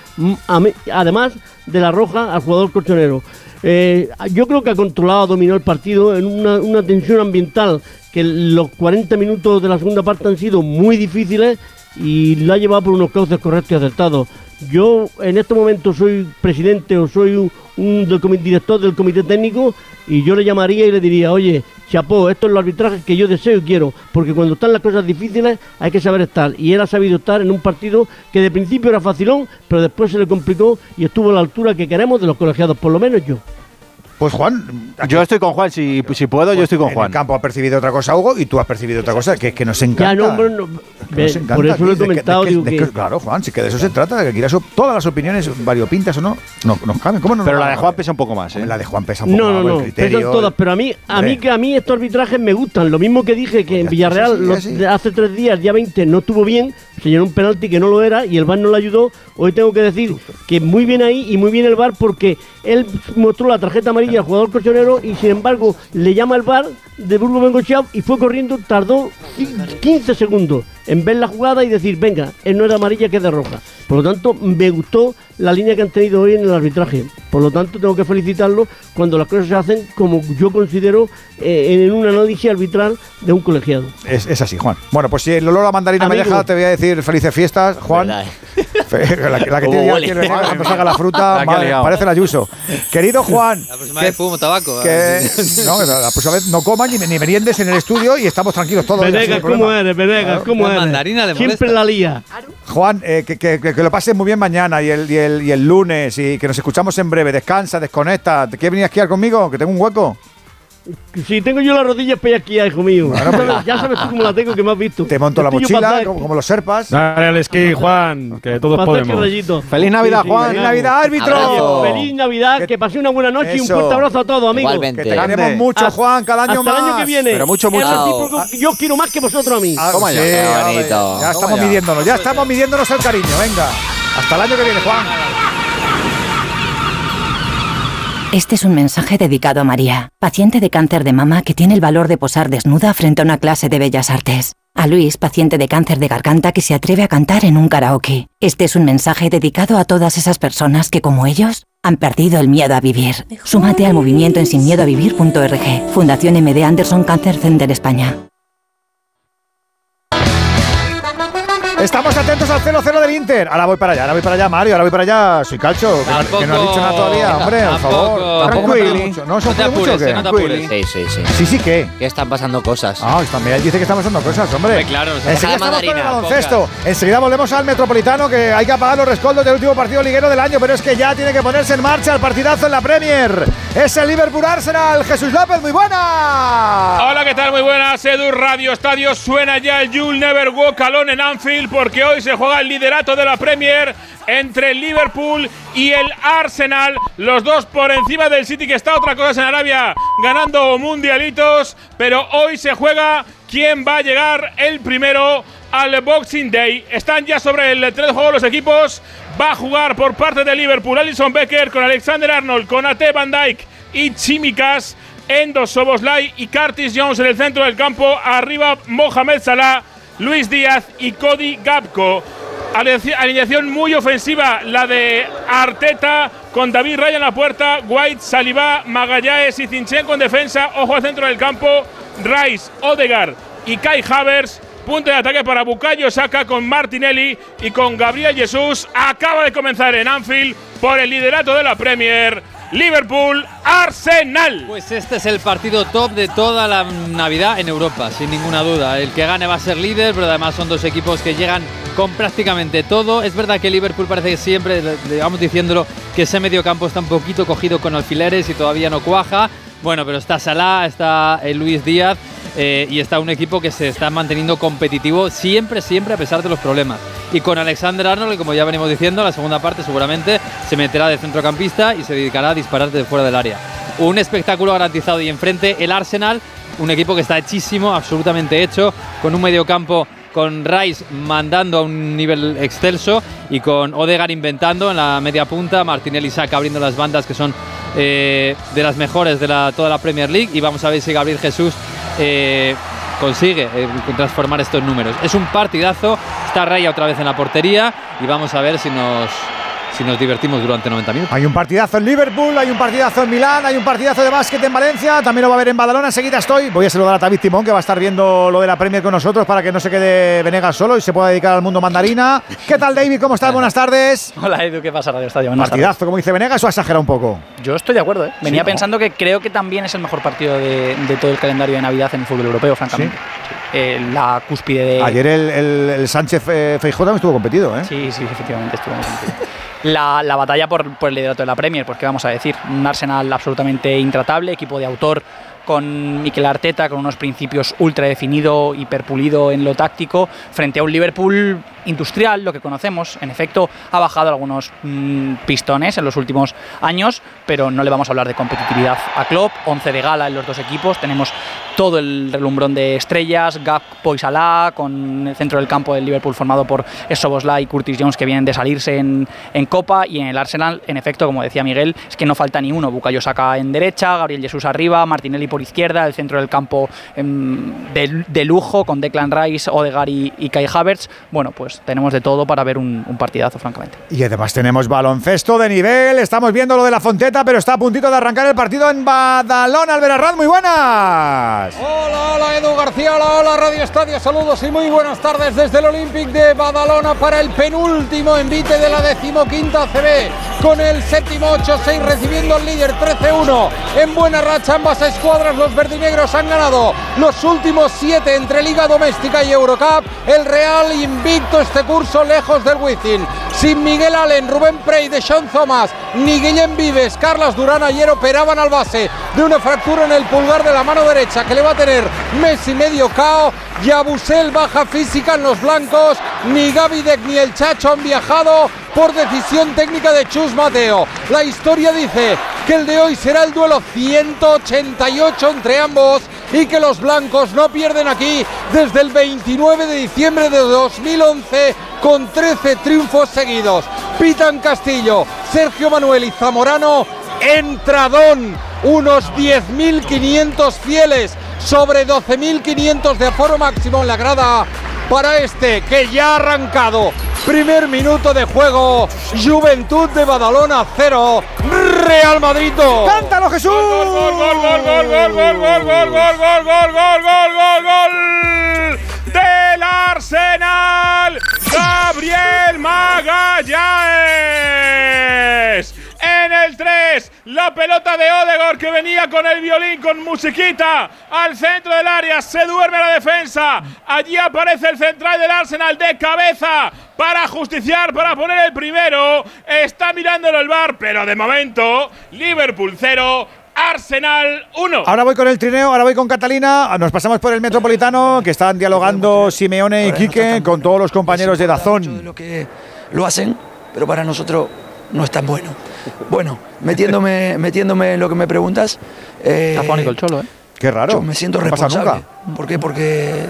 Speaker 17: además de la roja al jugador colchonero. Eh, yo creo que ha controlado, dominó el partido en una, una tensión ambiental que los 40 minutos de la segunda parte han sido muy difíciles y la ha llevado por unos cauces correctos y acertados. Yo en este momento soy presidente o soy un, un director del comité técnico y yo le llamaría y le diría, oye, chapó, esto es los arbitrajes que yo deseo y quiero, porque cuando están las cosas difíciles hay que saber estar. Y él ha sabido estar en un partido que de principio era facilón, pero después se le complicó y estuvo a la altura que queremos de los colegiados, por lo menos yo.
Speaker 2: Pues Juan,
Speaker 1: Yo estoy con Juan, si, si puedo, yo estoy con
Speaker 2: en
Speaker 1: Juan.
Speaker 2: el campo ha percibido otra cosa Hugo y tú has percibido otra cosa que, que nos encanta.
Speaker 17: Ya, no, hombre, no,
Speaker 2: nos encanta
Speaker 17: por eso lo he
Speaker 2: aquí, de que- de
Speaker 17: comentado,
Speaker 2: que-
Speaker 17: digo
Speaker 2: de
Speaker 17: que-
Speaker 2: que- Claro, Juan, si que de eso se trata, de que quieras todas las opiniones variopintas o no, no nos caben. ¿Cómo no
Speaker 1: Pero
Speaker 2: nos
Speaker 1: la de? Juan pesa un poco más, ¿eh?
Speaker 2: La de Juan pesa un poco
Speaker 17: No,
Speaker 2: más,
Speaker 17: no,
Speaker 2: el
Speaker 17: no,
Speaker 2: criterio,
Speaker 17: pesan todas, pero a mí, a mí que a mí estos arbitrajes me gustan. Lo mismo que dije que en Villarreal
Speaker 2: sí,
Speaker 17: los-
Speaker 2: sí.
Speaker 17: hace tres días, día 20, no estuvo bien, se llenó un penalti que no lo era y el VAR no le ayudó. Hoy tengo que decir que muy bien ahí y muy bien el VAR porque él mostró la tarjeta amarilla al jugador colchonero y sin embargo le llama el VAR de Burgo Bengochea y fue corriendo, tardó 15 segundos en ver la jugada y decir, venga, él no era amarilla que es de roja. Por lo tanto, me gustó la línea que han tenido hoy en el arbitraje. Por lo tanto, tengo que felicitarlo cuando las cosas se hacen como yo considero eh, en un análisis arbitral de un colegiado.
Speaker 2: Es, es así, Juan. Bueno, pues si el olor a mandarina me deja, te voy a decir felices fiestas, Juan. La, que- la que
Speaker 12: ¿Cómo
Speaker 2: tiene ya Venegas cuando salga la fruta,
Speaker 12: que
Speaker 2: madre, parece la Ayuso. Querido Juan,
Speaker 12: La próxima vez fumo tabaco.
Speaker 2: que, no, la próxima vez no coman ni, ni meriendes en el estudio y estamos tranquilos todos.
Speaker 17: Venegas, ¿cómo eres? Venegas. ¿cómo eres?
Speaker 12: Mandarina le
Speaker 17: Siempre la lía.
Speaker 2: Juan, eh, que, que- que- que lo pases muy bien mañana y el, y, el, y el lunes y que nos escuchamos en breve. Descansa, desconecta. ¿Te quieres venir a esquiar conmigo? Que tengo un hueco.
Speaker 17: Si tengo yo las rodillas pellizcadas, hijo mío. Ya sabes- ya sabes tú cómo la tengo que me has visto.
Speaker 2: Te monto la
Speaker 17: Estoy
Speaker 2: mochila, como, como los serpas.
Speaker 16: Dale al esquí, Juan, que todos podemos.
Speaker 17: rayito.
Speaker 1: ¡Feliz Navidad,
Speaker 17: Sí, sí,
Speaker 1: Juan!
Speaker 2: ¡Feliz. Navidad, árbitro!
Speaker 42: Abrazo.
Speaker 17: Feliz Navidad, que pase una buena noche y un fuerte abrazo a todos, amigos.
Speaker 42: Igualmente.
Speaker 2: Que te queremos mucho,
Speaker 17: Hasta-
Speaker 2: Juan, cada año
Speaker 17: hasta
Speaker 2: más.
Speaker 17: el año que viene.
Speaker 1: Pero mucho, mucho.
Speaker 17: Es recíproco, Yo quiero más que vosotros a mí.
Speaker 2: Ah, sí,
Speaker 1: ya.
Speaker 2: Ya,
Speaker 42: bonito.
Speaker 2: Ya
Speaker 1: Toma
Speaker 2: estamos midiéndonos, ya estamos midiéndonos el cariño. Venga. Hasta el año que viene, Juan.
Speaker 43: Este es un mensaje dedicado a María, paciente de cáncer de mama que tiene el valor de posar desnuda frente a una clase de bellas artes. A Luis, paciente de cáncer de garganta que se atreve a cantar en un karaoke. Este es un mensaje dedicado a todas esas personas que, como ellos, han perdido el miedo a vivir. Súmate al movimiento en sinmiedoavivir.org. Fundación MD Anderson Cancer Center España.
Speaker 2: Estamos atentos al 0-0 del Inter. Ahora voy para allá, ahora voy para allá, Mario, ahora voy para allá. Soy calcho, que no, que no has dicho nada todavía, hombre, por favor. Mucho. ¿No se
Speaker 12: No te
Speaker 2: mucho
Speaker 12: apures,
Speaker 2: qué?
Speaker 12: eh, no te apures.
Speaker 42: Sí, sí, sí.
Speaker 2: Sí, sí, ¿qué?
Speaker 42: Que están pasando cosas.
Speaker 2: Ah, también dice que están pasando cosas, hombre.
Speaker 12: Hombre, claro, nos
Speaker 2: Enseguida estamos con el baloncesto. Enseguida volvemos al Metropolitano, que hay que apagar los rescoldos del último partido liguero del año, pero es que ya tiene que ponerse en marcha el partidazo en la Premier. Es el Liverpool Arsenal. Jesús López, muy buena.
Speaker 44: Hola, ¿qué tal? Muy buenas. Edu Radio Estadio suena ya el You'll Never Walk Alone en Anfield porque hoy se juega el liderato de la Premier entre el Liverpool y el Arsenal. Los dos por encima del City que está otra cosa en Arabia ganando mundialitos. Pero hoy se juega quién va a llegar el primero al Boxing Day. Están ya sobre el tren de juego los equipos. Va a jugar por parte de Liverpool Alison Becker con Alexander Arnold, con Ate Van Dyke y Chimicas. Endo Soboslai y Curtis Jones en el centro del campo. Arriba Mohamed Salah, Luis Díaz y Cody Gapco. Alineación- muy ofensiva la de Arteta con David Raya en la puerta, White, Saliba, Magallanes y Zinchenko en defensa. Ojo al centro del campo, Rice, Odegar y Kai Havers. Punto de ataque para Bukayo Saka con Martinelli y con Gabriel Jesús. Acaba de comenzar en Anfield por el liderato de la Premier. Liverpool, Arsenal.
Speaker 12: Pues este es el partido top de toda la Navidad en Europa, sin ninguna duda. El que gane va a ser líder, pero además son dos equipos que llegan con prácticamente todo. Es verdad que Liverpool parece que siempre, vamos diciéndolo, que ese medio campo está un poquito cogido con alfileres y todavía no cuaja. Bueno, pero está Salah, está eh, Luis Díaz eh, y está un equipo que se está manteniendo competitivo siempre, siempre a pesar de los problemas. Y con Alexander Arnold, como ya venimos diciendo, la segunda parte seguramente se meterá de centrocampista y se dedicará a disparar desde fuera del área. Un espectáculo garantizado y enfrente el Arsenal, un equipo que está hechísimo, absolutamente hecho, con un mediocampo con Rice mandando a un nivel excelso y con Odegar inventando en la media punta, Martinelli saca abriendo las bandas que son eh, de las mejores de la, toda la Premier League y vamos a ver si Gabriel Jesús eh, consigue eh, transformar estos números. Es un partidazo, está Raya otra vez en la portería y vamos a ver si nos, si nos divertimos durante 90 minutos.
Speaker 2: Hay un partidazo en Liverpool, hay un partidazo en Milán, hay un partidazo de básquet en Valencia, también lo va a haber en Badalona. Enseguida estoy. Voy a saludar a David Timón, que va a estar viendo lo de la Premier con nosotros para que no se quede Venegas solo y se pueda dedicar al mundo mandarina. ¿Qué tal, David? ¿Cómo estás? Buenas tardes.
Speaker 40: Hola Edu, ¿qué pasa Radio Estadio? Buenas tardes.
Speaker 2: Partidazo, como dice Venegas, o ha exagerado un poco.
Speaker 40: Yo estoy de acuerdo, ¿eh? Venía
Speaker 2: Sí, ¿no?
Speaker 40: pensando que creo que también es el mejor partido de, de todo el calendario de Navidad en el fútbol europeo, francamente. Eh, la cúspide de.
Speaker 2: Ayer el, el- el Sánchez eh, Feijóo también estuvo competido, ¿eh?
Speaker 40: Sí, sí, efectivamente estuvo muy competido. La, la batalla por, por el liderato de la Premier, pues qué vamos a decir, un Arsenal absolutamente intratable, equipo de autor con Mikel Arteta, con unos principios ultra definido, hiperpulido en lo táctico, frente a un Liverpool industrial, lo que conocemos. En efecto, ha bajado algunos mm, pistones en los últimos años, pero no le vamos a hablar de competitividad a Klopp. 11 de gala en los dos equipos, tenemos todo el relumbrón de estrellas, Gakpo y Salah, con el centro del campo del Liverpool formado por Soboslai y Curtis Jones que vienen de salirse en, en Copa y en el Arsenal, en efecto, como decía Miguel, es que no falta ni uno. Bukayo Saka en derecha, Gabriel Jesús arriba, Martinelli por izquierda, el centro del campo em, de, de lujo con Declan Rice, Odegaard y, y Kai Havertz. Bueno, pues tenemos de todo para ver un, un partidazo, francamente.
Speaker 2: Y además tenemos baloncesto de nivel. Estamos viendo lo de la Fonteta, pero está a puntito de arrancar el partido en Badalona. Alberarraz, muy buenas.
Speaker 45: Hola, hola Edu García, hola, hola Radio Estadio, saludos y muy buenas tardes desde el Olympic de Badalona para el penúltimo envite de la decimoquinta CB con el séptimo 8-6 recibiendo al líder 13-1 en buena racha ambas escuadras los verdinegros han ganado los últimos siete entre Liga Doméstica y Eurocup el Real invicto este curso lejos del Wizzing sin Miguel Allen, Rubén Prey, Sean Thomas ni Guillem Vives, Carlas Durán ayer operaban al base de una fractura en el pulgar de la mano derecha que le va a tener Messi medio cao. Yabusel baja física en los blancos. Ni Gavidec ni el Chacho han viajado por decisión técnica de Chus Mateo. La historia dice que el de hoy será el duelo 188 entre ambos y que los blancos no pierden aquí desde el 29 de diciembre de 2011 con 13 triunfos seguidos. Pitan Castillo, Sergio Manuel y Zamorano entradón, unos 10.500 fieles sobre 12.500 de aforo máximo en la grada para este que ya ha arrancado. Primer minuto de juego, Juventud de Badalona 0, Real Madrid 2.
Speaker 2: ¡Cántalo Jesús!
Speaker 44: Gol, gol, gol, gol, gol, gol, gol, gol, gol, gol, gol, gol, gol, gol, gol del Arsenal, Gabriel Magallanes. En el 3, la pelota de Odegaard que venía con el violín, con musiquita, al centro del área, se duerme la defensa. Allí aparece el central del Arsenal de cabeza para justiciar, para poner el primero. Está mirándolo el bar, pero de momento, Liverpool 0, Arsenal 1.
Speaker 2: Ahora voy con el trineo, ahora voy con Catalina. Nos pasamos por el Metropolitano, que están dialogando Simeone y Quique con todos los compañeros de Dazón.
Speaker 46: lo que lo hacen, pero para nosotros no es tan bueno. Bueno, metiéndome, metiéndome en lo que me preguntas. Eh,
Speaker 12: Está fónico el cholo, ¿eh?
Speaker 2: Qué raro.
Speaker 46: Yo me siento
Speaker 2: pasa
Speaker 46: responsable.
Speaker 2: nunca.
Speaker 46: ¿Por qué? Porque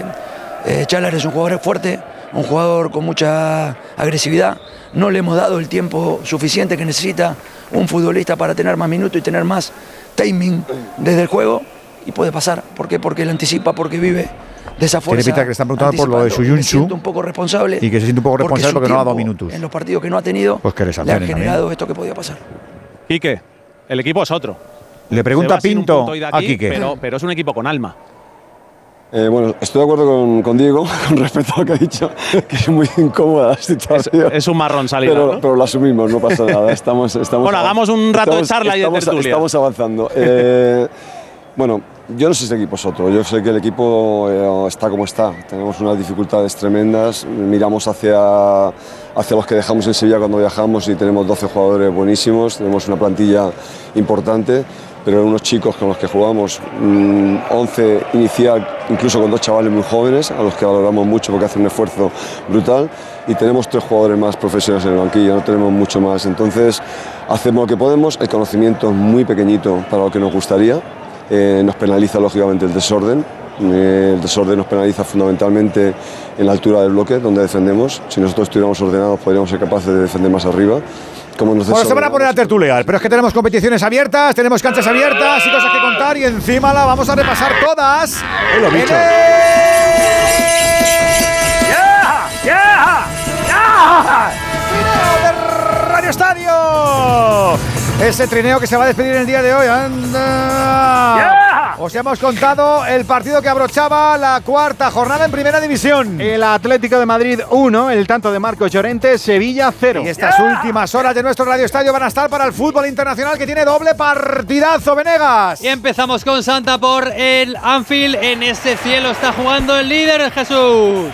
Speaker 46: eh, Chalar es un jugador fuerte, un jugador con mucha agresividad. No le hemos dado el tiempo suficiente que necesita un futbolista para tener más minutos y tener más timing desde el juego. Y puede pasar. ¿Por qué? Porque él anticipa, porque vive de esa
Speaker 2: Tiene
Speaker 46: fuerza.
Speaker 2: pinta que le están preguntando por lo de Suyunchu
Speaker 46: un poco responsable.
Speaker 2: y que se siente un poco
Speaker 46: porque
Speaker 2: responsable
Speaker 46: su
Speaker 2: porque no ha dado minutos.
Speaker 46: En los partidos que no ha tenido,
Speaker 2: Pues que le
Speaker 46: le ha
Speaker 2: sancionen
Speaker 46: generado
Speaker 2: también.
Speaker 46: esto que podía pasar.
Speaker 47: Quique, el equipo es otro.
Speaker 2: Le pregunta Pinto
Speaker 47: de
Speaker 2: a Quique.
Speaker 47: Pero, pero es un equipo con alma.
Speaker 48: Eh, bueno, estoy de acuerdo con, con Diego con respecto a lo que ha dicho, que es muy incómoda la situación.
Speaker 47: Es un marrón salida,
Speaker 48: Pero,
Speaker 47: ¿no?
Speaker 48: pero lo asumimos, no pasa nada. Estamos, estamos
Speaker 47: Bueno, hagamos un rato de
Speaker 48: estamos-
Speaker 47: charla y de
Speaker 48: estamos,
Speaker 47: tertulia.
Speaker 48: Estamos avanzando. Eh, bueno, yo no sé si el equipo es otro. Yo sé que el equipo eh, está como está. Tenemos unas dificultades tremendas. Miramos hacia, hacia los que dejamos en Sevilla cuando viajamos y tenemos 12 jugadores buenísimos. Tenemos una plantilla importante pero unos chicos con los que jugamos, mm, 11 inicial, incluso con dos chavales muy jóvenes, a los que valoramos mucho porque hacen un esfuerzo brutal, y tenemos tres jugadores más profesionales en el banquillo, no tenemos mucho más. Entonces, hacemos lo que podemos, el conocimiento es muy pequeñito para lo que nos gustaría, eh, nos penaliza lógicamente el desorden. Eh, el desorden nos penaliza fundamentalmente en la altura del bloque donde defendemos. Si nosotros estuviéramos ordenados podríamos ser capaces de defender más arriba. Como nos
Speaker 2: Bueno, se van a poner a tertuliar, pero es que tenemos competiciones abiertas, tenemos canchas abiertas y cosas que contar y encima la vamos a repasar todas. En.
Speaker 49: ¡Ya!
Speaker 2: Trineo de Radio Estadio. Ese trineo que se va a despedir en el día de hoy. Anda. Os hemos contado el partido que abrochaba la cuarta jornada en Primera División.
Speaker 1: El Atlético de Madrid 1, el tanto de Marco Llorente, Sevilla 0.
Speaker 2: Y estas últimas horas de nuestro Radio Estadio van a estar para el fútbol internacional que tiene doble partidazo, Venegas.
Speaker 12: Y empezamos con Santa por el Anfield. En este cielo está jugando el líder Jesús.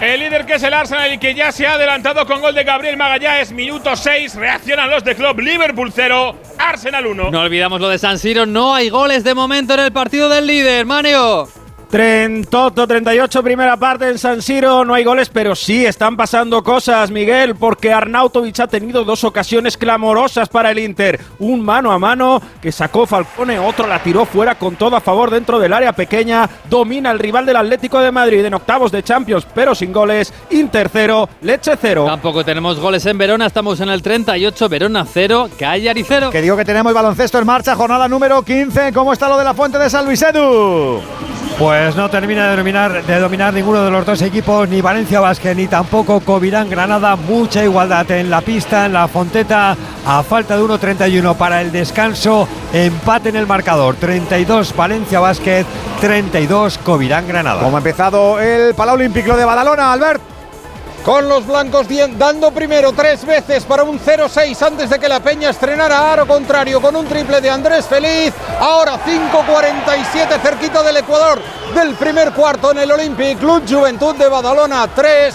Speaker 44: El líder que es el Arsenal y que ya se ha adelantado con gol de Gabriel Magallanes, minuto 6. Reaccionan los de club Liverpool 0, Arsenal 1.
Speaker 12: No olvidamos lo de San Siro, no hay goles de momento en el partido del líder, Maneo.
Speaker 32: Trentoto 38, primera parte en San Siro. No hay goles, pero sí están pasando cosas, Miguel, porque Arnautovic ha tenido dos ocasiones clamorosas para el Inter. Un mano a mano que sacó Falcone, otro la tiró fuera con todo a favor dentro del área pequeña. Domina el rival del Atlético de Madrid en octavos de Champions, pero sin goles. Inter 0, Leche 0.
Speaker 12: Tampoco tenemos goles en Verona, estamos en el 38, Verona 0, Cagliari 0.
Speaker 2: Que digo que tenemos baloncesto en marcha, jornada número 15. ¿Cómo está lo de la Fuente de San Luis Edu?
Speaker 34: Pues no termina de dominar, ninguno de los dos equipos, ni Valencia Vázquez ni tampoco Covirán Granada. Mucha igualdad en la pista, en la Fonteta, a falta de 1.31 para el descanso. Empate en el marcador: 32 Valencia Vázquez, 32 Covirán Granada.
Speaker 2: ¿Cómo ha empezado el Palau Olímpico de Badalona, Albert?
Speaker 45: Con los blancos dando primero tres veces para un 0-6 antes de que la Peña estrenara aro contrario con un triple de Andrés Feliz. Ahora 5-47 cerquita del Ecuador del primer cuarto en el Olympic Club Juventud de Badalona 3,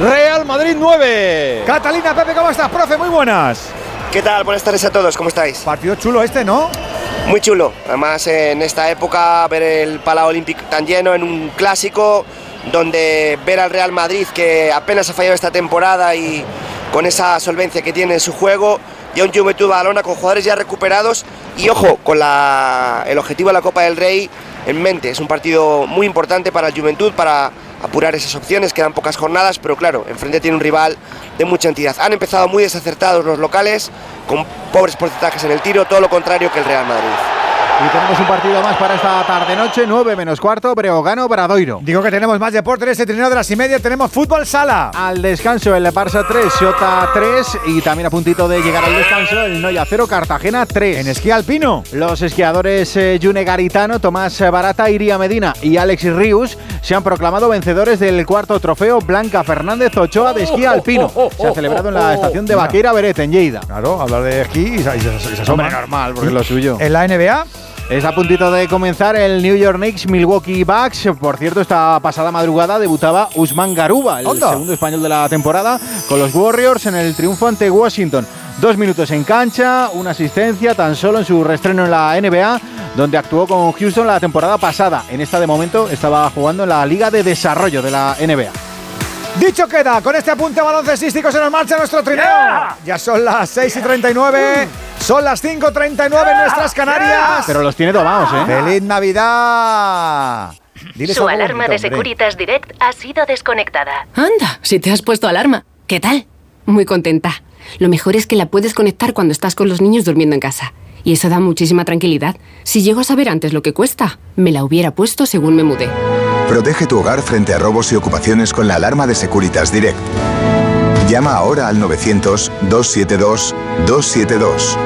Speaker 45: Real Madrid 9.
Speaker 2: Catalina Pepe, ¿cómo estás, profe? Muy buenas.
Speaker 50: ¿Qué tal? Buenas tardes a todos, ¿cómo estáis?
Speaker 2: Partido chulo este, ¿no?
Speaker 50: Muy chulo. Además, en esta época, ver el Palau Olímpico tan lleno en un clásico donde ver al Real Madrid que apenas ha fallado esta temporada y con esa solvencia que tiene en su juego y a un Juventud Badalona con jugadores ya recuperados y ojo con la, el objetivo de la Copa del Rey en mente. Es un partido muy importante para el Juventud para apurar esas opciones, quedan pocas jornadas, pero claro, enfrente tiene un rival de mucha entidad. Han empezado muy desacertados los locales, con pobres porcentajes en el tiro, todo lo contrario que el Real Madrid.
Speaker 1: Y tenemos un partido más para esta tarde-noche, 9 menos cuarto, Breogano Bradoiro.
Speaker 2: Digo que tenemos más deporte en este trineo de las y media, tenemos fútbol sala.
Speaker 1: Al descanso el Barça 3, Xota 3 y también a puntito de llegar al descanso el Noya 0, Cartagena 3.
Speaker 2: En esquí alpino.
Speaker 1: Los esquiadores eh, June Garitano, Tomás Barata, Iría Medina y Alex Rius se han proclamado vencedores del cuarto trofeo Blanca Fernández Ochoa de esquí alpino. Se ha celebrado en la estación de Vaqueira Beret, en Lleida.
Speaker 2: Claro, hablar de esquí y se, se, se
Speaker 1: asombra. normal, porque es lo suyo.
Speaker 2: En la NBA.
Speaker 1: Es a puntito de comenzar el New York Knicks Milwaukee Bucks. Por cierto, esta pasada madrugada debutaba Usman Garuba, el
Speaker 2: Onda.
Speaker 1: segundo español de la temporada, con los Warriors en el triunfo ante Washington. Dos minutos en cancha, una asistencia tan solo en su reestreno en la NBA, donde actuó con Houston la temporada pasada. En esta de momento estaba jugando en la Liga de Desarrollo de la NBA.
Speaker 2: Dicho queda, con este apunte baloncestístico se nos marcha nuestro trineo. Ya son las 6 y 39, son las 5 y 39 en nuestras Canarias.
Speaker 1: Pero los tiene tomados, ¿eh?
Speaker 2: ¡Feliz Navidad! Diles
Speaker 51: Su alarma
Speaker 2: bonito,
Speaker 51: de
Speaker 2: hombre.
Speaker 51: Securitas Direct ha sido desconectada.
Speaker 52: Anda, si te has puesto alarma. ¿Qué tal? Muy contenta. Lo mejor es que la puedes conectar cuando estás con los niños durmiendo en casa. Y eso da muchísima tranquilidad. Si llego a saber antes lo que cuesta, me la hubiera puesto según me mudé.
Speaker 53: Protege tu hogar frente a robos y ocupaciones con la alarma de Securitas Direct. Llama ahora al 900-272-272.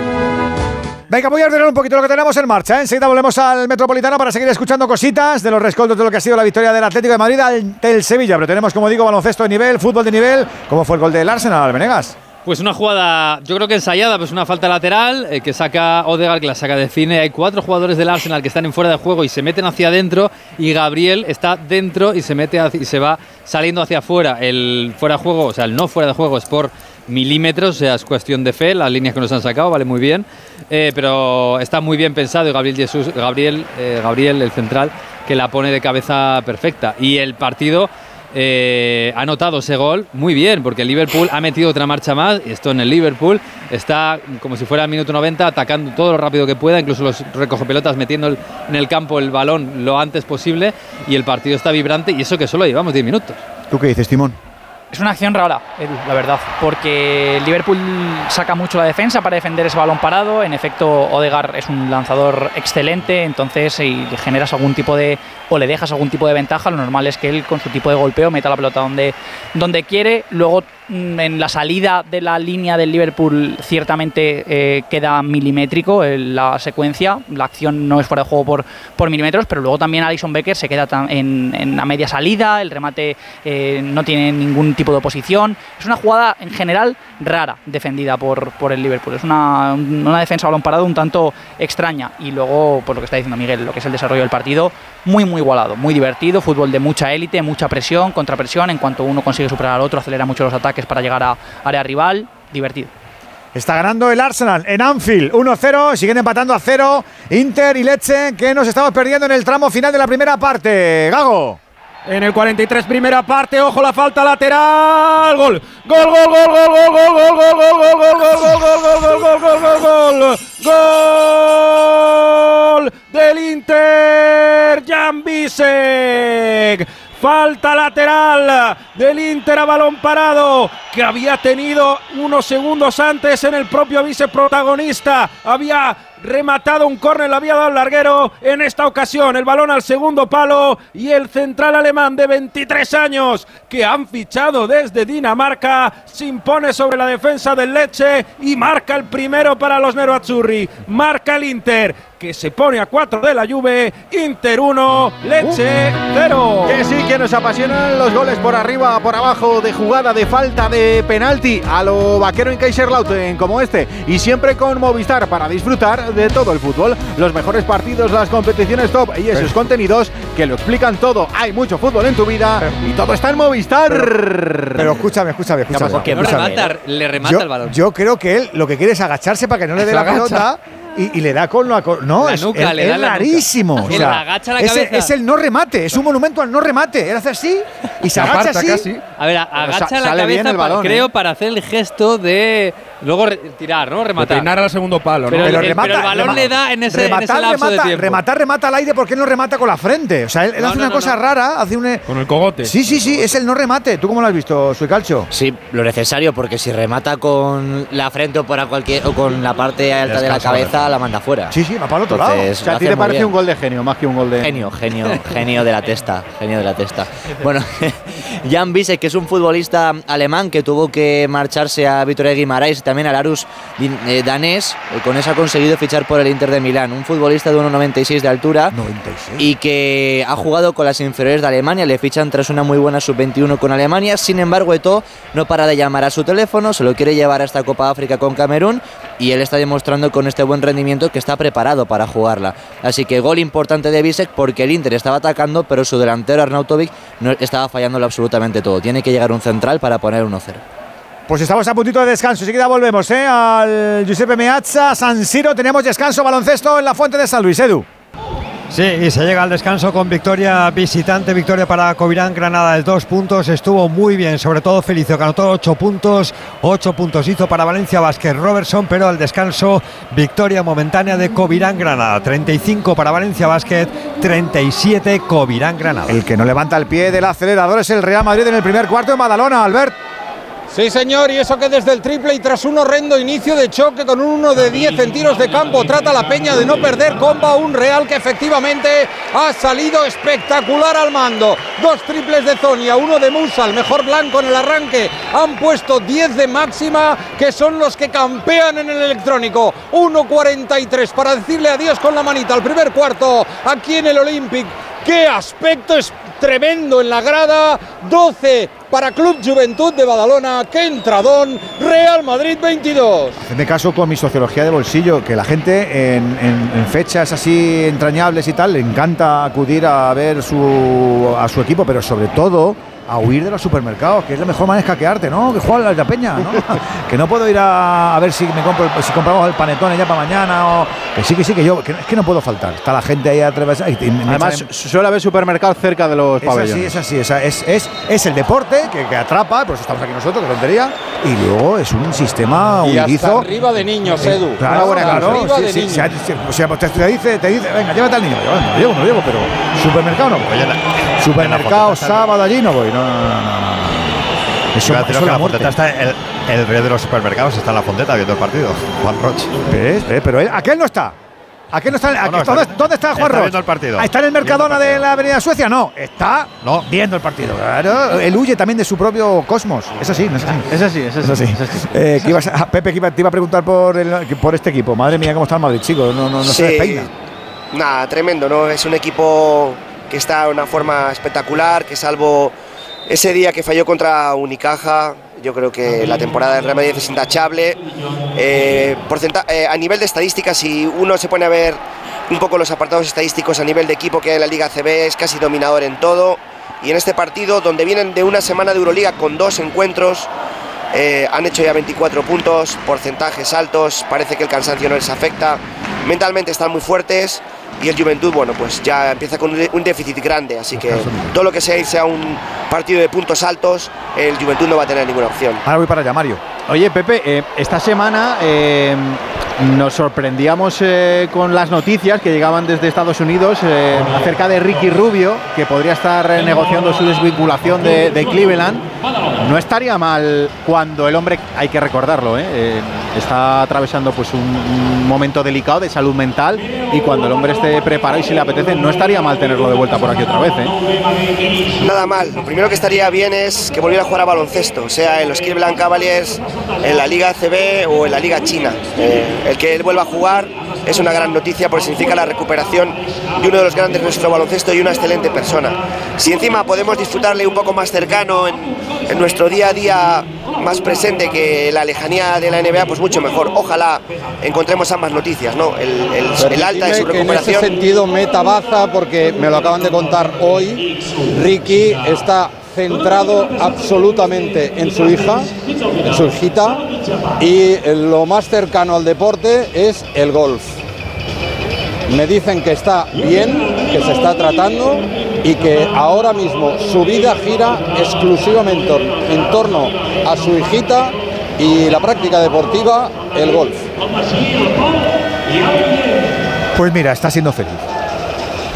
Speaker 2: Venga, voy a ordenar un poquito lo que tenemos en marcha. ¿eh? Enseguida volvemos al Metropolitano para seguir escuchando cositas de los rescoldos de lo que ha sido la victoria del Atlético de Madrid ante el Sevilla. Pero tenemos, como digo, baloncesto de nivel, fútbol de nivel. ¿Cómo fue el gol del Arsenal, Venegas?
Speaker 12: Pues una jugada, yo creo que ensayada, pues una falta lateral eh, que saca Odegaard, que la saca de cine. Hay cuatro jugadores del Arsenal que están en fuera de juego y se meten hacia adentro y Gabriel está dentro y se mete y se va saliendo hacia afuera. El fuera de juego, o sea, el no fuera de juego es por milímetros, o sea, es cuestión de fe. Las líneas que nos han sacado, vale muy bien, Eh, pero está muy bien pensado y Gabriel Jesús, Gabriel, eh, Gabriel, el central, que la pone de cabeza perfecta. Y el partido eh, ha anotado ese gol muy bien, porque el Liverpool ha metido otra marcha más. Y esto en el Liverpool está como si fuera el minuto 90, atacando todo lo rápido que pueda, incluso los recogepelotas metiendo en el campo el balón lo antes posible. Y el partido está vibrante, y eso que solo llevamos 10 minutos.
Speaker 2: ¿Tú qué dices, Timón?
Speaker 40: Es una acción rara, Edu, la verdad, porque Liverpool saca mucho la defensa para defender ese balón parado. En efecto, Odegaard es un lanzador excelente, entonces si generas algún tipo de o le dejas algún tipo de ventaja, lo normal es que él con su tipo de golpeo meta la pelota donde, donde quiere. Luego en la salida de la línea del Liverpool ciertamente eh, queda milimétrico en la secuencia, la acción no es fuera de juego por, por milímetros, pero luego también Alison Becker se queda en, en la media salida, el remate eh, no tiene ningún tipo de oposición, es una jugada en general rara defendida por, por el Liverpool, es una, una defensa balón parado un tanto extraña y luego, por lo que está diciendo Miguel, lo que es el desarrollo del partido, muy muy igualado, muy divertido, fútbol de mucha élite, mucha presión, contrapresión, en cuanto uno consigue superar al otro, acelera mucho los ataques para llegar a área rival, divertido.
Speaker 2: Está ganando el Arsenal en Anfield 1-0, siguen empatando a 0 Inter y Leche que nos estamos perdiendo en el tramo final de la primera parte. Gago.
Speaker 32: En el 43 primera parte, ojo la falta lateral. Gol. Gol, gol, gol, gol, gol, gol, gol, gol, gol, gol, gol, gol, gol, gol, gol, gol, gol, gol, gol. Gol del Inter. Jan Bisek. Falta lateral del Inter a balón parado que había tenido unos segundos antes en el propio viceprotagonista. Había rematado un córner, le había dado el larguero en esta ocasión. El balón al segundo palo y el central alemán de 23 años que han fichado desde Dinamarca se impone sobre la defensa del Leche y marca el primero para los Nerazzurri. Marca el Inter que se pone a 4 de la Juve. Inter 1, Leche 0.
Speaker 1: Que sí, que nos apasionan los goles por arriba, por abajo, de jugada, de falta, de penalti, a lo vaquero en Kaiserslautern como este. Y siempre con Movistar para disfrutar de todo el fútbol. Los mejores partidos, las competiciones top y esos contenidos que lo explican todo. Hay mucho fútbol en tu vida y todo está en Movistar.
Speaker 2: Pero escúchame, escúchame, escúchame.
Speaker 12: Porque no remata, le remata
Speaker 2: yo,
Speaker 12: el balón.
Speaker 2: Yo creo que él lo que quiere es agacharse para que no le dé la pelota. Y, y le da con la. co- No,
Speaker 12: La
Speaker 2: es,
Speaker 12: nuca,
Speaker 2: es-
Speaker 12: le da
Speaker 2: es
Speaker 12: la nuca.
Speaker 2: rarísimo. o
Speaker 12: Le
Speaker 2: sea,
Speaker 12: agacha la
Speaker 2: es, el-
Speaker 12: cabeza.
Speaker 2: es el no remate, es un monumento al no remate. Él hace así y se agacha así.
Speaker 12: A ver, agacha la cabeza,
Speaker 2: el
Speaker 12: creo,
Speaker 2: ¿eh?
Speaker 12: para hacer el gesto de luego tirar, ¿no? Rematar.
Speaker 32: peinar al segundo palo,
Speaker 12: Pero,
Speaker 2: Pero
Speaker 12: el,
Speaker 2: remata-
Speaker 12: pero el balón
Speaker 2: rema-
Speaker 12: le da en ese, en ese
Speaker 2: rematar,
Speaker 12: lapso de
Speaker 2: remata,
Speaker 12: tiempo.
Speaker 2: rematar, remata al aire porque él no remata con la frente. O sea, él, él
Speaker 12: No,
Speaker 2: hace
Speaker 12: no,
Speaker 2: una
Speaker 12: no,
Speaker 2: cosa
Speaker 12: no.
Speaker 2: rara, hace un.
Speaker 32: Con el cogote.
Speaker 2: Sí, sí, sí, es el no remate. ¿Tú cómo lo has visto, Suicalcho?
Speaker 42: Sí, lo necesario, porque si remata con la frente o, por cualquier, o con la parte alta de la cabeza, la manda fuera.
Speaker 2: Sí, sí, va para el otro lado.
Speaker 42: Entonces,
Speaker 1: O sea, a ti te parece
Speaker 42: bien.
Speaker 1: un gol de genio, más que un gol de.
Speaker 42: Genio, genio, genio de la testa, genio de la testa. Bueno, Jan Bisek, que es un futbolista alemán que tuvo que marcharse a Vitoria Guimarães y también al Arus eh, danés, eh, con eso ha conseguido fichar por el Inter de Milán. Un futbolista de 1,96 de altura
Speaker 2: 96.
Speaker 42: y que ha jugado con las inferiores de Alemania, le fichan tras una muy buena sub-21 con Alemania. Sin embargo, Eto'o no para de llamar a su teléfono, se lo quiere llevar a esta Copa África con Camerún y él está demostrando con este buen rendimiento que está preparado para jugarla. Así que gol importante de Bisek porque el Inter estaba atacando, pero su delantero Arnautovic no estaba fallándolo absolutamente todo. Tiene que llegar un central para poner 1-0.
Speaker 2: Pues estamos a puntito de descanso. Enseguida volvemos ¿eh? al Giuseppe Meazza, San Siro. Tenemos descanso baloncesto en la Fuente de San Luis. Edu.
Speaker 34: Sí, y se llega al descanso con victoria visitante, victoria para Covirán Granada de dos puntos. Estuvo muy bien, sobre todo Felicio, que anotó ocho puntos. Ocho puntos hizo para Valencia Vázquez Robertson, pero al descanso, victoria momentánea de Covirán Granada. 35 para Valencia Vázquez, 37 Covirán Granada.
Speaker 2: El que no levanta el pie del acelerador es el Real Madrid en el primer cuarto en Badalona, Albert.
Speaker 45: Sí, señor, y eso que desde el triple y tras un horrendo inicio de choque con un 1 de 10 en tiros de campo, trata la peña de no perder comba un Real que efectivamente ha salido espectacular al mando. Dos triples de Zonia, uno de Musa, el mejor blanco en el arranque. Han puesto 10 de máxima, que son los que campean en el electrónico. 1.43 para decirle adiós con la manita al primer cuarto aquí en el Olympic. ¡Qué aspecto es tremendo en la grada! 12 para Club Juventud de Badalona. ¡Qué entradón! Real Madrid 22.
Speaker 2: Hacedme caso con mi sociología de bolsillo, que la gente en, en- en fechas así entrañables y tal le encanta acudir a ver su, a su equipo, pero sobre todo a huir de los supermercados, que es la mejor manera de hackearte, ¿no? Que juega la peña, ¿no? que no puedo ir a, a ver si me compro, si compramos el panetón ya para mañana o que sí, que sí, que yo, que, no- es que no puedo faltar. Está la gente ahí atravesada.
Speaker 1: Además,
Speaker 2: en-
Speaker 1: suele haber supermercados cerca de los
Speaker 2: es así,
Speaker 1: pabellones.
Speaker 2: es así, es, es, es, es el deporte que, que atrapa, por eso estamos aquí nosotros, que tontería, y luego es un sistema
Speaker 45: Y hasta arriba de niños,
Speaker 2: Eh,
Speaker 45: Edu.
Speaker 2: Claro,
Speaker 45: Una buena
Speaker 2: claro,
Speaker 45: arriba
Speaker 2: sí,
Speaker 45: de
Speaker 2: sí,
Speaker 45: niños.
Speaker 2: sí, sí, o sea, pues te, te dice, te dice, venga, llévate al niño. Yo, no lo llevo, no lo llevo, pero supermercado no voy. Supermercado, sábado allí no voy. No, no, no, no. no. Eso,
Speaker 34: Iba a decir
Speaker 2: eso
Speaker 34: que
Speaker 2: es la
Speaker 34: la
Speaker 2: muerte.
Speaker 34: Fonteta está, el, el rey de los supermercados está en la Fonteta viendo el partido, Juan Roche.
Speaker 2: ¿Ves? ¿Ves? Pero él- aquel no está. ¿A qué no está? a
Speaker 34: No, no, está
Speaker 2: ¿dónde, está Juan
Speaker 34: Está
Speaker 2: Ros?
Speaker 34: viendo el partido.
Speaker 2: Ah, ¿Está en el Mercadona de la Avenida Suecia? No, está viendo el partido. Claro, él huye también de su propio cosmos. Es así, no es así.
Speaker 1: Es así, es así.
Speaker 2: Es así. Eh, que ibas a- Pepe, que iba- te iba a preguntar por, el- por este equipo. Madre mía, cómo está el Madrid, chicos. No, no, no se despeina.
Speaker 50: Nada, tremendo, ¿no? Es un equipo que está de una forma espectacular, que salvo ese día que falló contra Unicaja, yo creo que la temporada del Real Madrid es intachable. Eh, eh, a nivel de estadísticas, si uno se pone a ver un poco los apartados estadísticos a nivel de equipo que hay en la Liga CB, es casi dominador en todo. Y en este partido, donde vienen de una semana de Euroliga con dos encuentros, eh, han hecho ya 24 puntos, porcentajes altos, parece que el cansancio no les afecta, mentalmente están muy fuertes y el Juventud, bueno, pues ya empieza con un déficit grande, así que todo lo que sea irse a un partido de puntos altos, el Juventud no va a tener ninguna opción.
Speaker 2: Ahora voy para allá, Mario.
Speaker 1: Oye, Pepe, eh, esta semana eh, nos sorprendíamos eh, con las noticias que llegaban desde Estados Unidos eh, acerca de Ricky Rubio, que podría estar eh, negociando su desvinculación de, de Cleveland. No estaría mal cuando el hombre, hay que recordarlo. Eh, está atravesando pues un, un momento delicado de salud mental y cuando el hombre esté preparado y si le apetece, no estaría mal tenerlo de vuelta por aquí otra vez. ¿eh?
Speaker 50: Nada mal, lo primero que estaría bien es que volviera a jugar a baloncesto, sea en los Cleveland Cavaliers, en la Liga CB o en la Liga China. Eh, el que él vuelva a jugar es una gran noticia porque significa la recuperación de uno de los grandes de nuestro baloncesto y una excelente persona. Si encima podemos disfrutarle un poco más cercano en, en nuestro día a día más presente que la lejanía de la NBA, pues mucho mejor. Ojalá encontremos ambas noticias, ¿no? El, el- el alta de su
Speaker 54: que en ese
Speaker 50: recuperación.
Speaker 54: sentido meta baza porque me lo acaban de contar hoy. Ricky está centrado absolutamente en su hija, en su hijita, y lo más cercano al deporte es el golf. Me dicen que está bien, que se está tratando y que ahora mismo su vida gira exclusivamente en torno a su hijita y la práctica deportiva, el golf.
Speaker 2: Pues mira, está siendo feliz.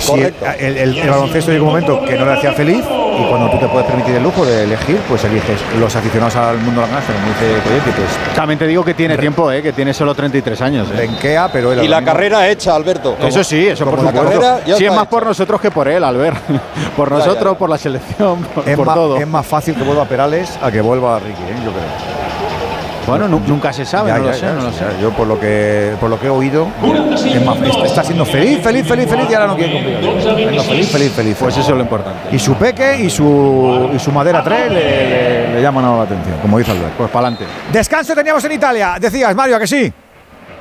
Speaker 54: Correcto.
Speaker 2: el, el- el baloncesto llega un momento que no le hacía feliz y cuando tú te puedes permitir el lujo de elegir, pues eliges los aficionados al mundo de la canasta, como dice Coyetti, pues
Speaker 1: También te digo que tiene tiempo, ¿eh? que tiene solo 33 años. ¿eh?
Speaker 2: renquea, pero él
Speaker 54: Y la
Speaker 2: mismo-
Speaker 54: carrera hecha, Alberto.
Speaker 1: Eso sí, eso por
Speaker 54: la
Speaker 1: supuesto.
Speaker 54: carrera ya
Speaker 1: Sí, es más
Speaker 54: hecha.
Speaker 1: por nosotros que por él, Albert. por
Speaker 54: Ya, ya,
Speaker 1: nosotros,
Speaker 54: ya.
Speaker 1: por la selección, por,
Speaker 2: es,
Speaker 1: por
Speaker 2: más,
Speaker 1: todo.
Speaker 2: es más fácil que vuelva a Perales a que vuelva a Ricky, ¿eh? yo creo.
Speaker 1: Bueno, nu- nunca se sabe,
Speaker 2: Ya,
Speaker 1: no
Speaker 2: ya,
Speaker 1: lo sé,
Speaker 2: ya,
Speaker 1: no lo sé.
Speaker 2: Yo por lo que por lo que he oído, es más- está- está siendo feliz, feliz, feliz, feliz y ahora no quiere cumplir. Feliz, feliz, feliz.
Speaker 1: Pues eso es lo importante.
Speaker 2: Y su peque y su, y su madera 3 le, le- le llaman ahora la atención, como dice Albert.
Speaker 1: Pues para adelante.
Speaker 2: Descanso teníamos en Italia, decías, Mario, ¿a que sí?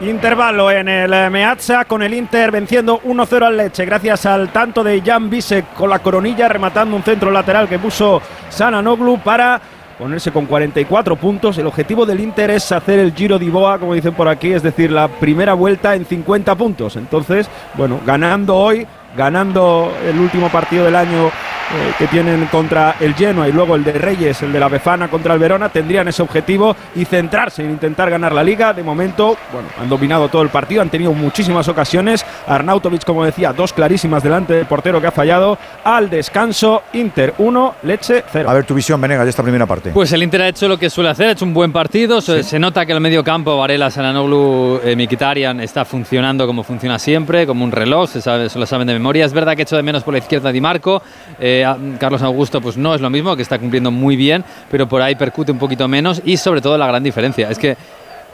Speaker 32: Intervalo en el eh, Meazza con el Inter venciendo 1-0 al Leche gracias al tanto de Jan Bisek con la coronilla rematando un centro lateral que puso Sananoglu para ponerse con 44 puntos. El objetivo del Inter es hacer el Giro di Boa, como dicen por aquí, es decir, la primera vuelta en 50 puntos. Entonces, bueno, ganando hoy, ganando el último partido del año eh, que tienen contra el Genoa y luego el de Reyes, el de la Befana contra el Verona, tendrían ese objetivo y centrarse en intentar ganar la liga. De momento, bueno, han dominado todo el partido, han tenido muchísimas ocasiones. Arnautovic, como decía, dos clarísimas delante del portero que ha fallado. Al descanso, Inter 1, Leche 0.
Speaker 2: A ver tu visión, Venegas, de esta primera parte.
Speaker 12: Pues el Inter ha hecho lo que suele hacer, ha hecho un buen partido. Se, se nota que el medio campo, Varela, Sananoglu, eh, Mkhitaryan, está funcionando como funciona siempre, como un reloj, se, sabe, se lo saben de memoria. Es verdad que hecho de menos por la izquierda Di Marco. eh, Carlos Augusto, pues no es lo mismo, que está cumpliendo muy bien, pero por ahí percute un poquito menos. Y sobre todo la gran diferencia es que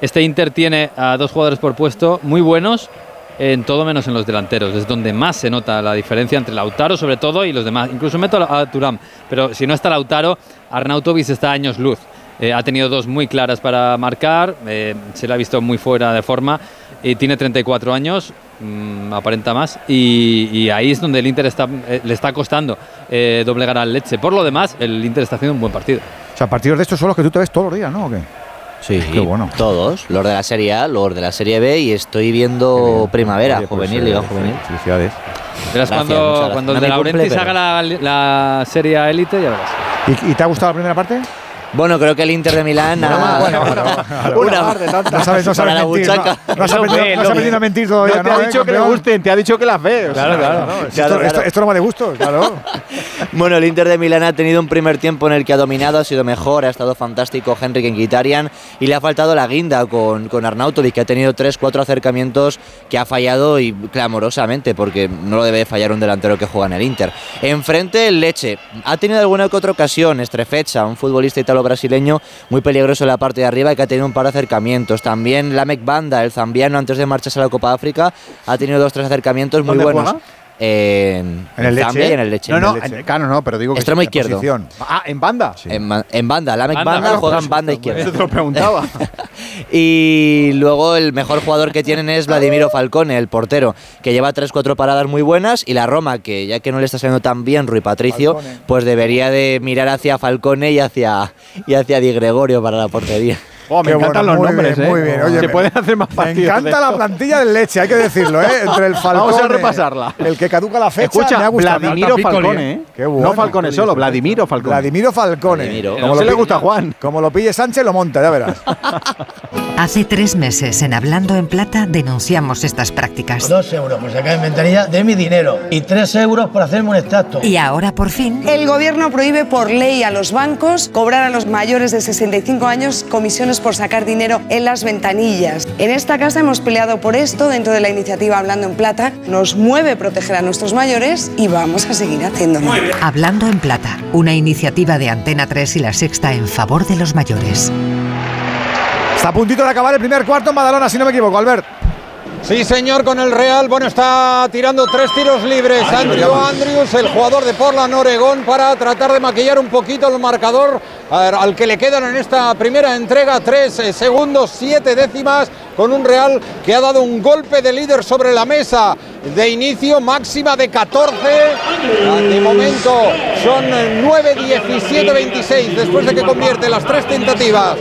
Speaker 12: este Inter tiene a dos jugadores por puesto muy buenos. En todo menos en los delanteros, es donde más se nota la diferencia entre Lautaro sobre todo y los demás. Incluso meto a Turam, pero si no está Lautaro, Arnautovic está a años luz. Eh, ha tenido dos muy claras para marcar, eh, se le ha visto muy fuera de forma y tiene 34 años, mm, aparenta más, y, y ahí es donde el Inter está, eh, le está costando eh, doblegar al Leche. Por lo demás, el Inter está haciendo un buen partido.
Speaker 2: O sea, partidos de estos son los que tú te ves todos los días, ¿no? ¿O qué?
Speaker 42: Sí,
Speaker 2: Qué bueno.
Speaker 42: todos, los de la Serie A, los de la Serie B y estoy viendo Primavera,
Speaker 2: Oye, pues,
Speaker 42: juvenil,
Speaker 2: eh,
Speaker 42: Liga Juvenil.
Speaker 2: Felicidades.
Speaker 12: Verás
Speaker 42: Gracias,
Speaker 12: cuando, cuando
Speaker 42: No
Speaker 12: el de haga la, la serie A élite, ya verás.
Speaker 2: ¿Y, y te ha gustado la primera parte?
Speaker 33: Bueno, creo que el Inter de Milán. ha-
Speaker 2: Una más de tantas. No sabes, no sabes mentir, no. No has aprendido- a mentir todavía,
Speaker 1: No te
Speaker 2: ¿no,
Speaker 1: ha
Speaker 2: eh,
Speaker 1: dicho que le gusten, te ha dicho que las ve.
Speaker 2: Claro, claro. Esto, no va de gusto, claro.
Speaker 33: Bueno, el Inter de Milán ha tenido un primer tiempo en el que ha dominado, ha sido mejor, ha estado fantástico Henrik Mkhitaryan y le ha faltado la guinda con, con Arnautovic, que ha tenido tres, cuatro acercamientos que ha fallado y clamorosamente, porque no lo debe fallar un delantero que juega en el Inter. Enfrente, el Leche. Ha tenido alguna que otra ocasión, Estrefecha, un futbolista italo-brasileño muy peligroso en la parte de arriba y que ha tenido un par de acercamientos. También Lamek Banda, el zambiano, antes de marcharse a la Copa África, ha tenido dos, tres acercamientos muy
Speaker 1: ¿Dónde
Speaker 33: buenos.
Speaker 1: juega?
Speaker 33: En,
Speaker 1: ¿En el
Speaker 33: Zambia
Speaker 1: Leche?
Speaker 33: y en el Leche.
Speaker 1: No, no, en- claro, no, pero digo que
Speaker 33: Extremo
Speaker 1: en
Speaker 33: izquierdo.
Speaker 1: posición. Ah, en banda.
Speaker 33: En, ba- en banda, Lamek
Speaker 1: Banda,
Speaker 33: Banda
Speaker 1: claro,
Speaker 33: juega en banda
Speaker 1: eso
Speaker 33: izquierda.
Speaker 1: te lo preguntaba.
Speaker 33: y luego el mejor jugador que tienen es Vladimiro Falcone, el portero, que lleva 3-4 paradas muy buenas. Y la Roma, que ya que no le está saliendo tan bien Rui Patricio, pues debería de mirar hacia Falcone y hacia, y hacia Di Gregorio para la portería.
Speaker 1: Oh, me
Speaker 2: Qué
Speaker 1: encantan
Speaker 2: bueno,
Speaker 1: los
Speaker 2: muy
Speaker 1: nombres,
Speaker 2: bien,
Speaker 1: ¿eh?
Speaker 2: muy bien. Oye,
Speaker 1: Se
Speaker 2: me-
Speaker 1: pueden hacer más
Speaker 2: Me
Speaker 1: partidos. de
Speaker 2: encanta la plantilla del leche, hay que decirlo, ¿eh? Entre el Falcone.
Speaker 1: Vamos a repasarla.
Speaker 2: El que caduca la fecha.
Speaker 1: Escucha,
Speaker 2: me ha gustado.
Speaker 1: Vladimiro Falcone, ¿eh?
Speaker 2: Qué bueno.
Speaker 1: No Falcone solo, Vladimiro Falcone.
Speaker 2: Vladimiro Falcone.
Speaker 1: Vladimiro.
Speaker 2: Como
Speaker 1: No
Speaker 2: lo
Speaker 1: se le
Speaker 2: pille-
Speaker 1: gusta a Juan.
Speaker 2: Como lo pille Sánchez, lo monta, ya verás.
Speaker 38: Hace tres meses en Hablando en Plata denunciamos estas prácticas.
Speaker 55: Dos euros por sacar en ventanilla de mi dinero y tres euros por hacerme un extracto.
Speaker 38: Y ahora por fin
Speaker 56: El gobierno prohíbe por ley a los bancos cobrar a los mayores de 65 años comisiones por sacar dinero en las ventanillas. En esta casa hemos peleado por esto dentro de la iniciativa Hablando en Plata. Nos mueve proteger a nuestros mayores y vamos a seguir haciéndolo.
Speaker 38: Hablando en Plata, una iniciativa de Antena 3 y la Sexta en favor de los mayores.
Speaker 2: Está a puntito de acabar el primer cuarto en Badalona, si no me equivoco, Albert.
Speaker 45: Sí, señor, con el Real. Bueno, está tirando tres tiros libres. Andrew. Andrews, el jugador de Portland, Oregón, para tratar de maquillar un poquito el marcador al que le quedan en esta primera entrega. Tres eh, segundos, siete décimas, con un Real que ha dado un golpe de líder sobre la mesa de inicio, máxima de 14. Ah, De momento son eh, 9, 17, 26, después de que convierte las tres tentativas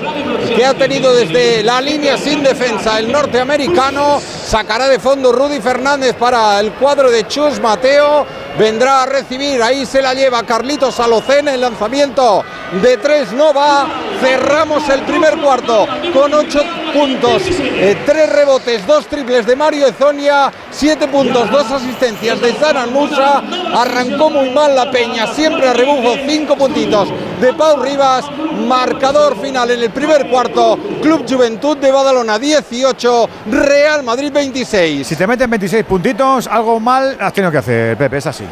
Speaker 45: que ha tenido desde la línea sin defensa el norteamericano. Sacará de fondo Rudy Fernández para el cuadro de Chus Mateo. Vendrá a recibir, ahí se la lleva Carlitos Alocén. El lanzamiento de tres no va. Cerramos el primer cuarto con ocho puntos, eh, tres rebotes, dos triples de Mario Ezonia, siete puntos, dos asistencias de Zaran Musa. Arrancó muy mal la Peña, siempre a rebufo, cinco puntitos de Pau Rivas. Marcador final en el primer cuarto. Club Juventud de Badalona 18, Real Madrid 26.
Speaker 2: Si te meten 26 puntitos, algo mal has tenido que hacer, Pepe, es así.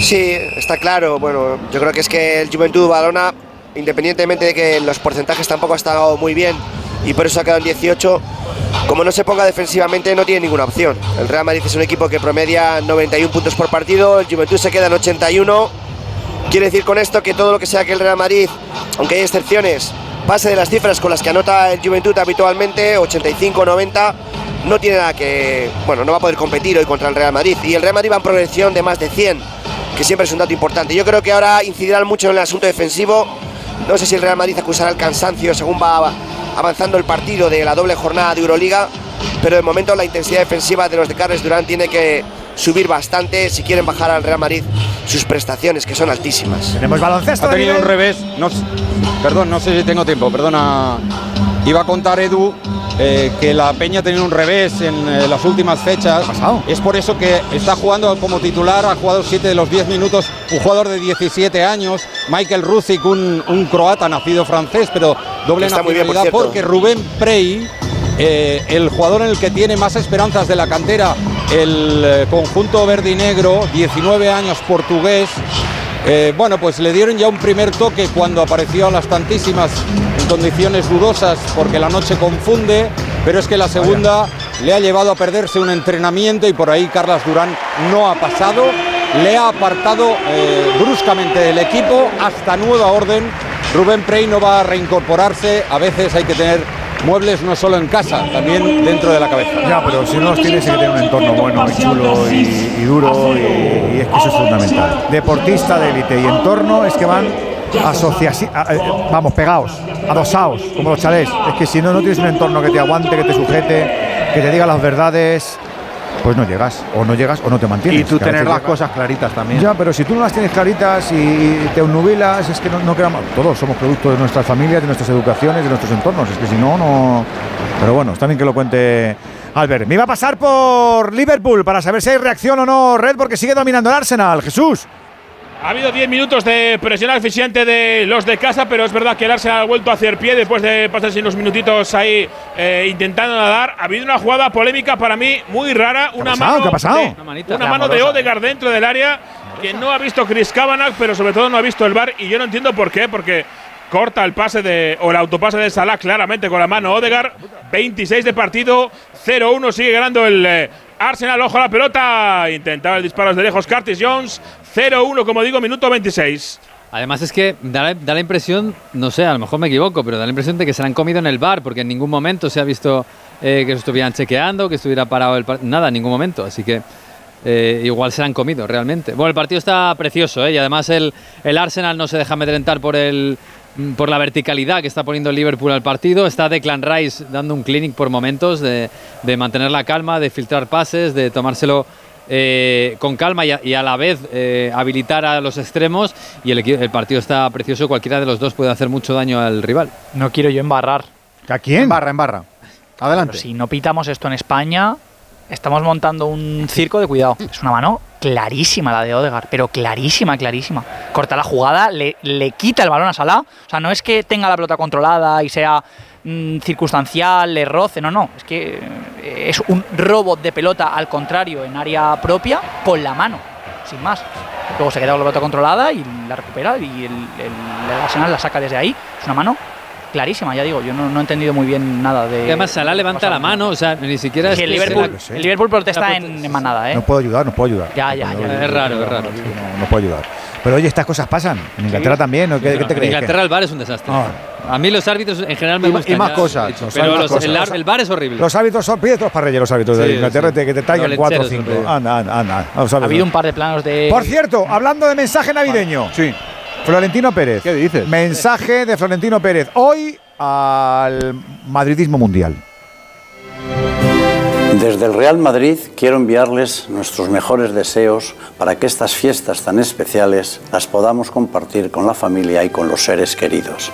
Speaker 50: Sí, está claro. Bueno, yo creo que es que el Juventud Balona, independientemente de que los porcentajes tampoco ha estado muy bien y por eso ha quedado en 18, como no se ponga defensivamente no tiene ninguna opción. El Real Madrid es un equipo que promedia 91 puntos por partido, el Juventud se queda en 81. Quiere decir con esto que todo lo que sea que el Real Madrid, aunque hay excepciones, pase de las cifras con las que anota el Juventud habitualmente, 85-90, no tiene nada que. Bueno, no va a poder competir hoy contra el Real Madrid. Y el Real Madrid va en progresión de más de 100, que siempre es un dato importante. Yo creo que ahora incidirán mucho en el asunto defensivo. No sé si el Real Madrid acusará el cansancio según va avanzando el partido de la doble jornada de Euroliga, pero de momento la intensidad defensiva de los de Carles Durán tiene que subir bastante si quieren bajar al Real Madrid sus prestaciones, que son altísimas.
Speaker 2: Tenemos baloncesto.
Speaker 54: Ha tenido un revés. No, perdón, no sé si tengo tiempo, perdona. Iba a contar Edu eh, que la Peña ha tenido un revés en eh, las últimas fechas. Es por eso que está jugando como titular, ha jugado 7 de los 10 minutos, un jugador de 17 años, Michael Ruzic, un, un croata nacido francés, pero doble
Speaker 50: Está muy bien, por
Speaker 54: nacionalidad, porque Rubén Prey, eh, el jugador en el que tiene más esperanzas de la cantera, el eh, conjunto verde y negro, 19 años portugués, eh, bueno, pues le dieron ya un primer toque cuando apareció a las tantísimas en condiciones dudosas porque la noche confunde, pero es que la segunda le ha llevado a perderse un entrenamiento y por ahí Carlas Durán no ha pasado, le ha apartado eh, bruscamente del equipo hasta nueva orden. Rubén Prey no va a reincorporarse, a veces hay que tener muebles no solo en casa, también dentro de la cabeza.
Speaker 2: Ya, pero si no los tienes, hay que tener un entorno bueno y chulo y, duro, y, y es que eso es fundamental. Deportista de élite y entorno es que van asociasi- a- eh, vamos, pegados, adosados, como los chalés. Es que si no, no tienes un entorno que te aguante, que te sujete, que te diga las verdades. Pues no llegas. O no llegas o no te mantienes.
Speaker 1: Y tú tener las cosas claritas también.
Speaker 2: Ya, pero si tú no las tienes claritas y te nubilas, es que no, no quedamos. Todos somos producto de nuestras familias, de nuestras educaciones, de nuestros entornos. Es que si no, no. Pero bueno, está bien que lo cuente Albert. Me iba a pasar por Liverpool para saber si hay reacción o no Red, porque sigue dominando el Arsenal. Jesús.
Speaker 44: Ha habido 10 minutos de presión eficiente de los de casa, pero es verdad que el Arsenal ha vuelto a hacer pie después de pasarse unos minutitos ahí eh, intentando nadar. Ha habido una jugada polémica para mí muy rara. Una
Speaker 2: pasado?
Speaker 44: mano
Speaker 2: ¿Qué ha pasado?
Speaker 44: de-
Speaker 2: Una
Speaker 12: manita.
Speaker 44: una mano de. Odegaard dentro del área que no ha visto Chris Kavanagh, pero sobre todo no ha visto el bar y yo no entiendo por qué, porque corta el pase de o el autopase de Salah claramente con la mano Odegaard. 26 de partido, 0-1 sigue ganando el eh, Arsenal. Ojo a la pelota, intentaba el disparo desde lejos Curtis Jones. 0-1, como digo, minuto 26.
Speaker 12: Además es que da la, da la impresión, no sé, a lo mejor me equivoco, pero da la impresión de que se han comido en el bar, porque en ningún momento se ha visto eh, que se estuvieran chequeando, que estuviera parado el par- nada, en ningún momento. Así que eh, igual se han comido realmente. Bueno, el partido está precioso, ¿eh? y además el, el Arsenal no se deja amedrentar por el por la verticalidad que está poniendo el Liverpool al partido. Está Declan Rice dando un clinic por momentos de, de mantener la calma, de filtrar pases, de tomárselo eh, con calma y a, y a la vez eh, habilitar a los extremos. Y el, partido está precioso. Cualquiera de los dos puede hacer mucho daño al rival.
Speaker 40: No quiero yo embarrar.
Speaker 2: ¿A quién?
Speaker 1: En barra, en barra. Adelante.
Speaker 40: Pero si no pitamos esto en España, estamos montando un circo de cuidado. Es una mano clarísima la de Odegaard, pero clarísima, clarísima. Corta la jugada, le, le quita el balón a Salah. O sea, no es que tenga la pelota controlada y sea mm, circunstancial, le roce, no, no. Es que eh, es un robo de pelota al contrario en área propia con la mano, sin más. Luego se queda con la pelota controlada y la recupera y el, el, el Arsenal la saca desde ahí. Es una mano clarísima, ya digo. Yo no, no he entendido muy bien nada de.
Speaker 12: Y además Salah levanta la mano, o sea, ni siquiera
Speaker 40: Sí,
Speaker 12: es
Speaker 40: el Liverpool,
Speaker 12: la-
Speaker 40: el Liverpool protesta en, en manada, ¿eh?
Speaker 2: No puedo ayudar, no puedo ayudar.
Speaker 40: Ya, ya,
Speaker 2: No,
Speaker 40: ya.
Speaker 12: Es raro, es raro.
Speaker 2: No, no puedo ayudar. Pero oye, estas cosas pasan. En Inglaterra también. ¿no? ¿Qué, qué te
Speaker 12: en
Speaker 2: crees?
Speaker 12: Inglaterra el bar es un desastre.
Speaker 2: Ah.
Speaker 12: A mí los árbitros en general me
Speaker 2: Y ma- y
Speaker 12: gustan.
Speaker 2: más cosas,
Speaker 12: dicho, Pero
Speaker 2: árbitros
Speaker 12: los- el,
Speaker 2: cosas.
Speaker 12: ar- el bar es horrible.
Speaker 2: Los árbitros son. Pide otros parreyes, los árbitros de
Speaker 12: Sí,
Speaker 2: Inglaterra,
Speaker 12: sí.
Speaker 2: te- que te
Speaker 12: Los
Speaker 2: 4 o
Speaker 12: lecheros,
Speaker 2: 5.
Speaker 12: hombre.
Speaker 2: Anda, anda,
Speaker 40: Ha habido un par de planos de.
Speaker 2: Por cierto, hablando de mensaje navideño.
Speaker 1: Sí.
Speaker 2: Florentino Pérez.
Speaker 1: ¿Qué dices?
Speaker 2: Mensaje de Florentino Pérez. Hoy al madridismo mundial.
Speaker 57: Desde el Real Madrid quiero enviarles nuestros mejores deseos para que estas fiestas tan especiales las podamos compartir con la familia y con los seres queridos.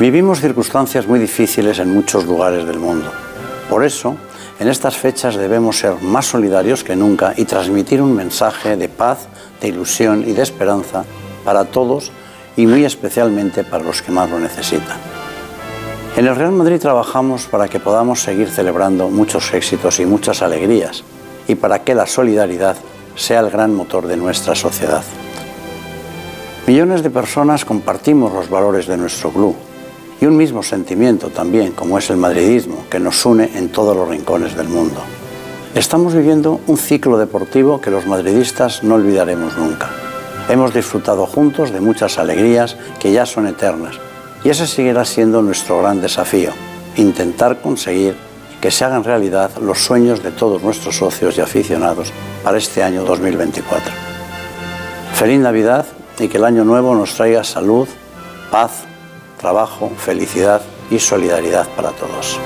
Speaker 57: Vivimos circunstancias muy difíciles en muchos lugares del mundo. Por eso, en estas fechas debemos ser más solidarios que nunca y transmitir un mensaje de paz, de ilusión y de esperanza para todos y muy especialmente para los que más lo necesitan. En el Real Madrid trabajamos para que podamos seguir celebrando muchos éxitos y muchas alegrías y para que la solidaridad sea el gran motor de nuestra sociedad. Millones de personas compartimos los valores de nuestro club y un mismo sentimiento también, como es el madridismo, que nos une en todos los rincones del mundo. Estamos viviendo un ciclo deportivo que los madridistas no olvidaremos nunca. Hemos disfrutado juntos de muchas alegrías que ya son eternas y ese seguirá siendo nuestro gran desafío, intentar conseguir que se hagan realidad los sueños de todos nuestros socios y aficionados para este año 2024. Feliz Navidad y que el año nuevo nos traiga salud, paz, trabajo, felicidad y solidaridad para todos.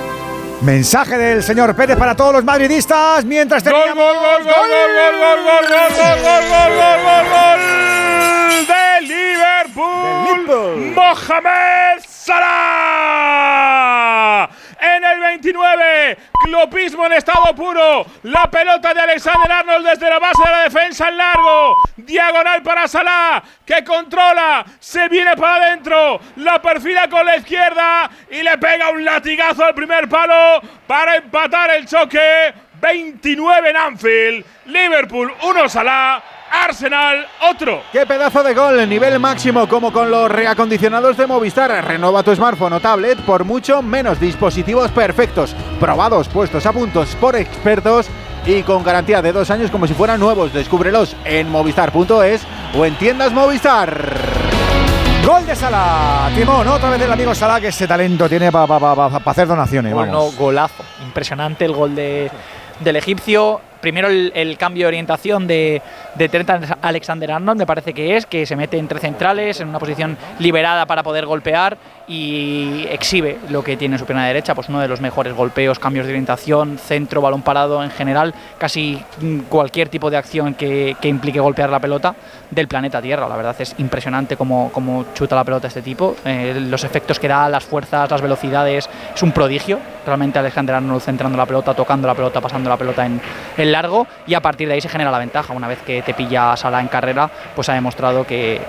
Speaker 2: Mensaje del señor Pérez para todos los madridistas. Mientras teníamos.
Speaker 44: gol, gol, gol, gol, gol, gol, gol, gol, gol, gol, gol, gol de Liverpool. Mohamed Salah. El 29, clopismo en estado puro. La pelota de Alexander Arnold desde la base de la defensa en largo. Diagonal para Salah, que controla. Se viene para adentro. La perfila con la izquierda y le pega un latigazo al primer palo para empatar el choque. 29 en Anfield. Liverpool 1 Salah. Arsenal otro.
Speaker 1: ¡Qué pedazo de gol! Nivel máximo como con los reacondicionados de Movistar. Renueva tu smartphone o tablet por mucho menos dispositivos perfectos, probados, puestos a puntos por expertos y con garantía de dos años como si fueran nuevos. Descúbrelos en movistar.es o en tiendas Movistar.
Speaker 2: Gol de Salah. Timón, otra vez el amigo Salah que ese talento tiene para hacer donaciones.
Speaker 40: Bueno,
Speaker 2: vamos.
Speaker 40: golazo. Impresionante el gol de, del egipcio. Primero el, cambio de orientación de, de Trent Alexander Arnold, me parece que es, que se mete entre centrales en una posición liberada para poder golpear y exhibe lo que tiene en su pierna derecha, pues uno de los mejores golpeos, cambios de orientación, centro, balón parado en general, casi cualquier tipo de acción que, que implique golpear la pelota del planeta Tierra. La verdad es impresionante cómo, cómo chuta la pelota este tipo, eh, los efectos que da, las fuerzas, las velocidades, es un prodigio. Realmente Alexander Arnold centrando la pelota, tocando la pelota, pasando la pelota en, en largo y a partir de ahí se genera la ventaja. Una vez que te pilla Sala en carrera, pues ha demostrado que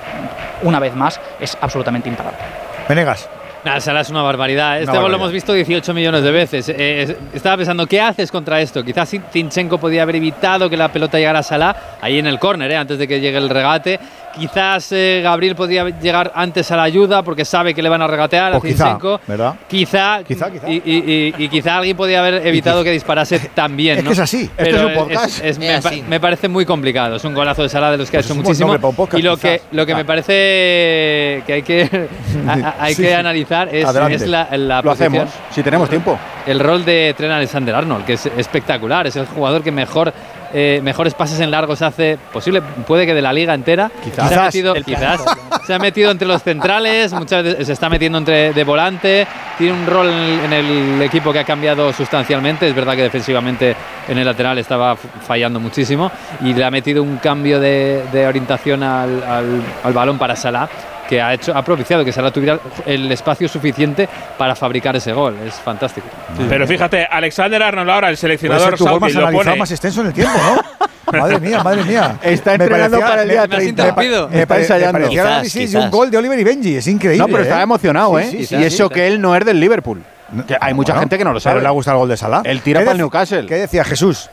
Speaker 40: una vez más es absolutamente imparable.
Speaker 2: Venegas.
Speaker 12: Nada, Salah es una barbaridad. Este
Speaker 2: Una
Speaker 12: gol lo hemos visto 18 millones de veces. Eh, estaba pensando, ¿qué haces contra esto? Quizás Zinchenko podía haber evitado que la pelota llegara a Salah ahí en el córner, eh, antes de que llegue el regate. Quizás eh, Gabriel podía llegar antes a la ayuda porque sabe que le van a regatear a
Speaker 2: O quizá,
Speaker 12: Zinchenko.
Speaker 2: ¿verdad?
Speaker 12: Quizá,
Speaker 2: Quizá, quizá.
Speaker 12: Y, y- y- y quizá alguien podía haber evitado que disparase también.
Speaker 2: Es
Speaker 12: ¿no?
Speaker 2: que es así, esto
Speaker 12: Pero
Speaker 2: es un podcast.
Speaker 12: es- me,
Speaker 2: Es
Speaker 12: pa-
Speaker 2: así.
Speaker 12: me parece muy complicado. Es un golazo de Salah de los que ha hecho
Speaker 2: Pues es buen
Speaker 12: muchísimo.
Speaker 2: podcast,
Speaker 12: y lo
Speaker 2: quizás.
Speaker 12: que, lo que me
Speaker 2: Ah.
Speaker 12: parece que hay que, a- a- hay
Speaker 2: Sí,
Speaker 12: que
Speaker 2: sí.
Speaker 12: analizar es, es la, la
Speaker 1: Lo
Speaker 12: posición.
Speaker 1: hacemos, si tenemos tiempo.
Speaker 12: El rol de Tren Alexander Arnold, que es espectacular. Es el jugador que mejor eh, mejores pases en largos hace posible, puede que de la liga entera.
Speaker 2: Quizás.
Speaker 12: Se ha metido, quizás, se ha metido entre los centrales, muchas veces se está metiendo entre de volante. Tiene un rol en el, equipo que ha cambiado sustancialmente. Es verdad que defensivamente en el lateral estaba fallando muchísimo y le ha metido un cambio de, de orientación al, al- al balón para Salah que ha hecho ha propiciado que Salah tuviera el espacio suficiente para fabricar ese gol. Es fantástico.
Speaker 44: Pero fíjate, Alexander Arnold ahora, el seleccionador
Speaker 2: gol más
Speaker 44: lo pone.
Speaker 2: más extenso en el tiempo, ¿no? madre mía, madre mía.
Speaker 1: Está entrenando
Speaker 2: parecía-
Speaker 1: para el día
Speaker 2: me- me-
Speaker 1: 30.
Speaker 2: me
Speaker 1: Me
Speaker 2: Me,
Speaker 1: está
Speaker 2: me el
Speaker 1: Quizás,
Speaker 2: un gol de Oliver y Benji. Es increíble.
Speaker 1: No, pero
Speaker 2: ¿eh?
Speaker 1: estaba emocionado,
Speaker 2: Sí,
Speaker 1: ¿eh?
Speaker 2: sí,
Speaker 1: y eso
Speaker 2: sí.
Speaker 1: que él no es del Liverpool. Que hay mucha
Speaker 2: Bueno,
Speaker 1: gente que no lo
Speaker 2: pero
Speaker 1: sabe.
Speaker 2: le ha gustado el gol de Salah.
Speaker 1: Él tira
Speaker 2: ¿Qué
Speaker 1: para el Newcastle.
Speaker 2: ¿Qué decía Jesús?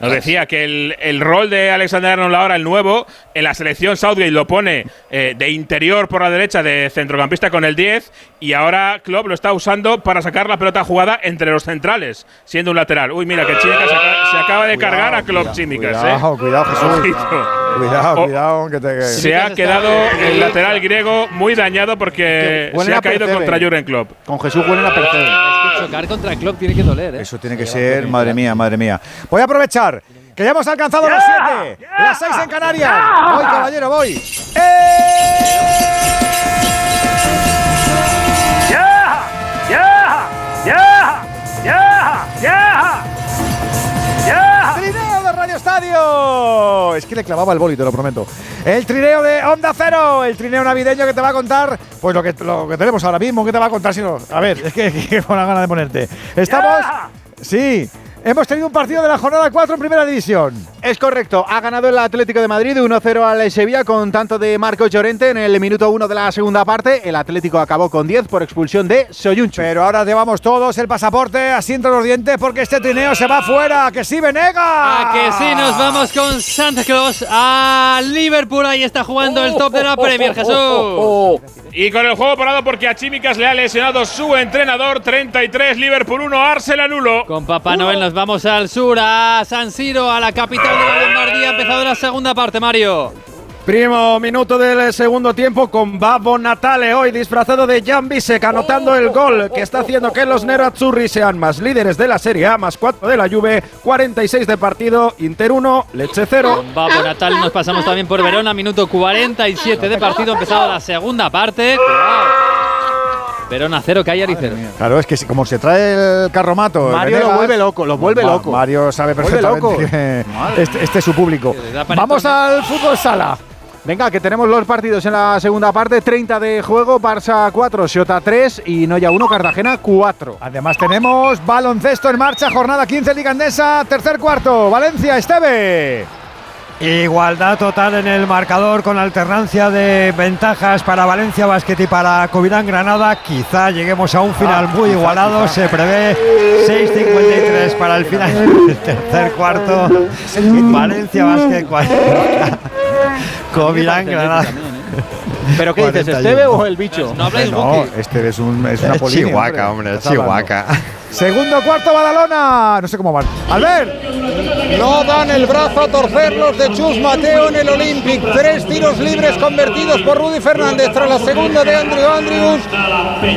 Speaker 44: Nos decía que el, el rol de Alexander Arnold ahora, el nuevo, en la selección Southgate lo pone eh, de interior por la derecha, de centrocampista con el 10, y ahora Klopp lo está usando para sacar la pelota jugada entre los centrales, siendo un lateral. Uy, mira que Chimicas se, acaba- de cargar a Klopp Chimicas.
Speaker 2: Cuidado,
Speaker 44: eh.
Speaker 2: cuidado, Jesús.
Speaker 44: Ojito.
Speaker 2: Cuidado,
Speaker 44: Oh,
Speaker 2: cuidado. Que te,
Speaker 44: Se ha quedado el lateral griego muy dañado porque se ha caído
Speaker 1: Percebe.
Speaker 44: contra Jurgen Klopp.
Speaker 1: Con Jesús huelen a Percebe.
Speaker 12: Es que chocar contra Klopp tiene que doler, ¿eh?
Speaker 2: Eso tiene que ser, madre mía, madre mía. Voy a aprovechar que ya hemos alcanzado las 7, las 6 en Canarias. Voy, caballero, voy.
Speaker 49: ¡Ya!
Speaker 2: Radio. Es que le clavaba el boli, te lo prometo. El trineo de Onda Cero, el trineo navideño que te va a contar, pues lo que, lo que tenemos ahora mismo, ¿qué te va a contar si no? A ver, es que, que con la gana de ponerte. Estamos. Sí, hemos tenido un partido de la jornada 4 en Primera División.
Speaker 1: Es correcto, ha ganado el Atlético de Madrid 1-0 al Sevilla con tanto de Marco Llorente en el minuto 1 de la segunda parte. El Atlético acabó con 10 por expulsión de Soyuncu.
Speaker 2: Pero ahora llevamos todos el pasaporte asiento los dientes porque este trineo se va fuera. ¡Que sí, Venega!
Speaker 12: A que sí, nos vamos con Santa Claus a Liverpool. Ahí está jugando el top de la Premier, Jesús.
Speaker 44: Y con el juego parado porque a Chimicas le ha lesionado su entrenador 33 Liverpool 1 Arsenal 1.
Speaker 12: Con Papá Noel nos vamos al sur, a San Siro, a la capital de la Lombardía. Ha empezado la segunda parte, Mario.
Speaker 32: Primo minuto del segundo tiempo con Babo Natale hoy disfrazado de Jan Bisek anotando el gol que está haciendo que los Nerazzurri sean más líderes de la Serie A, más 4 de la Juve, 46 de partido, Inter 1, Leche 0.
Speaker 12: Con Babo Natal nos pasamos también por Verona, minuto 47 de partido, ha empezado la segunda parte. Verona 0, Cagliari 0.
Speaker 2: Claro, es que si- como se trae el carromato.
Speaker 1: Mario lo vuelve loco, lo vuelve
Speaker 2: Ma-
Speaker 1: loco.
Speaker 2: Mario sabe perfectamente
Speaker 1: loco.
Speaker 2: que este, este es su público. Vamos al fútbol sala.
Speaker 1: Venga, que tenemos los partidos en la segunda parte. 30 de juego, Barça 4, Xota 3 y Noya 1, Cartagena 4.
Speaker 2: Además tenemos baloncesto en marcha, jornada 15 Liga Andesa, tercer cuarto, Valencia, Esteve.
Speaker 34: Igualdad total en el marcador con alternancia de ventajas para Valencia Basket y para Covirán Granada. Quizá lleguemos a un final muy igualado. Se prevé 6.53 para el final del tercer cuarto. Valencia Basket 40. Covirán Granada.
Speaker 1: ¿Pero qué dices,
Speaker 34: 41.
Speaker 1: Esteve o el bicho?
Speaker 12: No
Speaker 2: No,
Speaker 12: Buki.
Speaker 2: este es, un, es una polilla.
Speaker 34: Chihuahua, hombre. Chihuahua.
Speaker 2: Segundo cuarto, Badalona. No sé cómo van. Albert.
Speaker 54: No dan el brazo a torcer los de Chus Mateo en el Olympic. Tres tiros libres convertidos por Rudy Fernández tras la segunda de Andrew Andrews.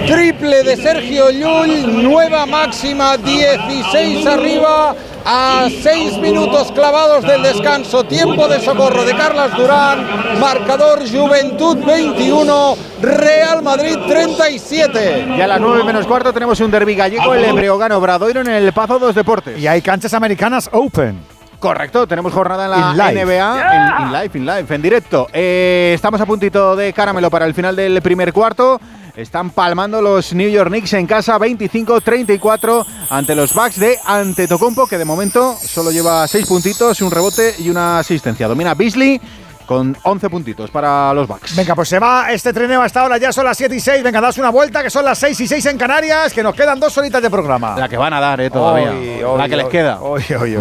Speaker 54: Triple de Sergio Llull. Nueva máxima, 16 arriba.
Speaker 58: a seis minutos clavados del descanso. Tiempo de socorro de Carlas Durán. Marcador Juventud 21, Real Madrid 37.
Speaker 1: Y a las 9 menos cuarto tenemos un derbi gallego, el Breogán Obradoiro en el Pazo dos Deportes.
Speaker 2: Y hay canchas americanas open.
Speaker 1: Correcto, tenemos jornada en la
Speaker 2: In.
Speaker 1: NBA, en, in live, in live, en directo. Eh, estamos a puntito de caramelo para el final del primer cuarto. Están palmando los New York Knicks en casa 25-34 ante los Bucks de Antetokounmpo, que de momento solo lleva 6 puntitos, un rebote y una asistencia. Domina Beasley con 11 puntitos para los Bucks.
Speaker 2: Venga, pues se va este trineo hasta ahora, ya son las 7 y 6. Venga, daos una vuelta, que son las 6 y 6 en Canarias, que nos quedan dos horitas de programa.
Speaker 1: La que van a dar, eh, todavía.
Speaker 2: Hoy,
Speaker 1: la
Speaker 2: hoy,
Speaker 1: que les
Speaker 2: hoy,
Speaker 1: queda.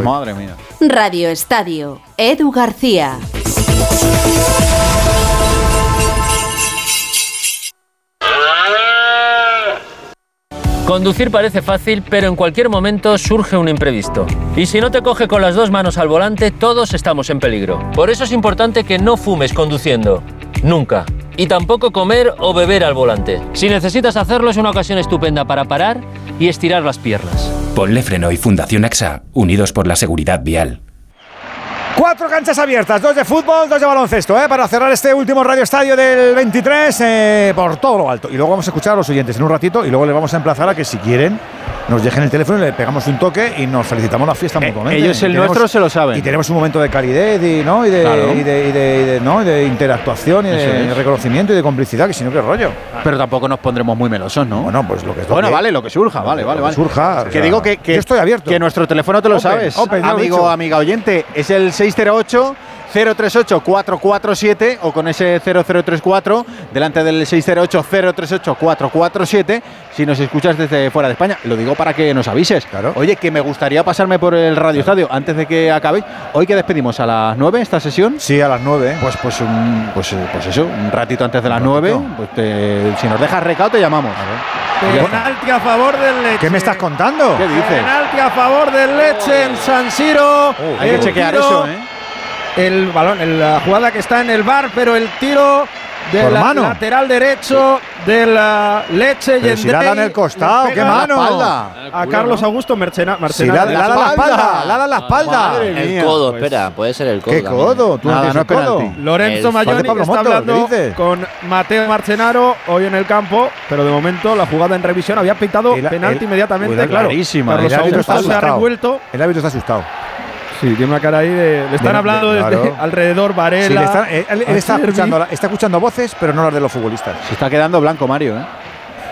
Speaker 1: Madre mía.
Speaker 59: Radio Estadio. Edu García.
Speaker 60: Conducir parece fácil, pero en cualquier momento surge un imprevisto. Y si no te coge con las dos manos al volante, todos estamos en peligro. Por eso es importante que no fumes conduciendo. Nunca. Y tampoco comer o beber al volante. Si necesitas hacerlo, es una ocasión estupenda para parar y estirar las piernas.
Speaker 61: Ponle Freno y Fundación AXA, unidos por la seguridad vial.
Speaker 2: Cuatro canchas abiertas, dos de fútbol, dos de baloncesto, ¿eh? para cerrar este último radio estadio del 23 eh, por todo lo alto. Y luego vamos a escuchar a los oyentes en un ratito y luego les vamos a emplazar a que si quieren nos dejen el teléfono y le pegamos un toque y nos felicitamos la fiesta mutuamente.
Speaker 1: Eh, ellos el
Speaker 2: tenemos-
Speaker 1: nuestro se lo saben.
Speaker 2: Y tenemos un momento de calidez y, ¿no? y, de,
Speaker 1: Claro.
Speaker 2: y, de, y de- y de- ¿no? de interactuación y de
Speaker 1: es.
Speaker 2: reconocimiento y de complicidad, que si no, qué rollo.
Speaker 1: Pero tampoco nos pondremos muy melosos, ¿no?
Speaker 2: Bueno, pues lo que es
Speaker 1: Bueno, vale, lo que surja, vale, vale, vale.
Speaker 2: surja, o
Speaker 1: Que
Speaker 2: sea,
Speaker 1: digo que, que
Speaker 2: yo estoy abierto.
Speaker 1: Que nuestro teléfono te lo
Speaker 2: Open,
Speaker 1: sabes,
Speaker 2: open,
Speaker 1: amigo, amiga oyente, es el 608 038 447 o con ese 0034 delante del 608 038 447 si nos escuchas desde fuera de España. Lo digo para que nos avises. Oye, que me gustaría pasarme por el Radio Estadio antes de que acabéis. Hoy que despedimos a las 9 esta sesión.
Speaker 2: Sí, a las 9.
Speaker 1: Pues pues un, pues, eh, pues eso, un ratito antes de las 9, pues te- si nos dejas recado te llamamos.
Speaker 32: Penalti a favor del Leche.
Speaker 2: ¿Qué me estás contando?
Speaker 1: ¿Qué dices?
Speaker 32: Penalti a favor del Leche en San Siro.
Speaker 1: hay que chequear
Speaker 32: tiro,
Speaker 1: eso, ¿eh?
Speaker 32: El balón, el- la jugada que está en el bar, pero el tiro del la- lateral derecho de la Leche
Speaker 2: Pero si la da en el costado, qué mano.
Speaker 32: A Carlos Augusto Mercena,
Speaker 2: Si la, la da la espalda, la da la espalda.
Speaker 42: El codo, espera, puede ser el codo.
Speaker 2: ¿Qué
Speaker 42: también.
Speaker 2: codo? ¿Tú
Speaker 1: Nada, no es
Speaker 2: codo?
Speaker 1: penalti.
Speaker 32: Lorenzo Mayoni
Speaker 2: Pablo
Speaker 32: está
Speaker 2: Moto, ¿qué
Speaker 32: hablando con Mateo Marcenaro hoy en el campo, pero de momento la jugada en revisión había pitado
Speaker 2: El-
Speaker 32: penalti
Speaker 2: el-
Speaker 32: inmediatamente, claro. Carlos Augusto
Speaker 2: está
Speaker 32: se ha
Speaker 2: asustado.
Speaker 32: revuelto.
Speaker 2: El árbitro está asustado.
Speaker 32: Sí, tiene una cara ahí de. Le están
Speaker 2: De-
Speaker 32: hablando
Speaker 2: de-
Speaker 32: desde
Speaker 2: claro.
Speaker 32: alrededor Varela.
Speaker 2: Sí, le está- él, él está, escuchando, la- está escuchando voces, pero no las de los futbolistas.
Speaker 1: Se está quedando blanco Mario, ¿eh?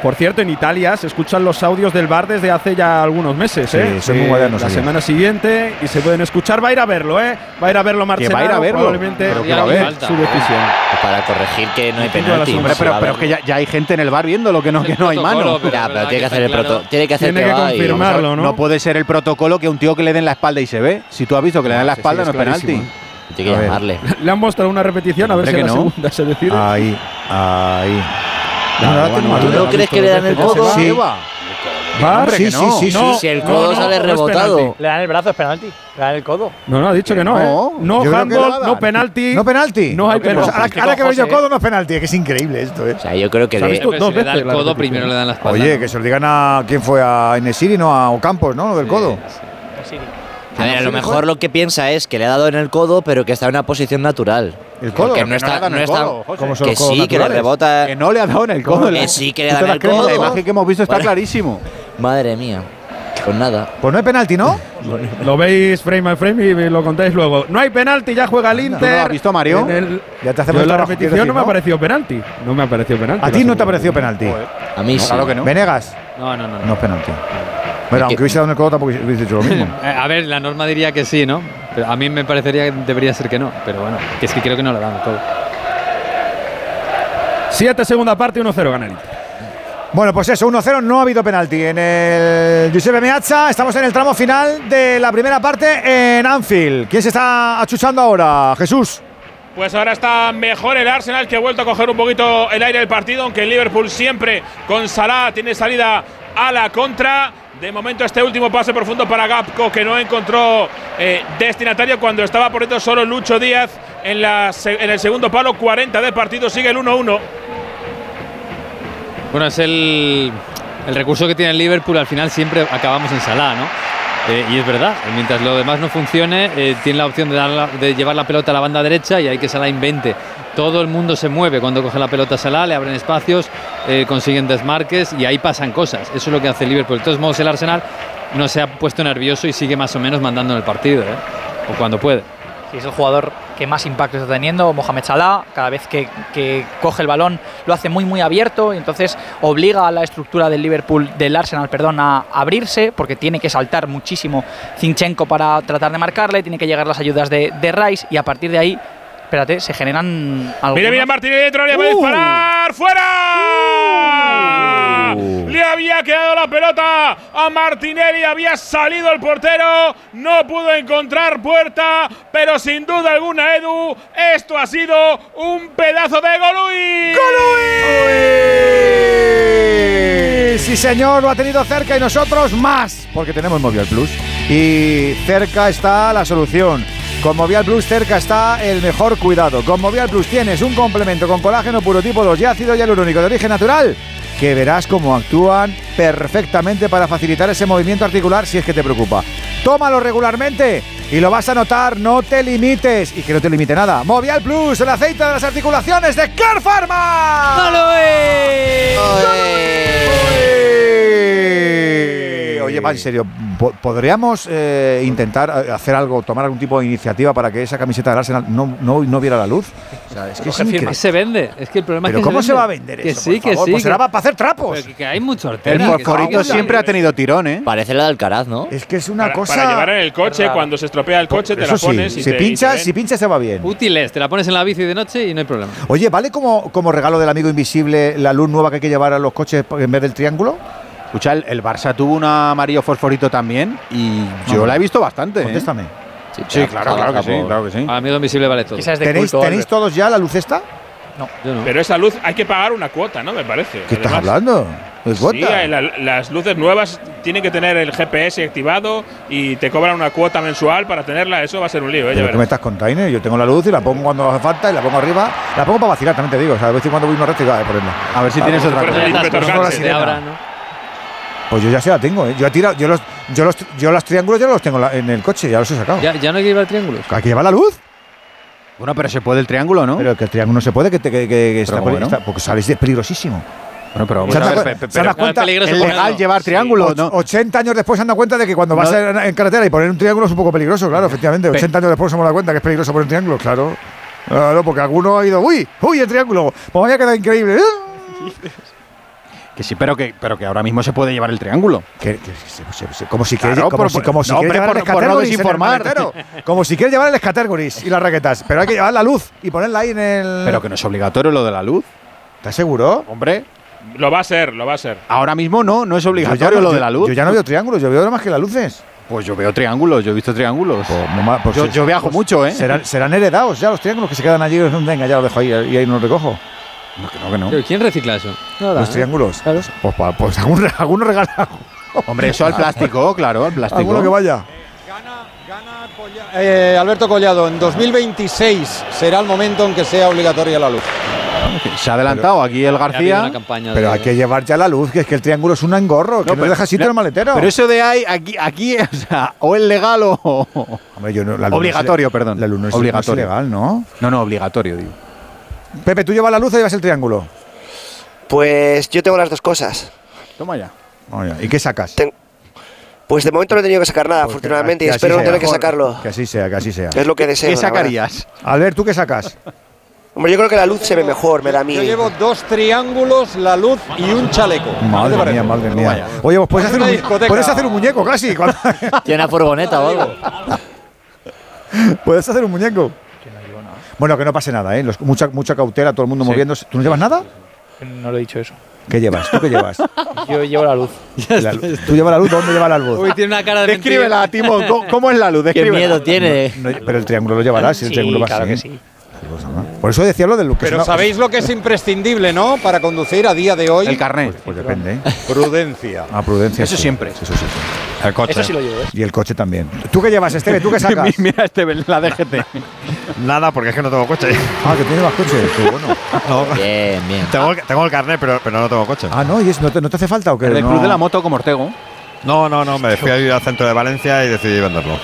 Speaker 32: Por cierto, en Italia se escuchan los audios del bar desde hace ya algunos meses.
Speaker 2: Sí,
Speaker 32: ¿eh?
Speaker 2: son muy modernos
Speaker 32: La semana siguiente y se pueden escuchar. Va a ir a verlo, ¿eh? Va a ir a verlo Marcelo.
Speaker 1: va a ir a verlo,
Speaker 32: Probablemente
Speaker 1: pero que
Speaker 12: Ya
Speaker 1: va a ver.
Speaker 12: falta.
Speaker 32: su decisión.
Speaker 42: Pues Para corregir que no hay penalti.
Speaker 1: pero, pero
Speaker 42: ver.
Speaker 1: que ya, ya hay gente en el bar viendo lo que no, que no hay mano.
Speaker 12: pero-
Speaker 42: Ya,
Speaker 12: es
Speaker 42: pero tiene que hacer el
Speaker 12: claro.
Speaker 42: proto- Tiene que hacer
Speaker 32: Tiene
Speaker 42: que
Speaker 32: que
Speaker 42: va y-
Speaker 32: confirmarlo, ¿no?
Speaker 1: No puede ser el protocolo que un tío que le den la espalda y se ve. Si tú has visto que le den la
Speaker 2: Sí, sí,
Speaker 1: espalda,
Speaker 2: es
Speaker 1: no es penalti.
Speaker 42: Tiene que llamarle.
Speaker 32: Le han mostrado una repetición a ver si en la
Speaker 1: no.
Speaker 32: segunda se decide.
Speaker 2: Ahí, ahí.
Speaker 32: No,
Speaker 2: No,
Speaker 32: no,
Speaker 2: no,
Speaker 32: no,
Speaker 2: no,
Speaker 42: ¿Tú
Speaker 2: no,
Speaker 42: no crees que le dan el codo?
Speaker 2: Sí.
Speaker 1: va.
Speaker 32: Va,
Speaker 1: hombre,
Speaker 2: sí, sí,
Speaker 1: no.
Speaker 2: sí, sí.
Speaker 32: No,
Speaker 42: Si el codo
Speaker 32: no,
Speaker 42: sale rebotado.
Speaker 62: Le dan el brazo, es penalti. Le dan el codo.
Speaker 32: No, no, ha dicho que no,
Speaker 1: No,
Speaker 32: ¿eh? No handball, no penalti.
Speaker 2: ¿No penalti?
Speaker 32: No hay penalti.
Speaker 2: ahora, que veo yo codo, no es penalti. Que es increíble esto, ¿eh?
Speaker 42: O sea, yo creo que
Speaker 32: ¿Se ha
Speaker 42: le-
Speaker 32: visto?
Speaker 12: Siempre
Speaker 32: dos
Speaker 12: se le da
Speaker 32: veces
Speaker 12: el codo, primero le dan la espalda.
Speaker 2: Oye, que se lo digan a. ¿Quién fue? A Inesiri, no a Ocampos, ¿no? Lo del codo.
Speaker 42: A ver, a lo mejor lo que piensa es que le ha dado en el codo, pero que está en una posición natural.
Speaker 2: El codo.
Speaker 42: Porque
Speaker 2: Que
Speaker 42: no
Speaker 1: le ha
Speaker 42: está.
Speaker 1: dado en
Speaker 42: No
Speaker 1: el
Speaker 42: está
Speaker 1: codo, José.
Speaker 2: ¿Cómo son
Speaker 42: que sí, que le rebota.
Speaker 1: Que no le ha dado en el codo.
Speaker 42: Que sí, que le da en el
Speaker 1: crees, La
Speaker 42: codo.
Speaker 1: imagen que hemos visto está
Speaker 42: Bueno.
Speaker 1: clarísimo.
Speaker 42: Madre mía. Pues nada.
Speaker 2: Pues no hay penalti, ¿no?
Speaker 32: Lo veis frame a frame y lo contáis luego. No hay penalti, ya juega el Inter.
Speaker 1: ¿Tú no lo has visto, Mario?
Speaker 32: En el-
Speaker 2: Ya te
Speaker 32: Yo
Speaker 2: hacemos
Speaker 32: en la repetición
Speaker 2: decir,
Speaker 32: no me ha parecido penalti. No me ha parecido penalti.
Speaker 2: ¿A ti no te ha parecido penalti?
Speaker 42: A mí sí.
Speaker 1: Claro que no.
Speaker 2: Venegas,
Speaker 12: No, no, no. no.
Speaker 2: no es penalti. Bueno, aunque hubiese dado en el codo, tampoco hubiese hecho lo mismo.
Speaker 12: Eh, a ver, la norma diría que sí, ¿no? Pero a mí me parecería que debería ser que no. Pero bueno, que es que creo que no le dan todo.
Speaker 32: 7 segunda parte, 1-0 gana el.
Speaker 2: Bueno, pues eso, 1-0, no ha habido penalti en el Giuseppe Meazza. Estamos en el tramo final de la primera parte en Anfield. ¿Quién se está achuchando ahora? Jesús.
Speaker 44: Pues ahora está mejor el Arsenal que ha vuelto a coger un poquito el aire del partido, aunque el Liverpool siempre con Salah tiene salida a la contra. De momento este último pase profundo para Gapco que no encontró eh, destinatario cuando estaba por dentro solo Lucho Díaz en, el segundo palo, 40 de partido, sigue el 1-1.
Speaker 12: Bueno, es el, recurso que tiene el Liverpool. Al final siempre acabamos en Salah, ¿no? Eh, y es verdad, mientras lo demás no funcione, eh, tiene la opción de, de llevar la pelota a la banda derecha y hay que Salah invente. Todo el mundo se mueve cuando coge la pelota Salah, le abren espacios, eh, consiguen desmarques y ahí pasan cosas. Eso es lo que hace Liverpool. De todos modos, el Arsenal no se ha puesto nervioso y sigue más o menos mandando en el partido, ¿eh? o cuando puede.
Speaker 40: Sí, es el jugador que más impacto está teniendo, Mohamed Salah. Cada vez que, que coge el balón lo hace muy, muy abierto y entonces obliga a la estructura del Liverpool, del Arsenal, perdón, a abrirse porque tiene que saltar muchísimo Zinchenko para tratar de marcarle, tiene que llegar las ayudas de, de Rice y a partir de ahí, espérate, se generan algunos...
Speaker 44: Mira, mira, Martínez dentro, le va a
Speaker 40: Uh.
Speaker 44: disparar. ¡Fuera! Le había quedado la pelota a Martinelli, había salido el portero, no pudo encontrar puerta, pero sin duda alguna, Edu, esto ha sido un pedazo de Golui.
Speaker 2: Sí, señor, lo ha tenido cerca y nosotros más, porque tenemos Movial Plus. Y cerca está la solución. Con Movial Plus cerca está el mejor cuidado. Con Movial Plus tienes un complemento con colágeno puro tipo 2 y ácido hialurónico de origen natural que verás cómo actúan perfectamente para facilitar ese movimiento articular si es que te preocupa. Tómalo regularmente y lo vas a notar, no te limites y que no te limite nada. Movial Plus, el aceite de las articulaciones de Care Pharma. Oye, va, en serio, po- ¿podríamos eh, intentar eh, hacer algo, tomar algún tipo de iniciativa para que esa camiseta del Arsenal no, no, no viera la luz? O sea, es que es.
Speaker 12: Se vende. Es que el problema
Speaker 2: ¿Pero
Speaker 12: es que
Speaker 2: cómo se va a vender
Speaker 12: que
Speaker 2: eso,
Speaker 12: sí,
Speaker 2: por
Speaker 12: que
Speaker 2: favor?
Speaker 12: sí.
Speaker 2: Pues
Speaker 12: que-
Speaker 2: será para hacer trapos.
Speaker 12: Pero que, hay mucho
Speaker 1: El
Speaker 12: hortera. que
Speaker 1: fosforito siempre ha tenido tirón, ¿eh?
Speaker 42: Parece la de Alcaraz, ¿no?
Speaker 2: Es que es una
Speaker 44: Para,
Speaker 2: cosa.
Speaker 44: para llevar en el coche, cuando se estropea el coche, te
Speaker 2: Eso
Speaker 44: la pones
Speaker 2: sí,
Speaker 44: y
Speaker 2: si
Speaker 44: te- y te
Speaker 2: pinchas, si pinchas se va bien.
Speaker 12: Útiles, te la pones en la bici de noche y no hay problema.
Speaker 2: Oye, ¿vale como, como regalo del amigo invisible la luz nueva que hay que llevar a los coches en vez del triángulo?
Speaker 1: Escucha, el, el Barça tuvo un amarillo fosforito también y yo
Speaker 2: No.
Speaker 1: la he visto bastante. ¿eh?
Speaker 2: Contéstame.
Speaker 1: Sí, claro, claro que sí, claro que sí.
Speaker 12: Amigo invisible vale todo.
Speaker 40: Es
Speaker 2: ¿Tenéis,
Speaker 40: culto,
Speaker 2: ¿tenéis
Speaker 40: Albert.
Speaker 2: todos ya la luz esta?
Speaker 40: No.
Speaker 12: Yo no.
Speaker 44: Pero esa luz hay que pagar una cuota, ¿no? Me parece.
Speaker 2: ¿Qué estás
Speaker 44: Además,
Speaker 2: hablando? ¿De cuota?
Speaker 44: Sí, eh, la- las luces nuevas tienen que tener el GPS activado y te cobran una cuota mensual para tenerla. Eso va a ser un lío, ¿eh? Ya
Speaker 2: ¿Pero qué me estás contando? Yo tengo la luz y la pongo cuando hace falta y la pongo arriba. La pongo para vacilar, también te digo. O sea, de vez en cuando voy uno recto y va a ponerla.
Speaker 1: A ver si tienes otra cosa.
Speaker 2: Pues yo ya se la tengo, ¿eh? Yo, he tirado, yo, los, yo, los, yo los triángulos ya los tengo la- en el coche, ya los he sacado.
Speaker 12: Ya, ya no hay que llevar triángulos.
Speaker 2: ¿Hay que llevar la luz?
Speaker 1: Bueno, pero se puede el triángulo, ¿no?
Speaker 2: Pero que el triángulo no se puede, que, te- que, que- está,
Speaker 1: ¿cómo
Speaker 2: por-
Speaker 1: no?
Speaker 2: está- porque salís de peligrosísimo.
Speaker 1: bueno, pero
Speaker 2: ¿Se
Speaker 1: vamos a ver, pe-
Speaker 2: se
Speaker 1: pero-
Speaker 2: cuenta?
Speaker 12: Es
Speaker 1: legal llevar triángulo,
Speaker 2: Och-
Speaker 1: ¿no?
Speaker 2: 80 años después se han dado cuenta de que cuando vas
Speaker 1: No.
Speaker 2: en, en carretera y poner un triángulo es un poco peligroso, claro, efectivamente. 80 años después se hemos dado cuenta que es peligroso poner un triángulo, claro. Claro, porque alguno ha ido, uy, uy, el triángulo, pues me había quedado increíble.
Speaker 1: Que sí, pero que, pero que ahora mismo se puede llevar el triángulo.
Speaker 2: Que- que se- se- se- como si
Speaker 1: Claro,
Speaker 2: quieres como
Speaker 1: por-
Speaker 2: si, como si
Speaker 1: no,
Speaker 2: quieres
Speaker 1: hombre,
Speaker 2: llevar el
Speaker 1: por- por no
Speaker 2: categories en el
Speaker 1: desinformar.
Speaker 2: maletero. Como si quieres llevar el categories y las raquetas. Pero hay que llevar la luz y ponerla ahí en el.
Speaker 1: Pero que no es obligatorio lo de la luz.
Speaker 2: ¿Estás seguro?
Speaker 1: Hombre,
Speaker 44: Lo va a ser, lo va a ser.
Speaker 1: ahora mismo no, no es obligatorio
Speaker 2: no-
Speaker 1: lo
Speaker 2: yo-
Speaker 1: de la luz.
Speaker 2: Yo ya no veo triángulos, yo veo nada más que las luces.
Speaker 1: Pues yo veo triángulos, yo he visto triángulos.
Speaker 2: Pues
Speaker 1: yo,
Speaker 2: sí,
Speaker 1: yo viajo
Speaker 2: pues
Speaker 1: mucho, ¿eh?
Speaker 2: Serán, serán heredados ya los triángulos que se quedan allí. Venga, ya los dejo ahí y ahí no los recojo.
Speaker 1: No, que no, que no.
Speaker 12: Pero ¿Quién recicla eso? Nada,
Speaker 2: los
Speaker 12: ¿eh?
Speaker 2: triángulos. Pues, pa- pues algún, alguno regala.
Speaker 1: Hombre, eso al plástico, claro, al plástico.
Speaker 2: Alguno que vaya.
Speaker 54: Eh, Alberto Collado, en 2026 será el momento en que sea obligatoria la luz.
Speaker 1: Se ha adelantado aquí el García.
Speaker 2: Pero
Speaker 12: de-
Speaker 2: hay que llevar ya la luz, que es que el triángulo es un engorro, que no,
Speaker 1: pero-
Speaker 2: deja sitio en el maletero.
Speaker 1: Pero eso de ahí, aquí, aquí, o sea, o es legal o.
Speaker 2: Hombre, yo no- la luz no es
Speaker 1: Obligatorio, perdón.
Speaker 2: La luz no es,
Speaker 1: Obligatorio.
Speaker 2: no es ilegal, ¿no?
Speaker 1: No, no, obligatorio, digo.
Speaker 2: Pepe, ¿tú llevas la luz o llevas el triángulo?
Speaker 50: Pues yo tengo las dos cosas.
Speaker 1: Toma ya.
Speaker 2: Oye, ¿Y qué sacas?
Speaker 50: Ten- Pues de momento no he tenido que sacar nada, afortunadamente, y espero no
Speaker 2: sea.
Speaker 50: tener que sacarlo.
Speaker 2: Que así sea, que así sea.
Speaker 50: Es lo que deseo.
Speaker 1: ¿Qué sacarías?
Speaker 2: Albert, ¿tú qué sacas?
Speaker 50: Hombre, yo creo que la luz se ve mejor, me da a mí.
Speaker 54: Yo llevo dos triángulos, la luz y un chaleco. ¿Qué te
Speaker 2: Madre mía, madre mía. Oye, pues puedes hacer,
Speaker 54: Una
Speaker 2: un,
Speaker 54: discoteca.
Speaker 2: puedes hacer un muñeco casi.
Speaker 42: Tiene una furgoneta o algo.
Speaker 2: puedes hacer un muñeco. Bueno, que no pase nada, ¿eh? Los- mucha, mucha cautela, todo el mundo moviéndose. ¿Tú no llevas nada?
Speaker 40: No lo he dicho eso.
Speaker 2: ¿Qué llevas? ¿Tú qué llevas?
Speaker 40: Yo llevo la luz.
Speaker 2: La luz. ¿Tú llevas la luz? ¿Dónde lleva la luz?
Speaker 12: Uy, tiene una cara de
Speaker 1: Descríbela, Timo. ¿Cómo, cómo es la luz?
Speaker 42: Qué miedo tiene.
Speaker 2: No, pero el triángulo lo llevarás, si el triángulo va
Speaker 40: claro
Speaker 2: así.
Speaker 40: que sí.
Speaker 2: Por eso decía lo del que es
Speaker 54: Pero
Speaker 2: una-
Speaker 54: sabéis lo que es imprescindible, ¿no? Para conducir a día de hoy.
Speaker 1: El carnet.
Speaker 2: Pues depende, ¿eh?
Speaker 54: Prudencia.
Speaker 2: A prudencia.
Speaker 1: Eso
Speaker 2: sí.
Speaker 1: siempre.
Speaker 2: Eso sí.
Speaker 34: El coche.
Speaker 40: Eso sí lo llevo, ¿eh?
Speaker 2: Y el coche también. ¿Tú qué llevas, Esteve? ¿Tú qué sacas?
Speaker 1: Mira este, la DGT.
Speaker 34: Nada, porque es que no tengo coche.
Speaker 2: Ah, que tienes más coche. Qué bueno.
Speaker 34: No,
Speaker 42: Bien, bien.
Speaker 34: tengo, el- tengo el carnet, pero, pero no tengo coche.
Speaker 2: Ah, no, ¿y es- no, te, no te hace falta o qué?
Speaker 1: El
Speaker 2: No.
Speaker 1: club de la moto como Ortego.
Speaker 63: No, no, no, me fui a ir al centro de Valencia y decidí venderlo.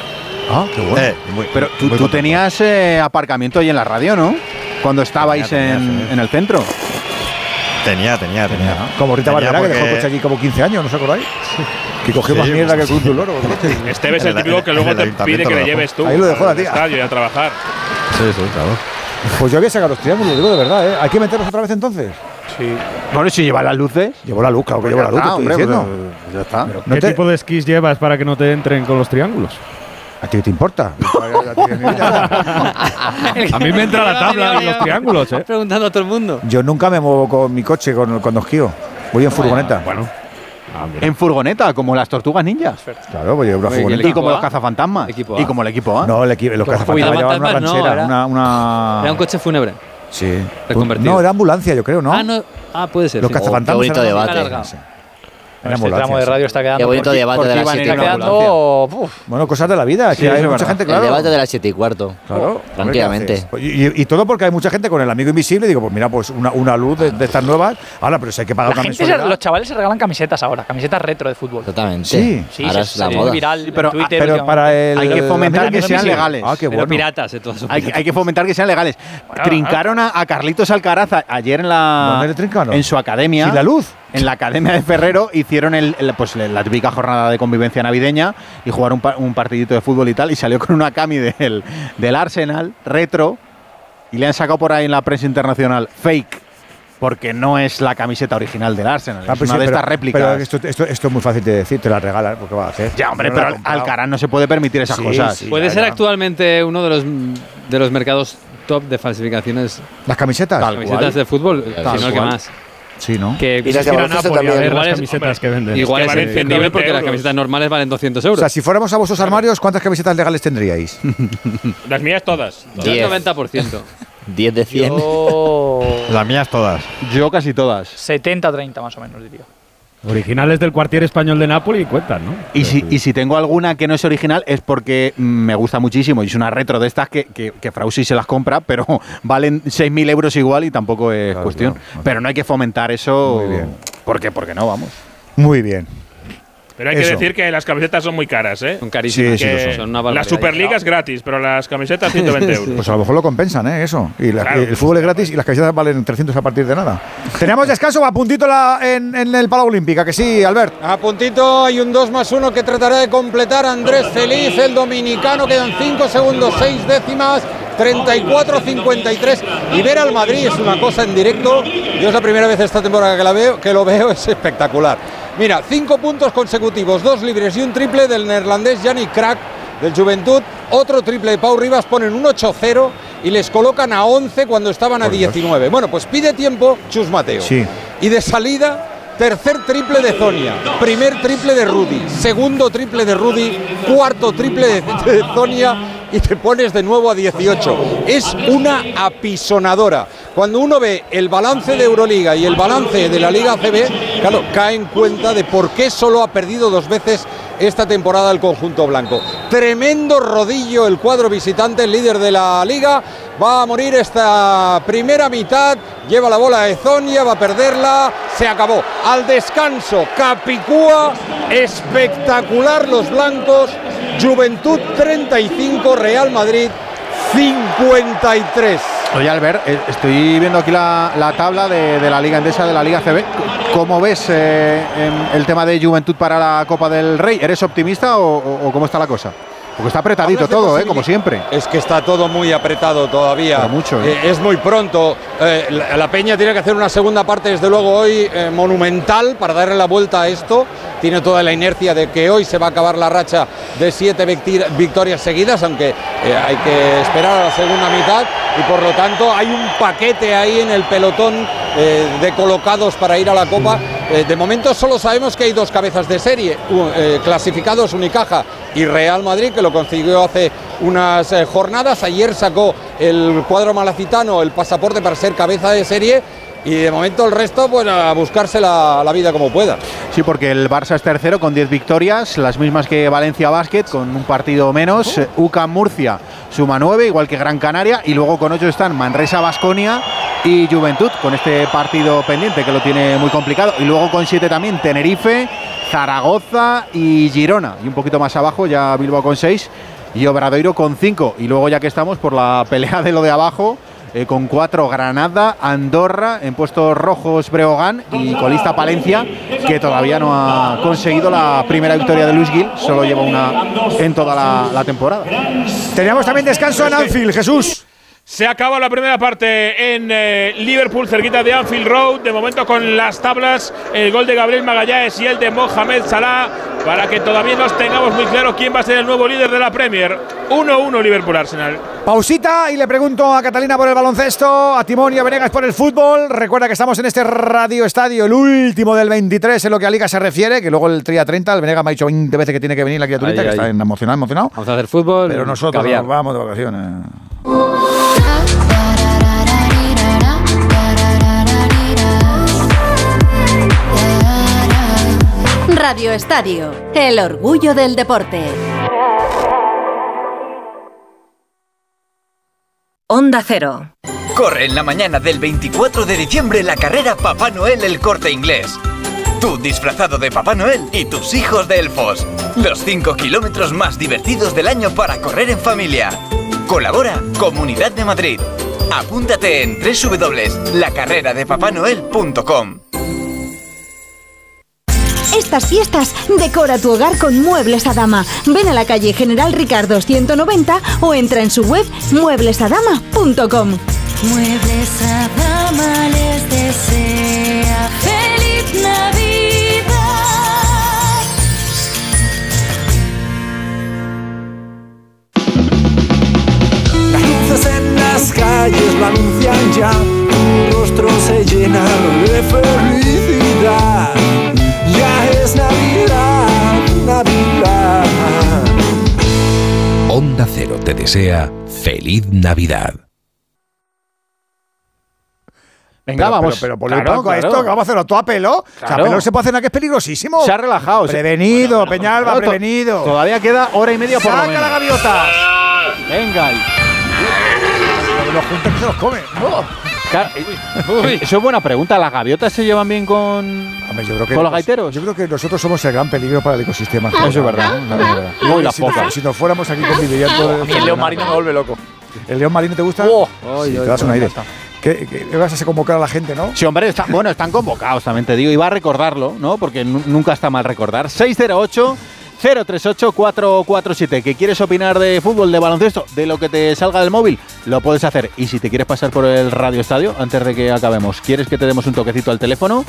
Speaker 1: Ah, qué bueno.
Speaker 63: Eh, muy-
Speaker 1: Pero tú,
Speaker 63: muy
Speaker 1: tú
Speaker 63: contento.
Speaker 1: tenías eh, aparcamiento ahí en la radio, ¿no? Cuando estabais
Speaker 63: Tenía, tenía,
Speaker 1: en, el centro.
Speaker 63: Tenía, tenía, tenía.
Speaker 2: Como Rita
Speaker 63: Tenía
Speaker 2: Barberá, que dejó el
Speaker 63: porque-
Speaker 2: coche allí como 15 años, ¿no os acordáis? Que cogió más
Speaker 63: Sí,
Speaker 2: mierda que
Speaker 63: pues
Speaker 2: el Cruz del Loro.
Speaker 44: Este es el típico que luego te pide que le lleves tú
Speaker 2: Ahí lo dejó la tía.
Speaker 44: estadio y a trabajar.
Speaker 63: Sí, sí, claro.
Speaker 2: Pues yo había sacado los triángulos, lo digo de verdad, ¿eh? ¿Hay que meterlos otra vez entonces?
Speaker 1: Sí. Bueno, si lleva las luces.
Speaker 2: Llevo la luz, claro que llevo la luz,
Speaker 1: está,
Speaker 2: estoy
Speaker 1: hombre,
Speaker 2: diciendo.
Speaker 1: pues, ya está.
Speaker 2: No
Speaker 32: ¿Qué
Speaker 2: te-
Speaker 32: tipo de esquís llevas para que no te entren con los triángulos?
Speaker 2: ¿A ti te importa?
Speaker 32: A mí me entra la tabla y los triángulos, ¿eh?
Speaker 12: Preguntando a todo el mundo.
Speaker 2: Yo nunca me muevo con mi coche con- cuando esquío. Voy en furgoneta.
Speaker 32: Bueno.
Speaker 1: En furgoneta, como las tortugas ninjas.
Speaker 2: Claro, voy en una
Speaker 1: Oye, ¿y el
Speaker 2: furgoneta.
Speaker 1: Y como
Speaker 12: A?
Speaker 1: los cazafantasmas.
Speaker 12: Equipo A.
Speaker 1: Y como el equipo A.
Speaker 2: No, el equi- los cazafantasmas
Speaker 12: los
Speaker 2: llevaban una
Speaker 12: fantasmas no,
Speaker 2: ranchera,
Speaker 12: era-
Speaker 2: una, una-
Speaker 12: Era un coche fúnebre.
Speaker 2: Sí.
Speaker 12: reconvertido.
Speaker 2: No, era ambulancia, yo creo, ¿no?
Speaker 12: Ah, no. Ah, puede ser.
Speaker 2: Los
Speaker 12: sí.
Speaker 2: cazafantasmas.
Speaker 33: bonito
Speaker 2: eran
Speaker 33: debate.
Speaker 40: Bueno, este tramo de radio está quedando.
Speaker 33: Qué bonito
Speaker 40: por-
Speaker 33: debate
Speaker 1: porque
Speaker 33: de las
Speaker 1: iban en
Speaker 33: siete
Speaker 40: Está
Speaker 33: y
Speaker 1: ambulancia.
Speaker 40: quedando.
Speaker 2: Bueno, cosas de la vida.
Speaker 1: Sí,
Speaker 2: que hay
Speaker 1: es
Speaker 2: mucha gente,
Speaker 33: El
Speaker 2: claro.
Speaker 33: debate de las 7 y cuarto.
Speaker 2: Claro,
Speaker 33: tranquilamente.
Speaker 2: Y, y todo porque hay mucha gente con el amigo invisible. Digo, pues mira, pues una, una luz de, de estas nuevas. Ahora, pero si hay que pagar
Speaker 40: La
Speaker 2: una
Speaker 40: gente se- los chavales se regalan camisetas ahora, camisetas retro de fútbol.
Speaker 33: Totalmente.
Speaker 2: Sí.
Speaker 40: Sí,
Speaker 33: Ahora
Speaker 40: se-
Speaker 33: es la
Speaker 40: se-
Speaker 33: moda.
Speaker 40: viral
Speaker 1: Sí, pero-
Speaker 40: en Twitter.
Speaker 2: Pero
Speaker 40: últimamente.
Speaker 2: para el.
Speaker 1: Hay que fomentar que sean legales.
Speaker 2: Ah, qué
Speaker 12: Pero
Speaker 2: bueno.
Speaker 12: piratas, de todas
Speaker 1: Hay, que- hay que fomentar que sean legales. Trincaron a, Carlitos Alcaraz ayer en la
Speaker 2: ¿Dónde le trincaron?
Speaker 1: en su academia.
Speaker 2: ¿Sin la luz?
Speaker 1: En la academia de Ferrero hicieron el, el- pues, la típica jornada de convivencia navideña y jugaron un, pa- un partidito de fútbol y tal. Y salió con una cami del, del Arsenal retro y le han sacado por ahí en la prensa internacional fake. Porque no es la camiseta original del Arsenal,
Speaker 2: Ah,
Speaker 1: es
Speaker 2: pues
Speaker 1: una
Speaker 2: sí,
Speaker 1: de
Speaker 2: pero-
Speaker 1: estas réplicas.
Speaker 2: Pero esto, esto, esto es muy fácil de decir, te la regalan, porque va a hacer.
Speaker 1: ya, hombre,
Speaker 2: No
Speaker 1: pero. Alcaraz no se puede permitir esas
Speaker 2: Sí,
Speaker 1: cosas.
Speaker 2: sí.
Speaker 12: Puede
Speaker 2: ya,
Speaker 12: ser
Speaker 2: ya.
Speaker 12: actualmente uno de los, de los mercados top de falsificaciones.
Speaker 2: ¿Las camisetas?
Speaker 1: Tal
Speaker 12: camisetas
Speaker 1: cual.
Speaker 12: de fútbol, si no el que más.
Speaker 2: Sí, ¿no?
Speaker 12: Que
Speaker 50: Y las de baloncesto
Speaker 32: a
Speaker 50: también.
Speaker 32: ver las
Speaker 12: es-
Speaker 32: camisetas que venden.
Speaker 12: Igual
Speaker 44: que
Speaker 12: es entendible
Speaker 44: 120
Speaker 12: porque las
Speaker 44: euros.
Speaker 12: camisetas normales valen 200
Speaker 2: O
Speaker 12: euros.
Speaker 2: sea, si fuéramos a vuestros armarios, ¿cuántas camisetas legales tendríais?
Speaker 44: Las mías todas.
Speaker 12: El 90%.
Speaker 33: 10 de 100.
Speaker 40: Yo.
Speaker 63: Las mías todas.
Speaker 1: Yo casi todas.
Speaker 40: 70-30 más o menos, diría.
Speaker 32: Originales del cuartier español de Nápoles y cuentan, ¿no?
Speaker 1: Y si, y si tengo alguna que no es original es porque me gusta muchísimo y es una retro de estas que, que, que Frausi se las compra, pero valen 6.000 euros igual y tampoco es
Speaker 2: Claro,
Speaker 1: cuestión.
Speaker 2: claro, claro.
Speaker 1: Pero no hay que fomentar eso.
Speaker 2: Muy bien.
Speaker 1: ¿Por qué? Porque no, vamos.
Speaker 2: Muy bien.
Speaker 44: Pero hay que decir que las camisetas son muy caras, ¿eh?
Speaker 12: Son carísimas.
Speaker 2: Sí, sí,
Speaker 12: son una
Speaker 44: la. Superliga es gratis, pero las camisetas 120 euros.
Speaker 2: Pues a lo mejor lo compensan, ¿eh? Eso. Y la-
Speaker 44: Claro.
Speaker 2: el fútbol es gratis y las camisetas valen 300 a partir de nada. ¿Tenemos descanso o a puntito la- en, en el Palau Olímpica? Que sí, Albert.
Speaker 45: A puntito hay un 2 más 1 que tratará de completar Andrés Feliz, el dominicano. Quedan 5 segundos, 6 décimas, 34-53. Y ver al Madrid es una cosa en directo. Yo es la primera vez esta temporada que, la veo, que lo veo, es espectacular. Mira, 5 puntos consecutivos, dos libres y un triple del neerlandés Yannick Krak del Juventud. Otro triple de Pau Rivas, ponen un 8-0 y les colocan a 11 cuando estaban a 19. Bueno, pues pide tiempo Chus Mateo.
Speaker 2: Sí.
Speaker 45: Y de salida, tercer triple de Zonia, primer triple de Rudy, segundo triple de Rudy, cuarto triple de Zonia y te pones de nuevo a 18. Es una apisonadora. Cuando uno ve el balance de Euroliga y el balance de la Liga ACB, claro, cae en cuenta de por qué solo ha perdido dos veces esta temporada el conjunto blanco. Tremendo rodillo el cuadro visitante, el líder de la liga. Va a morir esta primera mitad. Lleva la bola de Zonia, va a perderla. Se acabó. Al descanso, Capicúa. Espectacular los blancos. Juventud 35, Real Madrid 53.
Speaker 1: Oye, Albert, eh, estoy viendo aquí la, la tabla de, la Liga Endesa, de la Liga CB. ¿Cómo ves eh, el tema de Juventud para la Copa del Rey? ¿Eres optimista o- o cómo está la cosa? Porque está apretadito todo, ¿eh? como siempre.
Speaker 45: Es que está todo muy apretado todavía.
Speaker 1: Pero mucho, ¿eh?
Speaker 45: Eh, es muy pronto. Eh, la, la Peña tiene que hacer una segunda parte, desde luego, hoy eh, monumental para darle la vuelta a esto. Tiene toda la inercia de que hoy se va a acabar la racha de siete victorias seguidas, aunque eh, hay que esperar a la segunda mitad. Y por lo tanto, hay un paquete ahí en el pelotón eh, de colocados para ir a la Copa. Eh, de momento solo sabemos que hay dos cabezas de serie, eh, clasificados Unicaja y Real Madrid, que lo consiguió hace unas eh, jornadas. Ayer sacó el cuadro malacitano el pasaporte para ser cabeza de serie y de momento el resto, pues a buscarse la, la vida como pueda.
Speaker 1: Sí, porque el Barça es tercero con 10 victorias, las mismas que Valencia Basket, con un partido menos. Eh, UCAM Murcia suma 9, igual que Gran Canaria. Y luego con 8 están Manresa Basconia y Juventud, con este partido pendiente que lo tiene muy complicado. Y luego con 7 también Tenerife, Zaragoza y Girona. Y un poquito más abajo ya Bilbao con 6 y Obradoiro con 5. Y luego ya que estamos por la pelea de lo de abajo, eh, con 4 Granada, Andorra, en puestos rojos Breogán y colista Palencia, que todavía no ha conseguido la primera victoria de Luis Gil, solo lleva una en toda la, la temporada.
Speaker 2: Teníamos también descanso en Anfield, Jesús.
Speaker 44: Se acaba la primera parte en eh, Liverpool, cerquita de Anfield Road. De momento con las tablas, el gol de Gabriel Magallanes y el de Mohamed Salah, para que todavía nos tengamos muy claro quién va a ser el nuevo líder de la Premier. 1-1 Liverpool-Arsenal.
Speaker 2: Pausita y le pregunto a Catalina por el baloncesto, a Timón y a Venegas por el fútbol. Recuerda que estamos en este Radio Estadio, el último del 23 en lo que a Liga se refiere, que luego el Tria 30, el Venegas me ha dicho 20 veces que tiene que venir la criaturita,
Speaker 12: Ahí,
Speaker 2: que
Speaker 12: ahí.
Speaker 2: está emocionado, emocionado.
Speaker 12: Vamos a hacer fútbol.
Speaker 2: Pero nosotros nos vamos de vacaciones.
Speaker 59: Radio Estadio, el orgullo del deporte.
Speaker 64: Onda Cero. Corre en la mañana del 24 de diciembre la carrera Papá Noel el corte inglés. Tú disfrazado de Papá Noel y tus hijos de elfos. Los 5 kilómetros más divertidos del año para correr en familia. Colabora Comunidad de Madrid. Apúntate en www.lacarreradepapanoel.com.
Speaker 65: Estas fiestas decora tu hogar con Muebles a Dama. Ven a la calle General Ricardo 190 o entra en su web mueblesadama.com.
Speaker 66: Muebles a dama les desea
Speaker 67: calles lo anuncian ya, tu rostro se llena de felicidad. Ya es Navidad, Navidad.
Speaker 61: Onda Cero te desea feliz Navidad.
Speaker 1: Venga,
Speaker 2: Pero-
Speaker 1: vamos.
Speaker 2: Pero, pero ponle
Speaker 1: Claro,
Speaker 2: un poco a
Speaker 1: claro.
Speaker 2: esto, que vamos a hacerlo todo a pelo. O sea, a
Speaker 1: Claro.
Speaker 2: pelo no se puede hacer nada que es peligrosísimo.
Speaker 1: Se ha relajado.
Speaker 2: Prevenido, Peñalba,
Speaker 1: Claro,
Speaker 2: prevenido.
Speaker 1: Todavía queda hora y media por lo
Speaker 2: ¡Saca
Speaker 1: menos.
Speaker 2: la gaviota!
Speaker 1: Venga. Y-
Speaker 2: Los juntos que se los comen.
Speaker 1: Claro, eh, Eso es buena pregunta. ¿Las gaviotas se llevan bien con,
Speaker 2: Hombre, yo creo que
Speaker 1: con los gaiteros?
Speaker 2: Yo creo que nosotros somos el gran peligro para el ecosistema.
Speaker 1: Eso es verdad,
Speaker 2: ¿no?
Speaker 1: Uy,
Speaker 2: que
Speaker 1: las
Speaker 2: si, nos-
Speaker 1: focas.
Speaker 2: si nos fuéramos aquí conviviendo.
Speaker 40: A mí el león marino me vuelve loco.
Speaker 2: ¿El león marino te gusta?
Speaker 40: Oh.
Speaker 2: Sí, te das un aire.
Speaker 40: encanta.
Speaker 2: ¿Qué, qué- vas a convocar a la gente, no?
Speaker 1: Sí, hombre, está- bueno, están convocados, también te digo. Iba a recordarlo, ¿no? Porque nu- nunca está mal recordar. 608 038 447. ¿Que quieres opinar de fútbol, de baloncesto, de lo que te salga del móvil? Lo puedes hacer. Y si te quieres pasar por el Radio Estadio, antes de que acabemos, ¿quieres que te demos un toquecito al teléfono?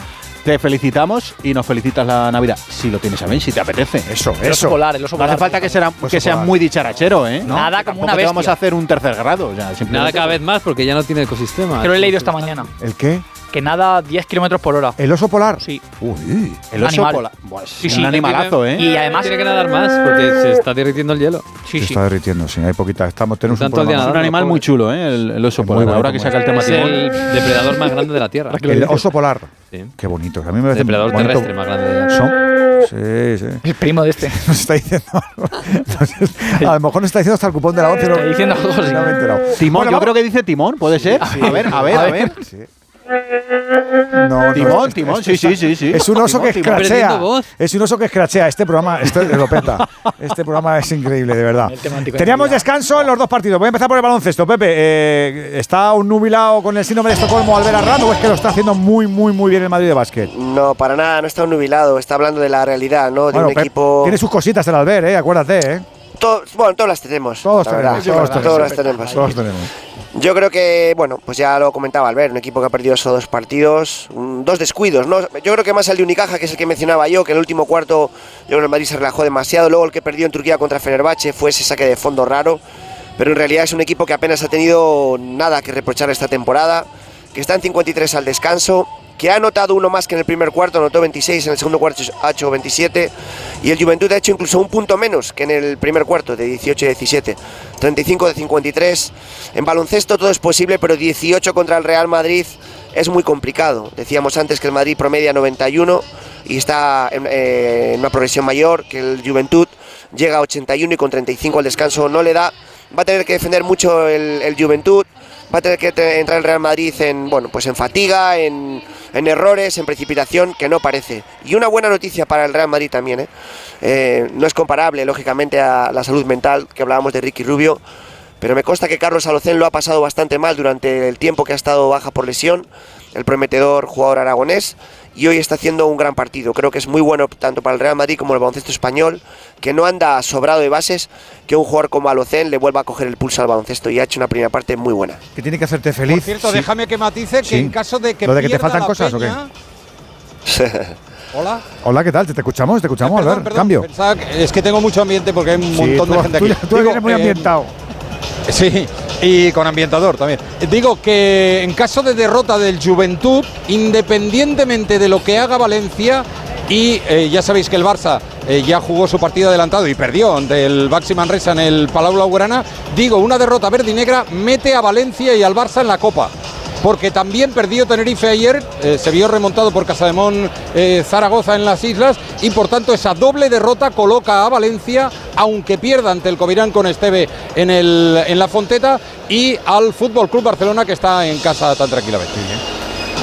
Speaker 1: Te felicitamos y nos felicitas la Navidad. Si lo tienes a bien, si te apetece.
Speaker 2: Eso,
Speaker 40: El oso polar, el oso
Speaker 1: No hace falta que, será,
Speaker 40: Oso
Speaker 1: que sea
Speaker 40: polar.
Speaker 1: muy dicharachero, ¿eh?
Speaker 40: No, Nada, como una
Speaker 1: te vamos a hacer un tercer grado. sea,
Speaker 12: Nada cada vez más porque ya no tiene ecosistema.
Speaker 40: Que lo he leído esta mañana.
Speaker 2: ¿El qué?
Speaker 40: Que nada 10 kilómetros por hora.
Speaker 2: ¿El oso polar?
Speaker 40: Sí.
Speaker 2: Uy.
Speaker 1: El oso
Speaker 40: animal.
Speaker 1: polar. Buah, es
Speaker 40: Sí,
Speaker 1: un animalazo, ¿eh?
Speaker 40: Y además
Speaker 12: tiene que nadar más porque se está derritiendo el hielo.
Speaker 40: Sí,
Speaker 2: Se
Speaker 40: sí.
Speaker 2: está derritiendo, sí. Hay poquita. Estamos, tenemos un
Speaker 12: Tanto el día
Speaker 2: programa-
Speaker 1: Es un animal muy chulo, ¿eh? El, el oso
Speaker 2: Muy
Speaker 1: polar. Ahora que
Speaker 2: muy
Speaker 1: saca el tema
Speaker 12: Es
Speaker 1: timón.
Speaker 12: el depredador más grande de la Tierra.
Speaker 2: El oso polar.
Speaker 12: Sí.
Speaker 2: Qué bonito. A mí me parece
Speaker 12: Depredador
Speaker 2: bonito.
Speaker 12: terrestre más grande de la
Speaker 2: Son- Sí, sí.
Speaker 40: El primo de este.
Speaker 2: Nos está diciendo algo. Entonces, a lo mejor nos está diciendo hasta el cupón de la 11.
Speaker 40: Está diciendo algo, sí.
Speaker 2: No me he enterado.
Speaker 1: Timón,
Speaker 2: Bueno,
Speaker 1: yo
Speaker 2: vamos-
Speaker 1: creo que dice timón, ¿puede ser? A ver, a ver, a ver.
Speaker 2: Sí. No, no,
Speaker 1: Timón,
Speaker 2: es-
Speaker 1: timón,
Speaker 2: es-
Speaker 1: sí, sí, sí, sí.
Speaker 2: Es un oso
Speaker 1: Timón,
Speaker 2: que escrachea. Es un oso que escrachea. Este programa este lo peta. Este programa es increíble, de verdad. Teníamos descanso en los dos partidos. Voy a empezar por el baloncesto. Pepe, eh, ¿está un nubilado con el síndrome de Estocolmo al ver a Rand o es que lo está haciendo muy, muy, muy bien el Madrid de básquet?
Speaker 50: No, para nada, no está nubilado, está hablando de la realidad, ¿no? De
Speaker 2: Bueno,
Speaker 50: un equipo.
Speaker 2: Tiene sus cositas el Albert, eh, acuérdate, ¿eh?
Speaker 50: Bueno, todas las tenemos.
Speaker 2: Todos
Speaker 50: la
Speaker 2: tenemos,
Speaker 50: verdad.
Speaker 2: todos tenemos.
Speaker 50: las tenemos.
Speaker 2: Todos tenemos.
Speaker 50: Yo creo que, bueno, pues ya lo comentaba Albert, un equipo que ha perdido solo dos partidos, dos descuidos, ¿no? Yo creo que más el de Unicaja, que es el que mencionaba yo, que en el último cuarto yo creo que el Madrid se relajó demasiado, luego el que perdió en Turquía contra Fenerbahce fue ese saque de fondo raro, pero en realidad es un equipo que apenas ha tenido nada que reprochar esta temporada, que está en 53 al descanso, que ha anotado uno más que en el primer cuarto, anotó 26, en el segundo cuarto ha hecho 27, y el Juventud ha hecho incluso un punto menos que en el primer cuarto, de 18 y 17, 35 de 53. En baloncesto todo es posible, pero 18 contra el Real Madrid es muy complicado. Decíamos antes que el Madrid promedia 91 y está en, eh, en una progresión mayor, que el Juventud llega a 81 y con 35 al descanso no le da. Va a tener que defender mucho el, el Juventud. Va a tener que entrar el Real Madrid en, bueno, pues en fatiga, en, en errores, en precipitación, que no parece. Y una buena noticia para el Real Madrid también, ¿eh? Eh, no es comparable, lógicamente, a la salud mental que hablábamos de Ricky Rubio, pero me consta que Carlos Alocén lo ha pasado bastante mal durante el tiempo que ha estado baja por lesión, el prometedor jugador aragonés, y hoy está haciendo un gran partido. Creo que es muy bueno tanto para el Real Madrid como el baloncesto español, que no anda sobrado de bases, que un jugador como Alocén le vuelva a coger el pulso al baloncesto y ha hecho una primera parte muy buena.
Speaker 2: Que tiene que hacerte feliz.
Speaker 54: Por cierto, déjame que matice que
Speaker 2: Sí.
Speaker 54: en caso de que
Speaker 2: ¿Lo de que te faltan
Speaker 54: la
Speaker 2: cosas o qué?
Speaker 54: Peña- Hola.
Speaker 2: Hola, ¿qué tal? ¿Te, te escuchamos? ¿Te escuchamos?
Speaker 54: Perdón,
Speaker 2: Albert?
Speaker 54: perdón,
Speaker 2: Cambio.
Speaker 54: que- es que tengo mucho ambiente porque hay un
Speaker 2: Sí,
Speaker 54: montón
Speaker 2: tú-
Speaker 54: de gente
Speaker 2: tú
Speaker 54: aquí.
Speaker 2: ya- tú
Speaker 54: Digo,
Speaker 2: vienes muy
Speaker 54: eh,
Speaker 2: ambientado.
Speaker 54: Sí, y con ambientador también. Digo que en caso de derrota del Juventud, independientemente de lo que haga Valencia, y eh, ya sabéis que el Barça eh, ya jugó su partido adelantado y perdió ante el Baxi Manresa en el Palau Blaugrana, digo, una derrota verde y negra mete a Valencia y al Barça en la Copa. Porque también perdió Tenerife ayer, eh, se vio remontado por Casademón eh, Zaragoza en las islas y por tanto esa doble derrota coloca a Valencia, aunque pierda ante el Covirán con Esteve en, el, en la Fonteta, y al Fútbol Club Barcelona que está en casa tan tranquilamente.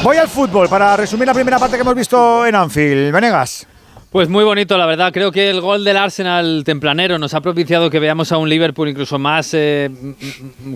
Speaker 2: Voy al fútbol para resumir la primera parte que hemos visto en Anfield. Venegas.
Speaker 12: Pues muy bonito, la verdad. Creo que el gol del Arsenal templanero nos ha propiciado que veamos a un Liverpool incluso más eh,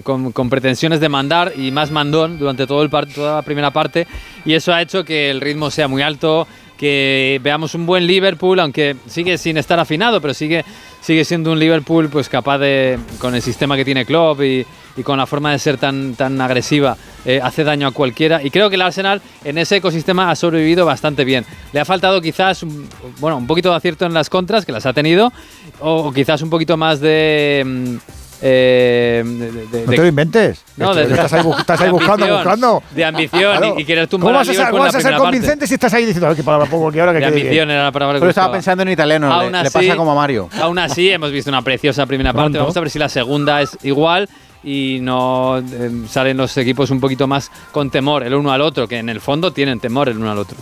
Speaker 12: con, pretensiones de mandar y más mandón durante todo el toda la primera parte. Y eso ha hecho que el ritmo sea muy alto, que veamos un buen Liverpool, aunque sigue sin estar afinado, pero sigue, sigue siendo un Liverpool pues capaz de, con el sistema que tiene Klopp y, y con la forma de ser tan, tan agresiva, eh, hace daño a cualquiera. Y creo que el Arsenal en ese ecosistema ha sobrevivido bastante bien. Le ha faltado quizás un, bueno, un poquito de acierto en las contras, que las ha tenido, o, o quizás un poquito más de... mm, eh, de- de-
Speaker 2: No te lo inventes.
Speaker 12: No, de-
Speaker 2: estás ahí, estás ahí
Speaker 12: de
Speaker 2: buscando,
Speaker 12: ambición,
Speaker 2: buscando.
Speaker 12: De ambición
Speaker 2: Claro.
Speaker 12: y, y querer
Speaker 2: ¿Cómo
Speaker 12: tumbar
Speaker 2: vas a ser, vas a ser
Speaker 12: primera parte.
Speaker 2: convincente si estás ahí diciendo "Ay, qué palabra pongo aquí ahora que
Speaker 12: De
Speaker 2: quede
Speaker 12: ambición
Speaker 2: bien"?
Speaker 12: era la palabra que
Speaker 1: Pero estaba pensando en italiano, le-
Speaker 12: Aún
Speaker 1: le,
Speaker 12: así-
Speaker 1: pasa como a Mario.
Speaker 12: Aún así, hemos visto una preciosa primera parte. Vamos a ver si la segunda es igual y no eh, salen los equipos un poquito más con temor el uno al otro, que en el fondo tienen temor el uno al otro.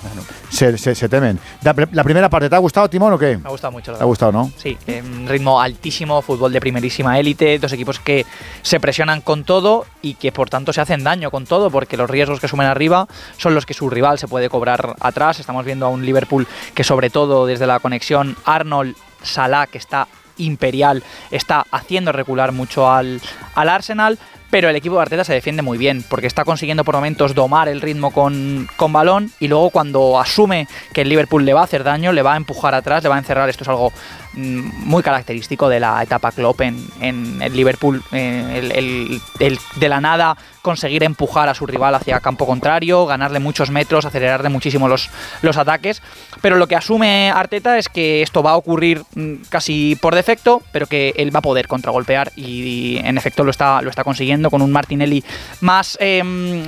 Speaker 2: Se, se- se temen. La, primera parte, ¿te ha gustado, Timón, o qué?
Speaker 40: Me ha gustado mucho. la
Speaker 2: ¿Te ha gustado, no?
Speaker 40: Sí, en ritmo altísimo, fútbol de primerísima élite, dos equipos que se presionan con todo y que por tanto se hacen daño con todo, porque los riesgos que sumen arriba son los que su rival se puede cobrar atrás. Estamos viendo a un Liverpool que sobre todo desde la conexión Arnold-Salah, que está imperial, está haciendo recular mucho al, al Arsenal. Pero el equipo de Arteta se defiende muy bien, porque está consiguiendo por momentos domar el ritmo con, con balón y luego cuando asume que el Liverpool le va a hacer daño, le va a empujar atrás, le va a encerrar. Esto es algo muy característico de la etapa Klopp en, el Liverpool. eh, el, de la nada conseguir empujar a su rival hacia campo contrario, ganarle muchos metros, acelerarle muchísimo los, los ataques. Pero lo que asume Arteta es que esto va a ocurrir mm, casi por defecto, pero que él va a poder contragolpear y, y en efecto lo está, lo está consiguiendo con un Martinelli más... em,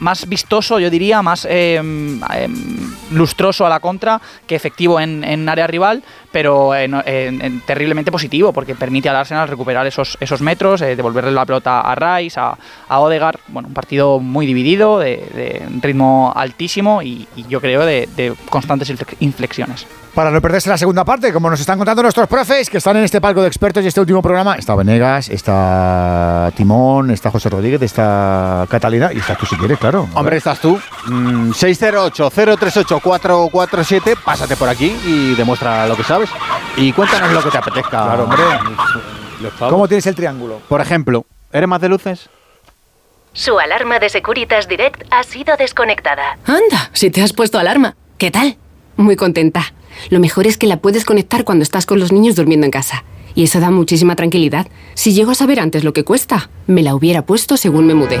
Speaker 40: más vistoso, yo diría, más em, em, lustroso a la contra que efectivo en, en área rival, pero en- en terriblemente positivo, porque permite al Arsenal recuperar esos, esos metros, eh, devolverle la pelota a Rice, a, a Odegaard. Bueno, un partido muy dividido, de, de ritmo altísimo y, yo creo de, de constantes inflex- inflexiones.
Speaker 2: Para no perderse la segunda parte, como nos están contando nuestros profes que están en este palco de expertos y este último programa, está Venegas, está Timón, está José Rodríguez, está Catalina y estás tú si quieres, claro.
Speaker 1: Hombre, estás tú. Mm, 608-038-447. Pásate por aquí y demuestra lo que sabes. Y cuéntanos lo que te apetezca.
Speaker 2: Claro, hombre. ¿Cómo tienes el triángulo?
Speaker 1: Por ejemplo, ¿eres más de luces?
Speaker 59: Su alarma de Securitas Direct ha sido desconectada.
Speaker 68: Anda, si te has puesto alarma. ¿Qué tal? Muy contenta. Lo mejor es que la puedes conectar cuando estás con los niños durmiendo en casa. Y eso da muchísima tranquilidad. Si llego a saber antes lo que cuesta, me la hubiera puesto según me mudé.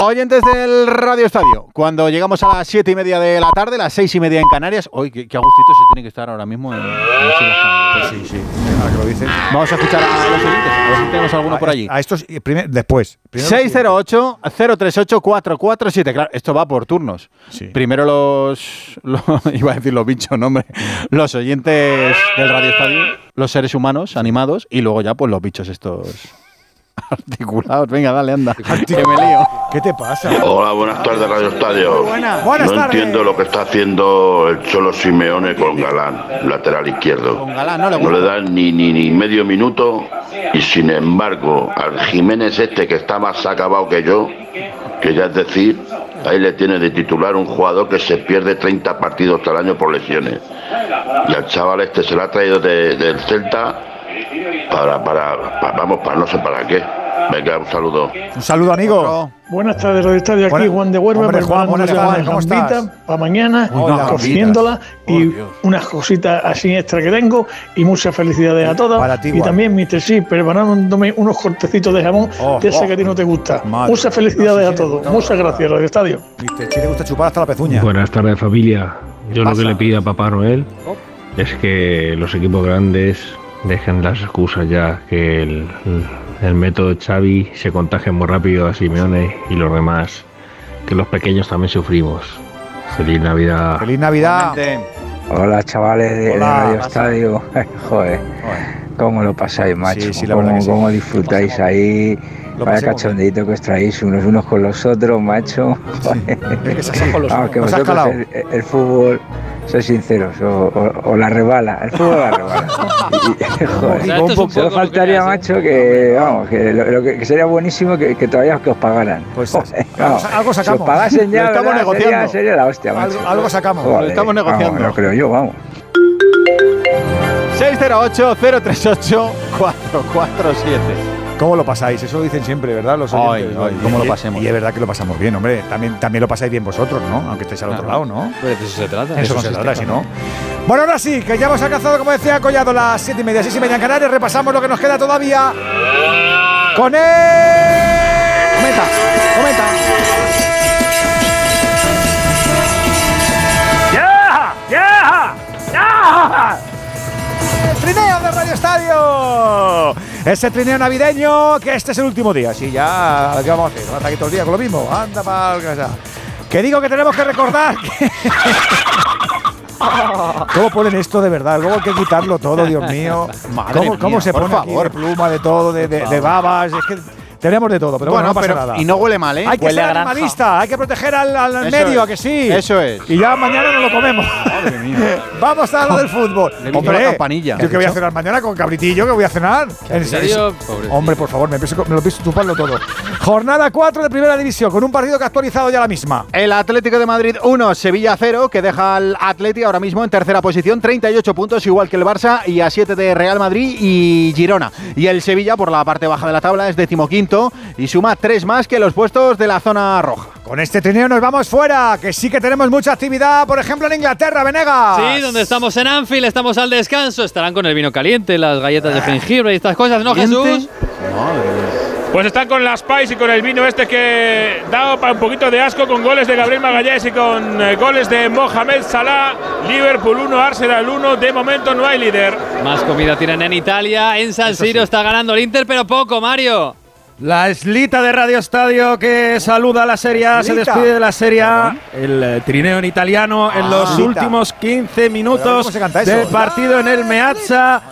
Speaker 1: Oyentes del Radio Estadio, cuando llegamos a las siete y media de la tarde, las seis y media en Canarias, hoy qué, qué agustito se tiene que estar ahora mismo en, en Pues
Speaker 2: sí, sí. Venga, que lo dices.
Speaker 1: Vamos a escuchar a los oyentes, a ver si tenemos alguno por allí.
Speaker 2: A estos, y primer- después. Primero-
Speaker 1: 608-038-447. Claro, esto va por turnos. Primero los, los- Iba a decir los bichos, no, hombre. Los oyentes del Radio Estadio, los seres humanos animados, y luego ya, pues los bichos estos. Articulados, venga, dale, anda. que me lío.
Speaker 2: ¿Qué te pasa?
Speaker 69: Hola, buenas tardes, Radio Estadio.
Speaker 2: Buenas. Buenas
Speaker 69: no
Speaker 2: tardes.
Speaker 69: entiendo lo que está haciendo el Cholo Simeone con Galán, lateral izquierdo.
Speaker 1: Con Galán no le
Speaker 69: No le dan ni, ni, ni medio minuto y sin embargo al Jiménez este que está más acabado que yo, que ya es decir, ahí le tiene de titular un jugador que se pierde 30 partidos al año por lesiones. Y al chaval este se lo ha traído de- del Celta para, para, para- vamos, para no sé para qué. Venga, un saludo.
Speaker 2: Un saludo, amigo.
Speaker 70: Buenas tardes, Radio Estadio. Aquí Juan de Huelva,
Speaker 2: Hombre, Juan, buenas tardes, ¿cómo estás?
Speaker 70: para mañana, cociéndola y
Speaker 2: Oh, Dios.
Speaker 70: unas cositas así extra que tengo y muchas felicidades a todas.
Speaker 2: Para ti,
Speaker 70: y
Speaker 2: Juan.
Speaker 70: también, Mr. Sí, preparándome unos cortecitos de jamón
Speaker 2: Oh,
Speaker 70: de ese
Speaker 2: oh.
Speaker 70: que a ti no te gusta.
Speaker 2: Madre.
Speaker 70: Muchas felicidades a todos. Muchas gracias, Radio Estadio.
Speaker 2: Viste, si le gusta chupar hasta la pezuña.
Speaker 71: Buenas tardes familia. Yo lo
Speaker 2: pasa?
Speaker 71: que le pido a Papá Noel es que los equipos grandes dejen las excusas ya, que el, el método Xavi se contagia muy rápido a Simeone y los demás, que los pequeños también sufrimos. Feliz Navidad.
Speaker 2: Feliz Navidad.
Speaker 72: Hola chavales de,
Speaker 2: Hola.
Speaker 72: Radio Estadio. Joder, ¿cómo lo pasáis, macho?
Speaker 2: Sí, sí, la
Speaker 72: ¿Cómo,
Speaker 2: que sí.
Speaker 72: cómo disfrutáis ahí?
Speaker 2: Lo
Speaker 72: Vaya cachondeito que os traéis unos unos con los otros, macho. Joder.
Speaker 2: que se con los
Speaker 72: Vamos, que.
Speaker 2: Nos has
Speaker 72: vosotros el, el fútbol, sois sinceros, o, o- o la rebala, el fútbol la rebala. Y- joder,
Speaker 12: O sea, un poco lo que
Speaker 72: faltaría,
Speaker 12: me hace.
Speaker 72: macho, que, vamos, que, lo, lo que, que sería buenísimo que, que todavía que os pagaran.
Speaker 2: Pues
Speaker 72: Joder,
Speaker 2: algo,
Speaker 72: vamos,
Speaker 2: algo
Speaker 72: Si
Speaker 2: sacamos.
Speaker 72: os pagasen ya,
Speaker 2: Lo estamos
Speaker 72: ¿verdad?
Speaker 2: negociando.
Speaker 72: Sería, sería la hostia, macho.
Speaker 2: Algo, algo sacamos.
Speaker 72: Joder,
Speaker 1: Lo estamos
Speaker 72: vamos,
Speaker 1: negociando.
Speaker 72: lo creo yo, vamos.
Speaker 1: 608-038-447.
Speaker 2: ¿Cómo lo pasáis? Eso lo dicen siempre, ¿verdad? Los
Speaker 1: Ay,
Speaker 2: oyentes.
Speaker 1: ay,
Speaker 2: Y-
Speaker 1: cómo lo pasemos.
Speaker 2: Y es verdad que lo pasamos bien, hombre. También, también lo pasáis bien vosotros, ¿no? Aunque estéis al otro lado, ¿no?
Speaker 12: Pero de eso se trata.
Speaker 2: Eso, se
Speaker 1: consiste,
Speaker 2: trata, si no. Bueno, ahora sí, que ya hemos alcanzado, como decía Collado, las siete y media, seis y media en Canarias. Repasamos lo que nos queda todavía con él. Comenta, comenta.
Speaker 32: ¡Ya! ¡Ya! ¡Ya!
Speaker 2: El trineo de Radio Estadio. Ese trineo navideño, que este es el último día. Sí, ya, ¿qué vamos a hacer? ¿Vamos a estar aquí todo el día con lo mismo? Anda para casa. Que digo que tenemos que recordar que... ¿Cómo ponen esto de verdad? Luego hay que quitarlo todo, Dios mío.
Speaker 1: Madre
Speaker 2: ¿Cómo,
Speaker 1: mía,
Speaker 2: cómo se
Speaker 1: por
Speaker 2: pone aquí
Speaker 1: favor.
Speaker 2: de pluma, de todo, de, de- de babas? Es que tenemos de todo, pero bueno,
Speaker 1: Bueno,
Speaker 2: no pasa
Speaker 1: pero-
Speaker 2: nada.
Speaker 1: y no huele mal, ¿eh?
Speaker 2: Hay que
Speaker 1: Huele
Speaker 2: ser
Speaker 1: a
Speaker 2: animalista, hay que proteger al, medio,
Speaker 1: es,
Speaker 2: ¿a que sí?
Speaker 1: eso es.
Speaker 2: Y ya mañana nos lo comemos. Vamos a hablar del fútbol.
Speaker 1: Le visto la campanilla.
Speaker 2: ¿Yo qué voy a cenar mañana con cabritillo? ¿Qué voy a cenar? ¿En
Speaker 12: serio?
Speaker 2: Hombre, por favor, me, me lo pienso chuparlo todo. Jornada 4 de Primera División, con un partido que ha actualizado ya la misma.
Speaker 1: El Atlético de Madrid 1, Sevilla 0, que deja al Atleti ahora mismo en tercera posición, 38 puntos, igual que el Barça, y a 7 de Real Madrid y Girona. Y el Sevilla, por la parte baja de la tabla, es decimoquinto y suma 3 más que los puestos de la zona roja.
Speaker 2: Con este trineo nos vamos fuera, que sí que tenemos mucha actividad, por ejemplo, en Inglaterra, Venegas.
Speaker 12: Sí, donde estamos en Anfield, estamos al descanso. Estarán con el vino caliente, las galletas de jengibre y estas cosas, ¿no, Jesús?
Speaker 44: Pues están con las Pais y con el vino este que da para un poquito de asco con goles de Gabriel Magallanes y con eh, goles de Mohamed Salah. Liverpool 1, Arsenal 1. De momento no hay líder.
Speaker 12: Más comida tienen en Italia. En San Siro está ganando el Inter, pero poco, Mario.
Speaker 32: La eslita de Radio Estadio que saluda a la Serie A, se despide de la Serie A. El eh, trineo en italiano en
Speaker 2: Ah,
Speaker 32: los
Speaker 2: Eslita.
Speaker 32: últimos 15
Speaker 2: Pero
Speaker 32: minutos del partido en el Meazza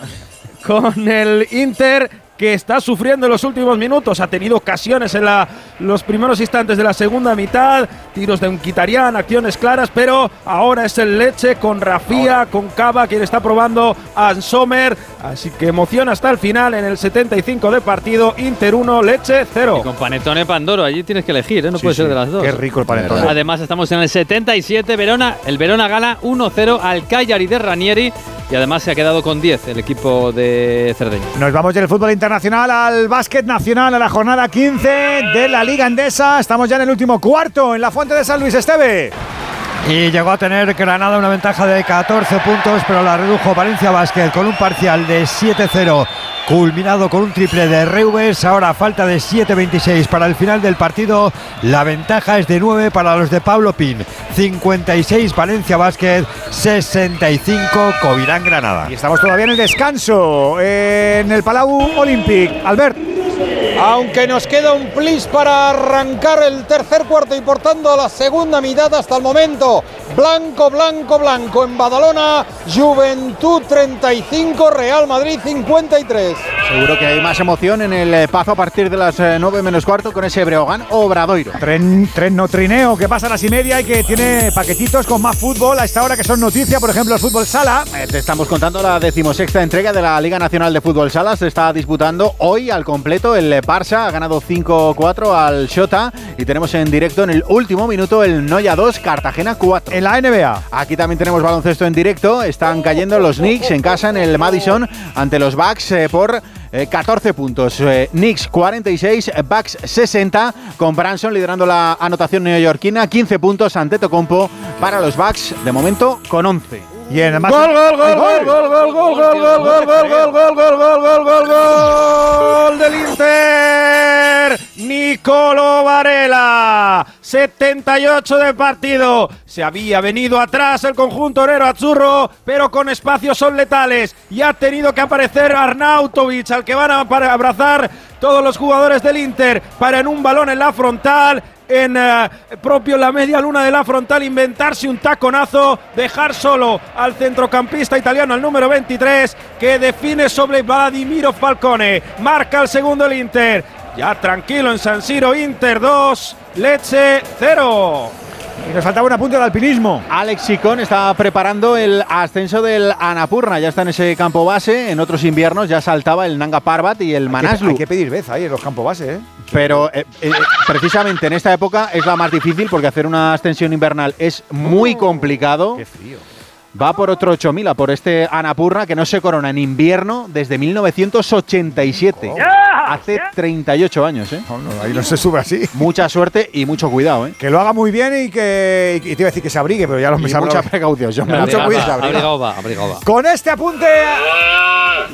Speaker 32: con el Inter que está sufriendo en los últimos minutos. Ha tenido ocasiones en la- los primeros instantes de la segunda mitad, tiros de un Quitarián, acciones claras, pero ahora es el Leche con Rafía, con Cava, quien está probando a Sommer. Así que emoción hasta el final en el 75 de partido. Inter 1, Leche 0.
Speaker 12: Con Panetone Pandoro, allí tienes que elegir, ¿eh? no
Speaker 2: Sí,
Speaker 12: puede ser de las dos.
Speaker 2: Qué rico el panetone.
Speaker 12: Además, estamos en el 77, Verona, el Verona gana 1-0 al Cagliari de Ranieri y además se ha quedado con 10 el equipo de Cerdeña.
Speaker 2: Nos vamos del fútbol internacional al básquet nacional, a la jornada 15 de la Liga Endesa. Estamos ya en el último cuarto en la Fuente de San Luis Esteve.
Speaker 34: Y llegó a tener Granada una ventaja de 14 puntos, pero la redujo Valencia Basket con un parcial de 7-0, culminado con un triple de Reubers. Ahora falta de 7-26 para el final del partido. La ventaja es de 9 para los de Pablo Pin. 56 Valencia Basket, 65 Covirán Granada.
Speaker 2: Y estamos todavía en el descanso en el Palau Olympic. Albert.
Speaker 54: Aunque nos queda un plis para arrancar el tercer cuarto y por tanto la segunda mitad hasta el momento. Blanco, blanco, blanco. En Badalona, Juventud 35, Real Madrid 53.
Speaker 1: Seguro que hay más emoción en el eh, Pazo a partir de las 9 menos cuarto con ese Breogán Obradoiro.
Speaker 2: Tren, tren no trineo que pasa a las y media y que tiene paquetitos con más fútbol a esta hora que son noticia, por ejemplo, el fútbol sala.
Speaker 1: Eh, te estamos contando la decimosexta entrega de la Liga Nacional de Fútbol Sala. Se está disputando hoy al completo. El Barça ha ganado 5-4 al Shota y tenemos en directo en el último minuto el Noya 2, Cartagena 4.
Speaker 2: En la NBA.
Speaker 1: Aquí también tenemos baloncesto en directo. Están cayendo los Knicks en casa en el Madison ante los Bucks eh, por eh, 14 puntos. Eh, Knicks 46, Bucks 60, con Branson liderando la anotación neoyorquina. 15 puntos ante Tocompo para los Bucks, de momento con 11.
Speaker 2: Y en el más.
Speaker 32: Gol, gol, gol, gol, gol, gol, gol, gol, gol, gol, gol, gol, gol, gol, gol, gol, gol, gol del Inter. Nicolo Varela. 78 de partido. Se había venido atrás el conjunto orero Azzurro, pero con espacios son letales. Y ha tenido que aparecer Arnautovic, al que van a abrazar todos los jugadores del Inter para en un balón en la frontal en eh, propio la media luna de la frontal inventarse un taconazo, dejar solo al centrocampista italiano, al número 23, que define sobre Vladimiro Falcone. Marca el segundo el Inter. Ya tranquilo en San Siro, Inter 2, Lecce 0.
Speaker 2: Y nos faltaba un apunte del alpinismo.
Speaker 1: Alex Sicón está preparando el ascenso del Anapurna. Ya está en ese campo base. En otros inviernos ya saltaba el Nanga Parbat y el Manaslu.
Speaker 2: Hay que pedir vez ahí en los campos base, ¿eh?
Speaker 1: Pero eh, eh, precisamente en esta época es la más difícil porque hacer una ascensión invernal es muy complicado.
Speaker 2: Qué frío.
Speaker 1: Va por otro 8000, a por este Anapurna que no se corona en invierno desde 1987. Hace 38 años, ¿eh?
Speaker 2: No, ahí no se sube así.
Speaker 1: Mucha suerte y mucho cuidado, ¿eh?
Speaker 2: Que lo haga muy bien y que. Y te iba a decir que se abrigue, pero ya lo
Speaker 1: Y
Speaker 2: me
Speaker 1: mucha precaución. John.
Speaker 2: Mucho
Speaker 12: Abrigado
Speaker 2: cuidado.
Speaker 12: abrigado va, abrigado va.
Speaker 2: Con este apunte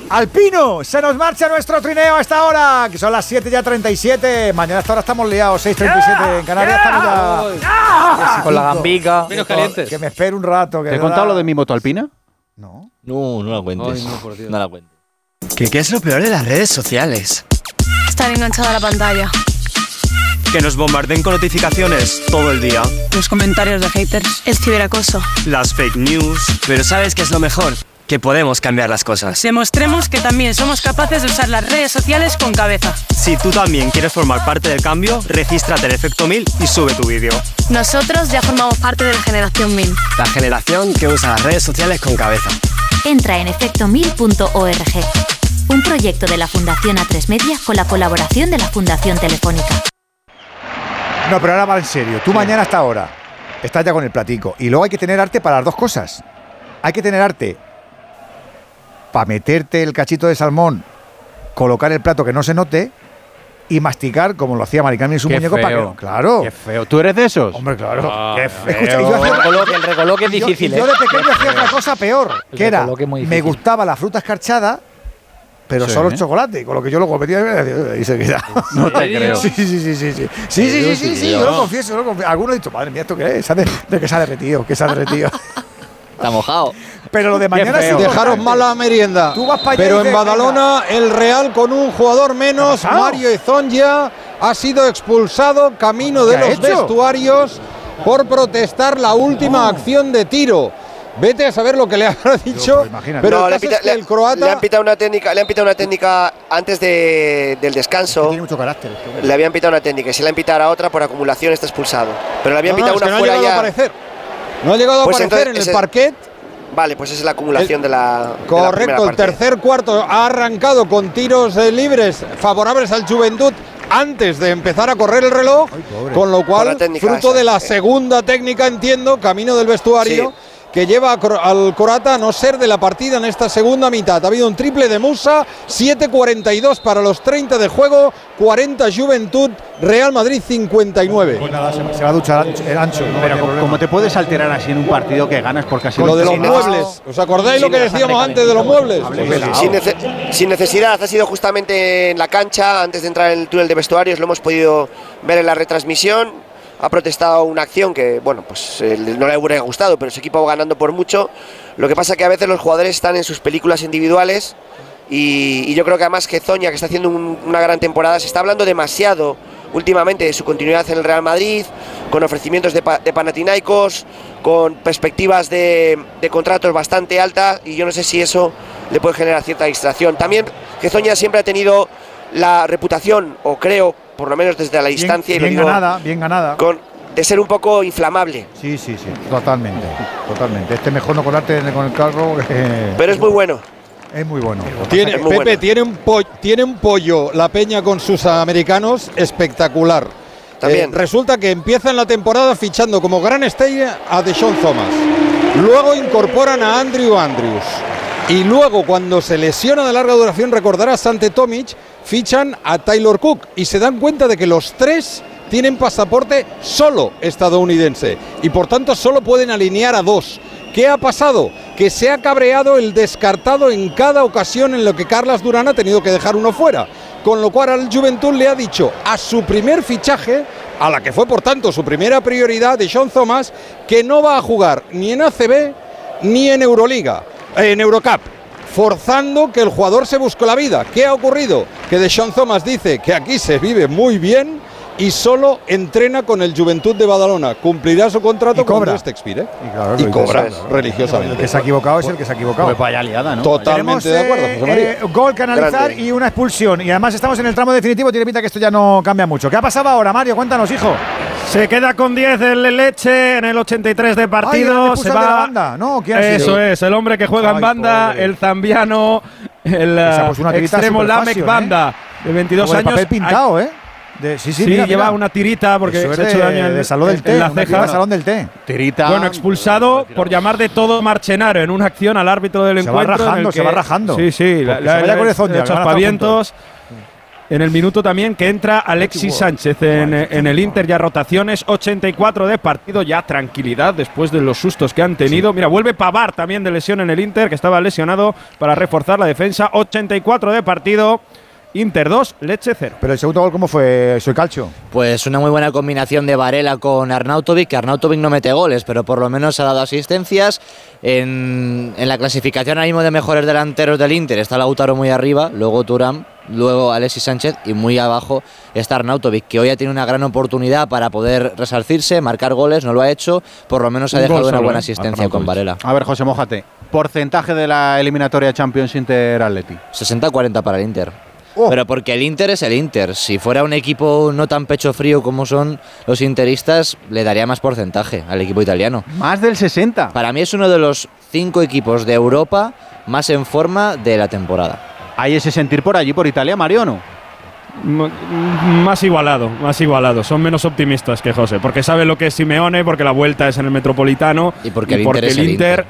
Speaker 2: alpino, se nos marcha nuestro trineo a esta hora, que son las 7 ya 37. Mañana a esta hora estamos liados, 6.37 en Canarias. Estamos ya.
Speaker 40: Con la gambica.
Speaker 12: Vinos calientes.
Speaker 2: Que me espere un rato. Que
Speaker 1: ¿Te he contado lo de mi moto alpina?
Speaker 2: No.
Speaker 33: No, no la cuentes.
Speaker 12: Ay, no, por Dios.
Speaker 33: No la cuentes.
Speaker 73: ¿Qué, ¿Qué es lo peor de las redes sociales?
Speaker 74: Estar enganchada a la pantalla.
Speaker 73: Que nos bombarden con notificaciones todo el día.
Speaker 74: Los comentarios de haters. El ciberacoso.
Speaker 73: Las fake news. Pero ¿sabes qué es lo mejor? Que podemos cambiar las cosas.
Speaker 74: Demostremos que también somos capaces de usar las redes sociales con cabeza.
Speaker 73: Si tú también quieres formar parte del cambio, regístrate en Efecto 1000 y sube tu vídeo.
Speaker 74: Nosotros ya formamos parte de la generación 1000.
Speaker 73: La generación que usa las redes sociales con cabeza.
Speaker 75: Entra en efectomil.org. Un proyecto de la Fundación A3 Media con la colaboración de la Fundación Telefónica.
Speaker 2: No, pero ahora va en serio. Tú mañana hasta ahora estás ya con el platico. Y luego hay que tener arte para las dos cosas. Hay que tener arte para meterte el cachito de salmón, colocar el plato que no se note y masticar como lo hacía Maricarmen en su
Speaker 1: Qué
Speaker 2: muñeco para que
Speaker 1: feo.
Speaker 2: no. Claro.
Speaker 1: Qué feo. ¿Tú eres de esos?
Speaker 2: Hombre, claro.
Speaker 12: Ah,
Speaker 2: Qué
Speaker 12: feo.
Speaker 2: fe- Escucha, yo hacía-
Speaker 40: Recoloque, el recoloque es
Speaker 2: y yo-
Speaker 40: difícil,
Speaker 2: y yo
Speaker 40: ¿eh?
Speaker 2: de pequeño hacía otra cosa peor,
Speaker 40: El
Speaker 2: que era, me gustaba la fruta escarchada, pero
Speaker 1: Sí.
Speaker 2: solo el chocolate, con lo que yo luego metía y se queda.
Speaker 1: No te creo.
Speaker 2: Sí, sí, sí, sí, sí. Sí, sí, sí, sí, sí, sí, yo lo confieso, yo lo confieso. Algunos han dicho, madre mía, ¿esto qué es? De que se ha derretido, que se ha derretido.
Speaker 33: Está mojado.
Speaker 2: Pero lo de mañana es.
Speaker 54: Dejaros mala merienda.
Speaker 2: Tú vas pa' allá
Speaker 54: Pero en Badalona, el Real con un jugador menos. Mario Ezonja, ha sido expulsado camino de
Speaker 2: ¿Qué ha
Speaker 54: los
Speaker 2: hecho?
Speaker 54: vestuarios por protestar la última acción de tiro. Vete a saber lo que le habrá dicho.
Speaker 2: pues
Speaker 54: pero
Speaker 50: No,
Speaker 54: el
Speaker 50: le, han
Speaker 54: caso
Speaker 50: pita-
Speaker 54: es que
Speaker 50: le-
Speaker 54: el croata
Speaker 50: le han pitado una técnica, le han pitado una técnica antes de- del descanso.
Speaker 2: Tiene mucho carácter. este hombre.
Speaker 50: Le habían pitado una técnica y si le han pitado a otra por acumulación está expulsado. Pero le habían
Speaker 54: No, no,
Speaker 50: pitado
Speaker 54: es que
Speaker 50: una
Speaker 54: no ha
Speaker 50: fuera
Speaker 54: llegado a aparecer. No ha llegado a
Speaker 50: Pues
Speaker 54: aparecer
Speaker 50: entonces
Speaker 54: en el parquet.
Speaker 50: Vale, pues esa es la acumulación de la. de la primera
Speaker 54: Correcto, el
Speaker 50: parte.
Speaker 54: tercer cuarto ha arrancado con tiros eh, libres favorables al Juventud antes de empezar a correr el reloj, con lo cual, fruto
Speaker 50: esa,
Speaker 54: de la
Speaker 50: sí.
Speaker 54: segunda técnica, entiendo, camino del vestuario,
Speaker 50: Sí.
Speaker 54: Que lleva al Corata a no ser de la partida en esta segunda mitad. Ha habido un triple de Musa, 7.42 para los 30 de juego, 40 Juventud, Real Madrid 59.
Speaker 2: Pues nada, se, se va a duchar ancho- el ancho. no
Speaker 1: Pero
Speaker 2: tiene
Speaker 1: co-
Speaker 2: problema.
Speaker 1: ¿cómo te puedes alterar así en un partido que ganas por casi
Speaker 54: Lo de los muebles, ¿os acordáis lo que
Speaker 50: no,
Speaker 54: decíamos antes de los muebles?
Speaker 50: Sin, nece- sin necesidad, ha sido justamente en la cancha, antes de entrar en el túnel de vestuarios, lo hemos podido ver en la retransmisión. Ha protestado una acción que, bueno, pues eh, no le hubiera gustado, pero su equipo va ganando por mucho. Lo que pasa que a veces los jugadores están en sus películas individuales y, yo creo que además que Zoña, que está haciendo un- una gran temporada, se está hablando demasiado últimamente su continuidad en el Real Madrid, con ofrecimientos de, pa- de Panathinaikos, con perspectivas de, de contratos bastante altas y yo no sé si eso le puede generar cierta distracción. También Gezoña siempre ha tenido la reputación, o creo, por lo menos desde la
Speaker 2: Bien,
Speaker 50: distancia, y lo
Speaker 2: bien
Speaker 50: digo
Speaker 2: ganada, bien ganada.
Speaker 50: con, de ser un poco inflamable.
Speaker 2: Sí, sí, sí, totalmente, totalmente. Este mejor no colarte con el carro. que-
Speaker 50: Pero es muy bueno.
Speaker 2: Es muy bueno.
Speaker 54: Tiene,
Speaker 50: Es muy
Speaker 54: Pepe,
Speaker 50: bueno.
Speaker 54: tiene, un po- tiene un pollo la peña con sus americanos espectacular.
Speaker 50: También.
Speaker 54: Eh, resulta que empiezan la temporada fichando como gran estrella a Deshaun Thomas. Luego incorporan a Andrew Andrews. Y luego, cuando se lesiona de larga duración, recordarás ante Tomic, fichan a Taylor Cook. Y se dan cuenta de que los tres tienen pasaporte solo estadounidense. Y por tanto solo pueden alinear a dos. ¿Qué ha pasado? Que se ha cabreado el descartado en cada ocasión en lo que Carlas Durán ha tenido que dejar uno fuera. Con lo cual al Juventud le ha dicho a su primer fichaje, a la que fue por tanto su primera prioridad de Sean Thomas, que no va a jugar ni en ACB ni en Euroliga, en Eurocup. Forzando que el jugador se busque la vida. ¿Qué ha ocurrido? Que Deshaun Thomas dice que aquí se vive muy bien y solo entrena con el Juventud de Badalona. Cumplirá su contrato
Speaker 2: Y cobra.
Speaker 54: este expire.
Speaker 2: Y claro,
Speaker 54: Y cobra religiosamente.
Speaker 2: El que se ha equivocado es el que se ha equivocado.
Speaker 1: Pues vaya liada, ¿no?
Speaker 54: Totalmente de acuerdo,
Speaker 2: eh,
Speaker 54: José María.
Speaker 2: eh, gol que analizar
Speaker 50: Grande.
Speaker 2: y una expulsión. Y además estamos en el tramo definitivo. Tiene pinta que esto ya no cambia mucho. ¿Qué ha pasado ahora, Mario? Cuéntanos, hijo.
Speaker 32: Se queda con 10 el Leche en el 83 de
Speaker 2: Ay,
Speaker 32: partido.
Speaker 2: ¿le han
Speaker 32: se
Speaker 2: expulsado de la
Speaker 32: va.
Speaker 2: banda? No, ¿quién ha
Speaker 32: Eso
Speaker 2: sido?
Speaker 32: es, el hombre que juega en
Speaker 2: Ay,
Speaker 32: banda,
Speaker 2: pobre.
Speaker 32: el zambiano, el
Speaker 2: se
Speaker 32: eh,
Speaker 2: tirita
Speaker 32: extremo
Speaker 2: fashion, ¿eh?
Speaker 32: Banda, de 22
Speaker 2: Como de
Speaker 32: años.
Speaker 2: papel pintado, ¿eh? De- sí, sí,
Speaker 32: Sí,
Speaker 2: mira,
Speaker 32: lleva
Speaker 2: mira.
Speaker 32: una tirita porque
Speaker 2: Eso
Speaker 32: se ha hecho
Speaker 2: de-
Speaker 32: daño en,
Speaker 2: de salón del
Speaker 32: en
Speaker 2: té,
Speaker 32: la ceja.
Speaker 2: de salón del té.
Speaker 1: Tirita.
Speaker 32: Bueno, expulsado por llamar de todo Marchenaro en una acción al árbitro del
Speaker 2: Se va
Speaker 32: encuentro. en el
Speaker 2: rajando, se
Speaker 32: que-
Speaker 2: va rajando.
Speaker 32: Sí, sí,
Speaker 2: se
Speaker 32: le-
Speaker 2: vaya con
Speaker 32: le-
Speaker 2: el
Speaker 32: En el minuto también que entra Alexis Sánchez en, en el Inter, ya rotaciones, 84 de partido, ya tranquilidad después de los sustos que han tenido. Mira, vuelve Pavar también de lesión en el Inter, que estaba lesionado para reforzar la defensa, 84 de partido, Inter 2, Leche 0.
Speaker 2: Pero el segundo gol, ¿cómo fue? Soy calcio.
Speaker 33: Pues una muy buena combinación de Varela con Arnautovic, que Arnautovic no mete goles, pero por lo menos ha dado asistencias. En, en la clasificación ahora mismo de mejores delanteros del Inter está Lautaro muy arriba, luego Turán, luego Alexis Sánchez y muy abajo está Arnautovic, que hoy ha tenido una gran oportunidad para poder resarcirse, marcar goles, no lo ha hecho, por lo menos ha
Speaker 1: Un
Speaker 33: dejado una buena
Speaker 1: ¿eh?
Speaker 33: asistencia con Varela.
Speaker 1: A ver, José, mójate. Porcentaje de la eliminatoria Champions Inter Atleti.
Speaker 33: 60-40 para el Inter. Pero porque el Inter es el Inter. Si fuera un equipo no tan pecho frío como son los interistas, le daría más porcentaje al equipo italiano.
Speaker 1: Más del 60.
Speaker 33: Para mí es uno de los cinco equipos de Europa más en forma de la temporada.
Speaker 1: ¿Hay ese sentir por allí, por Italia, Mario, o no?
Speaker 32: M- m- Más igualado, más igualado. Son menos optimistas que José, porque sabe lo que es Simeone, porque la vuelta es en el Metropolitano
Speaker 33: y porque el Inter es el Inter.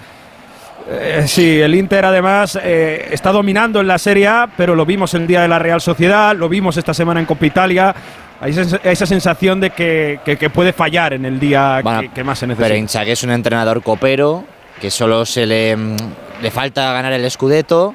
Speaker 32: Eh, sí, el Inter además eh, está dominando en la Serie A, pero lo vimos el día de la Real Sociedad, lo vimos esta semana en Copa Italia. Hay esa, sensación de que, que- que puede fallar en el día
Speaker 33: Bueno,
Speaker 32: que, que más se
Speaker 33: necesita. Inzaghi es un entrenador copero que solo se le, le falta ganar el Scudetto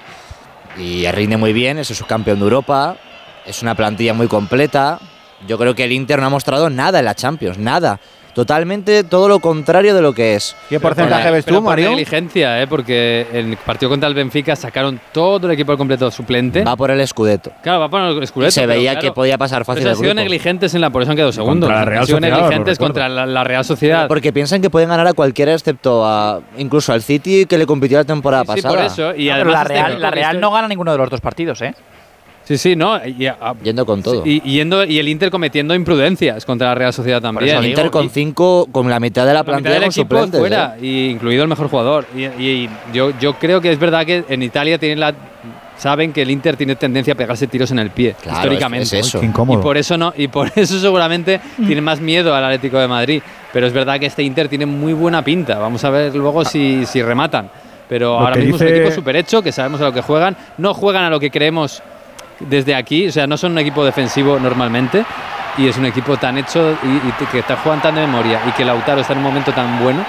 Speaker 33: y rinde muy bien, es subcampeón de Europa, es una plantilla muy completa. Yo creo que el Inter no ha mostrado nada en la Champions, nada. Totalmente todo lo contrario de lo que es.
Speaker 1: ¿Qué
Speaker 12: Pero- pero por negligencia, ¿eh? porque en el partido contra el Benfica sacaron todo el equipo al completo suplente.
Speaker 33: Va por el Scudetto.
Speaker 12: Claro, va por el Scudetto.
Speaker 33: Se veía
Speaker 12: claro,
Speaker 33: que podía pasar fácil
Speaker 12: pero
Speaker 33: el
Speaker 12: han sido
Speaker 33: grupo.
Speaker 12: negligentes en la, por eso han quedado segundos.
Speaker 32: la Real
Speaker 12: han sido
Speaker 32: Sociedad,
Speaker 12: negligentes contra la, la Real Sociedad.
Speaker 33: Porque piensan que pueden ganar a cualquiera excepto a incluso al City que le compitió la temporada
Speaker 12: Sí,
Speaker 33: pasada.
Speaker 12: por eso. Y además
Speaker 40: la Real, la Real no gana ninguno de los dos partidos, ¿eh?
Speaker 12: Sí, sí, no. Y, a-
Speaker 33: Yendo con todo.
Speaker 12: y, yendo, y el Inter cometiendo imprudencias contra la Real Sociedad también.
Speaker 33: el Inter con cinco, con la mitad de la
Speaker 12: La mitad
Speaker 33: plantilla
Speaker 12: del equipo
Speaker 33: suplentes.
Speaker 12: fuera,
Speaker 33: ¿eh?
Speaker 12: y incluido el mejor jugador. Y, y yo, yo creo que es verdad que en Italia tienen la saben que el Inter tiene tendencia a pegarse tiros en el pie
Speaker 33: Claro,
Speaker 12: históricamente.
Speaker 33: es- es eso.
Speaker 2: Qué incómodo.
Speaker 12: Y por eso no, y por eso seguramente tiene más miedo al Atlético de Madrid. Pero es verdad que este Inter tiene muy buena pinta. Vamos a ver luego si, si rematan. Pero
Speaker 2: Lo
Speaker 12: ahora mismo es un equipo súper hecho, que sabemos a lo que juegan. No juegan a lo que creemos desde aquí. O sea, no son un equipo defensivo normalmente. Y es un equipo tan hecho y, que está jugando tan de memoria y que Lautaro está en un momento tan bueno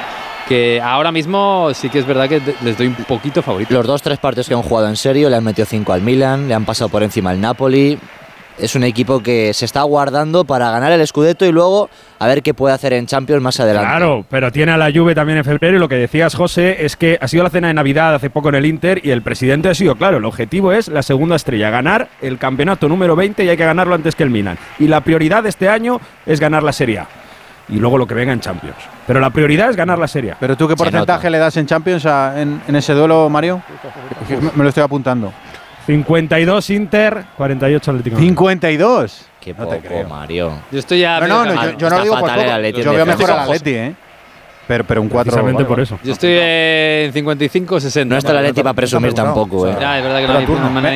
Speaker 12: que ahora mismo sí que es verdad que les doy un poquito favorito.
Speaker 33: Los dos, tres partidos que han jugado en serio, le han metido cinco al Milan, le han pasado por encima al Napoli. Es un equipo que se está guardando para ganar el Scudetto y luego a ver qué puede hacer en Champions más adelante.
Speaker 32: Claro, pero tiene a la Juve también en febrero y lo que decías, José, es que ha sido la cena de Navidad hace poco en el Inter y el presidente ha sido claro, el objetivo es la segunda estrella, ganar el campeonato número 20 y hay que ganarlo antes que el Milan. Y la prioridad de este año es ganar la Serie A. Y luego lo que venga en Champions. Pero la prioridad es ganar la Serie A.
Speaker 1: ¿Pero tú qué porcentaje le das en Champions a- en, en ese duelo, Mario? Me lo estoy apuntando.
Speaker 32: 52 Inter, 48 Atlético. de Madrid.
Speaker 1: 52.
Speaker 33: Qué poco, Mario.
Speaker 12: Yo estoy ya.
Speaker 1: No, no, no, yo, yo no lo digo por poco. Yo veo mejor al Atleti, ¿eh? Pero, pero un 4.
Speaker 32: Precisamente por eso.
Speaker 12: Yo estoy en 55-60.
Speaker 33: No está el Atleti para presumir tampoco, ¿eh?
Speaker 12: Ya, es verdad que no hay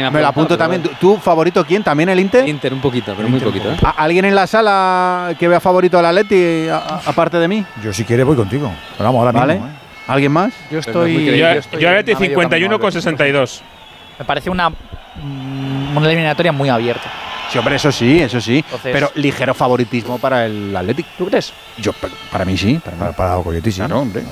Speaker 12: no
Speaker 1: Me, lo apunto también. ¿Tú- ¿Tú favorito quién? ¿También el Inter?
Speaker 12: Inter un poquito, pero muy poquito. ¿eh?
Speaker 1: ¿A- ¿Alguien en la sala que vea favorito al Atleti aparte de mí?
Speaker 2: Yo si quieres voy contigo. Pero vamos, ahora
Speaker 1: ¿Vale?
Speaker 2: mismo. ¿eh?
Speaker 1: ¿Alguien más?
Speaker 40: Yo estoy.
Speaker 44: Yo,
Speaker 40: yo estoy
Speaker 44: yo Atleti
Speaker 40: a medio
Speaker 44: 51
Speaker 40: camino,
Speaker 44: con 62.
Speaker 40: Me parece una, mm, una eliminatoria muy abierta.
Speaker 1: Sí, hombre, eso sí, eso sí.
Speaker 40: Entonces-
Speaker 1: pero ligero favoritismo para el Athletic.
Speaker 40: ¿Tú crees?
Speaker 1: Yo, pa- para mí sí. Para,
Speaker 2: Para, para Coyote, sí.
Speaker 1: Claro, hombre.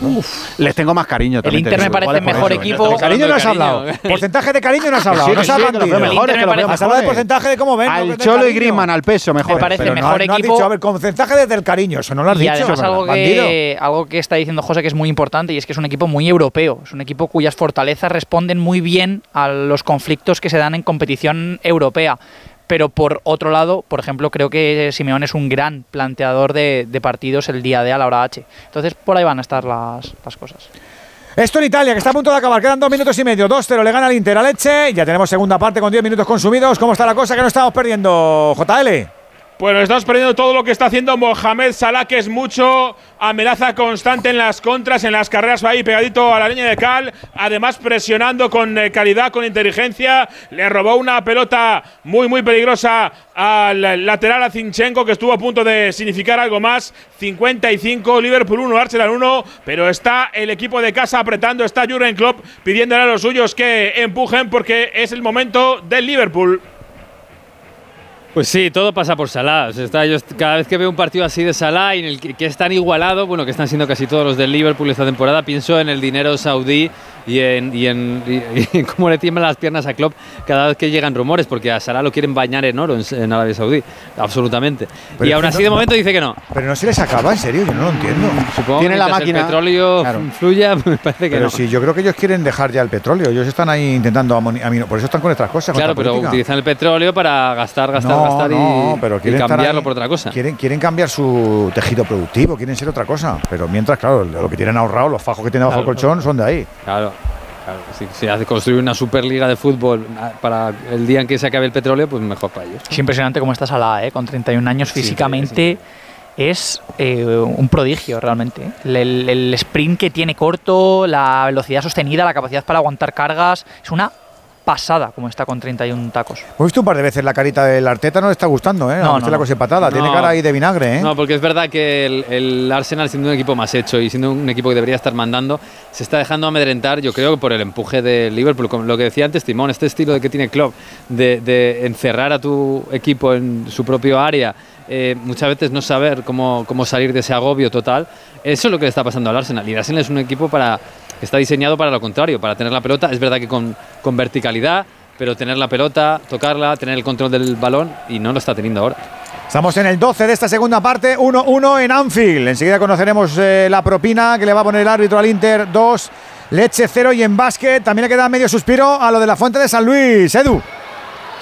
Speaker 1: Les tengo más cariño.
Speaker 40: El Inter me parece
Speaker 1: por
Speaker 40: mejor
Speaker 1: eso.
Speaker 40: equipo.
Speaker 2: De cariño no has hablado. Porcentaje de cariño no has hablado.
Speaker 1: Sí,
Speaker 2: no
Speaker 1: sí,
Speaker 2: has
Speaker 1: sí,
Speaker 2: hablado
Speaker 1: veo
Speaker 2: Has hablado de porcentaje de cómo ven.
Speaker 1: Al Cholo y. Griezmann al peso, mejor.
Speaker 40: Me parece
Speaker 2: Pero no,
Speaker 40: mejor
Speaker 2: no has
Speaker 40: equipo.
Speaker 2: dicho, a ver, porcentaje desde el cariño, eso no lo has
Speaker 40: Y
Speaker 2: dicho.
Speaker 40: además algo que, algo que está diciendo José que es muy importante y es que es un equipo muy europeo, es un equipo cuyas fortalezas responden muy bien a los conflictos que se dan en competición europea. Pero por otro lado, por ejemplo, creo que Simeón es un gran planteador de, partidos el día de a la hora H. Entonces por ahí van a estar las, las cosas.
Speaker 2: Esto en Italia, que está a punto de acabar. Quedan dos minutos y medio. 2-0 le gana el Inter a Leche. Ya tenemos segunda parte con 10 minutos consumidos. ¿Cómo está la cosa que no estamos perdiendo, JL?
Speaker 44: Bueno, estamos perdiendo todo lo que está haciendo Mohamed Salah, que es mucho amenaza constante en las contras, en las carreras, ahí pegadito a la línea de cal, además presionando con eh, calidad, con inteligencia, le robó una pelota muy, muy peligrosa al lateral a Zinchenko, que estuvo a punto de significar algo más, 55, Liverpool 1, Arsenal 1, pero está el equipo de casa apretando, está Jurgen Klopp pidiéndole a los suyos que empujen porque es el momento del Liverpool.
Speaker 12: Pues sí, todo pasa por Salah. Está- yo cada vez que veo un partido así de Salah en el que, que es tan igualado, bueno, que están siendo casi todos los del Liverpool esta temporada, pienso en el dinero saudí y en, y en, y- y cómo le tiemblan las piernas a Klopp cada vez que llegan rumores, porque a Salah lo quieren bañar en oro en, en Arabia Saudí, absolutamente.
Speaker 2: Pero
Speaker 12: y aún así
Speaker 2: no-
Speaker 12: de momento dice que no.
Speaker 2: Pero no se les acaba, en serio, yo no lo entiendo.
Speaker 12: Supongo
Speaker 1: Tiene
Speaker 12: que
Speaker 1: la máquina.
Speaker 12: el petróleo
Speaker 1: Claro.
Speaker 12: fluya, me parece que
Speaker 2: Pero
Speaker 12: no.
Speaker 2: sí, yo creo que ellos quieren dejar ya el petróleo. Ellos están ahí intentando amino- Por eso están con estas cosas.
Speaker 12: Claro, pero
Speaker 2: política.
Speaker 12: utilizan el petróleo para gastar, gastar,
Speaker 2: No,
Speaker 12: gastar y,
Speaker 2: pero
Speaker 12: cambiarlo
Speaker 2: ahí.
Speaker 12: por otra cosa.
Speaker 2: Quieren, quieren cambiar su tejido productivo, quieren ser otra cosa. Pero mientras, claro, lo que tienen ahorrado, los fajos que tienen bajo
Speaker 12: Claro,
Speaker 2: el colchón son de ahí.
Speaker 12: Claro, claro. Si se hace construir una superliga de fútbol ah, para el día en que se acabe el petróleo, pues mejor para ellos.
Speaker 40: Es impresionante cómo está Salah, ¿eh? con 31 años físicamente. Es eh, un prodigio realmente. ¿eh? El, el- el sprint que tiene corto, la velocidad sostenida, la capacidad para aguantar cargas. Es una pasada como está con 31 tacos.
Speaker 2: Hemos visto un par de veces la carita del Arteta, no le está gustando, ¿eh?
Speaker 40: No, no,
Speaker 2: la cosa patada, tiene cara ahí de vinagre, ¿eh?
Speaker 12: No, porque es verdad que el, el Arsenal, siendo un equipo más hecho y siendo un equipo que debería estar mandando, se está dejando amedrentar, yo creo, por el empuje de Liverpool. Como lo que decía antes Timón, este estilo de que tiene Klopp de, de encerrar a tu equipo en su propio área, eh, muchas veces no saber cómo, cómo salir de ese agobio total. Eso es lo que le está pasando al Arsenal. Y el Arsenal es un equipo para, está diseñado para lo contrario, para tener la pelota. Es verdad que con, verticalidad, pero tener la pelota, tocarla, tener el control del balón y no lo está teniendo ahora.
Speaker 2: Estamos en el 12 de esta segunda parte, 1-1 en Anfield. Enseguida conoceremos eh, la propina que le va a poner el árbitro al Inter, 2, Leche 0 y en básquet también le queda medio suspiro a lo de la Fuente de San Luis. Edu.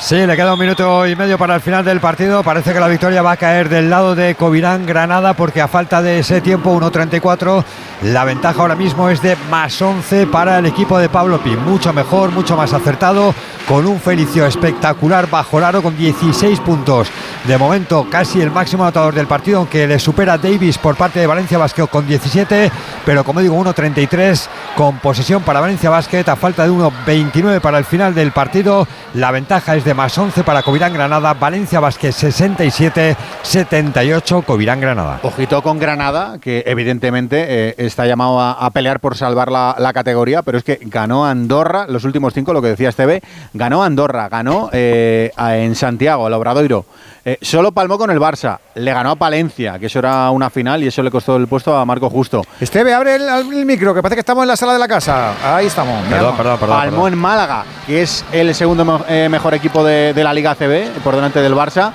Speaker 34: Sí, le queda un minuto y medio para el final del partido. Parece que la victoria va a caer del lado de Covirán Granada porque a falta de ese tiempo, 1.34, la ventaja ahora mismo es de más 11 para el equipo de Pablo Pi. Mucho mejor, mucho más acertado, con un Felicio espectacular bajo el aro con 16 puntos. De momento, casi el máximo anotador del partido, aunque le supera Davis por parte de Valencia Basket con 17, pero como digo, 1.33 con posesión para Valencia Basket a falta de 1.29 para el final del partido. La ventaja es de más 11 para Covirán Granada, Valencia Basket 67, 78 Covirán Granada.
Speaker 1: Ojito con Granada, que evidentemente eh, está llamado a, pelear por salvar la, categoría, pero es que ganó Andorra, los últimos cinco, lo que decía TV, ganó Andorra, ganó eh, en Santiago, el Obradoiro, Eh, solo palmó con el Barça, le ganó a Palencia, que eso era una final y eso le costó el puesto a Marco Justo.
Speaker 2: Esteve, abre el, el micro, que parece que estamos en la sala de la casa. Ahí estamos.
Speaker 1: Perdón, Palmó en Málaga, que es el segundo eh, mejor equipo de, de la Liga CB, por delante del Barça,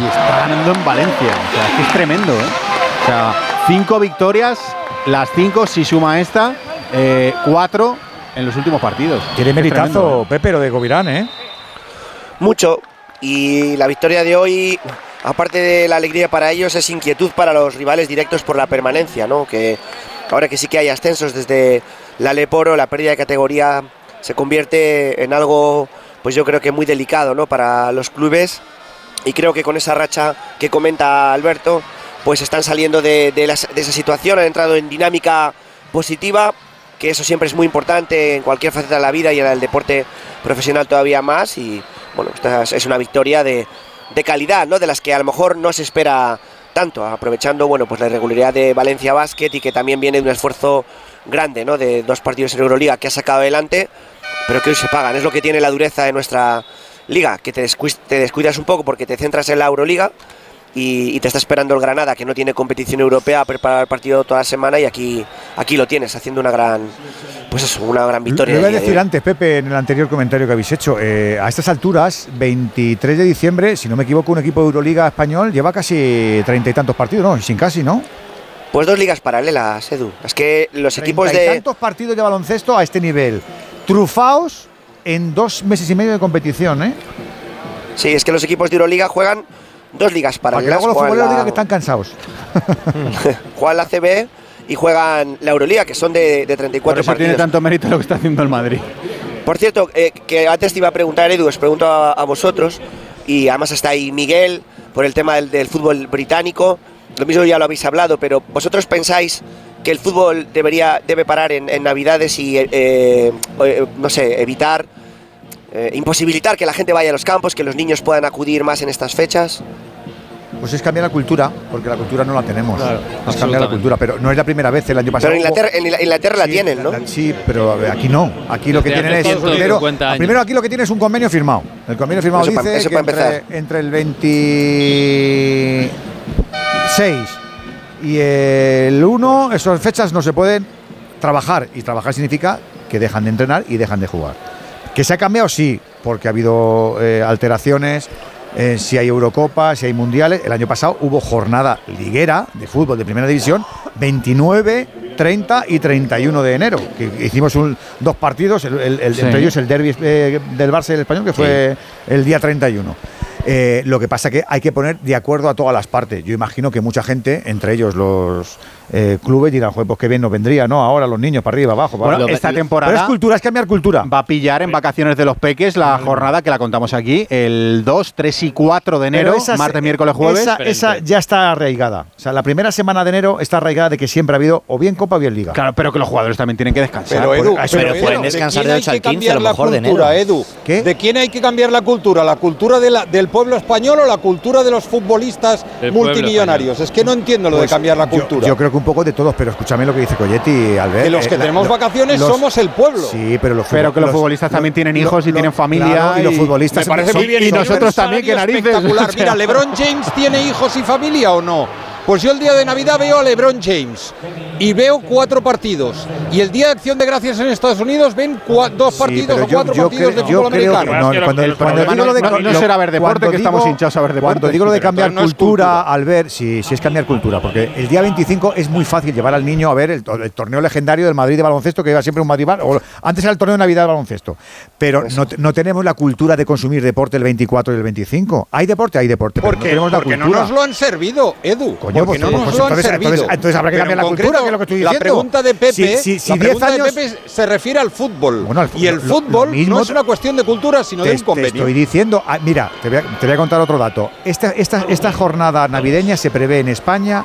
Speaker 1: y está ganando en Valencia. O sea, es que es tremendo, ¿eh? O sea, cinco victorias, las cinco, si suma esta, eh, cuatro en los últimos partidos.
Speaker 2: Tiene meritazo,
Speaker 1: tremendo, ¿eh?
Speaker 2: Pepe, lo de Govirán, ¿eh?
Speaker 50: Mucho. Y la victoria de hoy, aparte de la alegría para ellos, es inquietud para los rivales directos por la permanencia, ¿no? Que ahora que sí que hay ascensos desde la Leporo, la pérdida de categoría se convierte en algo, pues yo creo que muy delicado, ¿no? Para los clubes. Y creo que con esa racha que comenta Alberto, pues están saliendo de, de esa situación, han entrado en dinámica positiva, que eso siempre es muy importante en cualquier faceta de la vida y en el deporte profesional todavía más. Y bueno, esta es- una victoria de, de calidad, ¿no? De las que a lo mejor no se espera tanto, aprovechando bueno, pues la irregularidad de Valencia Basket y que también viene de un esfuerzo grande, ¿no? De dos partidos en Euroliga que ha sacado adelante, pero que hoy se pagan. Es lo que tiene la dureza de nuestra liga, que te descuidas un poco porque te centras en la Euroliga y, y te está esperando el Granada, que no tiene competición europea, a preparar el partido toda la semana y aquí, aquí lo tienes, haciendo una gran, pues eso, una gran victoria.
Speaker 2: Lo iba a
Speaker 50: de
Speaker 2: decir antes, Pepe, en el anterior comentario que habéis hecho. eh, a estas alturas, 23 de diciembre, si no me equivoco, un equipo de Euroliga español lleva casi treinta y tantos partidos, ¿no? Sin casi, ¿no?
Speaker 50: Pues dos ligas paralelas, Edu. Es que los equipos de...
Speaker 2: tantos partidos de baloncesto a este nivel. Trufaos en dos meses y medio de competición, ¿eh?
Speaker 50: Sí, es que los equipos de Euroliga juegan dos ligas
Speaker 2: Para que luego los futboleros
Speaker 50: la-
Speaker 2: digan que están cansados.
Speaker 50: juegan la CB y juegan la Euroliga, que son de, de 34
Speaker 1: Por eso tiene
Speaker 50: partidos.
Speaker 1: tanto mérito lo que está haciendo el Madrid.
Speaker 50: Por cierto, eh, que antes te iba a preguntar, Edu, os pregunto a, a vosotros, y además está ahí Miguel, por el tema del, del fútbol británico. Lo mismo ya lo habéis hablado, pero ¿vosotros pensáis que el fútbol debería, debe parar en, en Navidades y, eh, eh, no sé, evitar, eh, imposibilitar que la gente vaya a los campos, que los niños puedan acudir más en estas fechas?
Speaker 2: Pues es cambiar la cultura, porque la cultura no la tenemos.
Speaker 50: Claro,
Speaker 2: es cambiar la cultura, pero no es la primera vez. El año pasado.
Speaker 50: Pero en Inglaterra, en Inglaterra la tienen, ¿no?
Speaker 2: la- Sí, pero aquí no. Aquí lo que
Speaker 12: Desde
Speaker 2: tienen es.
Speaker 12: 150
Speaker 2: Primero, primero aquí lo que tiene es un convenio firmado. El convenio firmado
Speaker 50: Eso
Speaker 2: dice
Speaker 50: eso
Speaker 2: que
Speaker 50: pa'
Speaker 2: entre,
Speaker 50: empezar.
Speaker 2: entre el 26 y el 1, esas fechas no se pueden trabajar. Y trabajar significa que dejan de entrenar y dejan de jugar. Que se ha cambiado, sí, porque ha habido eh, alteraciones. eh, si hay Eurocopa, si hay Mundiales. El año pasado hubo jornada liguera de fútbol de primera división, 29, 30 y 31 de enero. Que hicimos un- dos partidos, el- el- el-
Speaker 1: Sí.
Speaker 2: entre ellos el derby eh, del Barça y el Español, que fue el día 31. Eh, lo que pasa que hay que poner de acuerdo a todas las partes. Yo imagino que mucha gente, entre ellos los eh, clubes, dirán, pues qué bien nos vendría, ¿no? Ahora los niños para arriba, abajo. para
Speaker 1: Bueno,
Speaker 2: abajo".
Speaker 1: esta temporada
Speaker 2: Pero es cultura, es cambiar cultura.
Speaker 1: va a pillar en vacaciones de los peques la jornada que la contamos aquí, el 2, 3 y 4 de enero,
Speaker 2: Pero esa-
Speaker 1: martes, miércoles, jueves.
Speaker 2: Esa, esa ya está arraigada. O sea, la primera semana de enero está arraigada de que siempre ha habido o bien Copa o bien Liga.
Speaker 1: Claro, pero que los jugadores también tienen que descansar.
Speaker 54: Pero, Edu,
Speaker 1: eso-
Speaker 54: pero, Edu,
Speaker 33: pueden
Speaker 54: ¿de
Speaker 33: descansar
Speaker 54: quién
Speaker 33: de
Speaker 54: hay
Speaker 33: 8
Speaker 54: que
Speaker 33: al 15 a
Speaker 54: cambiar
Speaker 33: lo
Speaker 54: la
Speaker 33: mejor de
Speaker 54: cultura,
Speaker 33: enero.
Speaker 54: Edu?
Speaker 2: ¿Qué?
Speaker 54: ¿De quién hay que cambiar la cultura? ¿La cultura de la- del pueblo español o la cultura de los futbolistas
Speaker 12: Del
Speaker 54: multimillonarios? Es que no entiendo lo
Speaker 2: Pues
Speaker 54: de cambiar la
Speaker 2: yo-
Speaker 54: cultura.
Speaker 2: Yo, creo que un poco de todos, pero escúchame lo que dice Colletti, Albert.
Speaker 54: que los que
Speaker 2: Eh, la-
Speaker 54: tenemos
Speaker 2: lo-
Speaker 54: vacaciones
Speaker 2: los-
Speaker 54: somos el pueblo.
Speaker 2: Sí, pero los
Speaker 1: Pero que los
Speaker 2: futbolistas
Speaker 1: también tienen hijos y tienen familia
Speaker 2: y los
Speaker 1: y-
Speaker 2: futbolistas
Speaker 54: Me parece
Speaker 2: son-
Speaker 54: muy bien.
Speaker 1: y
Speaker 54: tiene
Speaker 1: nosotros también, que narices,
Speaker 54: Espectacular. Mira, LeBron James tiene hijos y familia o no. Pues yo el día de Navidad veo a LeBron James y veo cuatro partidos. Y el día de Acción de Gracias en Estados Unidos ven cua- dos partidos o
Speaker 2: yo-
Speaker 54: cuatro
Speaker 2: yo
Speaker 54: partidos
Speaker 2: creo-
Speaker 54: de
Speaker 2: yo
Speaker 54: fútbol
Speaker 2: creo que
Speaker 54: americano.
Speaker 2: no, cuando,
Speaker 44: el
Speaker 2: cuando
Speaker 44: problema
Speaker 2: digo lo de
Speaker 1: no- no será ver deporte, que estamos hinchados a ver deporte.
Speaker 2: Cuando digo lo de cambiar
Speaker 54: no
Speaker 2: cultura,
Speaker 54: cultura.
Speaker 2: al ver, sí, sí es cambiar cultura, porque el día 25 es muy fácil llevar al niño a ver el, to- el torneo legendario del Madrid de baloncesto, que iba siempre un Madrid, o antes era el torneo de Navidad de baloncesto, pero no, te- no tenemos la cultura de consumir deporte el 24 y el 25. Hay deporte, hay deporte, pero
Speaker 54: ¿Por
Speaker 2: no
Speaker 54: qué?
Speaker 2: tenemos la
Speaker 54: Porque no nos lo han servido, Edu.
Speaker 2: Coño, pues,
Speaker 54: no nos
Speaker 2: pues
Speaker 54: lo han
Speaker 2: entonces-
Speaker 54: servido.
Speaker 2: entonces- entonces habrá que
Speaker 54: Pero
Speaker 2: cambiar la cultura, que es lo que estoy
Speaker 54: La
Speaker 2: diciendo.
Speaker 54: pregunta de Pepe,
Speaker 2: Si- si- si
Speaker 54: la
Speaker 2: 10
Speaker 54: pregunta
Speaker 2: años-
Speaker 54: de Pepe se refiere al fútbol.
Speaker 2: Bueno, al-
Speaker 54: y el
Speaker 2: lo- lo
Speaker 54: fútbol
Speaker 2: mismo
Speaker 54: no es
Speaker 2: te-
Speaker 54: una cuestión de cultura, sino de
Speaker 2: Te,
Speaker 54: un
Speaker 2: te
Speaker 54: convenio.
Speaker 2: estoy diciendo, ah, mira, te voy, a, te voy a contar otro dato. Esta, esta, esta jornada navideña se prevé en España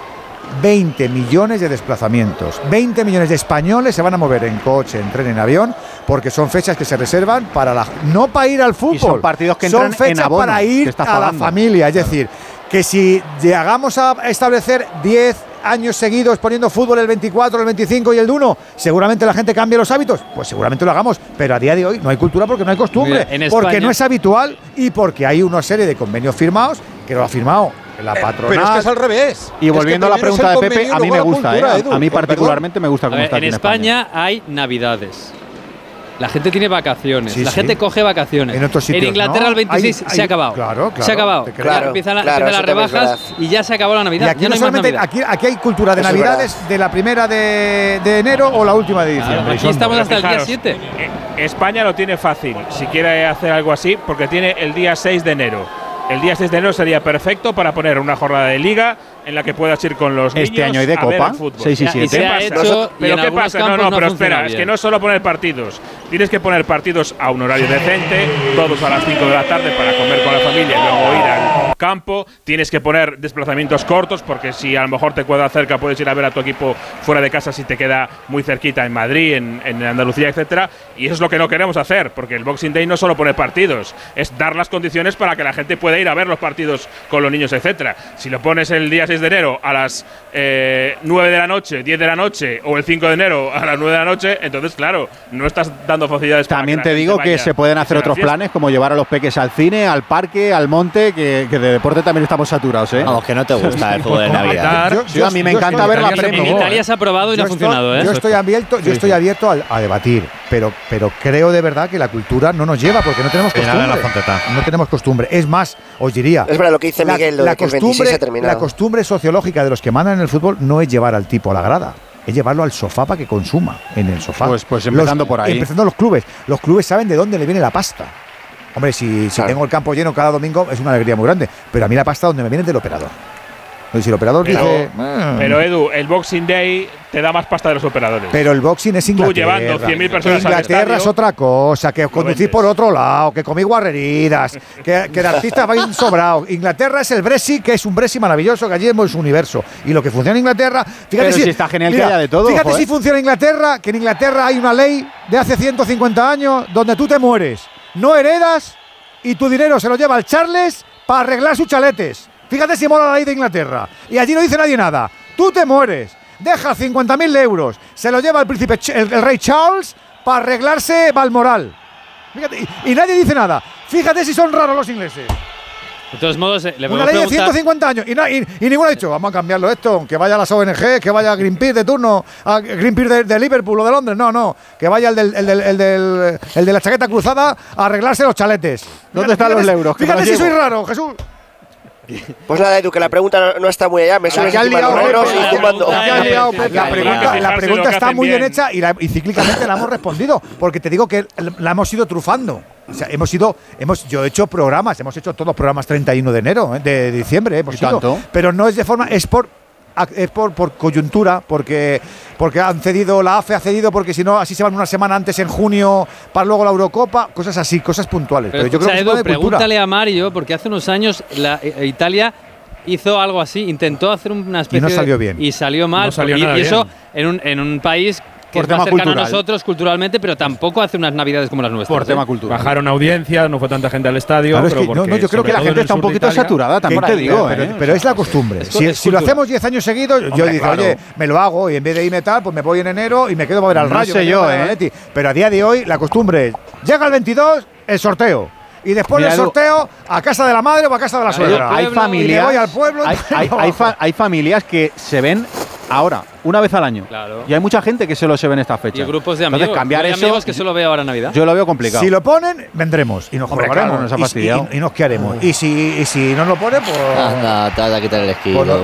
Speaker 2: 20 millones de desplazamientos. 20 millones de españoles se van a mover en coche, en tren, en avión, porque son fechas que se reservan para la no para ir al fútbol.
Speaker 1: son partidos que
Speaker 2: son
Speaker 1: en
Speaker 2: fechas
Speaker 1: abono,
Speaker 2: para ir a la familia, es decir, que si llegamos a establecer 10 años seguidos poniendo fútbol el 24, el 25 y el 1, seguramente la gente cambie los hábitos, pues seguramente lo hagamos, pero a día de hoy no hay cultura porque no hay costumbre,
Speaker 12: Mira,
Speaker 2: porque
Speaker 12: España-
Speaker 2: no es habitual y porque hay una serie de convenios firmados que lo ha firmado la patronal.
Speaker 54: Pero es que es al revés.
Speaker 1: Y volviendo a la pregunta de Pepe, a mí me gusta,
Speaker 54: cultura,
Speaker 1: ¿eh?
Speaker 54: Edu,
Speaker 1: a mí
Speaker 54: con
Speaker 1: particularmente me gusta cómo
Speaker 12: ver,
Speaker 1: está
Speaker 12: en España, hay navidades. La gente tiene vacaciones.
Speaker 2: Sí,
Speaker 12: la
Speaker 2: sí.
Speaker 12: gente coge vacaciones.
Speaker 2: En otros sitios,
Speaker 12: Inglaterra
Speaker 2: ¿no?
Speaker 12: el 26
Speaker 2: Hay-
Speaker 12: se ha acabado.
Speaker 2: claro, claro,
Speaker 12: Se ha acabado.
Speaker 2: Claro,
Speaker 12: empiezan, la-
Speaker 50: claro,
Speaker 12: empiezan las rebajas y ya se acabó la Navidad.
Speaker 2: Y aquí
Speaker 12: ya
Speaker 2: no
Speaker 12: no hay más Navidad.
Speaker 2: aquí, aquí hay cultura de
Speaker 50: Eso
Speaker 2: navidades de la primera de, de enero o la última de diciembre.
Speaker 12: Claro, aquí estamos hasta el día
Speaker 44: Fijaros,
Speaker 12: 7.
Speaker 44: eh, España lo tiene fácil si quiere hacer algo así, porque tiene el día 6 de enero. El día 6 de enero sería perfecto para poner una jornada de liga en la que puedas ir con los
Speaker 1: Este
Speaker 44: niños
Speaker 1: año hay de
Speaker 44: a ver
Speaker 1: Copa,
Speaker 44: el fútbol.
Speaker 1: 6 y
Speaker 12: Ya, y
Speaker 1: 7.
Speaker 12: se ha
Speaker 44: ¿Qué
Speaker 12: hecho
Speaker 44: pasa?
Speaker 12: y
Speaker 44: Pero
Speaker 12: en
Speaker 44: ¿qué pasa? No, no,
Speaker 12: no
Speaker 44: pero espera, es que no es solo poner partidos. Tienes que poner partidos a un horario decente, todos a las 5 de la tarde para comer con la familia y luego ir al campo. Tienes que poner desplazamientos cortos porque si a lo mejor te queda cerca puedes ir a ver a tu equipo fuera de casa si te queda muy cerquita en Madrid, en, en Andalucía, etcétera. Y eso es lo que no queremos hacer porque el Boxing Day no es solo poner partidos, es dar las condiciones para que la gente pueda ir a ver los partidos con los niños, etcétera. Si lo pones el día 6 de enero a las eh, 9 de la noche, 10 de la noche o el 5 de enero a las 9 de la noche, entonces claro, no estás dando facilidades para
Speaker 1: También te digo que se pueden hacer otros planes, como llevar a los peques al cine, al parque, al monte, que, que de deporte también estamos saturados, ¿eh?
Speaker 33: Vamos, que no te gusta el fútbol de Navidad.
Speaker 2: Yo-
Speaker 1: Sí, a mí me
Speaker 2: yo
Speaker 1: encanta ver la Premier.
Speaker 12: En Italia se ha probado y no ha
Speaker 2: Yo
Speaker 12: funcionado, ¿eh?
Speaker 2: Yo estoy abierto, yo estoy abierto a, a debatir, pero, pero creo de verdad que la cultura no nos lleva porque no tenemos costumbre. No tenemos costumbre. Es más, os diría.
Speaker 50: Es verdad lo que dice Miguel, lo
Speaker 2: la
Speaker 50: de que el 26
Speaker 2: costumbre, la costumbre sociológica de los que mandan en el fútbol no es llevar al tipo a la grada. Es llevarlo al sofá para que consuma en el sofá.
Speaker 1: Pues- pues empezando
Speaker 2: Los-
Speaker 1: por ahí.
Speaker 2: Empezando los clubes. Los clubes saben de dónde le viene la pasta. Hombre, si, si
Speaker 50: Claro.
Speaker 2: tengo el campo lleno cada domingo es una alegría muy grande. Pero a mí la pasta donde me viene es del operador. Y si el operador
Speaker 44: Pero,
Speaker 2: dice. "Mm",
Speaker 44: pero Edu, el Boxing Day te da más pasta de los operadores.
Speaker 2: Pero el boxing es Inglaterra.
Speaker 44: llevando 100.000 personas
Speaker 2: Que
Speaker 44: al
Speaker 2: Inglaterra
Speaker 44: estadio,
Speaker 2: es otra cosa, que conducís
Speaker 44: vendes.
Speaker 2: por otro lado, que comí guarreridas, que, que de artistas vais sobrados. Inglaterra es el Brexit, que es un Brexit maravilloso, que allí es su universo. Y lo que funciona en Inglaterra, fíjate
Speaker 1: Pero si está genial que haya de todo,
Speaker 2: Fíjate
Speaker 1: joder.
Speaker 2: si funciona en Inglaterra, que en Inglaterra hay una ley de hace 150 años donde tú te mueres, no heredas y tu dinero se lo lleva al Charles para arreglar sus chaletes. Fíjate si mola la ley de Inglaterra. Y allí no dice nadie nada. Tú te mueres, dejas 50.000 euros, se lo lleva el príncipe, el, el rey Charles para arreglarse Balmoral. Y, y nadie dice nada. Fíjate si son raros los ingleses.
Speaker 12: De todos modos, eh, le
Speaker 2: Una ley de
Speaker 12: preguntar.
Speaker 2: 150 años. Y, na- y- y ninguno ha dicho, vamos a cambiarlo esto, que vaya a las ONG, que vaya a Greenpeace de turno, a Greenpeace de, de Liverpool o de Londres. No, no. Que vaya el, del, el, del, el, del- el de la chaqueta cruzada a arreglarse los chaletes.
Speaker 1: ¿Dónde están los euros?
Speaker 2: Fíjate si soy raro, Jesús.
Speaker 50: Pues nada, Edu, que la pregunta no, está muy allá. Me suena
Speaker 2: que has
Speaker 50: encima
Speaker 2: liado,
Speaker 50: los y
Speaker 2: la pregunta, la está muy bien hecha y, la- y cíclicamente la hemos respondido. Porque te digo que la hemos ido trufando. O sea, hemos ido, hemos, yo he hecho programas, hemos hecho todos los programas 31 de enero, eh, de diciembre, hemos
Speaker 1: ¿Y
Speaker 2: ido.
Speaker 1: tanto?
Speaker 2: pero no es de forma, es por es por, por coyuntura, porque, porque han cedido, la AFE ha cedido, porque si no, así se van una semana antes en junio para luego la Eurocopa, cosas así, cosas puntuales. Pero, yo creo que es
Speaker 12: Edu,
Speaker 2: tema de cultura.
Speaker 12: pregúntale a Mario, porque hace unos años la, eh, Italia hizo algo así, intentó hacer una especie
Speaker 2: no
Speaker 12: de-
Speaker 2: salió bien.
Speaker 12: Y salió mal.
Speaker 44: No salió
Speaker 12: y,
Speaker 44: nada
Speaker 12: y eso en un, en un país que
Speaker 1: Por
Speaker 12: es más
Speaker 1: tema
Speaker 12: cercano
Speaker 1: cultural.
Speaker 12: a nosotros culturalmente, pero tampoco hace unas navidades como las nuestras.
Speaker 1: Por
Speaker 12: ¿eh?
Speaker 1: tema cultural.
Speaker 44: Bajaron audiencia, no fue tanta gente al estadio.
Speaker 2: Claro, es
Speaker 44: pero
Speaker 2: que no,
Speaker 44: porque,
Speaker 2: no, yo creo que la
Speaker 1: gente está un poquito
Speaker 44: Italia,
Speaker 1: saturada, también te digo,
Speaker 2: pero,
Speaker 1: ¿eh?
Speaker 2: pero es la costumbre.
Speaker 12: Es-
Speaker 2: si,
Speaker 12: es
Speaker 2: si lo hacemos 10 años seguidos, yo digo,
Speaker 44: claro.
Speaker 2: oye, me lo hago y en vez de irme tal, pues me voy en enero y me quedo para ver al
Speaker 1: No
Speaker 2: Rayo.
Speaker 1: sé yo, ¿eh?
Speaker 2: Pero a día de hoy la costumbre es, llega el 22, el sorteo. Y después
Speaker 1: Mira,
Speaker 2: del sorteo, a casa de la madre o a casa de la suegra.
Speaker 1: Hay
Speaker 2: y
Speaker 1: familias,
Speaker 2: voy al pueblo.
Speaker 1: hay, hay- hay fa- hay familias que se ven ahora, una vez al año.
Speaker 12: Claro.
Speaker 1: Y hay mucha gente que solo se ve en esta
Speaker 12: Y
Speaker 1: fecha.
Speaker 12: grupos de
Speaker 1: Entonces,
Speaker 12: amigos.
Speaker 1: cambiar
Speaker 12: Yo hay
Speaker 1: eso,
Speaker 12: amigos que solo veo ahora en Navidad.
Speaker 1: yo lo veo complicado.
Speaker 2: Si lo ponen, vendremos y nos
Speaker 1: Hombre,
Speaker 2: jugaremos.
Speaker 1: claro, nos ha
Speaker 2: y-
Speaker 1: fastidiado.
Speaker 2: y, y nos queremos. Y si, y si no lo ponen, pues.
Speaker 33: Anda, te vas a quitar el esquí.
Speaker 2: Pues no.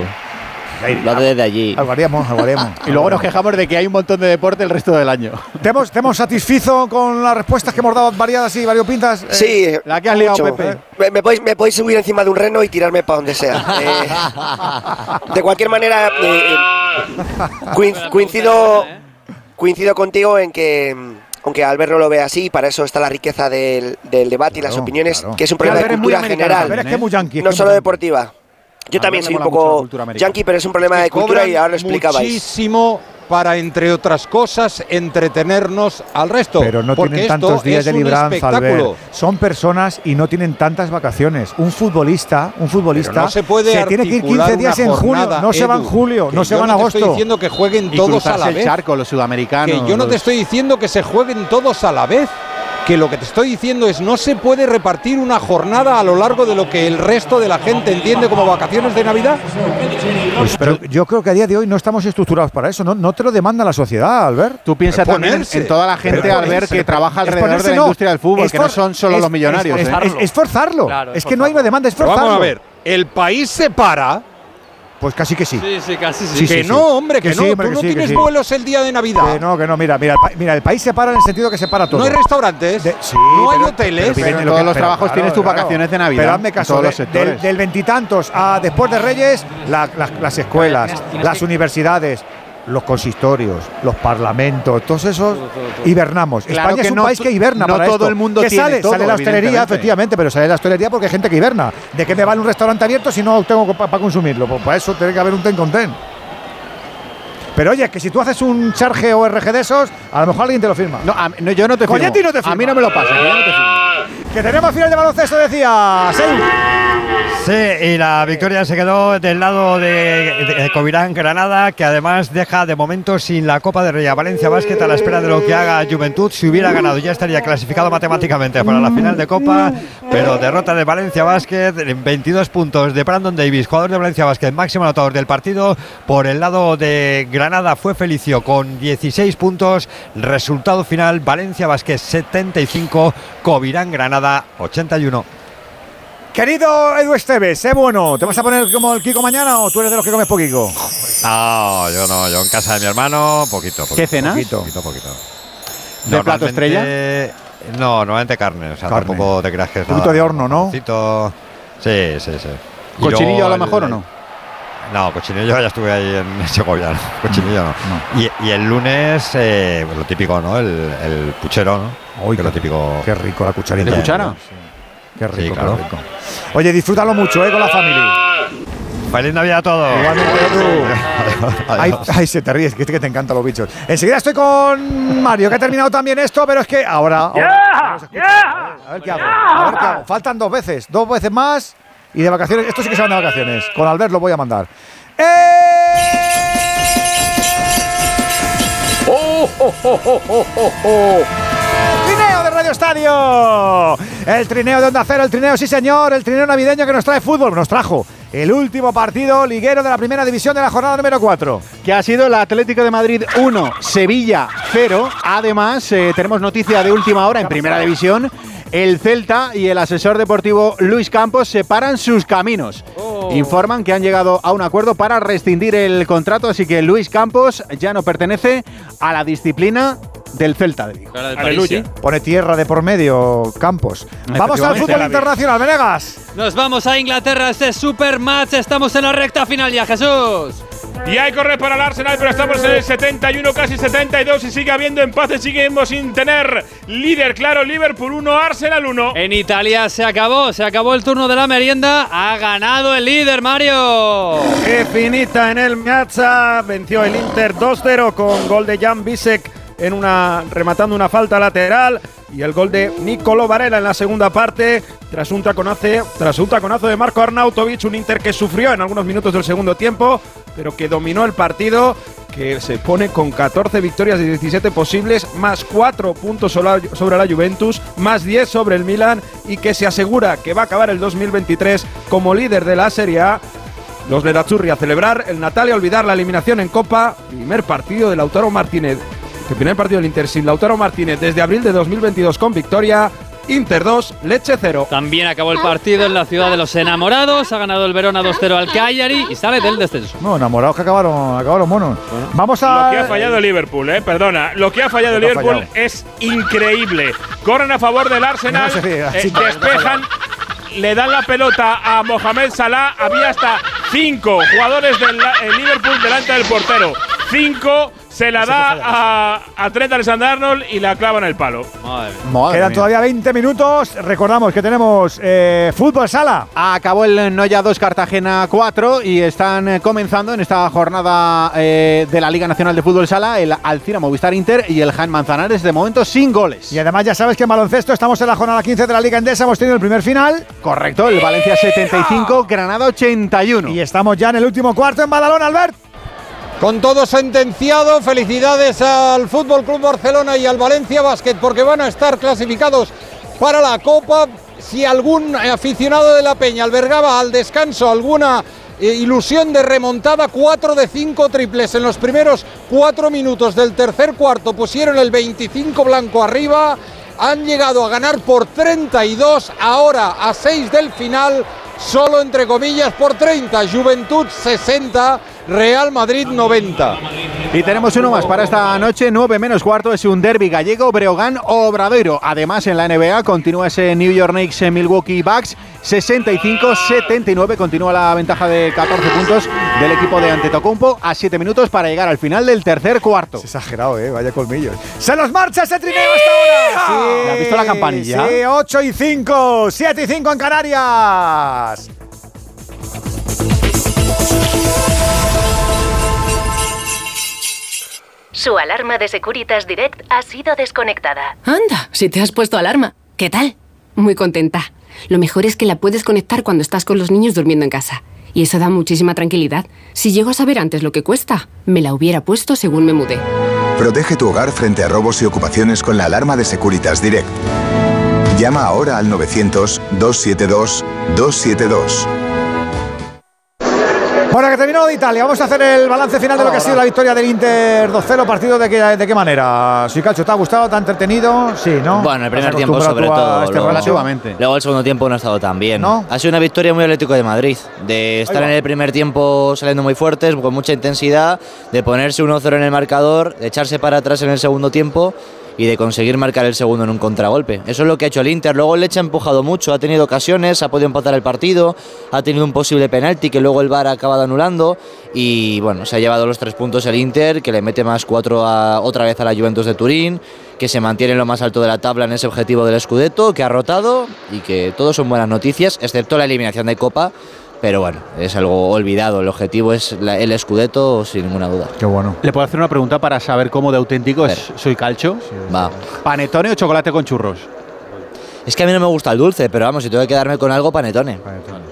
Speaker 33: Lo haces desde allí.
Speaker 2: Algo haríamos, algo haríamos.
Speaker 1: y luego nos quejamos de que hay un montón de deporte el resto del año.
Speaker 2: ¿Te hemos, te hemos satisfizo con las respuestas que hemos dado variadas y variopintas? Eh,
Speaker 50: Sí,
Speaker 1: La que has liado,
Speaker 50: mucho.
Speaker 1: Pepe.
Speaker 50: Me, me podéis, me podéis subir encima de un reno y tirarme para donde sea. Eh, de cualquier manera, eh, eh, coin- coincido, coincido contigo en que, aunque Albert no lo ve así, para eso está la riqueza del, del debate y las
Speaker 2: Claro,
Speaker 50: opiniones,
Speaker 2: claro.
Speaker 50: que es un problema de
Speaker 2: Albert es muy
Speaker 50: cultura general,
Speaker 2: es
Speaker 50: no solo deportiva. Yo también soy un poco yankee, pero es un problema de cultura y ahora lo explicabais.
Speaker 54: Muchísimo para, entre otras cosas, entretenernos al resto.
Speaker 2: Pero no
Speaker 54: porque
Speaker 2: tienen
Speaker 54: esto
Speaker 2: tantos días
Speaker 54: es
Speaker 2: de libranza,
Speaker 54: espectáculo.
Speaker 2: Albert. Son personas y no tienen tantas vacaciones. Un futbolista, un futbolista
Speaker 54: no se puede
Speaker 2: tiene que ir
Speaker 54: articular
Speaker 2: 15 días en julio.
Speaker 54: jornada,
Speaker 2: No se va en julio, no se
Speaker 54: yo
Speaker 2: va en
Speaker 54: no te
Speaker 2: agosto.
Speaker 54: estoy diciendo que jueguen todos a la
Speaker 1: el
Speaker 54: vez.
Speaker 1: charco, los sudamericanos.
Speaker 54: Que yo no te estoy diciendo que se jueguen todos a la vez. Que lo que te estoy diciendo es no se puede repartir una jornada a lo largo de lo que el resto de la gente entiende como vacaciones de Navidad.
Speaker 2: Pues, pero yo creo que a día de hoy no estamos estructurados para eso. No, no te lo demanda la sociedad, Albert.
Speaker 1: Tú piensas también en, toda la gente, Albert, que trabaja alrededor
Speaker 2: ponerse,
Speaker 1: de la
Speaker 2: no.
Speaker 1: industria del fútbol,
Speaker 2: Es
Speaker 1: que no son solo
Speaker 2: es-
Speaker 1: los millonarios.
Speaker 2: Es,
Speaker 1: ¿eh?
Speaker 2: es- es forzarlo.
Speaker 1: Claro, es
Speaker 2: es que no hay una demanda, es
Speaker 54: Pero
Speaker 2: forzarlo.
Speaker 54: vamos a ver, el país se para.
Speaker 2: Pues casi que sí.
Speaker 12: Sí, sí, casi sí.
Speaker 2: Sí,
Speaker 54: que
Speaker 2: sí,
Speaker 54: no,
Speaker 2: sí.
Speaker 54: hombre, que, no.
Speaker 2: hombre,
Speaker 54: Tú
Speaker 2: que
Speaker 54: no
Speaker 2: que
Speaker 54: tienes
Speaker 2: sí.
Speaker 54: vuelos el día de Navidad.
Speaker 2: Que no, que no, mira, mira, el, mira, el país se para en el sentido que se para todo.
Speaker 54: No hay restaurantes,
Speaker 2: sí,
Speaker 54: no hay
Speaker 2: pero-
Speaker 54: hoteles.
Speaker 2: pero
Speaker 1: en
Speaker 2: lo
Speaker 1: todos
Speaker 2: que-
Speaker 1: los trabajos
Speaker 2: claro,
Speaker 1: tienes tus
Speaker 2: claro.
Speaker 1: vacaciones de Navidad,
Speaker 2: Pero hazme caso,
Speaker 1: todos
Speaker 2: de- del, del veintitantos a después de Reyes, la- las- las escuelas,
Speaker 40: Tienes- tienes
Speaker 2: las
Speaker 40: que-
Speaker 2: universidades, los consistorios, los parlamentos, todos esos hibernamos.
Speaker 1: Claro
Speaker 2: España es un
Speaker 1: no
Speaker 2: país que hiberna
Speaker 1: no
Speaker 2: para
Speaker 1: todo
Speaker 2: esto.
Speaker 1: el mundo
Speaker 2: ¿Qué
Speaker 1: tiene
Speaker 2: sale? sale la hostelería, efectivamente, pero sale la hostelería porque hay gente que hiberna. ¿De qué me vale un restaurante abierto si no tengo para consumirlo? Pues para eso tiene que haber un ten con ten. Pero oye, que si tú haces un charge o RG de esos, a lo mejor alguien te lo firma.
Speaker 1: No, a- no, yo no te firmo.
Speaker 2: No te
Speaker 1: A mí no me lo pasa. que no te.
Speaker 2: Que tenemos final de baloncesto, decía.
Speaker 34: Sí, y la victoria se quedó del lado de, de Covirán Granada, que además deja de momento sin la Copa de Rey a Valencia Basket a la espera de lo que haga Juventud. Si hubiera ganado, ya estaría clasificado matemáticamente para la final de Copa, pero derrota de Valencia Basket, 22 puntos de Brandon Davis, jugador de Valencia Basket, máximo anotador del partido. Por el lado de Granada fue Felicio con 16 puntos. Resultado final: Valencia Basket 75, Covirán Granada 81.
Speaker 2: Querido Edu Esteves, sé bueno. ¿Te vas a poner como el Kiko mañana o tú eres de los que comes poquito?
Speaker 34: No, yo no, yo en casa de mi hermano, poquito. poquito
Speaker 1: ¿Qué cenas?
Speaker 34: Poquito, poquito, poquito.
Speaker 1: ¿De plato
Speaker 34: Normalmente- No, normalmente carne, o sea,
Speaker 2: Carne.
Speaker 34: tampoco te creas que es
Speaker 2: Un poquito
Speaker 34: nada.
Speaker 2: de horno, ¿no?
Speaker 34: Arrocito. Sí, sí, sí. Y
Speaker 1: ¿Cochinillo a lo
Speaker 34: el-
Speaker 1: mejor o no?
Speaker 34: No, cochinillo ya estuve ahí en Segovia, no, cochinillo no. Y, y el lunes, eh, pues lo típico, ¿no? El, el puchero, ¿no?
Speaker 2: Uy,
Speaker 34: que es lo típico.
Speaker 2: Qué rico la cucharita.
Speaker 1: ¿De cuchara?
Speaker 2: Qué rico,
Speaker 34: Sí,
Speaker 2: qué
Speaker 34: claro.
Speaker 2: rico. Oye, disfrútalo mucho, ¿eh? Con la familia.
Speaker 34: Feliz Navidad a todos.
Speaker 2: Igualmente, Edu. Ay, ay, se te ríes, que, que te encantan los bichos. Enseguida estoy con Mario, que ha terminado también esto, pero es que ahora. ahora- A ver qué hago. A ver qué hago. Faltan dos veces, dos veces más y de vacaciones. Esto sí que se van de vacaciones. Con Albert lo voy a mandar. ¡Oh, oh, oh, oh, oh, oh, oh! Radio Estadio. El trineo de Onda Cero, el trineo, sí señor, el trineo navideño que nos trae fútbol, nos trajo el último partido liguero de la primera división de la jornada número 4.
Speaker 1: Que ha sido el Atlético de Madrid 1, Sevilla 0. Además, eh, tenemos noticia de última hora en Primera División. El Celta y el asesor deportivo Luis Campos separan sus caminos. Informan que han llegado a un acuerdo para rescindir el contrato, así que Luis Campos ya no pertenece a la disciplina del Celta de Vigo.
Speaker 44: Aleluya.
Speaker 2: Pone tierra de por medio, Campos. Vamos al fútbol internacional, Venegas.
Speaker 12: Nos vamos a Inglaterra, este super match. Estamos en la recta final ya, Jesús.
Speaker 44: Y hay correr para el Arsenal, pero estamos en el 71, casi 72 y sigue habiendo empate, seguimos sin tener líder claro, Liverpool 1, Arsenal 1.
Speaker 12: En Italia se acabó, se acabó el turno de la merienda. Ha ganado el líder, Mario.
Speaker 32: Qué finita en el Miazza. Venció el Inter 2-0 con gol de Jan Bisek en una rematando una falta lateral y el gol de Nicolo Varela en la segunda parte tras un taconazo, tras un taconazo de Marco Arnautovic, un Inter que sufrió en algunos minutos del segundo tiempo, pero que dominó el partido, que se pone con 14 victorias de 17 posibles, más 4 puntos sobre la- Juventus, más 10 sobre el Milan y que se asegura que va a acabar el 2023 como líder de la Serie A los Nerazzurri a celebrar el Natal y a olvidar la eliminación en Copa. Primer partido de Lautaro Martínez. El primer partido del Inter sin Lautaro Martínez desde abril de 2022 con victoria. Inter 2, Leche 0.
Speaker 12: También acabó el partido en la ciudad de los enamorados. Ha ganado el Verona 2-0 al Cagliari y sale del descenso.
Speaker 2: No, enamorados que acabaron, acabaron monos. Vamos
Speaker 44: Lo
Speaker 2: a.
Speaker 44: que ha fallado el Liverpool, eh, perdona. Lo que ha fallado el
Speaker 2: Lo que
Speaker 44: Liverpool
Speaker 2: fallado.
Speaker 44: es increíble. Corren a favor del Arsenal,
Speaker 2: No,
Speaker 44: eh, despejan, le dan la pelota a Mohamed Salah. Había hasta cinco jugadores del el Liverpool delante del portero. Cinco, se la da a, a Trent Alexander-Arnold y la clava en el palo.
Speaker 1: Madre
Speaker 2: Quedan
Speaker 1: mía.
Speaker 2: todavía 20 minutos. Recordamos que tenemos eh, fútbol sala.
Speaker 1: Acabó el Noya 2 Cartagena 4 y están eh, comenzando en esta jornada eh, de la Liga Nacional de Fútbol Sala el Alcira Movistar Inter y el Jaén Manzanares de momento sin goles.
Speaker 2: Y además ya sabes que en baloncesto estamos en la jornada 15 de la Liga Endesa. Hemos tenido el primer final.
Speaker 1: Correcto, el Valencia 75, Granada 81.
Speaker 2: Y estamos ya en el último cuarto en Badalona, Albert.
Speaker 54: Con todo sentenciado, felicidades al Fútbol Club Barcelona y al Valencia Basket porque van a estar clasificados para la Copa. Si algún aficionado de la Peña albergaba al descanso alguna eh, ilusión de remontada, 4 de 5 triples en los primeros 4 minutos del tercer cuarto pusieron el 25 blanco arriba. Han llegado a ganar por 32, ahora a 6 del final, solo entre comillas por 30. Juventud 60, Real Madrid 90.
Speaker 1: Y tenemos uno más para esta noche, 9 menos cuarto, es un derby gallego, Breogán Obradoiro. Además, en la NBA continúa ese New York Knicks en Milwaukee Bucks, 65-79, continúa la ventaja de 14 puntos del equipo de Antetokounmpo a 7 minutos para llegar al final del tercer cuarto.
Speaker 2: Es exagerado, eh, vaya colmillos. ¡Se nos marcha ese trineo hasta ahora!
Speaker 1: Sí. ¿Has visto la campanilla?
Speaker 2: Sí, 8 y 5, 7 y 5 en Canarias.
Speaker 59: Su alarma de Securitas Direct ha sido desconectada.
Speaker 68: Anda, si te has puesto alarma. ¿Qué tal? Muy contenta. Lo mejor es que la puedes conectar cuando estás con los niños durmiendo en casa. Y eso da muchísima tranquilidad. Si llego a saber antes lo que cuesta, me la hubiera puesto según me mudé.
Speaker 76: Protege tu hogar frente a robos y ocupaciones con la alarma de Securitas Direct. Llama ahora al 900-272-272.
Speaker 2: Terminó de Italia. Vamos a hacer el balance final de lo que ha sido la victoria del Inter 2-0. ¿Partido de qué, de qué manera? Si Calcio, ¿te ha gustado? ¿Te ha entretenido? Sí, ¿no?
Speaker 33: Bueno, el primer
Speaker 2: ¿Has
Speaker 33: tiempo sobre todo.
Speaker 2: este
Speaker 33: luego-
Speaker 2: relativamente.
Speaker 33: Luego el segundo tiempo no ha estado tan bien.
Speaker 2: ¿No?
Speaker 33: Ha sido una victoria muy Atlético de Madrid. De estar en el primer tiempo saliendo muy fuertes, con mucha intensidad, de ponerse 1-0 en el marcador, de echarse para atrás en el segundo tiempo y de conseguir marcar el segundo en un contragolpe. Eso es lo que ha hecho el Inter. Luego Leche ha empujado mucho, ha tenido ocasiones, ha podido empatar el partido, ha tenido un posible penalti que luego el VAR ha acabado anulando y bueno, se ha llevado los tres puntos el Inter, que le mete más cuatro a- otra vez a la Juventus de Turín, que se mantiene en lo más alto de la tabla en ese objetivo del Scudetto, que ha rotado y que todos son buenas noticias, excepto la eliminación de Copa. Pero bueno, es algo olvidado. El objetivo es la- el Scudetto sin ninguna duda.
Speaker 2: Qué bueno.
Speaker 1: ¿Le puedo hacer una pregunta para saber cómo de auténtico es Soy Calcho?
Speaker 33: Va.
Speaker 1: ¿Panetone o chocolate con churros?
Speaker 33: Es que a mí no me gusta el dulce, pero vamos, si tengo que quedarme con algo, panetone.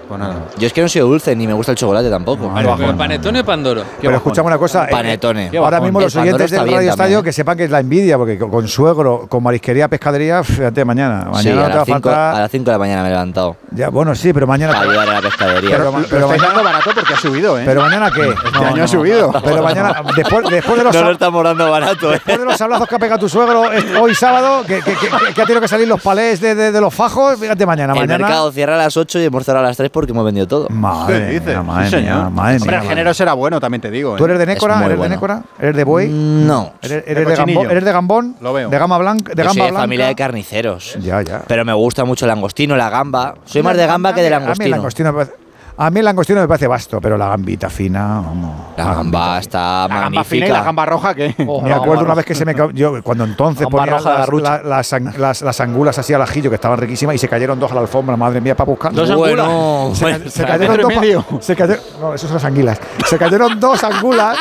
Speaker 1: Pues nada.
Speaker 33: Yo es que no soy dulce, ni me gusta el chocolate tampoco.
Speaker 12: ¿Pero ¿Panetone o Pandoro?
Speaker 2: Pero escuchame una cosa. eh,
Speaker 33: Panetone.
Speaker 2: eh, ahora mismo los oyentes del Radio
Speaker 33: también,
Speaker 2: Estadio
Speaker 33: ¿eh?
Speaker 2: que sepan que es la envidia, porque con, suegro, con marisquería, pescadería, fíjate, mañana. Mañana
Speaker 33: Sí,
Speaker 2: no
Speaker 33: a
Speaker 2: te va a
Speaker 33: las, cinco,
Speaker 2: faltar.
Speaker 33: a las 5 de la mañana me he levantado.
Speaker 2: Ya, bueno, sí, pero mañana.
Speaker 33: Para ayudar a la pescadería.
Speaker 2: Pero, pero mañana,
Speaker 1: dando barato porque ha subido, ¿eh?
Speaker 2: pero mañana qué?
Speaker 1: Este año ha subido.
Speaker 2: Pero mañana, después, después de los
Speaker 33: No lo estamos dando barato, ¿eh?
Speaker 2: Después de los hablazos que ha pegado tu suegro es- hoy sábado, que ha tenido que salir los palés de, de- de los fajos, fíjate mañana.
Speaker 33: El
Speaker 2: mañana
Speaker 33: mercado cierra a las 8 y hemos cerrado a las 3 porque hemos vendido todo.
Speaker 2: Madre
Speaker 1: ¿Qué dices?
Speaker 2: mía, madre
Speaker 1: Sí, señor.
Speaker 2: mía, madre
Speaker 1: Hombre,
Speaker 2: mía,
Speaker 1: el género será bueno, también te digo. ¿eh?
Speaker 2: ¿Tú eres de Nécora? ¿Eres
Speaker 33: bueno.
Speaker 2: de Nécora? ¿Eres de buey?
Speaker 33: No.
Speaker 2: ¿Eres,
Speaker 1: De
Speaker 2: eres de,
Speaker 1: cochinillo.
Speaker 2: Gambón, ¿Eres de Gambón?
Speaker 1: Lo veo.
Speaker 2: ¿De gama blanca? ¿De
Speaker 33: Yo soy
Speaker 2: gamba
Speaker 33: de
Speaker 2: blanca?
Speaker 33: familia de carniceros.
Speaker 2: Ya, ya.
Speaker 33: Pero me gusta mucho el langostino, la gamba. Soy más de gamba que de
Speaker 2: A mí el
Speaker 33: langostino.
Speaker 2: langostino me parece, a mí el langostino me parece vasto, pero la gambita fina, vamos.
Speaker 33: La gamba está
Speaker 1: La gamba fina y la gamba roja, ¿qué?
Speaker 2: Me acuerdo una vez que se me yo cuando entonces
Speaker 40: Gamba
Speaker 2: ponía las, la- las, las- las angulas así al ajillo que estaban riquísimas y se cayeron dos a la alfombra, madre mía, para buscar.
Speaker 1: Dos
Speaker 33: Bueno,
Speaker 2: Se, ca-
Speaker 33: bueno,
Speaker 2: se cayeron dos
Speaker 1: medio.
Speaker 2: se cayeron- no, esos son las anguilas. Se cayeron dos angulas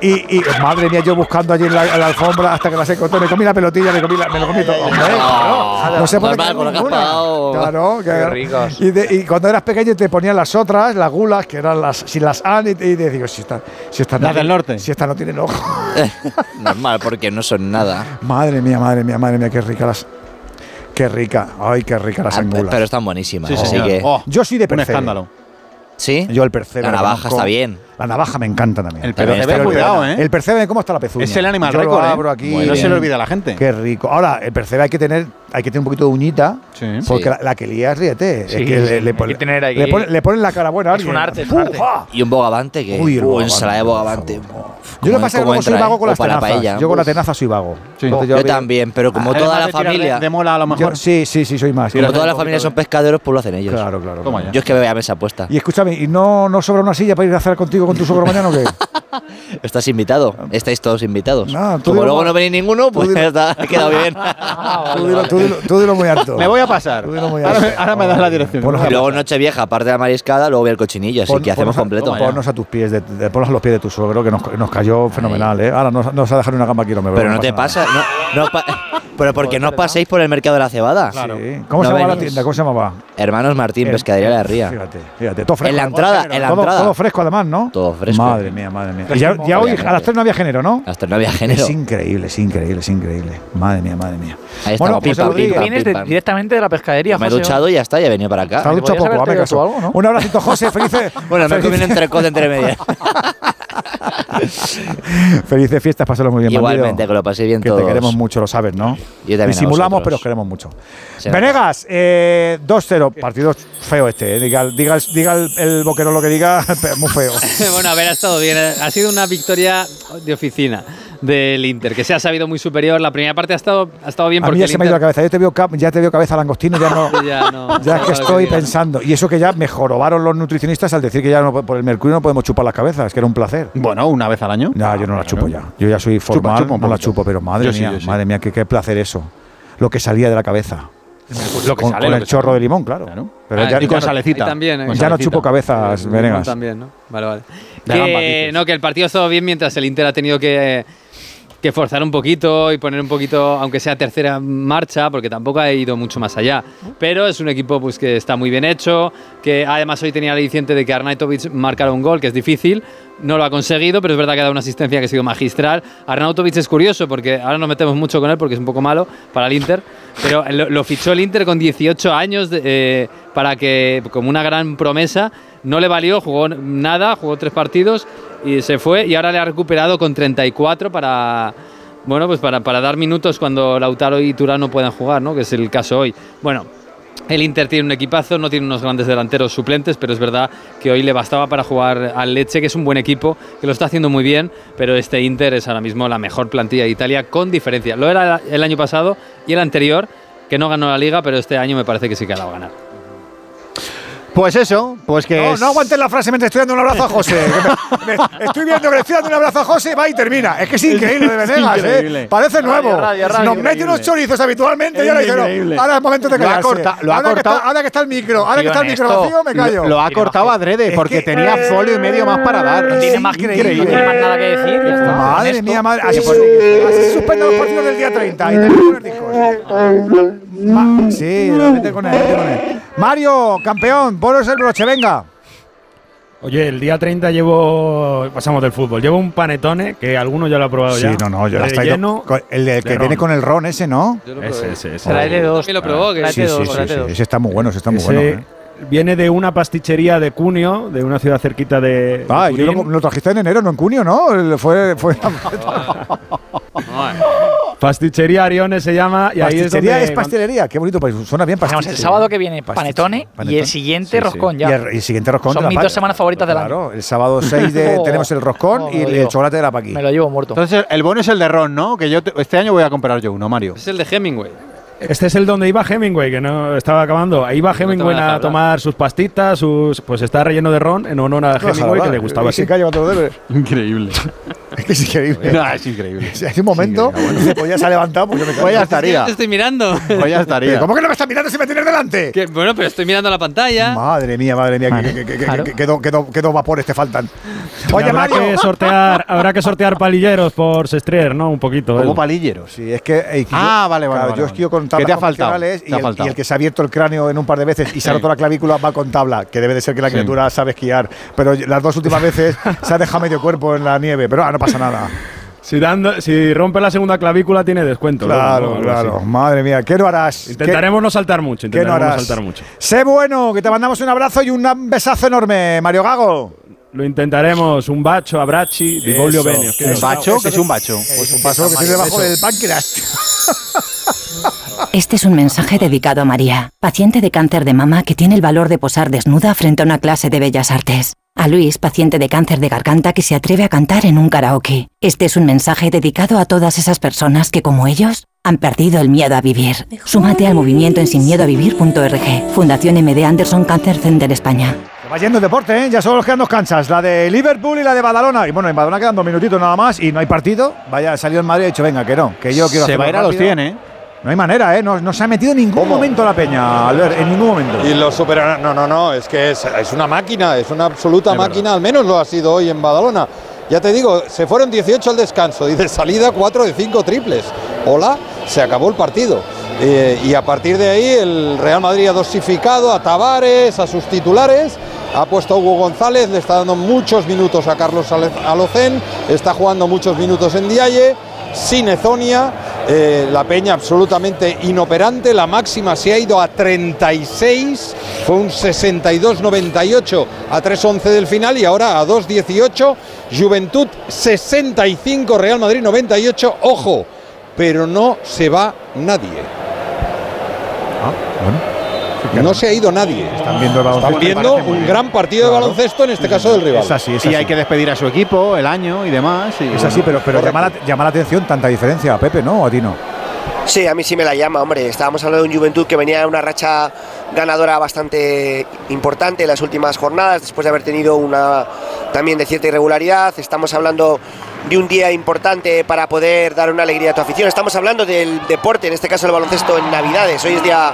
Speaker 2: y, y, madre mía, yo buscando allí en la, en la alfombra hasta que las encontré. Me comí la pelotilla, me, comí la- me lo comí todo. Hombre, claro. No sé por qué
Speaker 33: has
Speaker 2: ninguna.
Speaker 33: pagado.
Speaker 2: Claro, que-
Speaker 40: Qué ricos.
Speaker 2: Y, de- y cuando eras pequeño te ponían las otras, las gulas, que eran las sin las an, y, y te digo, si esta, si esta no
Speaker 1: Las del norte.
Speaker 2: Si esta no tiene ojo.
Speaker 33: Normal, porque no son nada.
Speaker 2: Madre mía, madre mía, madre mía, qué rica las. Qué rica, ay, qué rica las
Speaker 33: Ah,
Speaker 2: angulas.
Speaker 33: Pero están buenísimas.
Speaker 1: Sí,
Speaker 33: así
Speaker 1: señor.
Speaker 33: que.
Speaker 1: Oh,
Speaker 2: Yo soy de
Speaker 1: un
Speaker 2: percebe.
Speaker 1: escándalo.
Speaker 33: ¿Sí?
Speaker 2: Yo el percebe.
Speaker 33: La navaja está bien.
Speaker 2: La navaja me encanta también.
Speaker 1: El percebe,
Speaker 33: está muy
Speaker 1: cuidado. ¿eh?
Speaker 2: El percebe, ¿cómo está la pezuña?
Speaker 1: Es el animal
Speaker 2: Yo lo
Speaker 1: récord, ¿eh?
Speaker 2: abro aquí.
Speaker 1: No se le olvida a la gente.
Speaker 2: Qué rico. Ahora, el percebe hay que tener, hay que tener un poquito de uñita,
Speaker 1: Sí.
Speaker 2: porque
Speaker 33: Sí.
Speaker 2: la, la que lía es riete.
Speaker 40: Sí,
Speaker 2: es que le,
Speaker 40: sí,
Speaker 2: le
Speaker 40: hay
Speaker 2: pone-
Speaker 40: que tener ahí-
Speaker 2: le le ponen la cara buena a
Speaker 40: Es un arte, es un arte.
Speaker 33: Y un bogavante que.
Speaker 2: Uy, el bogavante,
Speaker 33: ensalada de bogavante.
Speaker 2: Yo lo que pasa es que
Speaker 33: ¿Cómo
Speaker 2: luego soy vago con
Speaker 33: O
Speaker 2: las tenazas.
Speaker 33: paella.
Speaker 2: Yo con la tenaza soy vago.
Speaker 33: Yo también, pero como
Speaker 1: Además
Speaker 33: toda la familia.
Speaker 1: De mola a lo
Speaker 2: yo-
Speaker 1: mejor.
Speaker 2: sí, sí, sí, soy más.
Speaker 33: Como toda la familia son pescaderos, pues lo hacen ellos.
Speaker 2: Claro, claro.
Speaker 33: Yo es que me voy a mesa puesta.
Speaker 2: Y escúchame, ¿y no, no sobra una silla para ir a hacer contigo con tu suegro mañana o qué?
Speaker 33: Estás invitado. Estáis todos invitados.
Speaker 2: Ah, tú
Speaker 33: Como
Speaker 2: dilo
Speaker 33: luego no venís ninguno, pues
Speaker 2: dilo.
Speaker 33: ya está, ha quedado bien.
Speaker 2: tú, dilo, tú dilo- tú dilo muy alto.
Speaker 1: Me voy a pasar.
Speaker 2: Tú dilo muy
Speaker 1: Ahora
Speaker 2: alto.
Speaker 1: me, ahora me das la dirección.
Speaker 2: Ponnos
Speaker 33: Y luego Nochevieja, aparte de la mariscada, luego voy al cochinillo, así
Speaker 2: pon-
Speaker 33: que hacemos
Speaker 2: ponnos a-
Speaker 33: completo.
Speaker 2: Ponnos a tus pies, de, de- ponnos a los pies de tu suegro, que nos, nos cayó fenomenal, ¿eh? Ahora nos, nos ha dejado una gamba kilómetros.
Speaker 33: Pero no te pasa, no, no pa- Pero porque no os paséis por el mercado de la cebada.
Speaker 2: Claro. ¿Cómo
Speaker 33: No
Speaker 2: se llama la
Speaker 33: venís.
Speaker 2: tienda? ¿Cómo se llamaba?
Speaker 33: Hermanos Martín,
Speaker 2: Eh,
Speaker 33: Pescadería La Ría.
Speaker 2: Fíjate, fíjate. Todo fresco.
Speaker 33: En la entrada, en la
Speaker 2: todo,
Speaker 33: entrada.
Speaker 2: todo fresco además, ¿no?
Speaker 33: Todo fresco.
Speaker 2: Madre mía, madre mía. Y ya, ya hoy a las 3 no había género, ¿no?
Speaker 33: Hasta no había género.
Speaker 2: Es increíble, es increíble, es increíble. Madre mía, madre mía.
Speaker 33: Ahí
Speaker 2: Rodríguez.
Speaker 33: pim, pam,
Speaker 40: Vienes
Speaker 33: pim,
Speaker 40: de-
Speaker 33: pam.
Speaker 40: directamente de la pescadería,
Speaker 33: Me he
Speaker 40: José,
Speaker 33: duchado y ya está, ya he venido para acá.
Speaker 2: Se ha duchado
Speaker 40: podías
Speaker 2: poco,
Speaker 40: haberte
Speaker 2: hazme
Speaker 40: hecho
Speaker 2: caso.
Speaker 40: algo, ¿no?
Speaker 2: Un abracito, José. Felices.
Speaker 33: Bueno, me he comido un entrecot entre medias.
Speaker 2: Felices fiestas, pásalo muy bien,
Speaker 33: Igualmente,
Speaker 2: bandido.
Speaker 33: que lo paséis bien
Speaker 2: Que
Speaker 33: todos.
Speaker 2: te queremos mucho, lo sabes, ¿no?
Speaker 33: Yo también
Speaker 2: Disimulamos, pero os queremos mucho.
Speaker 33: Se
Speaker 2: Venegas, eh, 2-0. Partido feo este. eh. Diga, diga, el- diga el, el boquero lo que diga, pero muy feo.
Speaker 12: bueno, a ver, ha estado bien. Ha sido una victoria de oficina del Inter, que se ha sabido muy superior. La primera parte ha estado, ha estado bien
Speaker 2: A
Speaker 12: porque
Speaker 2: mí ya se me ha ido la cabeza. Yo te veo, ya te veo cabeza langostino, ya no.
Speaker 12: Ya no.
Speaker 2: Ya es que estoy pensando. Y eso que ya me jorobaron los nutricionistas al decir que ya no, por el mercurio no podemos chupar las cabezas, que era un placer.
Speaker 1: Bueno, una vez al año.
Speaker 2: Ya, yo no la chupo ya. Yo ya soy formal,
Speaker 1: chupa
Speaker 2: no la chupo, pero madre
Speaker 1: Yo
Speaker 2: mía,
Speaker 1: sí.
Speaker 2: madre mía, qué, qué placer eso. Lo que salía de la cabeza.
Speaker 1: Lo que
Speaker 2: con,
Speaker 1: sale,
Speaker 2: con
Speaker 1: lo
Speaker 2: el
Speaker 1: que
Speaker 2: chorro
Speaker 1: sale.
Speaker 2: de limón, claro. Pero
Speaker 1: Ah,
Speaker 2: ya,
Speaker 1: y con
Speaker 2: ya no-
Speaker 1: salecita.
Speaker 12: También, ¿eh?
Speaker 1: Con
Speaker 2: ya no chupo cabezas, Venegas.
Speaker 12: También, ¿no? Vale, vale. Que, no, que el partido ha estado bien mientras el Inter ha tenido que, que forzar un poquito y poner un poquito, aunque sea tercera marcha, porque tampoco ha ido mucho más allá. Pero es un equipo pues, que está muy bien hecho, que además hoy tenía el aliciente de que Arnautovic marcara un gol, que es difícil. No lo ha conseguido, pero es verdad que ha dado una asistencia que ha sido magistral. Arnautovic es curioso porque ahora nos metemos mucho con él porque es un poco malo para el Inter, pero lo, lo fichó el Inter con 18 años de- eh, para que, como una gran promesa, no le valió, jugó nada, jugó tres partidos y se fue y ahora le ha recuperado con 34 para bueno, pues para, para dar minutos cuando Lautaro y Turán no puedan jugar, ¿no? Que es el caso hoy. Bueno, el Inter tiene un equipazo, no tiene unos grandes delanteros suplentes, pero es verdad que hoy le bastaba para jugar al Leche, que es un buen equipo, que lo está haciendo muy bien, pero este Inter es ahora mismo la mejor plantilla de Italia con diferencia. Lo era el año pasado y el anterior, que no ganó la liga, pero este año me parece que sí que la va a ganar.
Speaker 1: Pues eso, pues que.
Speaker 2: No,
Speaker 1: es-
Speaker 2: no aguantes la frase mientras estoy dando un abrazo a José. Que me- me- estoy viendo que le estoy dando un abrazo a José, va y termina. Es que es increíble de Venegas,
Speaker 1: increíble.
Speaker 2: ¿eh? Parece nuevo.
Speaker 1: radio, radio,
Speaker 2: Nos mete
Speaker 1: increíble.
Speaker 2: unos chorizos habitualmente
Speaker 1: Es
Speaker 2: y ahora dice, no,
Speaker 1: increíble.
Speaker 2: ahora es momento de
Speaker 1: Lo ha
Speaker 2: callarse.
Speaker 1: corta- lo ha
Speaker 2: ahora, que
Speaker 1: cortado-
Speaker 2: está, ahora que está el micro, ahora que está el micro vacío, me callo.
Speaker 1: Lo, lo ha cortado adrede porque
Speaker 2: que-
Speaker 1: tenía folio y medio más para dar.
Speaker 40: No tiene más que decir, no tiene más nada que decir. ya está.
Speaker 2: Madre
Speaker 40: Honesto.
Speaker 2: mía, madre. Así, así se suspenden los partidos del día 30. Y. Ma- sí, vete con él, vete con él. Mario, campeón, ponos el broche, venga.
Speaker 32: Oye, el día 30 llevo. Pasamos del fútbol. Llevo un panetone que alguno ya lo ha probado
Speaker 2: Sí,
Speaker 32: ya.
Speaker 2: no, no, yo la estoy
Speaker 32: Relleno
Speaker 2: El de-
Speaker 32: de
Speaker 2: que
Speaker 32: ron.
Speaker 2: viene con el ron ese, ¿no?
Speaker 32: Ese, ese, ese.
Speaker 40: Dos.
Speaker 12: Lo probó, que
Speaker 40: Tráete
Speaker 2: Sí, sí,
Speaker 40: dos,
Speaker 2: sí,
Speaker 40: tráete
Speaker 2: sí,
Speaker 40: dos.
Speaker 2: Ese está muy bueno, ese está muy
Speaker 32: Ese
Speaker 2: bueno. ¿eh?
Speaker 32: Viene de una pastichería de Cuneo, de una ciudad cerquita de. de
Speaker 2: Ah, yo lo,
Speaker 32: Turín.
Speaker 2: lo trajiste en enero, no en junio, ¿no? El- Fue, fue
Speaker 32: Pastichería Arione se llama. Y ahí es
Speaker 2: pastelería
Speaker 32: donde.
Speaker 2: es pastelería. Qué bonito, pues suena bien
Speaker 40: Tenemos
Speaker 2: pastelería.
Speaker 40: el sábado que viene panetone, y el siguiente
Speaker 2: Sí, sí.
Speaker 40: roscón ya.
Speaker 2: Y el, siguiente roscón.
Speaker 40: Son mis dos semanas favoritas del año.
Speaker 2: Claro, el sábado 6 de, tenemos el roscón
Speaker 40: Oh,
Speaker 2: y el chocolate de la Paqui.
Speaker 40: Me lo llevo muerto.
Speaker 1: Entonces, el bueno es el de Ron, ¿no? Que yo te- este año voy a comprar yo uno, Mario.
Speaker 12: Es el de Hemingway.
Speaker 32: Este es el donde iba Hemingway, que no estaba acabando. Ahí iba Hemingway
Speaker 12: deja
Speaker 32: a tomar sus pastitas, sus, pues está relleno de ron en honor a Hemingway, que le gustaba
Speaker 2: y
Speaker 32: así.
Speaker 2: se cuando debe.
Speaker 1: Increíble.
Speaker 2: Es que es increíble.
Speaker 1: No, es increíble.
Speaker 2: Si hay un momento, dice, pues ya se ha levantado, pues yo me.
Speaker 1: Pues ya estaría.
Speaker 12: Te estoy mirando.
Speaker 1: Pues ya
Speaker 2: Pero
Speaker 1: estaría.
Speaker 2: ¿Cómo que no me estás mirando si me tienes delante?
Speaker 12: Que- bueno, pero estoy mirando la pantalla.
Speaker 2: Madre mía, madre mía, que, que, que, que-
Speaker 40: Claro.
Speaker 2: que- que que que dos vapores te faltan. Oye,
Speaker 32: habrá
Speaker 2: Mario.
Speaker 32: que sortear, habrá que sortear palilleros por Sestrier, ¿no? Un poquito.
Speaker 1: Como palilleros.
Speaker 2: Sí, es que. eh, que
Speaker 1: Ah,
Speaker 2: yo-
Speaker 1: vale, vale,
Speaker 2: claro,
Speaker 1: vale,
Speaker 2: yo
Speaker 1: vale.
Speaker 2: esquivo con
Speaker 1: ¿Qué
Speaker 2: tablas
Speaker 1: te ha faltado? Te
Speaker 2: y
Speaker 1: ha
Speaker 2: el,
Speaker 1: faltado.
Speaker 2: y el que se ha abierto el cráneo en un par de veces y se ha roto la clavícula va con tabla, que debe de ser que la
Speaker 1: Sí.
Speaker 2: criatura sabe esquiar. Pero las dos últimas veces se ha dejado medio cuerpo en la nieve, pero ah, no pasa nada.
Speaker 32: Si, dando, si rompe la segunda clavícula, tiene descuento.
Speaker 2: Claro, claro. Madre mía, ¿qué no harás?
Speaker 32: Intentaremos no saltar mucho.
Speaker 2: ¿Qué, qué no
Speaker 32: Intentaremos no saltar mucho.
Speaker 2: Sé bueno, que te mandamos un abrazo y un besazo enorme, Mario Gago.
Speaker 32: Lo intentaremos. Un bacho, abrachi, di voglio
Speaker 2: Eso.
Speaker 32: bene.
Speaker 1: ¿Un bacho? ¿Qué es un bacho?
Speaker 2: Pues un paso que tiene debajo del páncreas.
Speaker 77: Este es un mensaje dedicado a María, paciente de cáncer de mama que tiene el valor de posar desnuda frente a una clase de bellas artes. A Luis, paciente de cáncer de garganta que se atreve a cantar en un karaoke. Este es un mensaje dedicado a todas esas personas que, como ellos, han perdido el miedo a vivir. Súmate al movimiento en sinmiedoavivir.org. Fundación MD Anderson Cancer Center España.
Speaker 2: Va yendo el deporte, ¿eh? Ya solo nos quedan dos canchas, la de Liverpool y la de Badalona. Y bueno, en Badalona quedan dos minutitos nada más y no hay partido. Vaya, salió en Madrid y ha dicho, venga, que no, que yo quiero
Speaker 1: Se
Speaker 2: hacerlo
Speaker 1: va a ir a los
Speaker 2: rápido.
Speaker 1: 100, ¿eh?
Speaker 2: No hay manera, ¿eh? No, no se ha metido en ningún momento la peña, Albert, en ningún momento.
Speaker 54: Y lo superarán. No, no, no, es que es, es una máquina, es una absoluta
Speaker 2: Es
Speaker 54: máquina, al menos lo ha sido hoy en Badalona. Ya te digo, se fueron 18 al descanso y de salida 4 de 5 triples. Hola, se acabó el partido. Eh, y a partir de ahí el Real Madrid ha dosificado a Tavares, a sus titulares, ha puesto Hugo González, le está dando muchos minutos a Carlos Alocén, está jugando muchos minutos en Dialle, sin Ezonia, eh, la peña absolutamente inoperante, la máxima se ha ido a 36, fue un 62-98 a 3-11 del final y ahora a 2-18, Juventud 65, Real Madrid 98, ojo, pero no se va nadie. No se ha ido nadie.
Speaker 2: Están viendo el baloncesto.
Speaker 54: Están viendo un
Speaker 2: bien.
Speaker 54: gran partido
Speaker 2: Claro.
Speaker 54: de baloncesto, en este caso del rival.
Speaker 2: Es así, es
Speaker 1: y
Speaker 2: así.
Speaker 1: hay que despedir a su equipo, el año y demás. y
Speaker 2: Es
Speaker 1: bueno.
Speaker 2: así, pero, pero llama, la, llama la atención tanta diferencia, Pepe, ¿no? ¿O a ti no?
Speaker 50: Sí, a mí sí me la llama, hombre. Estábamos hablando de un Juventud que venía de una racha ganadora bastante importante en las últimas jornadas, después de haber tenido una también de cierta irregularidad. Estamos hablando de un día importante para poder dar una alegría a tu afición. Estamos hablando del deporte, en este caso el baloncesto en Navidades. Hoy es día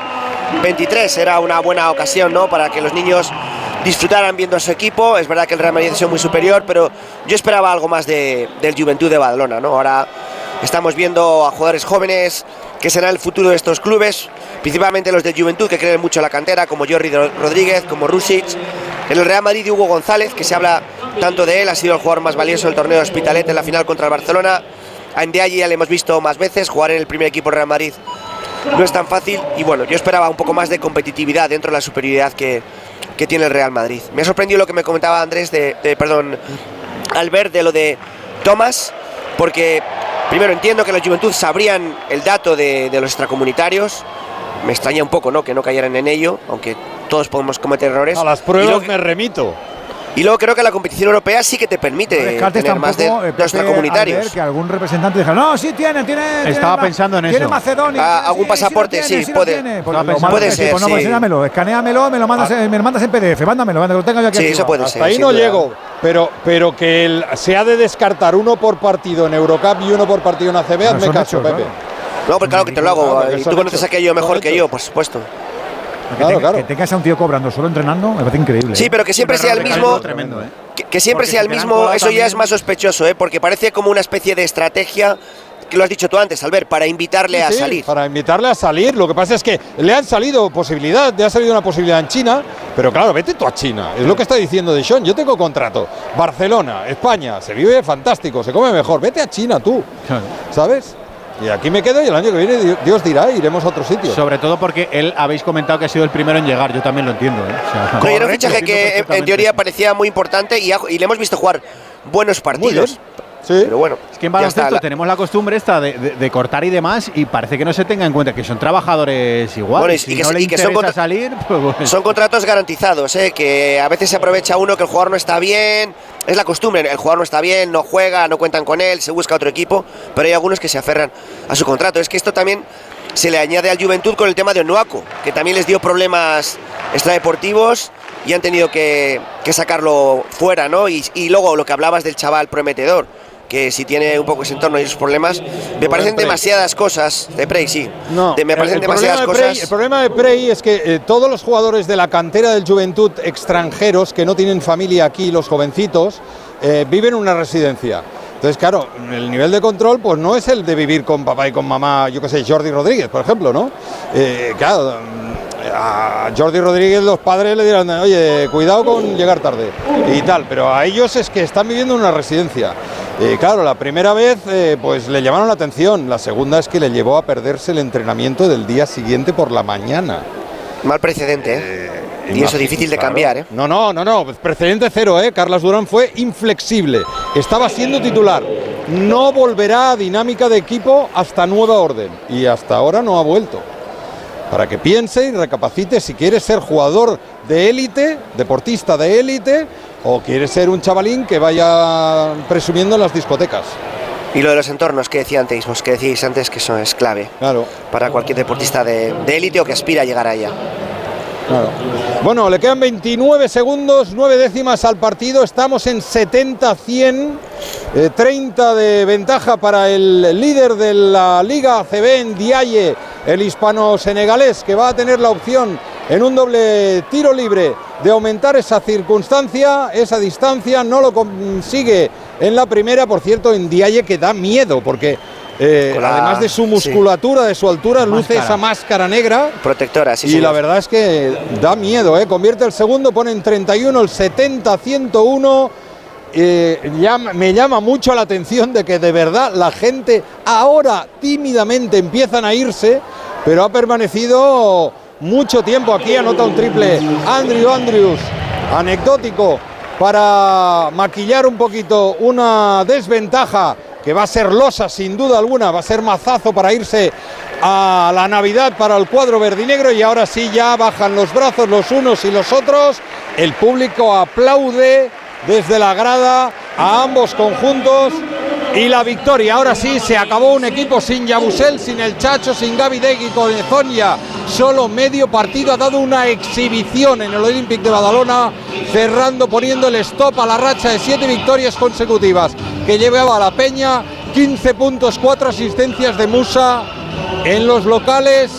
Speaker 50: 23, era una buena ocasión, ¿no? Para que los niños disfrutaran viendo a su equipo. Es verdad que el Real Madrid ha sido muy superior, pero yo esperaba algo más de, del Juventud de Badalona, ¿no? Ahora estamos viendo a jugadores jóvenes que serán el futuro de estos clubes, principalmente los de Juventud que creen mucho en la cantera, como Jordi Ro- Rodríguez, como Rusic. En el Real Madrid Hugo González, que se habla tanto de él, ha sido el jugador más valioso del torneo de Hospitalet en la final contra el Barcelona. A Ndiaye ya le hemos visto más veces jugar en el primer equipo Real Madrid. No es tan fácil y bueno, yo esperaba un poco más de competitividad dentro de la superioridad que, que tiene el Real Madrid. Me ha sorprendido lo que me comentaba Andrés, de, de- perdón, Albert, de lo de Thomas, porque primero entiendo que la Juventud sabrían el dato de, de los extracomunitarios. Me extraña un poco ¿no? que no cayeran en ello, aunque todos podemos cometer errores.
Speaker 54: A las pruebas
Speaker 50: luego-
Speaker 54: me remito.
Speaker 50: Y luego creo que la competición europea sí que te permite
Speaker 2: No descartes
Speaker 50: tener más de,
Speaker 2: eh,
Speaker 50: extracomunitarios.
Speaker 2: Que algún representante diga, no, sí tiene, tiene. tiene
Speaker 1: Estaba pensando en
Speaker 2: tiene
Speaker 1: eso.
Speaker 2: Macedonia.
Speaker 50: Ah,
Speaker 2: tiene-
Speaker 50: algún
Speaker 2: sí,
Speaker 50: pasaporte,
Speaker 2: tiene,
Speaker 50: sí, puede-
Speaker 2: tiene. Pues
Speaker 50: puede ser,
Speaker 2: pues no, pues escaneamelo, me lo mandas, en- me lo mandas en PDF, mándamelo, que lo tengo yo aquí.
Speaker 50: Sí,
Speaker 2: arriba.
Speaker 50: eso puede
Speaker 54: Hasta
Speaker 50: ser.
Speaker 54: ahí no
Speaker 50: duda.
Speaker 54: llego, pero, pero que el- se ha de descartar uno por partido en Eurocup y uno por partido en ACB, hazme caso, Pepe.
Speaker 50: No, pues claro que te lo hago. Y tú conoces aquello mejor que yo, por supuesto.
Speaker 2: Que
Speaker 54: Claro,
Speaker 2: tenga-
Speaker 54: claro.
Speaker 2: Que tengas a un tío cobrando solo entrenando, me parece increíble.
Speaker 50: Sí,
Speaker 2: ¿eh?
Speaker 50: pero que siempre sea el mismo.
Speaker 1: Tremendo, ¿eh?
Speaker 50: Que, que siempre
Speaker 1: Porque
Speaker 50: sea el mismo, eso ya es más sospechoso, ¿eh? porque parece como una especie de estrategia, que lo has dicho tú antes, Albert, para invitarle a
Speaker 54: Sí,
Speaker 50: salir.
Speaker 54: Para invitarle a salir. Lo que pasa es que le han salido posibilidad, le ha salido una posibilidad en China, pero claro, vete tú a China. Es lo que está diciendo De Sean. Yo tengo contrato. Barcelona, España, se vive fantástico, se come mejor. Vete a China tú, ¿sabes? Y aquí me quedo y el año que viene Di- Dios dirá, iremos a otro sitio.
Speaker 1: Sobre todo porque él habéis comentado que ha sido el primero en llegar. Yo también lo entiendo. ¿eh? O sea,
Speaker 50: era un fichaje que en- teoría parecía muy importante y, ha- y le hemos visto jugar buenos partidos.
Speaker 54: Sí.
Speaker 50: Pero bueno,
Speaker 1: Es que en baloncesto
Speaker 50: la-
Speaker 1: tenemos la costumbre esta de, de- de cortar y demás y parece que no se tenga en cuenta que son trabajadores igual.
Speaker 50: Bueno, y-
Speaker 1: si
Speaker 50: y que
Speaker 1: no le
Speaker 50: y que son
Speaker 1: interesa
Speaker 50: contra-
Speaker 1: salir, pues bueno.
Speaker 50: Son contratos garantizados, ¿eh? que a veces se aprovecha uno que el jugador no está bien. Es la costumbre, el jugador no está bien, no juega, no cuentan con él, se busca otro equipo, pero hay algunos que se aferran a su contrato. Es que esto también se le añade al Juventud con el tema de Onuaco, que también les dio problemas extradeportivos y han tenido que, que sacarlo fuera, ¿no? Y, y luego lo que hablabas del chaval prometedor, que si tiene un poco ese entorno y sus problemas, me parecen demasiadas cosas, de Prey, sí,
Speaker 54: No,
Speaker 50: de- me parecen demasiadas
Speaker 54: de
Speaker 50: cosas.
Speaker 54: Prey, el problema de Prey es que eh, todos los jugadores de la cantera del Juventud extranjeros que no tienen familia aquí, los jovencitos, eh, viven en una residencia. Entonces, claro, el nivel de control pues no es el de vivir con papá y con mamá, yo qué sé, Jordi Rodríguez, por ejemplo, ¿no? Eh, claro, mm, a Jordi Rodríguez los padres le dirán, oye, cuidado con llegar tarde y tal, pero a ellos es que están viviendo en una residencia. Y claro, la primera vez eh, pues le llamaron la atención, la segunda es que le llevó a perderse el entrenamiento del día siguiente por la mañana.
Speaker 50: Mal precedente, ¿eh? y eso difícil de
Speaker 54: claro.
Speaker 50: cambiar, ¿eh?
Speaker 54: No, no, no, no, precedente cero, ¿eh? Carlos Durán fue inflexible, estaba siendo titular, no volverá a dinámica de equipo hasta nueva orden y hasta ahora no ha vuelto. Para que piense y recapacite si quiere ser jugador de élite, deportista de élite, o quiere ser un chavalín que vaya presumiendo en las discotecas.
Speaker 50: Y lo de los entornos que decía antes, vos que decíais antes que eso es clave
Speaker 54: Claro.
Speaker 50: para cualquier deportista de de élite o que aspira a llegar a ella.
Speaker 54: Claro. Bueno, le quedan 29 segundos, 9 décimas al partido. Estamos en 70-100, eh, 30 de ventaja para el líder de la Liga ACB en Diaye, el hispano-senegalés, que va a tener la opción en un doble tiro libre de aumentar esa circunstancia, esa distancia. No lo consigue en la primera, por cierto, en Diaye que da miedo, porque eh,
Speaker 50: la-
Speaker 54: además de su
Speaker 50: sí.
Speaker 54: musculatura, de su altura, luce
Speaker 50: Máscara.
Speaker 54: esa máscara negra.
Speaker 50: Protectora, sí,
Speaker 54: y
Speaker 50: señor.
Speaker 54: la verdad es que da miedo, ¿eh? Convierte el segundo, pone en 31, el 70-101. Eh, llama- me llama mucho la atención de que de verdad la gente ahora tímidamente empiezan a irse, pero ha permanecido mucho tiempo aquí. Anota un triple Andrew Andrews, anecdótico, para maquillar un poquito una desventaja que va a ser losa sin duda alguna, va a ser mazazo para irse a la Navidad para el cuadro verdinegro y ahora sí ya bajan los brazos los unos y los otros, el público aplaude desde la grada a ambos conjuntos y la victoria. Ahora sí se acabó un equipo sin Yabusel, sin el Chacho, sin Gaby Degui con Ezonia. Solo medio partido ha dado una exhibición en el Olympic de Badalona, cerrando, poniendo el stop a la racha de siete victorias consecutivas que llevaba a la Peña. 15 puntos, 4 asistencias de Musa en los locales,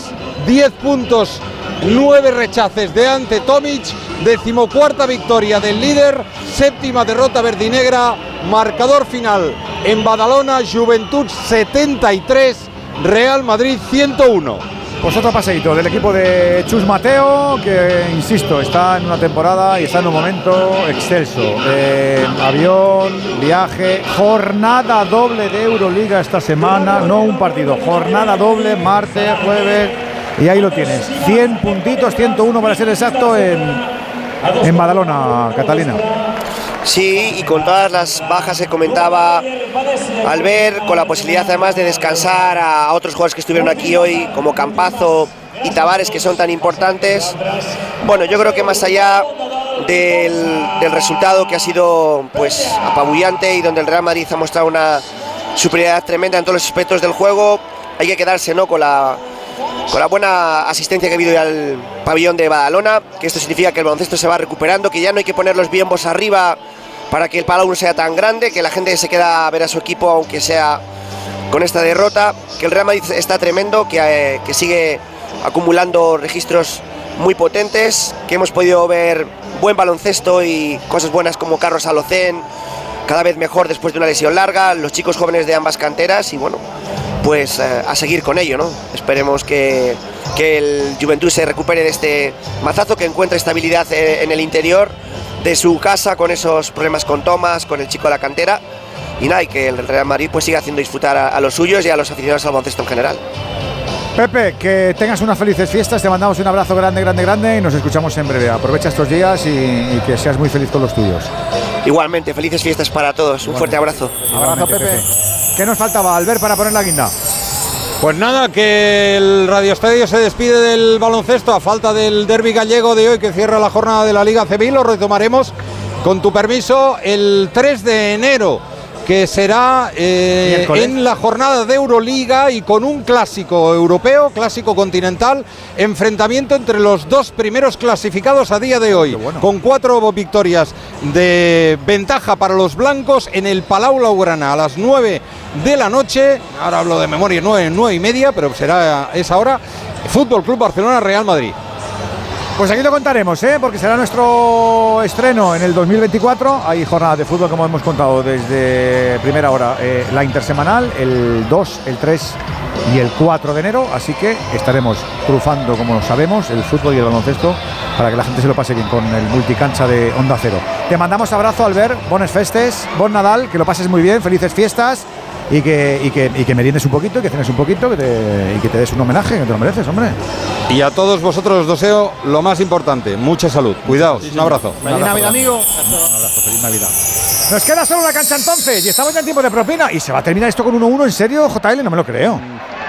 Speaker 54: 10 puntos, 9 rechaces de Ante Tomic, decimocuarta victoria del líder, séptima derrota verdinegra, marcador final en Badalona, Juventud 73, Real Madrid 101.
Speaker 2: Pues otro paseíto del equipo de Chus Mateo, que insisto, está en una temporada y está en un momento excelso. Eh, avión, viaje, jornada doble de Euroliga esta semana, no un partido, jornada doble, martes, jueves, y ahí lo tienes. 100 puntitos, 101 para ser exacto, en, en Badalona, Catalina.
Speaker 50: Sí, y con todas las bajas que comentaba Albert, con la posibilidad además de descansar a otros jugadores que estuvieron aquí hoy, como Campazo y Tavares, que son tan importantes. Bueno, yo creo que más allá del, del resultado que ha sido pues apabullante y donde el Real Madrid ha mostrado una superioridad tremenda en todos los aspectos del juego, hay que quedarse ¿no? con la con la buena asistencia que ha habido al pabellón de Badalona, que esto significa que el baloncesto se va recuperando, que ya no hay que poner los biembos arriba para que el palau no sea tan grande, que la gente se queda a ver a su equipo aunque sea con esta derrota, que el Real Madrid está tremendo, que, eh, que sigue acumulando registros muy potentes, que hemos podido ver buen baloncesto y cosas buenas como Carlos Alocén, cada vez mejor después de una lesión larga, los chicos jóvenes de ambas canteras y bueno, pues eh, a seguir con ello, ¿no? Esperemos que, que el Juventud se recupere de este mazazo, que encuentre estabilidad eh, en el interior de su casa con esos problemas con Thomas, con el chico de la cantera y nada, y que el Real Madrid pues siga haciendo disfrutar a, a los suyos y a los aficionados al baloncesto en general.
Speaker 2: Pepe, que tengas unas felices fiestas, te mandamos un abrazo grande, grande, grande y nos escuchamos en breve. Aprovecha estos días y, y que seas muy feliz con los tuyos.
Speaker 50: Igualmente, felices fiestas para todos, un fuerte abrazo.
Speaker 2: Abrazo, Pepe. ¿Qué nos faltaba, Albert, para poner la guinda?
Speaker 54: Pues nada, que el Radio Estadio se despide del baloncesto a falta del derby gallego de hoy que cierra la jornada de la Liga CB. Lo retomaremos, con tu permiso, el 3 de enero, que será eh, en la jornada de Euroliga y con un clásico europeo, clásico continental, enfrentamiento entre los dos primeros clasificados a día de hoy, con cuatro victorias de ventaja para los blancos en el Palau Blaugrana a las 9 de la noche. Ahora hablo de memoria, 9, 9 y media, pero será esa hora. Fútbol Club Barcelona Real Madrid.
Speaker 2: Pues aquí lo contaremos, ¿eh? porque será nuestro estreno en el 2024. Hay jornadas de fútbol, como hemos contado desde primera hora, eh, la intersemanal, el 2, el 3 y el 4 de enero. Así que estaremos trufando, como sabemos, el fútbol y el baloncesto para que la gente se lo pase bien con el multicancha de Onda Cero. Te mandamos abrazo, Albert. Bones festes, bon Nadal, que lo pases muy bien, felices fiestas. Y que, y, que, y que meriendes un poquito, que cenes un poquito que te- y que te des un homenaje, que te lo mereces, hombre.
Speaker 54: Y a todos vosotros os deseo lo más importante, mucha salud. Cuidaos, un abrazo.
Speaker 2: Feliz Navidad, amigo. Un abrazo, feliz Navidad. Nos queda solo una cancha entonces y estamos ya en tiempo de propina. ¿Y se va a terminar esto con 1-1? ¿En serio, JL? No me lo creo.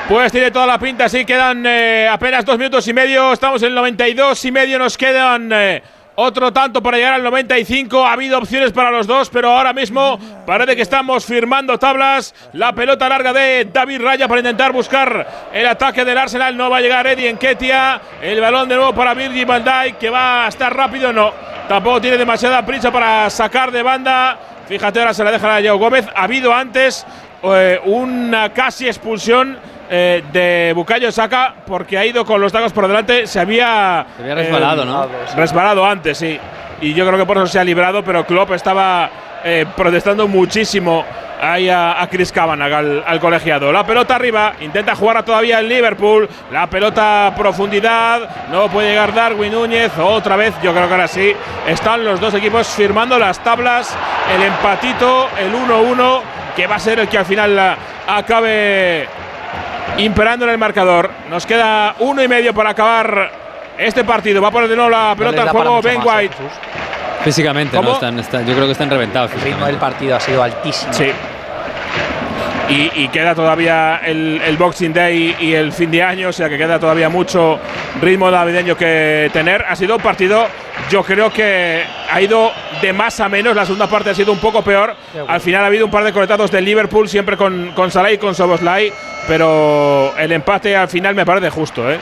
Speaker 44: Pues tiene toda la pinta, sí, quedan eh, apenas dos minutos y medio, estamos en el 92 y medio, nos quedan eh, otro tanto para llegar al 95, ha habido opciones para los dos, pero ahora mismo parece que estamos firmando tablas, la pelota larga de David Raya para intentar buscar el ataque del Arsenal, no va a llegar Eddie Enketia, el balón de nuevo para Virgil van Dijk, que va a estar rápido, no, tampoco tiene demasiada prisa para sacar de banda, fíjate ahora se la deja a Joe Gómez, ha habido antes eh, una casi expulsión eh, de Bukayo Saka porque ha ido con los tacos por delante. Se había.
Speaker 12: Se había resbalado, ¿no?
Speaker 44: Resbalado antes, sí. Y yo creo que por eso se ha librado, pero Klopp estaba eh, protestando muchísimo ahí a, a Chris Kavanagh, al, al colegiado. La pelota arriba, intenta jugar todavía el Liverpool. La pelota a profundidad, no puede llegar Darwin Núñez. Otra vez, yo creo que ahora sí, están los dos equipos firmando las tablas. El empatito, el 1-1, que va a ser el que al final la- acabe imperando en el marcador. Nos queda uno y medio para acabar este partido. Va a poner de nuevo la pelota
Speaker 40: para
Speaker 44: juego Ben
Speaker 40: más, ¿eh,
Speaker 44: White.
Speaker 12: Físicamente,
Speaker 44: ¿Cómo?
Speaker 12: ¿no? Están, están- yo creo que están reventados.
Speaker 40: El ritmo del partido ha sido altísimo.
Speaker 44: Sí. Y, y queda todavía el, el Boxing Day y el fin de año, o sea que queda todavía mucho ritmo navideño que tener. Ha sido un partido, yo creo que ha ido de más a menos. La segunda parte ha sido un poco peor. Al final ha habido un par de coletados del Liverpool, siempre con, con Salah y con Soboslai, pero el empate al final me parece justo. ¿eh?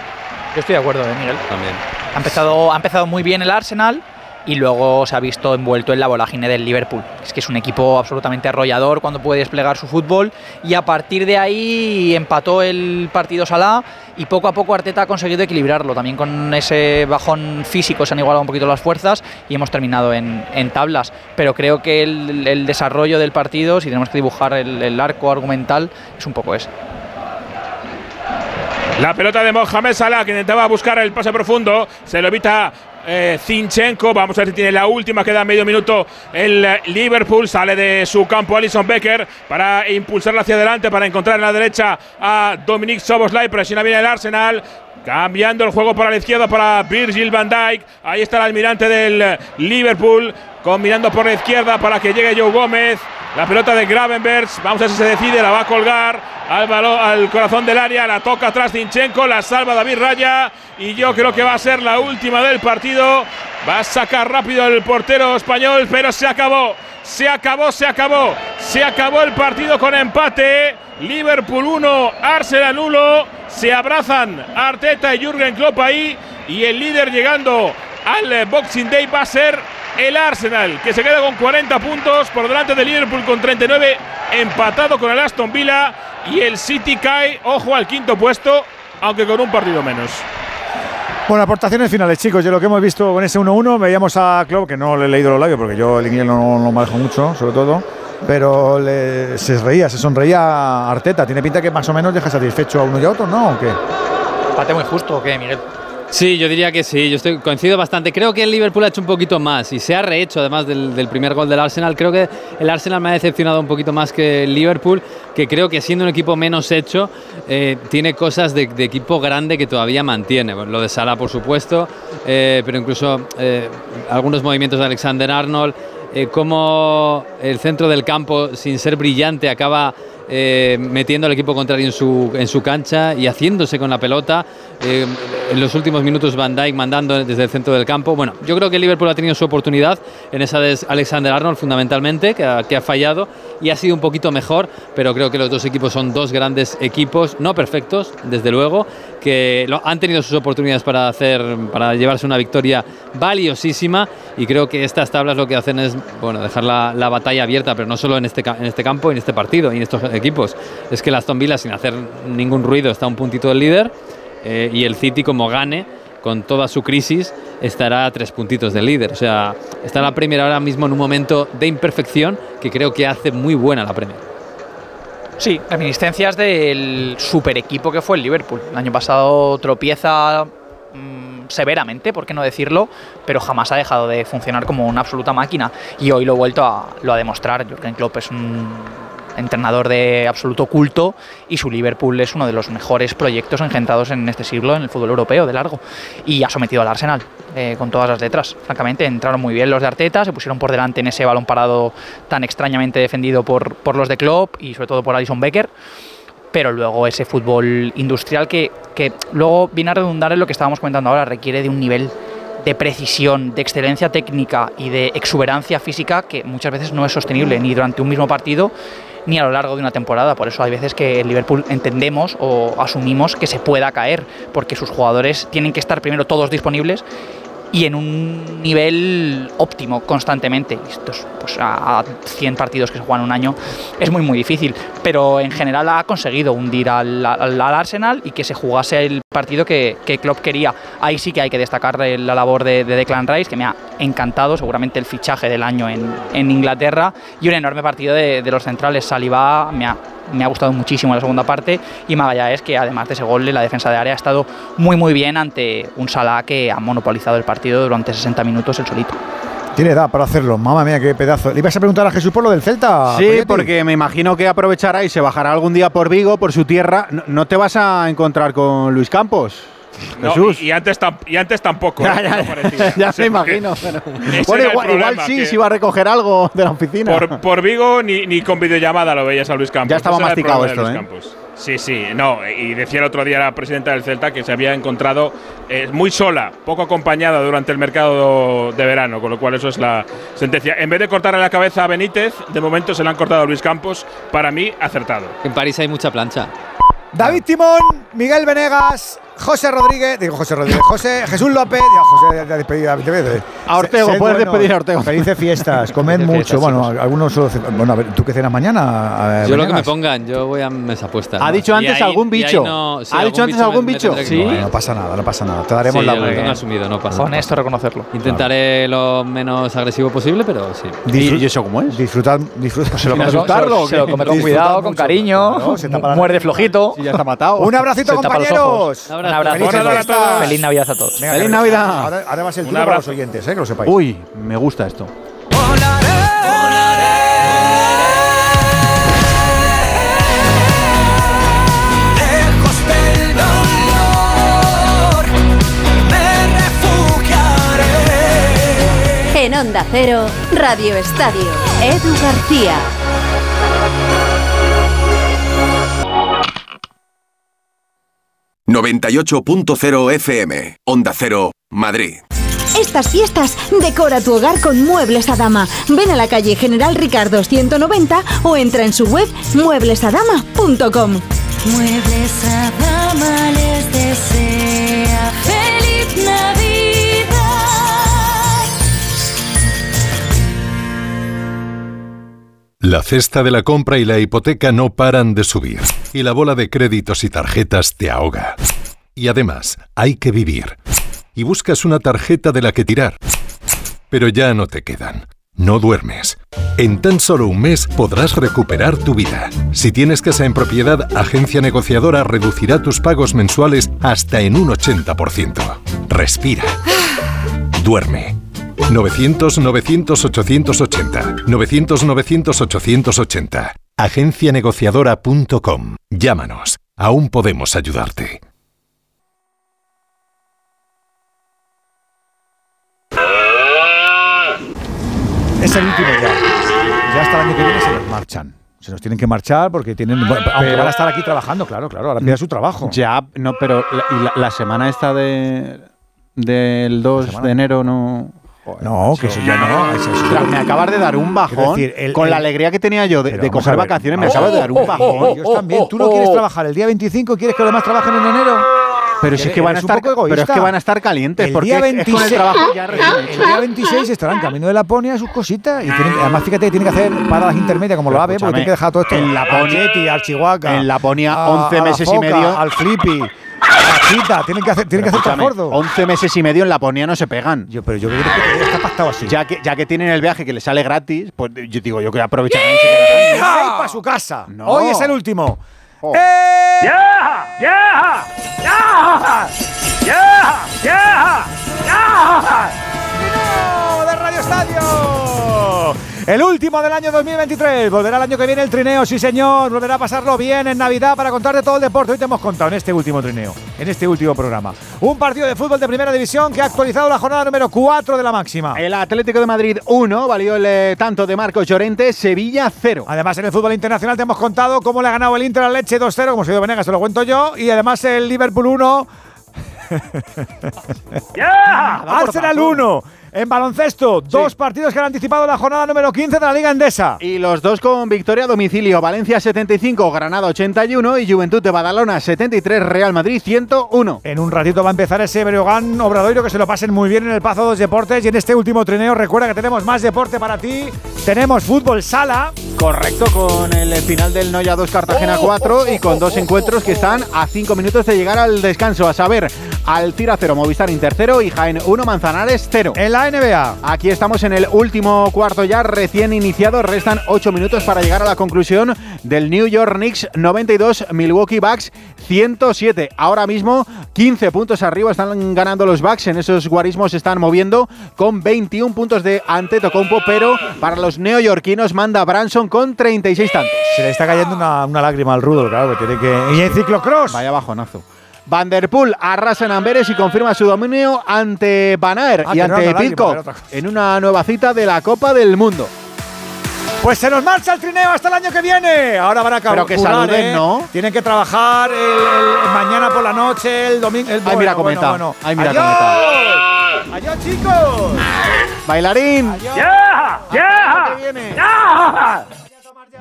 Speaker 40: Yo estoy de acuerdo, ¿eh, Miguel.
Speaker 12: También.
Speaker 40: Ha empezado, ha empezado muy bien el Arsenal y luego se ha visto envuelto en la vorágine del Liverpool. Es que es un equipo absolutamente arrollador cuando puede desplegar su fútbol y a partir de ahí empató el partido Salah y poco a poco Arteta ha conseguido equilibrarlo. También con ese bajón físico se han igualado un poquito las fuerzas y hemos terminado en, en tablas. Pero creo que el, el desarrollo del partido, si tenemos que dibujar el, el arco argumental, es un poco ese.
Speaker 44: La pelota de Mohamed Salah que intentaba buscar el pase profundo. Se lo evita eh, Zinchenko. Vamos a ver si tiene la última. Queda medio minuto el eh, Liverpool. Sale de su campo Alison Becker para impulsarla hacia adelante. Para encontrar en la derecha a Dominic Soboslai. Presiona bien el Arsenal. Cambiando el juego para la izquierda para Virgil van Dijk. Ahí está el almirante del eh, Liverpool. Combinando por la izquierda para que llegue Joe Gómez. La pelota de Gravenbergs. Vamos a ver si se decide. La va a colgar al, balón, al corazón del área. La toca atrás Zinchenko. La salva David Raya. Y yo creo que va a ser la última del partido. Va a sacar rápido el portero español. Pero se acabó. Se acabó, se acabó. Se acabó el partido con empate. Liverpool 1, Arsenal 1. Se abrazan Arteta y Jürgen Klopp ahí. Y el líder llegando al eh, Boxing Day va a ser el Arsenal, que se queda con 40 puntos por delante del Liverpool con 39, empatado con el Aston Villa. Y el City cae, ojo al quinto puesto, aunque con un partido menos.
Speaker 2: Bueno, aportaciones finales, chicos. De lo que hemos visto con ese 1-1, veíamos a Klopp, que no le he leído los labios porque yo el inglés no lo manejo mucho, sobre todo. Pero le- se reía, se sonreía a Arteta. Tiene pinta que más o menos deja satisfecho a uno y a otro, ¿no? ¿O qué?
Speaker 40: Empate muy justo, ¿o qué, Miguel?
Speaker 12: Sí, yo diría que sí, yo estoy, coincido bastante. Creo que el Liverpool ha hecho un poquito más y se ha rehecho además del, primer gol del Arsenal. Creo que el Arsenal me ha decepcionado un poquito más que el Liverpool, que creo que siendo un equipo menos hecho, eh, tiene cosas de, equipo grande que todavía mantiene. Bueno, lo de Salah, por supuesto, eh, pero incluso eh, algunos movimientos de Alexander Arnold, como el centro del campo, sin ser brillante, acaba eh, metiendo al equipo contrario en su, en su cancha y haciéndose con la pelota. Eh, en los últimos minutos Van Dijk mandando desde el centro del campo. Bueno, yo creo que Liverpool ha tenido su oportunidad en esa de Alexander Arnold fundamentalmente, que ha, que ha fallado y ha sido un poquito mejor, pero creo que los dos equipos son dos grandes equipos, no perfectos, desde luego, que han tenido sus oportunidades para hacer, para llevarse una victoria valiosísima y creo que estas tablas lo que hacen es bueno dejar la, la batalla abierta, pero no solo en este, en este campo, en este partido y en estos equipos. Es que el Aston Villa sin hacer ningún ruido está a un puntito del líder eh, y el City como gane con toda su crisis estará a tres puntitos del líder. O sea, está la Premier ahora mismo en un momento de imperfección que creo que hace muy buena la Premier.
Speaker 40: Sí, reminiscencias del super equipo que fue el Liverpool. El año pasado tropieza mm, severamente, por qué no decirlo, pero jamás ha dejado de funcionar como una absoluta máquina. Y hoy lo ha vuelto a, lo a demostrar. Jürgen Klopp es un entrenador de absoluto culto y su Liverpool es uno de los mejores proyectos engendrados en este siglo en el fútbol europeo de largo y ha sometido al Arsenal eh, con todas las letras. Francamente entraron muy bien los de Arteta se pusieron por delante en ese balón parado tan extrañamente defendido por, por los de Klopp y sobre todo por Alison Becker pero luego ese fútbol industrial que, que luego viene a redundar en lo que estábamos comentando ahora, requiere de un nivel de precisión, de excelencia técnica y de exuberancia física que muchas veces no es sostenible ni durante un mismo partido ni a lo largo de una temporada. Por eso hay veces que el Liverpool entendemos o asumimos que se pueda caer, porque sus jugadores tienen que estar primero todos disponibles y en un nivel óptimo constantemente. Y Esto es, pues, a a 100 partidos que se juegan un año es muy muy difícil, pero en general ha conseguido hundir al, al- al Arsenal y que se jugase el partido que, que Klopp quería. Ahí sí que hay que destacar la labor de, de Declan Rice, que me ha encantado, seguramente el fichaje del año en, en Inglaterra, y un enorme partido de, de los centrales. Saliba me ha, me ha gustado muchísimo la segunda parte y Magallanes, que además de ese gol la defensa de área ha estado muy muy bien ante un Salah que ha monopolizado el partido durante 60 minutos el solito.
Speaker 2: Tiene edad para hacerlo. Mamma mía, qué pedazo. ¿Le ibas a preguntar a Jesús por lo del Celta?
Speaker 1: Sí, porque me imagino que aprovechará y se bajará algún día por Vigo, por su tierra. No te vas a encontrar con Luis Campos.
Speaker 44: No,
Speaker 1: Jesús.
Speaker 44: y, y antes y antes tampoco.
Speaker 1: Ya,
Speaker 44: ¿eh?
Speaker 1: ya,
Speaker 44: sea,
Speaker 1: me imagino. pero- Bueno, igual, sí, si iba a recoger algo de la oficina.
Speaker 44: Por, por Vigo ni, ni con videollamada lo veías a Luis Campos.
Speaker 1: Ya estaba
Speaker 44: Ese
Speaker 1: masticado esto,
Speaker 44: Luis
Speaker 1: ¿eh?
Speaker 44: Campos. Sí, sí, no, y decía el otro día la presidenta del Celta que se había encontrado eh, muy sola, poco acompañada durante el mercado de verano, con lo cual eso es la sentencia. En vez de cortarle la cabeza a Benítez, de momento se le han cortado a Luis Campos, para mí acertado.
Speaker 12: En París hay mucha plancha.
Speaker 2: David Timón, Miguel Venegas, José Rodríguez, digo José Rodríguez, José Jesús López, ya José ya despedido.
Speaker 1: A Ortego, puedes despedir a Ortego.
Speaker 2: Felices fiestas, comed
Speaker 12: Felices
Speaker 2: mucho.
Speaker 12: fiestas,
Speaker 2: bueno, algunos solo Bueno, a ver, ¿tú qué cenas mañana?
Speaker 12: Yo lo que me pongan, yo voy a mesa puesta.
Speaker 1: Ha dicho antes algún bicho. Ha dicho antes algún
Speaker 12: me- me
Speaker 1: bicho.
Speaker 12: que
Speaker 2: No, no pasa nada, no pasa nada. Te daremos
Speaker 12: Sí,
Speaker 2: la vuelta.
Speaker 12: tengo asumido, no pasa
Speaker 40: Honesto reconocerlo.
Speaker 12: Intentaré lo menos agresivo posible, pero sí.
Speaker 2: Disfrut-
Speaker 1: ¿Y eso cómo es?
Speaker 2: Disfrutad, disfrutad.
Speaker 40: Se lo come,
Speaker 2: disfrutarlo,
Speaker 40: se-
Speaker 2: ¿o
Speaker 40: se lo come con cuidado, con cariño, muerde flojito.
Speaker 1: Sí, ya está matado.
Speaker 2: Un abracito, compañeros.
Speaker 40: Un abrazo.
Speaker 44: Buenas
Speaker 2: fiestas.
Speaker 44: todos.
Speaker 40: Feliz Navidad a todos.
Speaker 2: Venga,
Speaker 1: Feliz Navidad.
Speaker 2: Ahora, ahora va a ser el
Speaker 44: Un
Speaker 2: turno para los oyentes, eh, que lo sepáis.
Speaker 1: Uy, me gusta esto.
Speaker 78: Lejos del dolor, me refugiaré.
Speaker 75: En Onda Cero, Radio Estadio. Edu García.
Speaker 79: ...98.0 FM... ...Onda Cero, Madrid.
Speaker 80: Estas fiestas, decora tu hogar con Muebles a Dama. Ven a la calle General Ricardo 190 o entra en su web mueblesadama.com.
Speaker 78: Muebles a dama les desea
Speaker 81: La cesta de la compra y la hipoteca no paran de subir. Y la bola de créditos y tarjetas te ahoga. Y además, hay que vivir. Y buscas una tarjeta de la que tirar. Pero ya no te quedan. No duermes. En tan solo un mes podrás recuperar tu vida. Si tienes casa en propiedad, Agencia Negociadora reducirá tus pagos mensuales hasta en un 80%. Respira. Duerme. 900-900-880. 900-900-880. Agencianegociadora.com. Llámanos. Aún podemos ayudarte.
Speaker 2: Es el último ya. Ya hasta el año que viene se nos marchan. Se nos tienen que marchar porque tienen. bueno, aunque van a estar aquí trabajando, claro, claro. Ahora empieza su trabajo.
Speaker 1: Ya, no, pero la, y la, la semana esta de del 2 de enero no.
Speaker 2: No, que eso ya no. eso- eso-
Speaker 1: Ostras, me acabas de dar un bajón.
Speaker 2: Decir, el-
Speaker 1: con la alegría que tenía yo de, coger vacaciones, me acabas de dar un bajón.
Speaker 2: Ellos también. ¿Tú no quieres trabajar el día 25 y quieres que los demás trabajen en enero?
Speaker 1: Pero si es que van a estar, pero es que van a estar calientes
Speaker 2: El
Speaker 1: porque
Speaker 2: día
Speaker 1: es- es, con el
Speaker 2: 26
Speaker 1: trabajo ya recién
Speaker 2: el, día 26 estarán camino de Laponia sus cositas. Y tienen, que- además, fíjate, tienen que hacer paradas intermedias como lo AVE, porque tienen que dejar todo esto.
Speaker 1: en Laponia-
Speaker 2: al Chihuahua.
Speaker 1: en Laponia,
Speaker 2: a-
Speaker 1: 11
Speaker 2: a la
Speaker 1: meses y
Speaker 2: foca,
Speaker 1: medio.
Speaker 2: Al Flippy. A la Chita. Tienen que hacer, tienen que hacer transbordo.
Speaker 1: 11 meses y medio en Laponia no se pegan.
Speaker 2: Yo, pero yo creo que está pactado así.
Speaker 1: Ya que, ya que tienen el viaje que les sale gratis, pues yo digo, yo que aprovecharán.
Speaker 2: para su casa!
Speaker 1: No.
Speaker 2: Hoy es el último.
Speaker 1: Oh.
Speaker 2: ¡Eh!
Speaker 78: ¡Ya! ¡Ya! ¡Ya! ¡Ya! ¡Ya! ¡Ya!
Speaker 2: ¡Trineo de Radio Estadio! El último del año 2023. Volverá el año que viene el trineo, sí señor. Volverá a pasarlo bien en Navidad para contarte todo el deporte. Hoy te hemos contado en este último trineo, en este último programa. Un partido de fútbol de primera división que ha actualizado la jornada número 4 de la máxima.
Speaker 1: El Atlético de Madrid 1 valió el eh, tanto de Marcos Llorente, Sevilla 0.
Speaker 2: Además, en el fútbol internacional te hemos contado cómo le ha ganado el Inter al Leche 2-0, como se dio Venegas, te lo cuento yo. Y además el Liverpool 1.
Speaker 78: ¡Ya!
Speaker 2: Arsenal 1. En baloncesto, dos partidos que han anticipado la jornada número 15 de la Liga Endesa.
Speaker 1: Y los dos con victoria a domicilio. Valencia 75, Granada 81 y Juventud de Badalona 73, Real Madrid 101.
Speaker 2: En un ratito va a empezar ese Breogán Obradoiro que se lo pasen muy bien en el Pazo dos Deportes y en este último trineo recuerda que tenemos más deporte para ti. Tenemos fútbol sala.
Speaker 1: Correcto, con el final del Noya 2 Cartagena 4 y con dos encuentros que están a 5 minutos de llegar al descanso. A saber, Altira 0, Movistar Inter 0 y Jaén 1, Manzanares 0.
Speaker 2: En la NBA.
Speaker 1: Aquí estamos en el último cuarto ya, recién iniciado. Restan 8 minutos para llegar a la conclusión del New York Knicks 92, Milwaukee Bucks 107. Ahora mismo 15 puntos arriba están ganando los Bucks. En esos guarismos se están moviendo con 21 puntos de Antetokounmpo, pero para los neoyorquinos manda Branson con 36 tantos.
Speaker 2: Se le está cayendo una, una lágrima al Rudo, claro, que tiene que. Y en ciclocross.
Speaker 1: Vaya bajonazo. Vanderpool arrasa en Amberes y confirma su dominio ante Van Aert
Speaker 2: Ah,
Speaker 1: y ante Pitcock en una nueva cita de la Copa del Mundo.
Speaker 2: Pues se nos marcha el trineo hasta el año que viene. Ahora van a acabar.
Speaker 1: Pero que saluden, ¿no?
Speaker 2: Tienen que trabajar el, el- el mañana por la noche, el domingo. El,
Speaker 1: Ay, mira, comenta.
Speaker 2: bueno, bueno.
Speaker 1: Ay, mira,
Speaker 2: ¡Adiós! ¡Adiós, chicos!
Speaker 1: Bailarín.
Speaker 82: ¡Ya! ¡Ya! ¡Ya!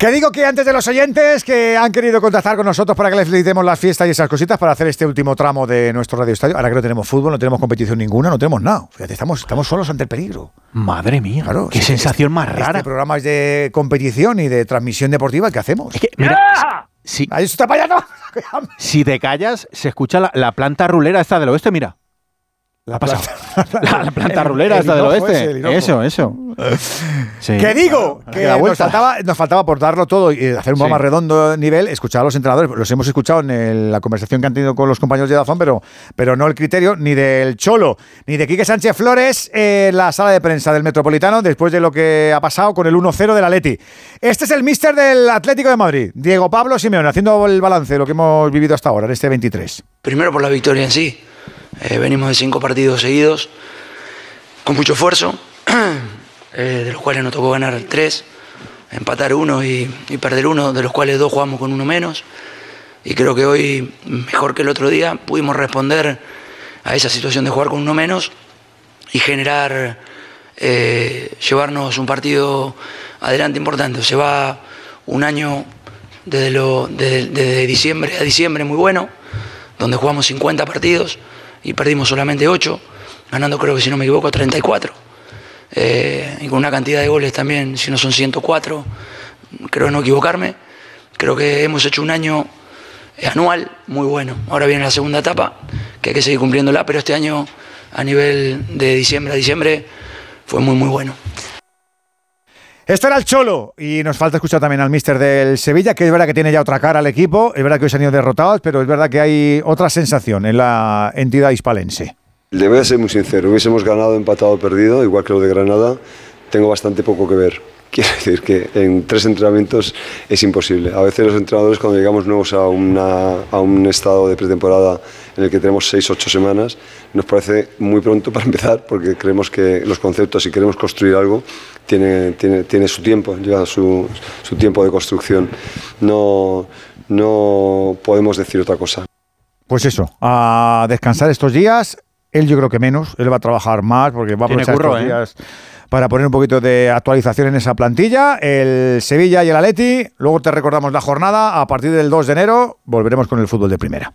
Speaker 2: Que digo que antes de los oyentes que han querido contactar con nosotros para que les felicitemos las fiestas y esas cositas para hacer este último tramo de nuestro radio estadio. Ahora que no tenemos fútbol, no tenemos competición ninguna, no tenemos nada. Fíjate, estamos, estamos solos ante el peligro.
Speaker 1: Madre mía,
Speaker 2: Claro,
Speaker 1: qué
Speaker 2: sí,
Speaker 1: sensación más
Speaker 2: Este
Speaker 1: rara.
Speaker 2: programa es de competición y de transmisión deportiva. ¿Qué hacemos?
Speaker 1: Mira, si,
Speaker 2: Ahí está para allá, no.
Speaker 1: si te callas, se escucha la, la planta rulera esta del oeste, mira.
Speaker 2: La
Speaker 1: ha pasado?
Speaker 2: planta-
Speaker 1: La, la planta
Speaker 2: el-
Speaker 1: rulera
Speaker 2: el
Speaker 1: esta del oeste. eso, eso. Sí.
Speaker 2: Que digo que
Speaker 1: la
Speaker 2: nos faltaba, nos faltaba por darlo todo y hacer un
Speaker 1: Sí.
Speaker 2: programa redondo nivel, escuchar a los entrenadores. Los hemos escuchado en el- la conversación que han tenido con los compañeros de Dazón, pero, pero no el criterio ni del Cholo ni de Quique Sánchez Flores en la sala de prensa del Metropolitano después de lo que ha pasado con el 1-0 del Atleti. Este es el míster del Atlético de Madrid, Diego Pablo Simeone, haciendo el balance de lo que hemos vivido hasta ahora en este 23.
Speaker 48: Primero por la victoria en sí. Eh, venimos de cinco partidos seguidos, con mucho esfuerzo, eh, de los cuales nos tocó ganar tres, empatar uno y, perder uno, de los cuales dos jugamos con uno menos. Y creo que hoy, mejor que el otro día, pudimos responder a esa situación de jugar con uno menos y generar, eh, llevarnos un partido adelante importante. Se va un año desde, lo- desde- desde diciembre a diciembre muy bueno, donde jugamos 50 partidos y perdimos solamente 8, ganando creo que si no me equivoco 34. Eh, y con una cantidad de goles también, si no son 104, creo no equivocarme. Creo que hemos hecho un año anual muy bueno. Ahora viene la segunda etapa, que hay que seguir cumpliéndola, pero este año a nivel de diciembre a diciembre fue muy muy bueno.
Speaker 2: Esto era el Cholo y nos falta escuchar también al míster del Sevilla, que es verdad que tiene ya otra cara al equipo, es verdad que hoy se han ido derrotados, pero es verdad que hay otra sensación en la entidad hispalense.
Speaker 83: Le voy a ser muy sincero, hubiésemos ganado, empatado perdido, igual que lo de Granada, tengo bastante poco que ver. Quiero decir que en tres entrenamientos es imposible. A veces los entrenadores cuando llegamos nuevos a, una- a un estado de pretemporada en el que tenemos seis, ocho semanas, nos parece muy pronto para empezar porque creemos que los conceptos, si queremos construir algo, tiene, tiene, tiene su tiempo, lleva su, su tiempo de construcción. No, no podemos decir otra cosa.
Speaker 2: Pues eso, a descansar estos días. Él yo creo que menos, él va a trabajar más porque va a aprovechar
Speaker 1: curro,
Speaker 2: estos
Speaker 1: ¿eh?
Speaker 2: Para poner un poquito de actualización en esa plantilla. El Sevilla y el Atleti, luego te recordamos la jornada, a partir del 2 de enero volveremos con el fútbol de primera.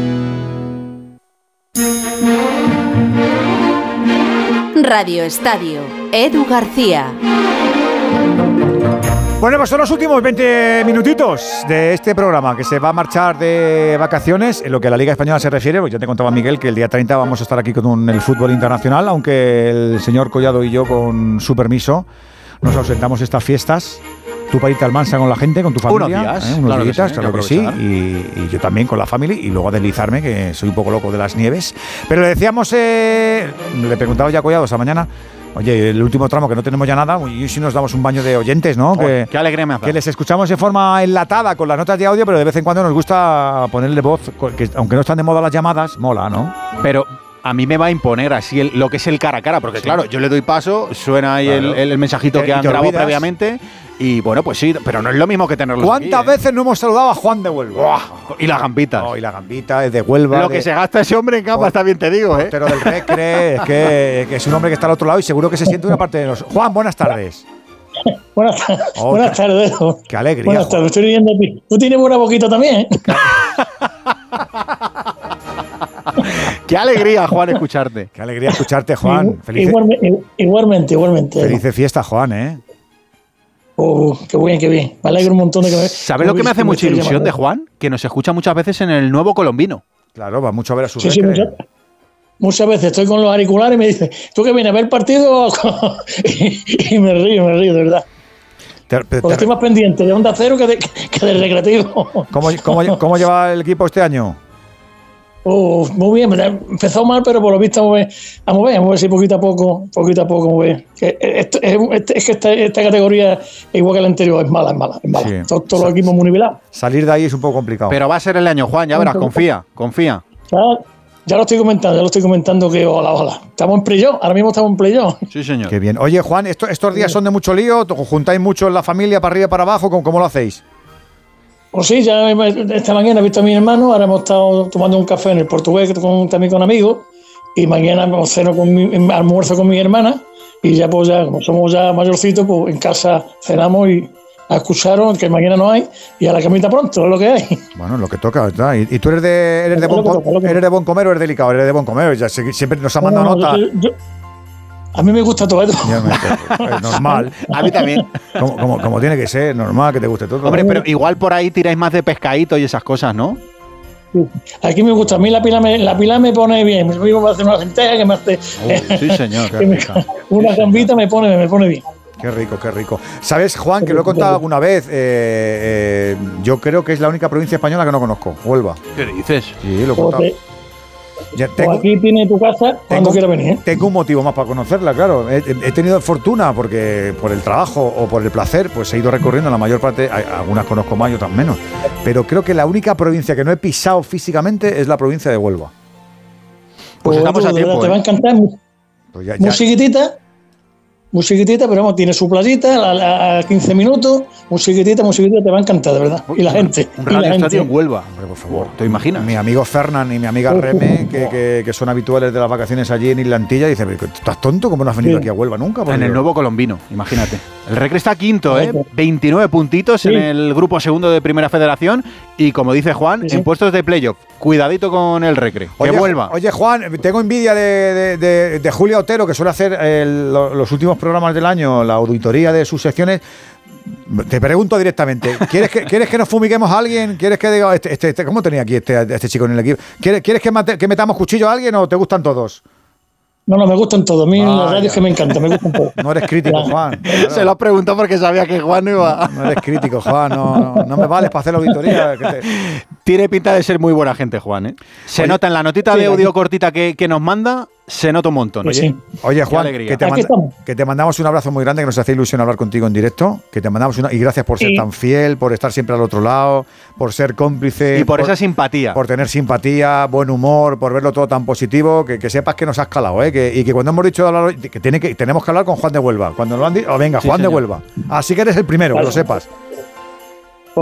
Speaker 4: Radio Estadio. Edu García.
Speaker 2: Bueno, pues son los últimos 20 minutitos de este programa que se va a marchar de vacaciones. En lo que a la Liga Española se refiere, pues ya te contaba Miguel que el día 30 vamos a estar aquí con el fútbol internacional, aunque el señor Collado y yo, con su permiso, nos ausentamos estas fiestas. Tú para irte al Mansa con la gente, con tu
Speaker 1: Unos
Speaker 2: familia.
Speaker 1: días,
Speaker 2: ¿eh? unos
Speaker 1: claro que
Speaker 2: días,
Speaker 1: sí,
Speaker 2: claro que
Speaker 1: que
Speaker 2: sí. Y, y yo también con la familia y luego a deslizarme, que soy un poco loco de las nieves. Pero le decíamos, eh, le preguntaba ya a Collado esta mañana. Oye, el último tramo que no tenemos ya nada, y si nos damos un baño de oyentes, ¿no?
Speaker 1: Joder,
Speaker 2: que,
Speaker 1: qué alegría me hace.
Speaker 2: que les escuchamos de forma enlatada con las notas de audio, pero de vez en cuando nos gusta ponerle voz, que aunque no están de moda las llamadas, mola, ¿no?
Speaker 1: Pero a mí me va a imponer así el- lo que es el cara a cara, porque claro, yo le doy paso, suena ahí
Speaker 2: Claro.
Speaker 1: el, el mensajito que han grabado previamente y bueno, pues sí, pero no es lo mismo que tenerlo
Speaker 2: ¿Cuántas veces no hemos saludado a Juan de Huelva?
Speaker 1: Y las gambitas.
Speaker 2: y la gambita es de Huelva.
Speaker 1: Lo
Speaker 2: de-
Speaker 1: que se gasta ese hombre en cama, está bien te digo, ¿eh?
Speaker 2: Portero del Recre, es que, que es un hombre que está al otro lado y seguro que se siente una parte de nosotros. Juan, buenas tardes.
Speaker 84: Buenas, tardes.
Speaker 2: Oh,
Speaker 84: buenas
Speaker 2: qué-
Speaker 84: tardes.
Speaker 2: Qué alegría.
Speaker 84: Buenas
Speaker 2: Juan.
Speaker 84: tardes, estoy ti. Tú tienes buena boquita también. ¿eh?
Speaker 1: Qué alegría, Juan, escucharte.
Speaker 2: Qué alegría escucharte, Juan. Felices,
Speaker 84: Igualme- igualmente, igualmente.
Speaker 2: felices fiestas, Juan, ¿eh?
Speaker 84: Oh, qué bien, qué bien. Me alegro un montón de que me.
Speaker 1: ¿Sabes lo que me hace mucha ilusión de. Juan? Que nos escucha muchas veces en el nuevo colombino.
Speaker 2: Claro, va mucho a ver a su
Speaker 84: Sí, sí, muchas, muchas veces estoy con los auriculares y me dice, ¿tú que vienes a ver el partido? y, y me río, me río, de verdad.
Speaker 2: Te- te-
Speaker 84: Porque estoy más pendiente de Onda Cero que, de, que del recreativo.
Speaker 2: ¿Cómo, cómo, cómo lleva el equipo este año?
Speaker 84: Oh, muy bien, empezó mal, pero por lo visto vamos a ver, vamos a ver, vamos a ver si poquito a poco, poquito a poco, vamos a ver. Que esto- es, es- es que esta, esta categoría, igual que la anterior, es mala, es mala, es mala.
Speaker 2: Sí.
Speaker 84: Todos, los equipos muy nivelados.
Speaker 2: Salir de ahí es un poco complicado.
Speaker 1: Pero va a ser el año, Juan, ya verás, confía, confía.
Speaker 84: Ya, ya lo estoy comentando, ya lo estoy comentando que ojalá, ojalá. Estamos en playoff, ahora mismo estamos en playoff.
Speaker 1: Sí, señor.
Speaker 2: Qué bien. Oye, Juan, esto- ¿estos días son de mucho lío? ¿Os ¿Juntáis mucho en la familia para arriba y para abajo? ¿Cómo, cómo lo hacéis?
Speaker 84: Pues sí, ya esta mañana he visto a mi hermano, ahora hemos estado tomando un café en el portugués con, también con amigos, y mañana me ceno con mi, almuerzo con mi hermana, y ya pues ya, como somos ya mayorcitos, pues en casa cenamos y escucharon que mañana no hay, y a la camita pronto, es lo que hay.
Speaker 2: Bueno, lo que toca, ¿verdad? ¿Y, y tú eres de, eres, de bon, eres de bon comer o eres delicado? Eres de bon comer. Ya siempre nos ha mandado
Speaker 84: No, no,
Speaker 2: nota.
Speaker 84: yo- yo- a mí me gusta todo esto.
Speaker 2: Me- es normal.
Speaker 1: A mí también.
Speaker 2: Como, como- como tiene que ser, normal que te guste todo.
Speaker 1: Hombre, pero igual por ahí tiráis más de pescadito y esas cosas, ¿no?
Speaker 84: Aquí me gusta, a mí la pila me, la pila me pone bien. Mi amigo me hace una lenteja, que me hace
Speaker 2: sí, señor,
Speaker 84: me- una gambita me pone, me pone bien.
Speaker 2: Qué rico, qué rico. ¿Sabes, Juan, que lo he contado alguna vez? eh, eh, yo creo que es la única provincia española que no conozco, Huelva.
Speaker 1: ¿Qué dices?
Speaker 2: Sí, lo he contado.
Speaker 84: Pues,
Speaker 2: Ya
Speaker 84: pues aquí tiene tu casa cuando
Speaker 2: tengo-
Speaker 84: venir. ¿eh?
Speaker 2: tengo un motivo más para conocerla, claro. He, he tenido fortuna porque por el trabajo o por el placer, pues he ido recorriendo la mayor parte, algunas conozco más y otras menos. Pero creo que la única provincia que no he pisado físicamente es la provincia de Huelva.
Speaker 1: Pues estamos a tiempo,
Speaker 84: Te
Speaker 1: ¿eh?
Speaker 84: va a encantar. Muy,
Speaker 2: Pues ya-
Speaker 84: muy chiquitita, muy chiquitita, pero vamos, tiene su playita a, a 15 minutos, muy chiquitita, muy chiquitita, te va a encantar, de verdad. Y la gente.
Speaker 1: Un radio estadio en Huelva.
Speaker 2: Hombre, por favor.
Speaker 1: ¿Te imaginas?
Speaker 2: Mi amigo Fernán y mi amiga Reme, que, que- que son habituales de las vacaciones allí en Islantilla, dicen, "¿Pero ¿estás tonto? ¿Cómo no has venido
Speaker 84: Sí.
Speaker 2: aquí a Huelva nunca?
Speaker 1: En el
Speaker 2: Dios?".
Speaker 1: nuevo colombino, imagínate. El Recre está quinto, ¿eh? 29 puntitos en el grupo segundo de Primera Federación y como dice Juan, en puestos de playoff. Cuidadito con el Recre, que
Speaker 2: Oye,
Speaker 1: vuelva.
Speaker 2: Oye, Juan, tengo envidia de, de, de- Otero, que suele hacer el- los últimos programas del año, la auditoría de sus secciones. Te pregunto directamente, ¿quieres que, ¿quieres que nos fumiguemos a alguien? ¿Quieres que diga, este, este- este- ¿cómo tenía aquí este, este chico en el equipo? ¿Quieres, quieres que, mate- que metamos cuchillo a alguien o te gustan todos?
Speaker 84: No, no, me gustan todos. A mí
Speaker 2: Vaya.
Speaker 84: la radio es que me encanta, me gustan todos.
Speaker 2: No eres crítico, Juan.
Speaker 1: Se lo preguntó porque sabía que Juan no iba.
Speaker 2: No eres crítico, Juan. No, no, no me vales para hacer la auditoría. que te-
Speaker 1: Tiene pinta de ser muy buena gente, Juan, ¿eh? Se
Speaker 2: Oye,
Speaker 1: nota en la notita
Speaker 84: sí,
Speaker 1: de audio cortita que, que nos manda, se nota un montón.
Speaker 84: Pues
Speaker 1: Oye,
Speaker 84: sí.
Speaker 2: Oye, Juan, que te,
Speaker 84: Aquí
Speaker 2: manda-
Speaker 84: estamos.
Speaker 2: que te mandamos un abrazo muy grande, que nos hace ilusión hablar contigo en directo. Que te mandamos una. Y gracias por ser
Speaker 84: Sí.
Speaker 2: tan fiel, por estar siempre al otro lado, por ser cómplice.
Speaker 1: y por, esa simpatía.
Speaker 2: por tener simpatía, buen humor, por verlo todo tan positivo, que, que sepas que nos has calado, ¿eh? Que, y que cuando hemos dicho de hablar, que, tiene que tenemos que hablar con Juan de Huelva. Cuando lo han dicho, oh, venga,
Speaker 1: Sí,
Speaker 2: Juan de. Huelva. Así que eres el primero, que lo sepas.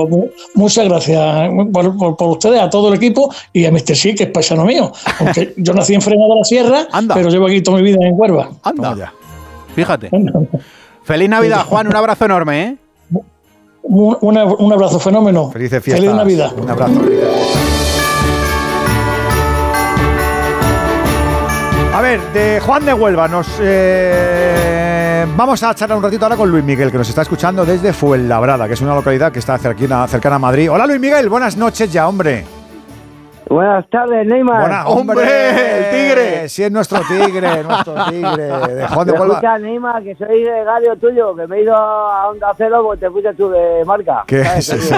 Speaker 84: Pues mu- muchas gracias por, por- por ustedes, a todo el equipo y a Mr. Sí, que es paisano mío. Aunque yo nací en Frenada de la Sierra,
Speaker 1: Anda.
Speaker 84: pero llevo aquí toda mi vida en Huerva.
Speaker 1: Anda. Fíjate. Feliz Navidad, Juan. Un abrazo enorme, ¿eh?
Speaker 84: Un, una- un abrazo, fenómeno.
Speaker 2: Felices fiestas.
Speaker 84: Feliz Navidad.
Speaker 2: Un abrazo. A ver, de Juan de Huelva nos eh, Vamos a charlar un ratito ahora con Luis Miguel, que nos está escuchando desde Fuenlabrada, que es una localidad que está cercana a Madrid. Hola Luis Miguel, buenas noches ya, hombre.
Speaker 85: Buenas tardes, Neymar.
Speaker 2: Buenas, hombre, el tigre. Sí, es nuestro tigre, nuestro tigre. De Juan de.
Speaker 85: Escucha, Neymar, que soy de radio tuyo, que me he ido a Onda Cero porque te fuiste tú de marca.
Speaker 2: ¿Qué es eso?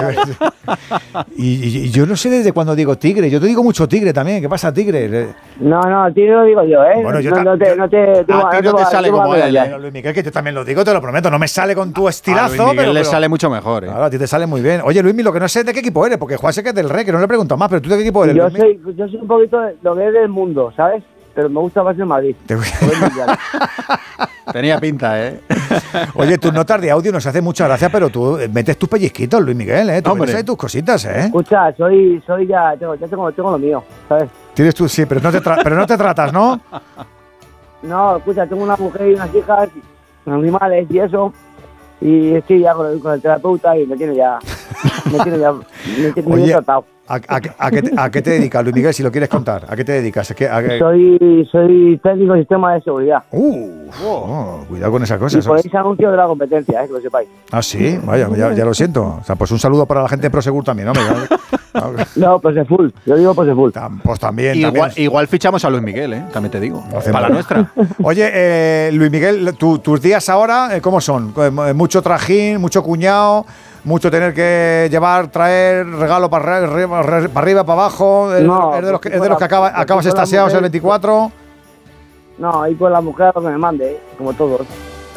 Speaker 2: y, y- yo no sé desde cuándo digo tigre. Yo te digo mucho tigre también. ¿Qué pasa, tigre?
Speaker 85: No, no, a ti lo digo yo, ¿eh?
Speaker 2: Bueno, yo
Speaker 85: no, no te, no te, tú-
Speaker 2: A ti no te sale como él, eh, Luis Miguel, que yo también lo digo, te lo prometo. No me sale con tu estilazo,
Speaker 1: A Luis
Speaker 2: pero
Speaker 1: le sale mucho mejor. ¿eh?
Speaker 2: Claro, a ti te sale muy bien. Oye, Luis, lo que no sé es de qué equipo eres, porque Juan sé que es del Rey, que no le pregunto más, pero tú de qué equipo eres.
Speaker 85: Yo soy, yo soy un poquito de lo que es del mundo, ¿sabes? Pero me gusta más el Madrid.
Speaker 1: Tenía pinta, ¿eh?
Speaker 2: Oye, tus notas de audio nos hacen mucha gracia, pero tú eh, metes tus pellizquitos, Luis Miguel, ¿eh? Tú
Speaker 85: Hombre.
Speaker 2: metes ahí tus cositas, ¿eh?
Speaker 85: Escucha, soy, soy ya, tengo, ya tengo, tengo lo mío, ¿sabes?
Speaker 2: Tienes tú, sí, pero no te, tra- pero no te tratas, ¿no?
Speaker 85: No, escucha, tengo una mujer y unas hijas, animales y eso. Y estoy ya con el, con el terapeuta y me tiene ya. Me tiene ya. Me tiene
Speaker 2: Oye,
Speaker 85: bien tratado.
Speaker 2: ¿A, a- a qué, te- a qué te dedicas, Luis Miguel, si lo quieres contar? ¿A qué te dedicas? ¿A qué- a qué-
Speaker 85: Soy, soy técnico de sistema de seguridad.
Speaker 2: Uh, oh, cuidado con esas
Speaker 85: y
Speaker 2: cosas.
Speaker 85: ponéis anuncio de la competencia, eh, que lo sepáis.
Speaker 2: Ah, sí, vaya, ya, ya lo siento. O sea, pues un saludo para la gente de Prosegur también, ¿no?
Speaker 85: No, pues de full. Yo digo pues de full.
Speaker 2: Pues también,
Speaker 1: Igual,
Speaker 2: también.
Speaker 1: igual fichamos a Luis Miguel, ¿eh? También te digo. Para la nuestra.
Speaker 2: Oye, eh, Luis Miguel, tu- tus días ahora, eh, ¿cómo son? Eh, ¿Mucho trajín, mucho cuñado, mucho tener que llevar, traer regalo para arriba, para, arriba, para abajo? ¿Es,
Speaker 85: No,
Speaker 2: es de los que, es de los que acaba- acabas estasiados el
Speaker 85: mujer-
Speaker 2: 24?
Speaker 85: No, ahí con la mujer que me mande, como todos.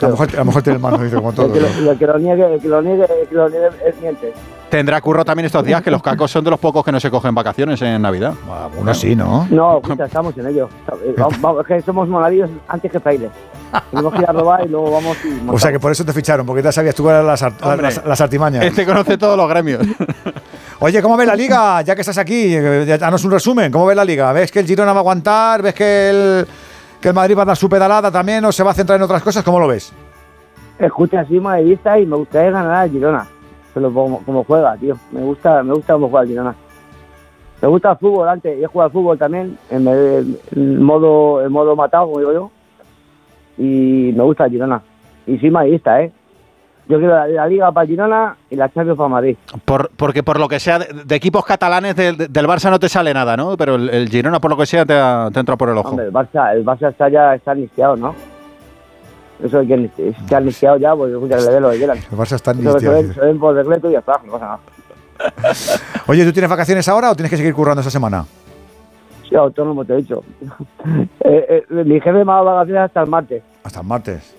Speaker 2: A lo mejor, a lo mejor tiene el mano, dice, como todo.
Speaker 85: El que, lo, el que lo niegue, el que lo niegue, el que lo niegue es miente.
Speaker 1: Tendrá curro también estos días que los cacos son de los pocos que no se cogen vacaciones en Navidad.
Speaker 2: Uno sí, ¿no?
Speaker 85: No, estamos en ello. Vamos- vamos, es que somos monaguillos antes que frailes. Tenemos que ir a robar y luego vamos y
Speaker 2: O sea
Speaker 85: montamos.
Speaker 2: que por eso te ficharon, porque ya sabías tú cuáles eran las,
Speaker 1: Hombre,
Speaker 2: las, las artimañas.
Speaker 1: Este conoce todos los gremios.
Speaker 2: Oye, ¿cómo ves la liga? Ya que estás aquí, eh, danos un resumen. ¿Cómo ves la liga? ¿Ves que el Girona va a aguantar? ¿Ves que el, que el Madrid va a dar su pedalada también o se va a centrar en otras cosas? ¿Cómo lo ves?
Speaker 85: Escucha, soy madridista y me gustaría ganar al Girona. Pero como, como juega, tío. Me gusta, me gusta cómo juega Girona. Me gusta el fútbol antes. Yo he jugado al fútbol también, en el, modo, el modo matado, como digo yo. Y me gusta Girona. Y soy madridista, ¿eh? Yo quiero la, la Liga para Girona y la Champions para Madrid.
Speaker 1: Por, porque por lo que sea, de, de equipos catalanes del, del Barça no te sale nada, ¿no? Pero el, el Girona, por lo que sea, te, ha- te entra por el ojo.
Speaker 85: Hombre, el Barça, el Barça está ya está iniciado, ¿no? Eso hay que está iniciado ya, porque escucha, que le lo que quieran.
Speaker 2: El Barça está
Speaker 85: se ven, se ven por decreto y ya está, no pasa nada.
Speaker 2: Oye, ¿tú tienes vacaciones ahora o tienes que seguir currando esta semana?
Speaker 85: Sí, autónomo, te he dicho. Eh, eh, mi jefe me ha dado vacaciones hasta el martes.
Speaker 2: Hasta el martes.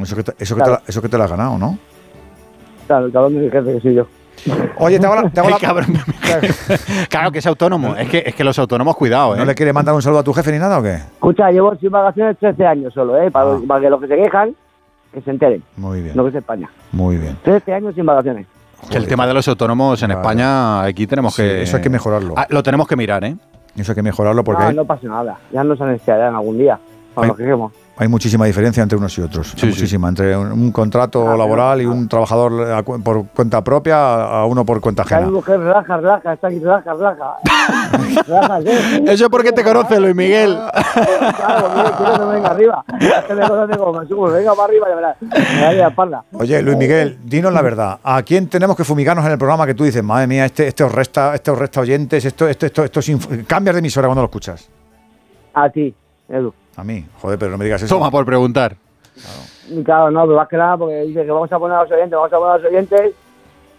Speaker 2: Eso que te, eso que te eso que te lo has ganado, ¿no?
Speaker 85: Claro, el cabrón de mi jefe, que soy yo.
Speaker 2: Oye, te hago la- te hago la-
Speaker 1: El cabrón. claro que es autónomo. Es que, es que los autónomos, cuidado, ¿eh?
Speaker 2: ¿No le quieres mandar un saludo a tu jefe ni nada o qué?
Speaker 85: Escucha, llevo sin vacaciones 13 años solo, ¿eh? Para, para que los que se quejan, que se enteren.
Speaker 2: Muy bien,
Speaker 85: No que es España.
Speaker 2: muy bien.
Speaker 85: 13 años sin vacaciones.
Speaker 1: Que el tema de los autónomos en España, aquí tenemos
Speaker 2: Sí,
Speaker 1: que.
Speaker 2: eso hay que mejorarlo.
Speaker 1: Ah, lo tenemos que mirar, ¿eh?
Speaker 2: Eso hay que mejorarlo porque
Speaker 85: No,
Speaker 2: hay,
Speaker 85: no pasa nada. Ya nos anestesiarán algún día. Cuando nos quejemos.
Speaker 2: Hay muchísima diferencia entre unos y otros. Hay
Speaker 1: sí.
Speaker 2: muchísima. Entre un, un contrato
Speaker 85: Ah,
Speaker 2: laboral y un trabajador a por cuenta propia a uno por cuenta ajena.
Speaker 85: mi mujer relaja, relaja, está aquí, relaja, relaja. relaja, ¿sí?
Speaker 1: Eso porque te conoce, Luis Miguel.
Speaker 85: Claro, que me venga arriba. Venga para arriba, ya verás. Me da la espalda.
Speaker 2: Oye, Luis Miguel, dinos la verdad. ¿A quién tenemos que fumigarnos en el programa que tú dices, madre mía, este, este os resta, este os resta oyentes, esto, esto, esto, esto es inf- cambias de emisora cuando lo escuchas?
Speaker 85: A ti, Edu.
Speaker 2: A mí, joder, pero no me digas eso.
Speaker 1: Toma por preguntar.
Speaker 85: Y Claro, no, pero más que nada porque dice que vamos a poner a los oyentes, vamos a poner a los oyentes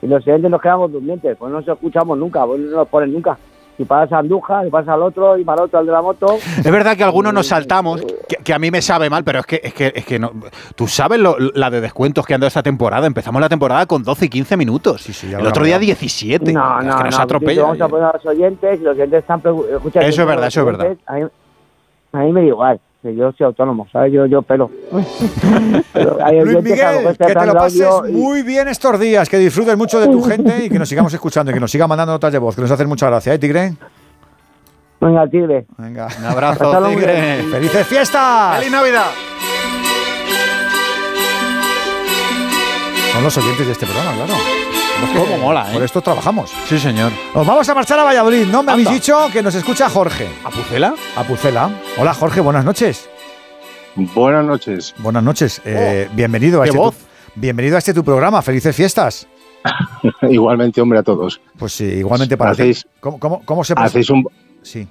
Speaker 85: y los oyentes nos quedamos durmientes, pues no nos escuchamos nunca, pues no nos ponen nunca. Y pasa a Andújar, y pasa al otro, y para el otro al de la moto.
Speaker 1: Es verdad que algunos nos saltamos, que, que a mí me sabe mal, pero es que, es que, es que no. Tú sabes lo- la de descuentos que han dado esta temporada. Empezamos la temporada con 12 y 15 minutos.
Speaker 2: ya
Speaker 1: el otro día
Speaker 2: hablamos.
Speaker 1: 17.
Speaker 85: No,
Speaker 1: es
Speaker 85: no,
Speaker 1: que nos
Speaker 85: no,
Speaker 1: atropella.
Speaker 85: Vamos a poner a los oyentes y los oyentes están escucha,
Speaker 1: Eso es verdad, eso es verdad.
Speaker 85: oyentes, A mí, a mí me da igual, que yo soy autónomo, ¿sabes? Yo, yo pelo. Pero
Speaker 2: Luis Miguel, que te lo pases
Speaker 85: y-
Speaker 2: muy bien estos días, que disfrutes mucho de tu gente y que nos sigamos escuchando y que nos sigan mandando notas de voz, que nos hacen mucha gracia, ¿eh, Tigre?
Speaker 85: Venga, tigre.
Speaker 2: Venga.
Speaker 1: Un abrazo, Tigre.
Speaker 2: ¡Felices fiestas!
Speaker 1: ¡Feliz Navidad!
Speaker 2: Son los oyentes de este programa, claro.
Speaker 1: Cómo mola, ¿eh?
Speaker 2: Por esto trabajamos.
Speaker 1: Sí, señor.
Speaker 2: Nos vamos a marchar a Valladolid, ¿no? Me habéis dicho que nos escucha Jorge.
Speaker 1: ¿A Pucela?
Speaker 2: A Pucela. Hola, Jorge, buenas noches.
Speaker 86: Buenas noches.
Speaker 2: Buenas noches. Eh, bienvenido a
Speaker 86: qué
Speaker 2: este
Speaker 86: voz.
Speaker 2: Tu, bienvenido a este tu programa. Felices fiestas.
Speaker 86: igualmente, hombre, a todos.
Speaker 2: Pues sí, igualmente para
Speaker 86: Hacéis-
Speaker 2: ti. ¿Cómo, cómo, cómo se pasa?
Speaker 86: Hacéis un.
Speaker 2: Sí.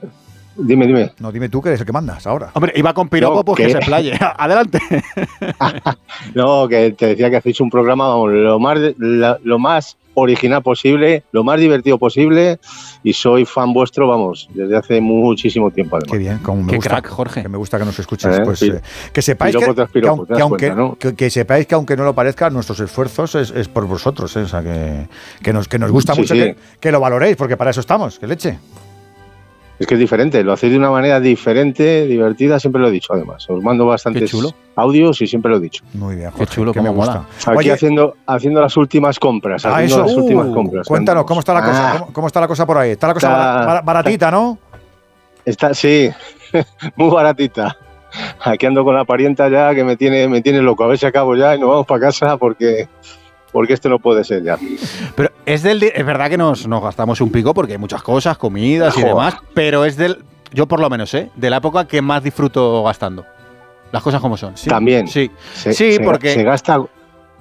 Speaker 86: Dime, dime.
Speaker 2: No, dime tú que eres el que mandas ahora.
Speaker 1: Hombre, iba con piropo,
Speaker 86: No,
Speaker 1: pues que
Speaker 86: que-
Speaker 1: se explaye. Adelante.
Speaker 86: No, que te decía que hacéis un programa vamos, lo más, lo más original posible, lo más divertido posible y soy fan vuestro, vamos, desde hace muchísimo tiempo además.
Speaker 2: Qué bien, como me
Speaker 1: Qué
Speaker 2: gusta,
Speaker 1: crack, Jorge.
Speaker 2: Que me gusta que nos escuches.
Speaker 86: Eh,
Speaker 2: pues, eh, que sepáis que,
Speaker 86: piropo
Speaker 2: que aunque,
Speaker 86: cuenta, ¿no?
Speaker 2: que- que sepáis que aunque no lo parezca, nuestros esfuerzos es, es por vosotros, ¿eh? o sea, que, que nos, que nos gusta
Speaker 86: Sí,
Speaker 2: mucho
Speaker 86: sí.
Speaker 2: Que, que lo valoréis, porque para eso estamos, que leche.
Speaker 86: Es que es diferente, lo hacéis de una manera diferente, divertida, siempre lo he dicho además. Os mando bastantes
Speaker 1: chulo.
Speaker 86: audios y siempre lo he dicho.
Speaker 2: Muy bien,
Speaker 1: Qué chulo,
Speaker 2: que me gusta.
Speaker 86: Aquí
Speaker 2: Oye,
Speaker 86: haciendo, haciendo las últimas compras.
Speaker 2: ah,
Speaker 86: haciendo
Speaker 2: eso,
Speaker 86: las últimas
Speaker 2: uh,
Speaker 86: compras.
Speaker 2: cuéntanos, ¿cómo está la cosa?
Speaker 86: Ah.
Speaker 2: ¿Cómo, cómo está la cosa por ahí? Está la cosa
Speaker 86: Está-
Speaker 2: baratita, ¿no?
Speaker 86: Está, sí, muy baratita. Aquí ando con la parienta ya que me tiene, me tiene loco. A ver si acabo ya y nos vamos para casa porque, porque esto no puede ser ya.
Speaker 1: Pero es del es verdad que nos, nos gastamos un pico porque hay muchas cosas, comidas y demás, pero es del, yo por lo menos, ¿eh? De la época que más disfruto gastando. Las cosas como son. ¿sí?
Speaker 86: También.
Speaker 1: Sí.
Speaker 86: Se-
Speaker 1: sí,
Speaker 86: se-
Speaker 1: porque
Speaker 86: se gasta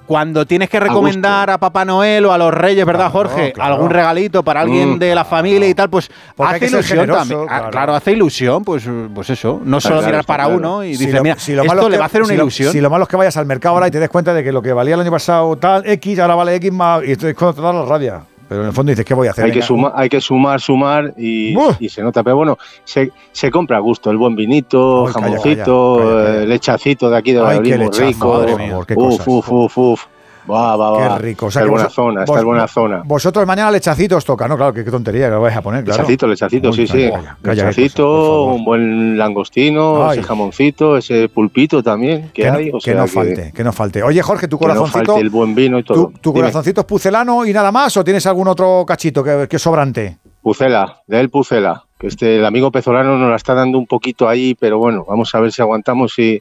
Speaker 1: cuando tienes que recomendar a, Papá Noel o a los Reyes, ¿verdad,
Speaker 2: Claro,
Speaker 1: Jorge?
Speaker 2: claro.
Speaker 1: Algún regalito para alguien
Speaker 86: Mm.
Speaker 1: de la familia y tal, pues
Speaker 2: Porque
Speaker 1: hace ilusión
Speaker 2: generoso,
Speaker 1: también. Ah,
Speaker 2: claro.
Speaker 1: hace ilusión, pues, pues eso. No solo
Speaker 86: está
Speaker 1: para uno y
Speaker 2: Si
Speaker 1: dices, mira,
Speaker 2: si lo malo
Speaker 1: esto
Speaker 2: es
Speaker 1: le
Speaker 2: que-
Speaker 1: va a hacer una
Speaker 2: si lo-
Speaker 1: ilusión.
Speaker 2: si lo malo es que vayas al mercado ahora y te des cuenta de que lo que valía el año pasado tal X, ahora vale X más. Y esto es cuando te da la rabia. Pero en el fondo dices, ¿qué voy a hacer?
Speaker 86: hay que, sumar, hay que sumar, sumar y, se nota. Pero bueno, se, se compra a gusto. El buen vinito,
Speaker 2: Ay,
Speaker 86: jamoncito,
Speaker 2: calla, calla, calla.
Speaker 86: lechacito de aquí de
Speaker 2: Ay,
Speaker 86: Valladolid,
Speaker 2: qué lechazo,
Speaker 86: rico.
Speaker 2: madre mía, qué
Speaker 86: uf,
Speaker 2: cosas.
Speaker 86: uf, uf, uf. Va, va, va.
Speaker 2: Qué rico. O sea,
Speaker 86: está
Speaker 2: que
Speaker 86: en buena
Speaker 2: vos-
Speaker 86: zona, está
Speaker 2: vos-
Speaker 86: en buena zona.
Speaker 2: Vosotros mañana lechacito os toca, ¿no? Claro, que qué tontería que lo vais a poner, claro.
Speaker 86: Lechacito, lechacito,
Speaker 2: Uy,
Speaker 86: sí, sí. Lechacito,
Speaker 2: cosa, favor.
Speaker 86: un buen langostino,
Speaker 2: Ay.
Speaker 86: ese jamoncito, ese pulpito también que,
Speaker 2: Que, no,
Speaker 86: hay. O
Speaker 2: que
Speaker 86: sea,
Speaker 2: no
Speaker 86: que-
Speaker 2: falte, que no falte. Oye, Jorge, tu
Speaker 86: que no
Speaker 2: corazoncito.
Speaker 86: falte el buen vino y todo.
Speaker 2: ¿Tu, tu corazoncito es pucelano y nada más? ¿O tienes algún otro cachito que, que sobrante?
Speaker 86: Pucela, de él Pucela, que este, el amigo Pezolano nos la está dando un poquito ahí, pero bueno, vamos a ver si aguantamos y,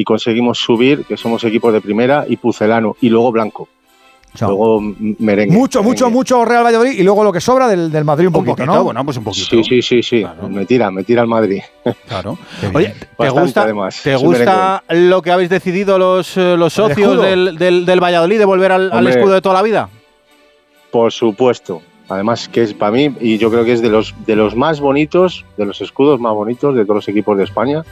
Speaker 86: y conseguimos subir, que somos equipo de primera, y Pucelano, y luego Blanco. Luego m- merengue.
Speaker 2: mucho, mucho,
Speaker 86: merengue.
Speaker 2: mucho Real Valladolid y luego lo que sobra del, del Madrid un
Speaker 1: un
Speaker 2: poquito,
Speaker 1: poquito,
Speaker 2: ¿no?
Speaker 1: bueno, pues un poquito.
Speaker 86: Sí, sí, sí, sí. Me tira, me tira al Madrid.
Speaker 1: Claro. Oye, ¿te
Speaker 86: Bastante,
Speaker 1: gusta,
Speaker 86: además.
Speaker 1: ¿te gusta lo que habéis decidido los, eh, los
Speaker 2: ¿El
Speaker 1: socios del, del, del Valladolid de volver al, al escudo de toda la vida?
Speaker 86: Por supuesto. Además que es para mí, y yo creo que es de los, de los más bonitos, de los escudos más bonitos de todos los equipos de España.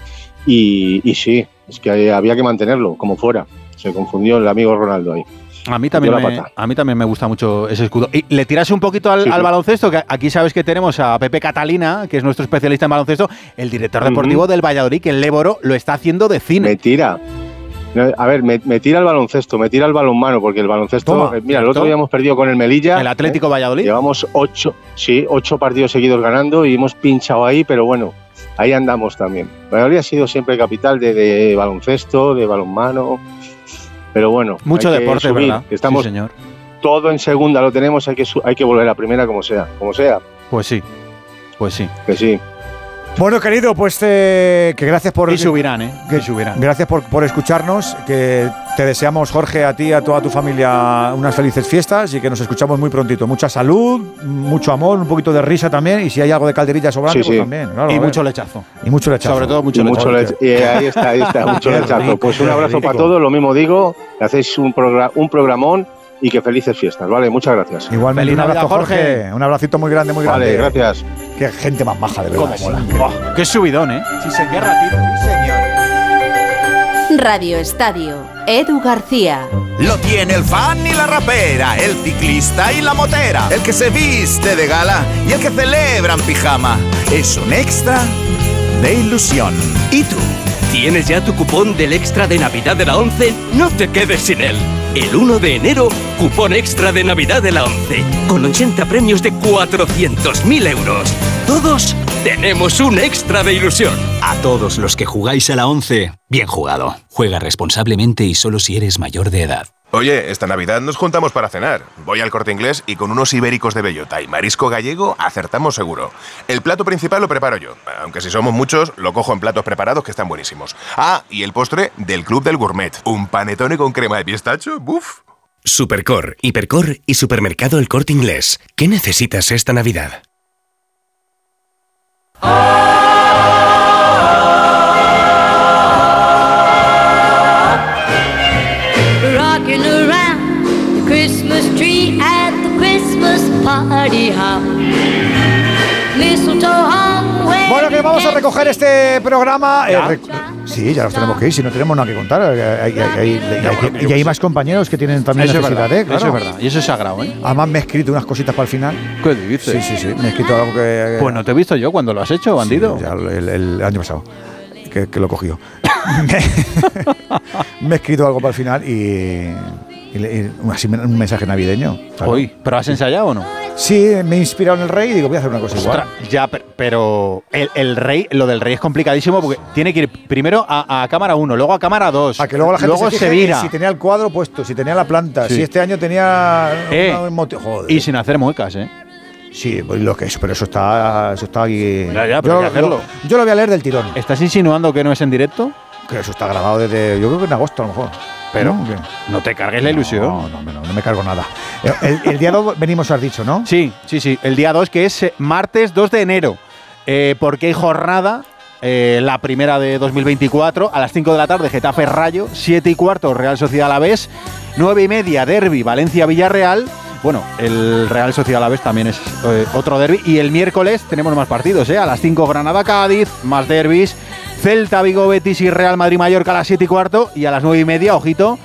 Speaker 86: Y, y sí, es que había que mantenerlo, como fuera. Se confundió el amigo Ronaldo ahí.
Speaker 1: A mí también, me,
Speaker 86: pata.
Speaker 1: a mí también me gusta mucho ese escudo. Y le tiras un poquito al,
Speaker 86: Sí,
Speaker 1: al
Speaker 86: sí.
Speaker 1: baloncesto, que aquí sabes que tenemos a Pepe Catalina, que es nuestro especialista en baloncesto, el director deportivo del Valladolid, que el Léboro lo está haciendo de cine.
Speaker 86: Me tira. A ver, me, me tira el baloncesto, me tira el balonmano, porque el baloncesto.
Speaker 1: Toma,
Speaker 86: eh, mira, el otro día hemos perdido con el Melilla.
Speaker 1: El Atlético Valladolid.
Speaker 86: Llevamos ocho, sí, ocho partidos seguidos ganando y hemos pinchado ahí, pero bueno, ahí andamos también. Valladolid ha sido siempre capital de, de baloncesto, de balonmano, pero bueno.
Speaker 1: Mucho
Speaker 86: hay que
Speaker 1: deporte,
Speaker 86: subir,
Speaker 1: ¿verdad?
Speaker 86: Estamos
Speaker 1: Sí, señor.
Speaker 86: todo en segunda, lo tenemos, hay que, hay que volver a primera como sea, como sea,
Speaker 1: Pues sí, pues sí.
Speaker 86: que sí.
Speaker 2: Bueno, querido, pues eh, que gracias por.
Speaker 1: Y subirán, ¿eh?
Speaker 2: que-
Speaker 1: Y subirán.
Speaker 2: Gracias por, por escucharnos, que te deseamos, Jorge, a ti y a toda tu familia unas felices fiestas y que nos escuchamos muy prontito. Mucha salud, mucho amor, un poquito de risa también y si hay algo de calderilla sobrante,
Speaker 86: Sí,
Speaker 2: pues también. claro,
Speaker 1: y mucho lechazo.
Speaker 2: Y mucho lechazo.
Speaker 1: Sobre todo mucho
Speaker 86: Y mucho
Speaker 1: lechazo.
Speaker 86: lech- y ahí está, ahí está, mucho lechazo. Pues un abrazo para todos, lo mismo digo, que hacéis un, progra- un programón y que felices fiestas, ¿vale? Muchas gracias.
Speaker 2: Igualmente,
Speaker 1: Feliz
Speaker 2: un abrazo,
Speaker 1: Navidad,
Speaker 2: Jorge.
Speaker 1: Jorge.
Speaker 2: Un abracito muy grande, muy grande.
Speaker 86: Vale, gracias.
Speaker 2: Qué gente más maja, de verdad. mola.
Speaker 1: Qué subidón, ¿eh? Sí, señor. Qué ratito, sí, señor.
Speaker 75: Radio Estadio. Edu García.
Speaker 87: Lo tiene el fan y la rapera, el ciclista y la motera, el que se viste de gala y el que celebra en pijama. Es un extra de ilusión.
Speaker 88: ¿Y tú? ¿Tienes ya tu cupón del extra de Navidad de la 11? No te quedes sin él. El 1 de enero, cupón extra de Navidad de la 11, con 80 premios de 400.000 euros. Todos tenemos un extra de ilusión.
Speaker 89: A todos los que jugáis a la 11, bien jugado. Juega responsablemente y solo si eres mayor de edad.
Speaker 90: Oye, esta Navidad nos juntamos para cenar. Voy al corte inglés y con unos ibéricos de bellota y marisco gallego acertamos seguro. El plato principal lo preparo yo, aunque si somos muchos, lo cojo en platos preparados que están buenísimos. Ah, y el postre del Club del Gourmet. Un panetone con crema de pistacho, ¡buf!
Speaker 91: Supercor, Hipercor y Supermercado El Corte Inglés. ¿Qué necesitas esta Navidad?
Speaker 4: rocking
Speaker 92: recoger este programa. eh, sí, ya nos tenemos que ir, si no tenemos nada que contar. eh, hay- hay- hay- hay- y hay más compañeros que tienen también
Speaker 1: Eso es
Speaker 92: necesidad,
Speaker 1: verdad,
Speaker 92: ¿eh? Claro.
Speaker 1: eso es verdad. Y eso es sagrado, ¿eh?
Speaker 92: Además, me he escrito unas cositas para el final.
Speaker 1: ¿Qué dices?
Speaker 92: Sí, sí, sí. Me he escrito algo que.
Speaker 1: Pues no te he visto yo cuando lo has hecho, bandido.
Speaker 92: Sí, ya el, el año pasado. Que, que lo cogió. me he escrito algo para el final y. un, así, un mensaje navideño. claro.
Speaker 1: Hoy, ¿pero has ensayado o no?
Speaker 92: Sí, me he inspirado en el rey y digo, voy a hacer una cosa igual.
Speaker 1: Ostras, ya, per- pero el, el rey, lo del rey es complicadísimo porque tiene que ir primero a, a cámara 1, luego a cámara 2.
Speaker 92: A que luego la gente
Speaker 1: luego
Speaker 92: se,
Speaker 1: se, vira.
Speaker 92: si tenía el cuadro puesto, si tenía la planta,
Speaker 1: Sí.
Speaker 92: si este año tenía
Speaker 1: Eh.
Speaker 92: Joder.
Speaker 1: Y sin hacer muecas, ¿eh?
Speaker 92: Sí, pues lo que es, pero eso está, eso está aquí.
Speaker 1: Ya, ya, pero
Speaker 92: yo,
Speaker 1: hay que hacerlo.
Speaker 92: Yo, yo lo voy a leer del tirón.
Speaker 1: ¿Estás insinuando que no es en directo?
Speaker 92: Que eso está grabado desde, yo creo que en agosto a lo mejor.
Speaker 1: Pero
Speaker 92: ¿No?
Speaker 1: Te cargues la ilusión.
Speaker 92: No, no, no, no me cargo nada. El, el día 2 venimos, has dicho, ¿no?
Speaker 1: Sí, sí, sí. El día 2, que es eh, martes 2 de enero. Eh, porque hay jornada, eh, la primera de 2024, a las 5 de la tarde, Getafe Rayo, 7 y cuarto, Real Sociedad Alavés, 9 y media, Derby, Valencia Villarreal. Bueno, el Real Sociedad Alavés también es eh, otro derby. Y el miércoles tenemos más partidos, ¿eh? A las 5 Granada Cádiz, más derbis. Celta, Vigo, Betis y Real Madrid Mallorca a las 7 y cuarto. Y a las 9 y media, ojito,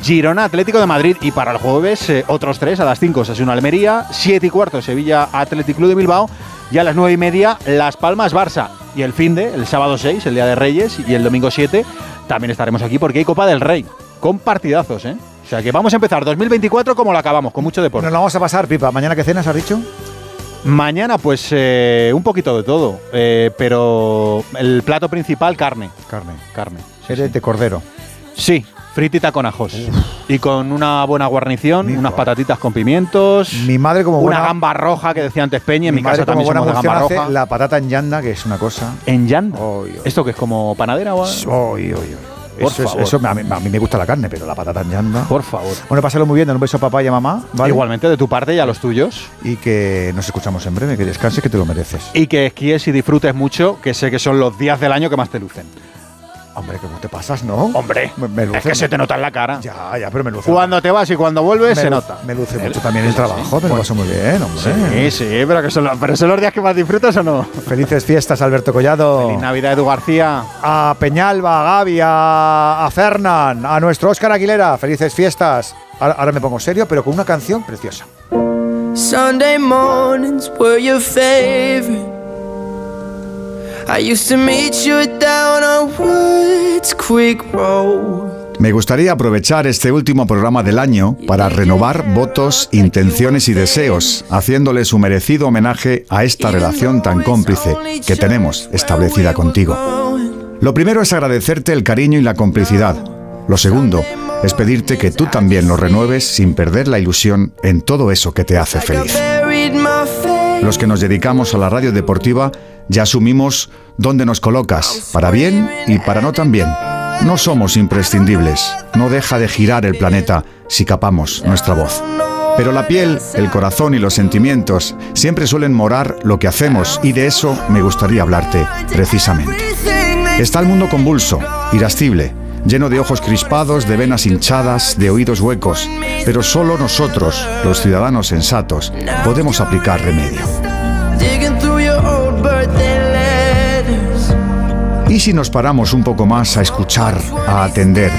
Speaker 1: Girona Atlético de Madrid y para el jueves eh, otros tres a las 5 Osasuna Almería, 7 y cuarto Sevilla Atlético Club de Bilbao y a las 9 y media Las Palmas Barça y el fin de el sábado 6 el día de Reyes y el domingo 7 también estaremos aquí porque hay Copa del Rey con partidazos, ¿eh? O sea que vamos a empezar 2024 como lo acabamos, con mucho deporte.
Speaker 92: Nos la vamos a pasar, Pipa. ¿Mañana qué cenas, has dicho?
Speaker 1: Mañana, pues eh, un poquito de todo, eh, pero el plato principal, carne.
Speaker 92: Carne.
Speaker 1: Carne.
Speaker 92: Eres de cordero.
Speaker 1: Sí, fritita con ajos. Y con una buena guarnición, unas patatitas con pimientos.
Speaker 92: Mi madre como
Speaker 1: Una gamba roja que decía antes Peña, en mi,
Speaker 92: madre
Speaker 1: casa
Speaker 92: como
Speaker 1: también
Speaker 92: buena
Speaker 1: gamba roja.
Speaker 92: la patata en yanda, que es una cosa.
Speaker 1: ¿En
Speaker 92: oy.
Speaker 1: ¿Esto que es como panadera o algo? Por
Speaker 92: eso, es-
Speaker 1: favor.
Speaker 92: eso a, mí, a mí me gusta la carne, pero la patata en yanda.
Speaker 1: Por favor.
Speaker 92: Bueno, pásalo muy bien, un beso a papá y a mamá. ¿vale?
Speaker 1: Igualmente de tu parte y a los tuyos.
Speaker 92: Y que nos escuchamos en breve, que descanses, que te lo mereces.
Speaker 1: Y que esquíes y disfrutes mucho, que sé que son los días del año que más te lucen.
Speaker 92: Hombre, ¿cómo te pasas, no?
Speaker 1: Hombre,
Speaker 92: Me- me luce,
Speaker 1: es que se te nota en la cara.
Speaker 92: Ya, ya, pero me luce.
Speaker 1: Cuando te vas y cuando vuelves
Speaker 92: me
Speaker 1: se nota.
Speaker 92: Me luce mucho también el trabajo, me lo paso muy bien,
Speaker 1: Sí,
Speaker 92: hombre.
Speaker 1: sí, pero, que son los, pero son los días que más disfrutas o no.
Speaker 92: Felices fiestas, Alberto Collado.
Speaker 1: Feliz Navidad, Edu García.
Speaker 92: A Peñalba, a Gaby, a, a Fernán, a nuestro Óscar Aguilera. Felices fiestas. Ahora, ahora me pongo serio, pero con una canción preciosa.
Speaker 93: Sunday mornings were your favorite.
Speaker 2: Me gustaría aprovechar este último programa del año para renovar votos, intenciones y deseos, haciéndole su merecido homenaje a esta relación tan cómplice que tenemos establecida contigo. Lo primero es agradecerte el cariño y la complicidad. Lo segundo es pedirte que tú también lo renueves sin perder la ilusión en todo eso que te hace feliz. Los que nos dedicamos a la radio deportiva ya asumimos dónde nos colocas, para bien y para no tan bien. No somos imprescindibles, no deja de girar el planeta si capamos nuestra voz. Pero la piel, el corazón y los sentimientos siempre suelen morar lo que hacemos y de eso me gustaría hablarte precisamente. Está el mundo convulso, irascible, lleno de ojos crispados, de venas hinchadas, de oídos huecos, pero solo nosotros, los ciudadanos sensatos, podemos aplicar remedio. ¿Y si nos paramos un poco más a escuchar, a atender?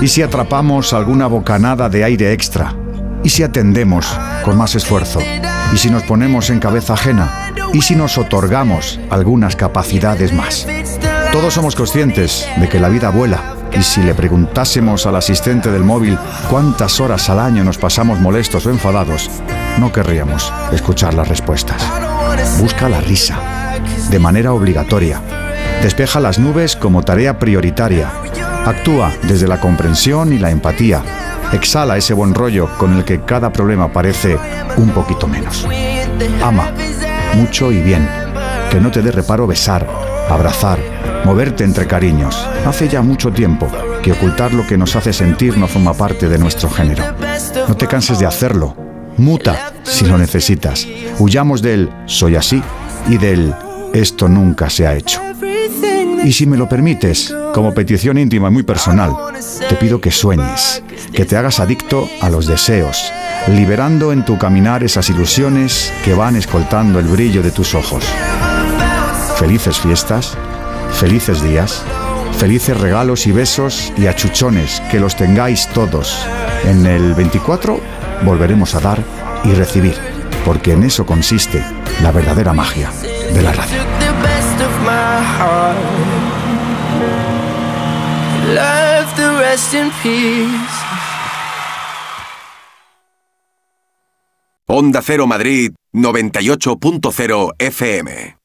Speaker 2: ¿Y si atrapamos alguna bocanada de aire extra? ¿Y si atendemos con más esfuerzo? ¿Y si nos ponemos en cabeza ajena? ¿Y si nos otorgamos algunas capacidades más? Todos somos conscientes de que la vida vuela. Y si le preguntásemos al asistente del móvil cuántas horas al año nos pasamos molestos o enfadados, no querríamos escuchar las respuestas. Busca la risa, de manera obligatoria. Despeja las nubes como tarea prioritaria. Actúa desde la comprensión y la empatía. Exhala ese buen rollo con el que cada problema parece un poquito menos. Ama, mucho y bien. Que no te dé reparo besar, abrazar, moverte entre cariños. Hace ya mucho tiempo que ocultar lo que nos hace sentir no forma parte de nuestro género. No te canses de hacerlo. Muta si lo necesitas. Huyamos del soy así y del esto nunca se ha hecho. Y si me lo permites, como petición íntima y muy personal, te pido que sueñes, que te hagas adicto a los deseos, liberando en tu caminar esas ilusiones que van escoltando el brillo de tus ojos. Felices fiestas, felices días, felices regalos y besos y achuchones, que los tengáis todos. En el 24 volveremos a dar y recibir, porque en eso consiste la verdadera magia de la radio.
Speaker 94: Love the rest in peace.
Speaker 95: Onda Cero Madrid 98.0 FM.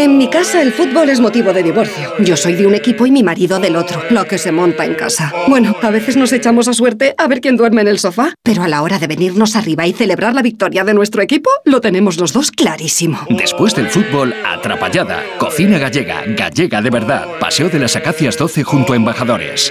Speaker 93: En mi casa el fútbol es motivo de divorcio. Yo soy de un equipo y mi marido del otro. Lo que se monta en casa. Bueno, a veces nos echamos a suerte a ver quién duerme en el sofá. Pero a la hora de venirnos arriba y celebrar la victoria de nuestro equipo, lo tenemos los dos clarísimo.
Speaker 39: Después del fútbol, atrapallada. Cocina gallega, gallega de verdad. Paseo de las Acacias 12 junto a Embajadores.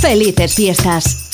Speaker 4: felices fiestas.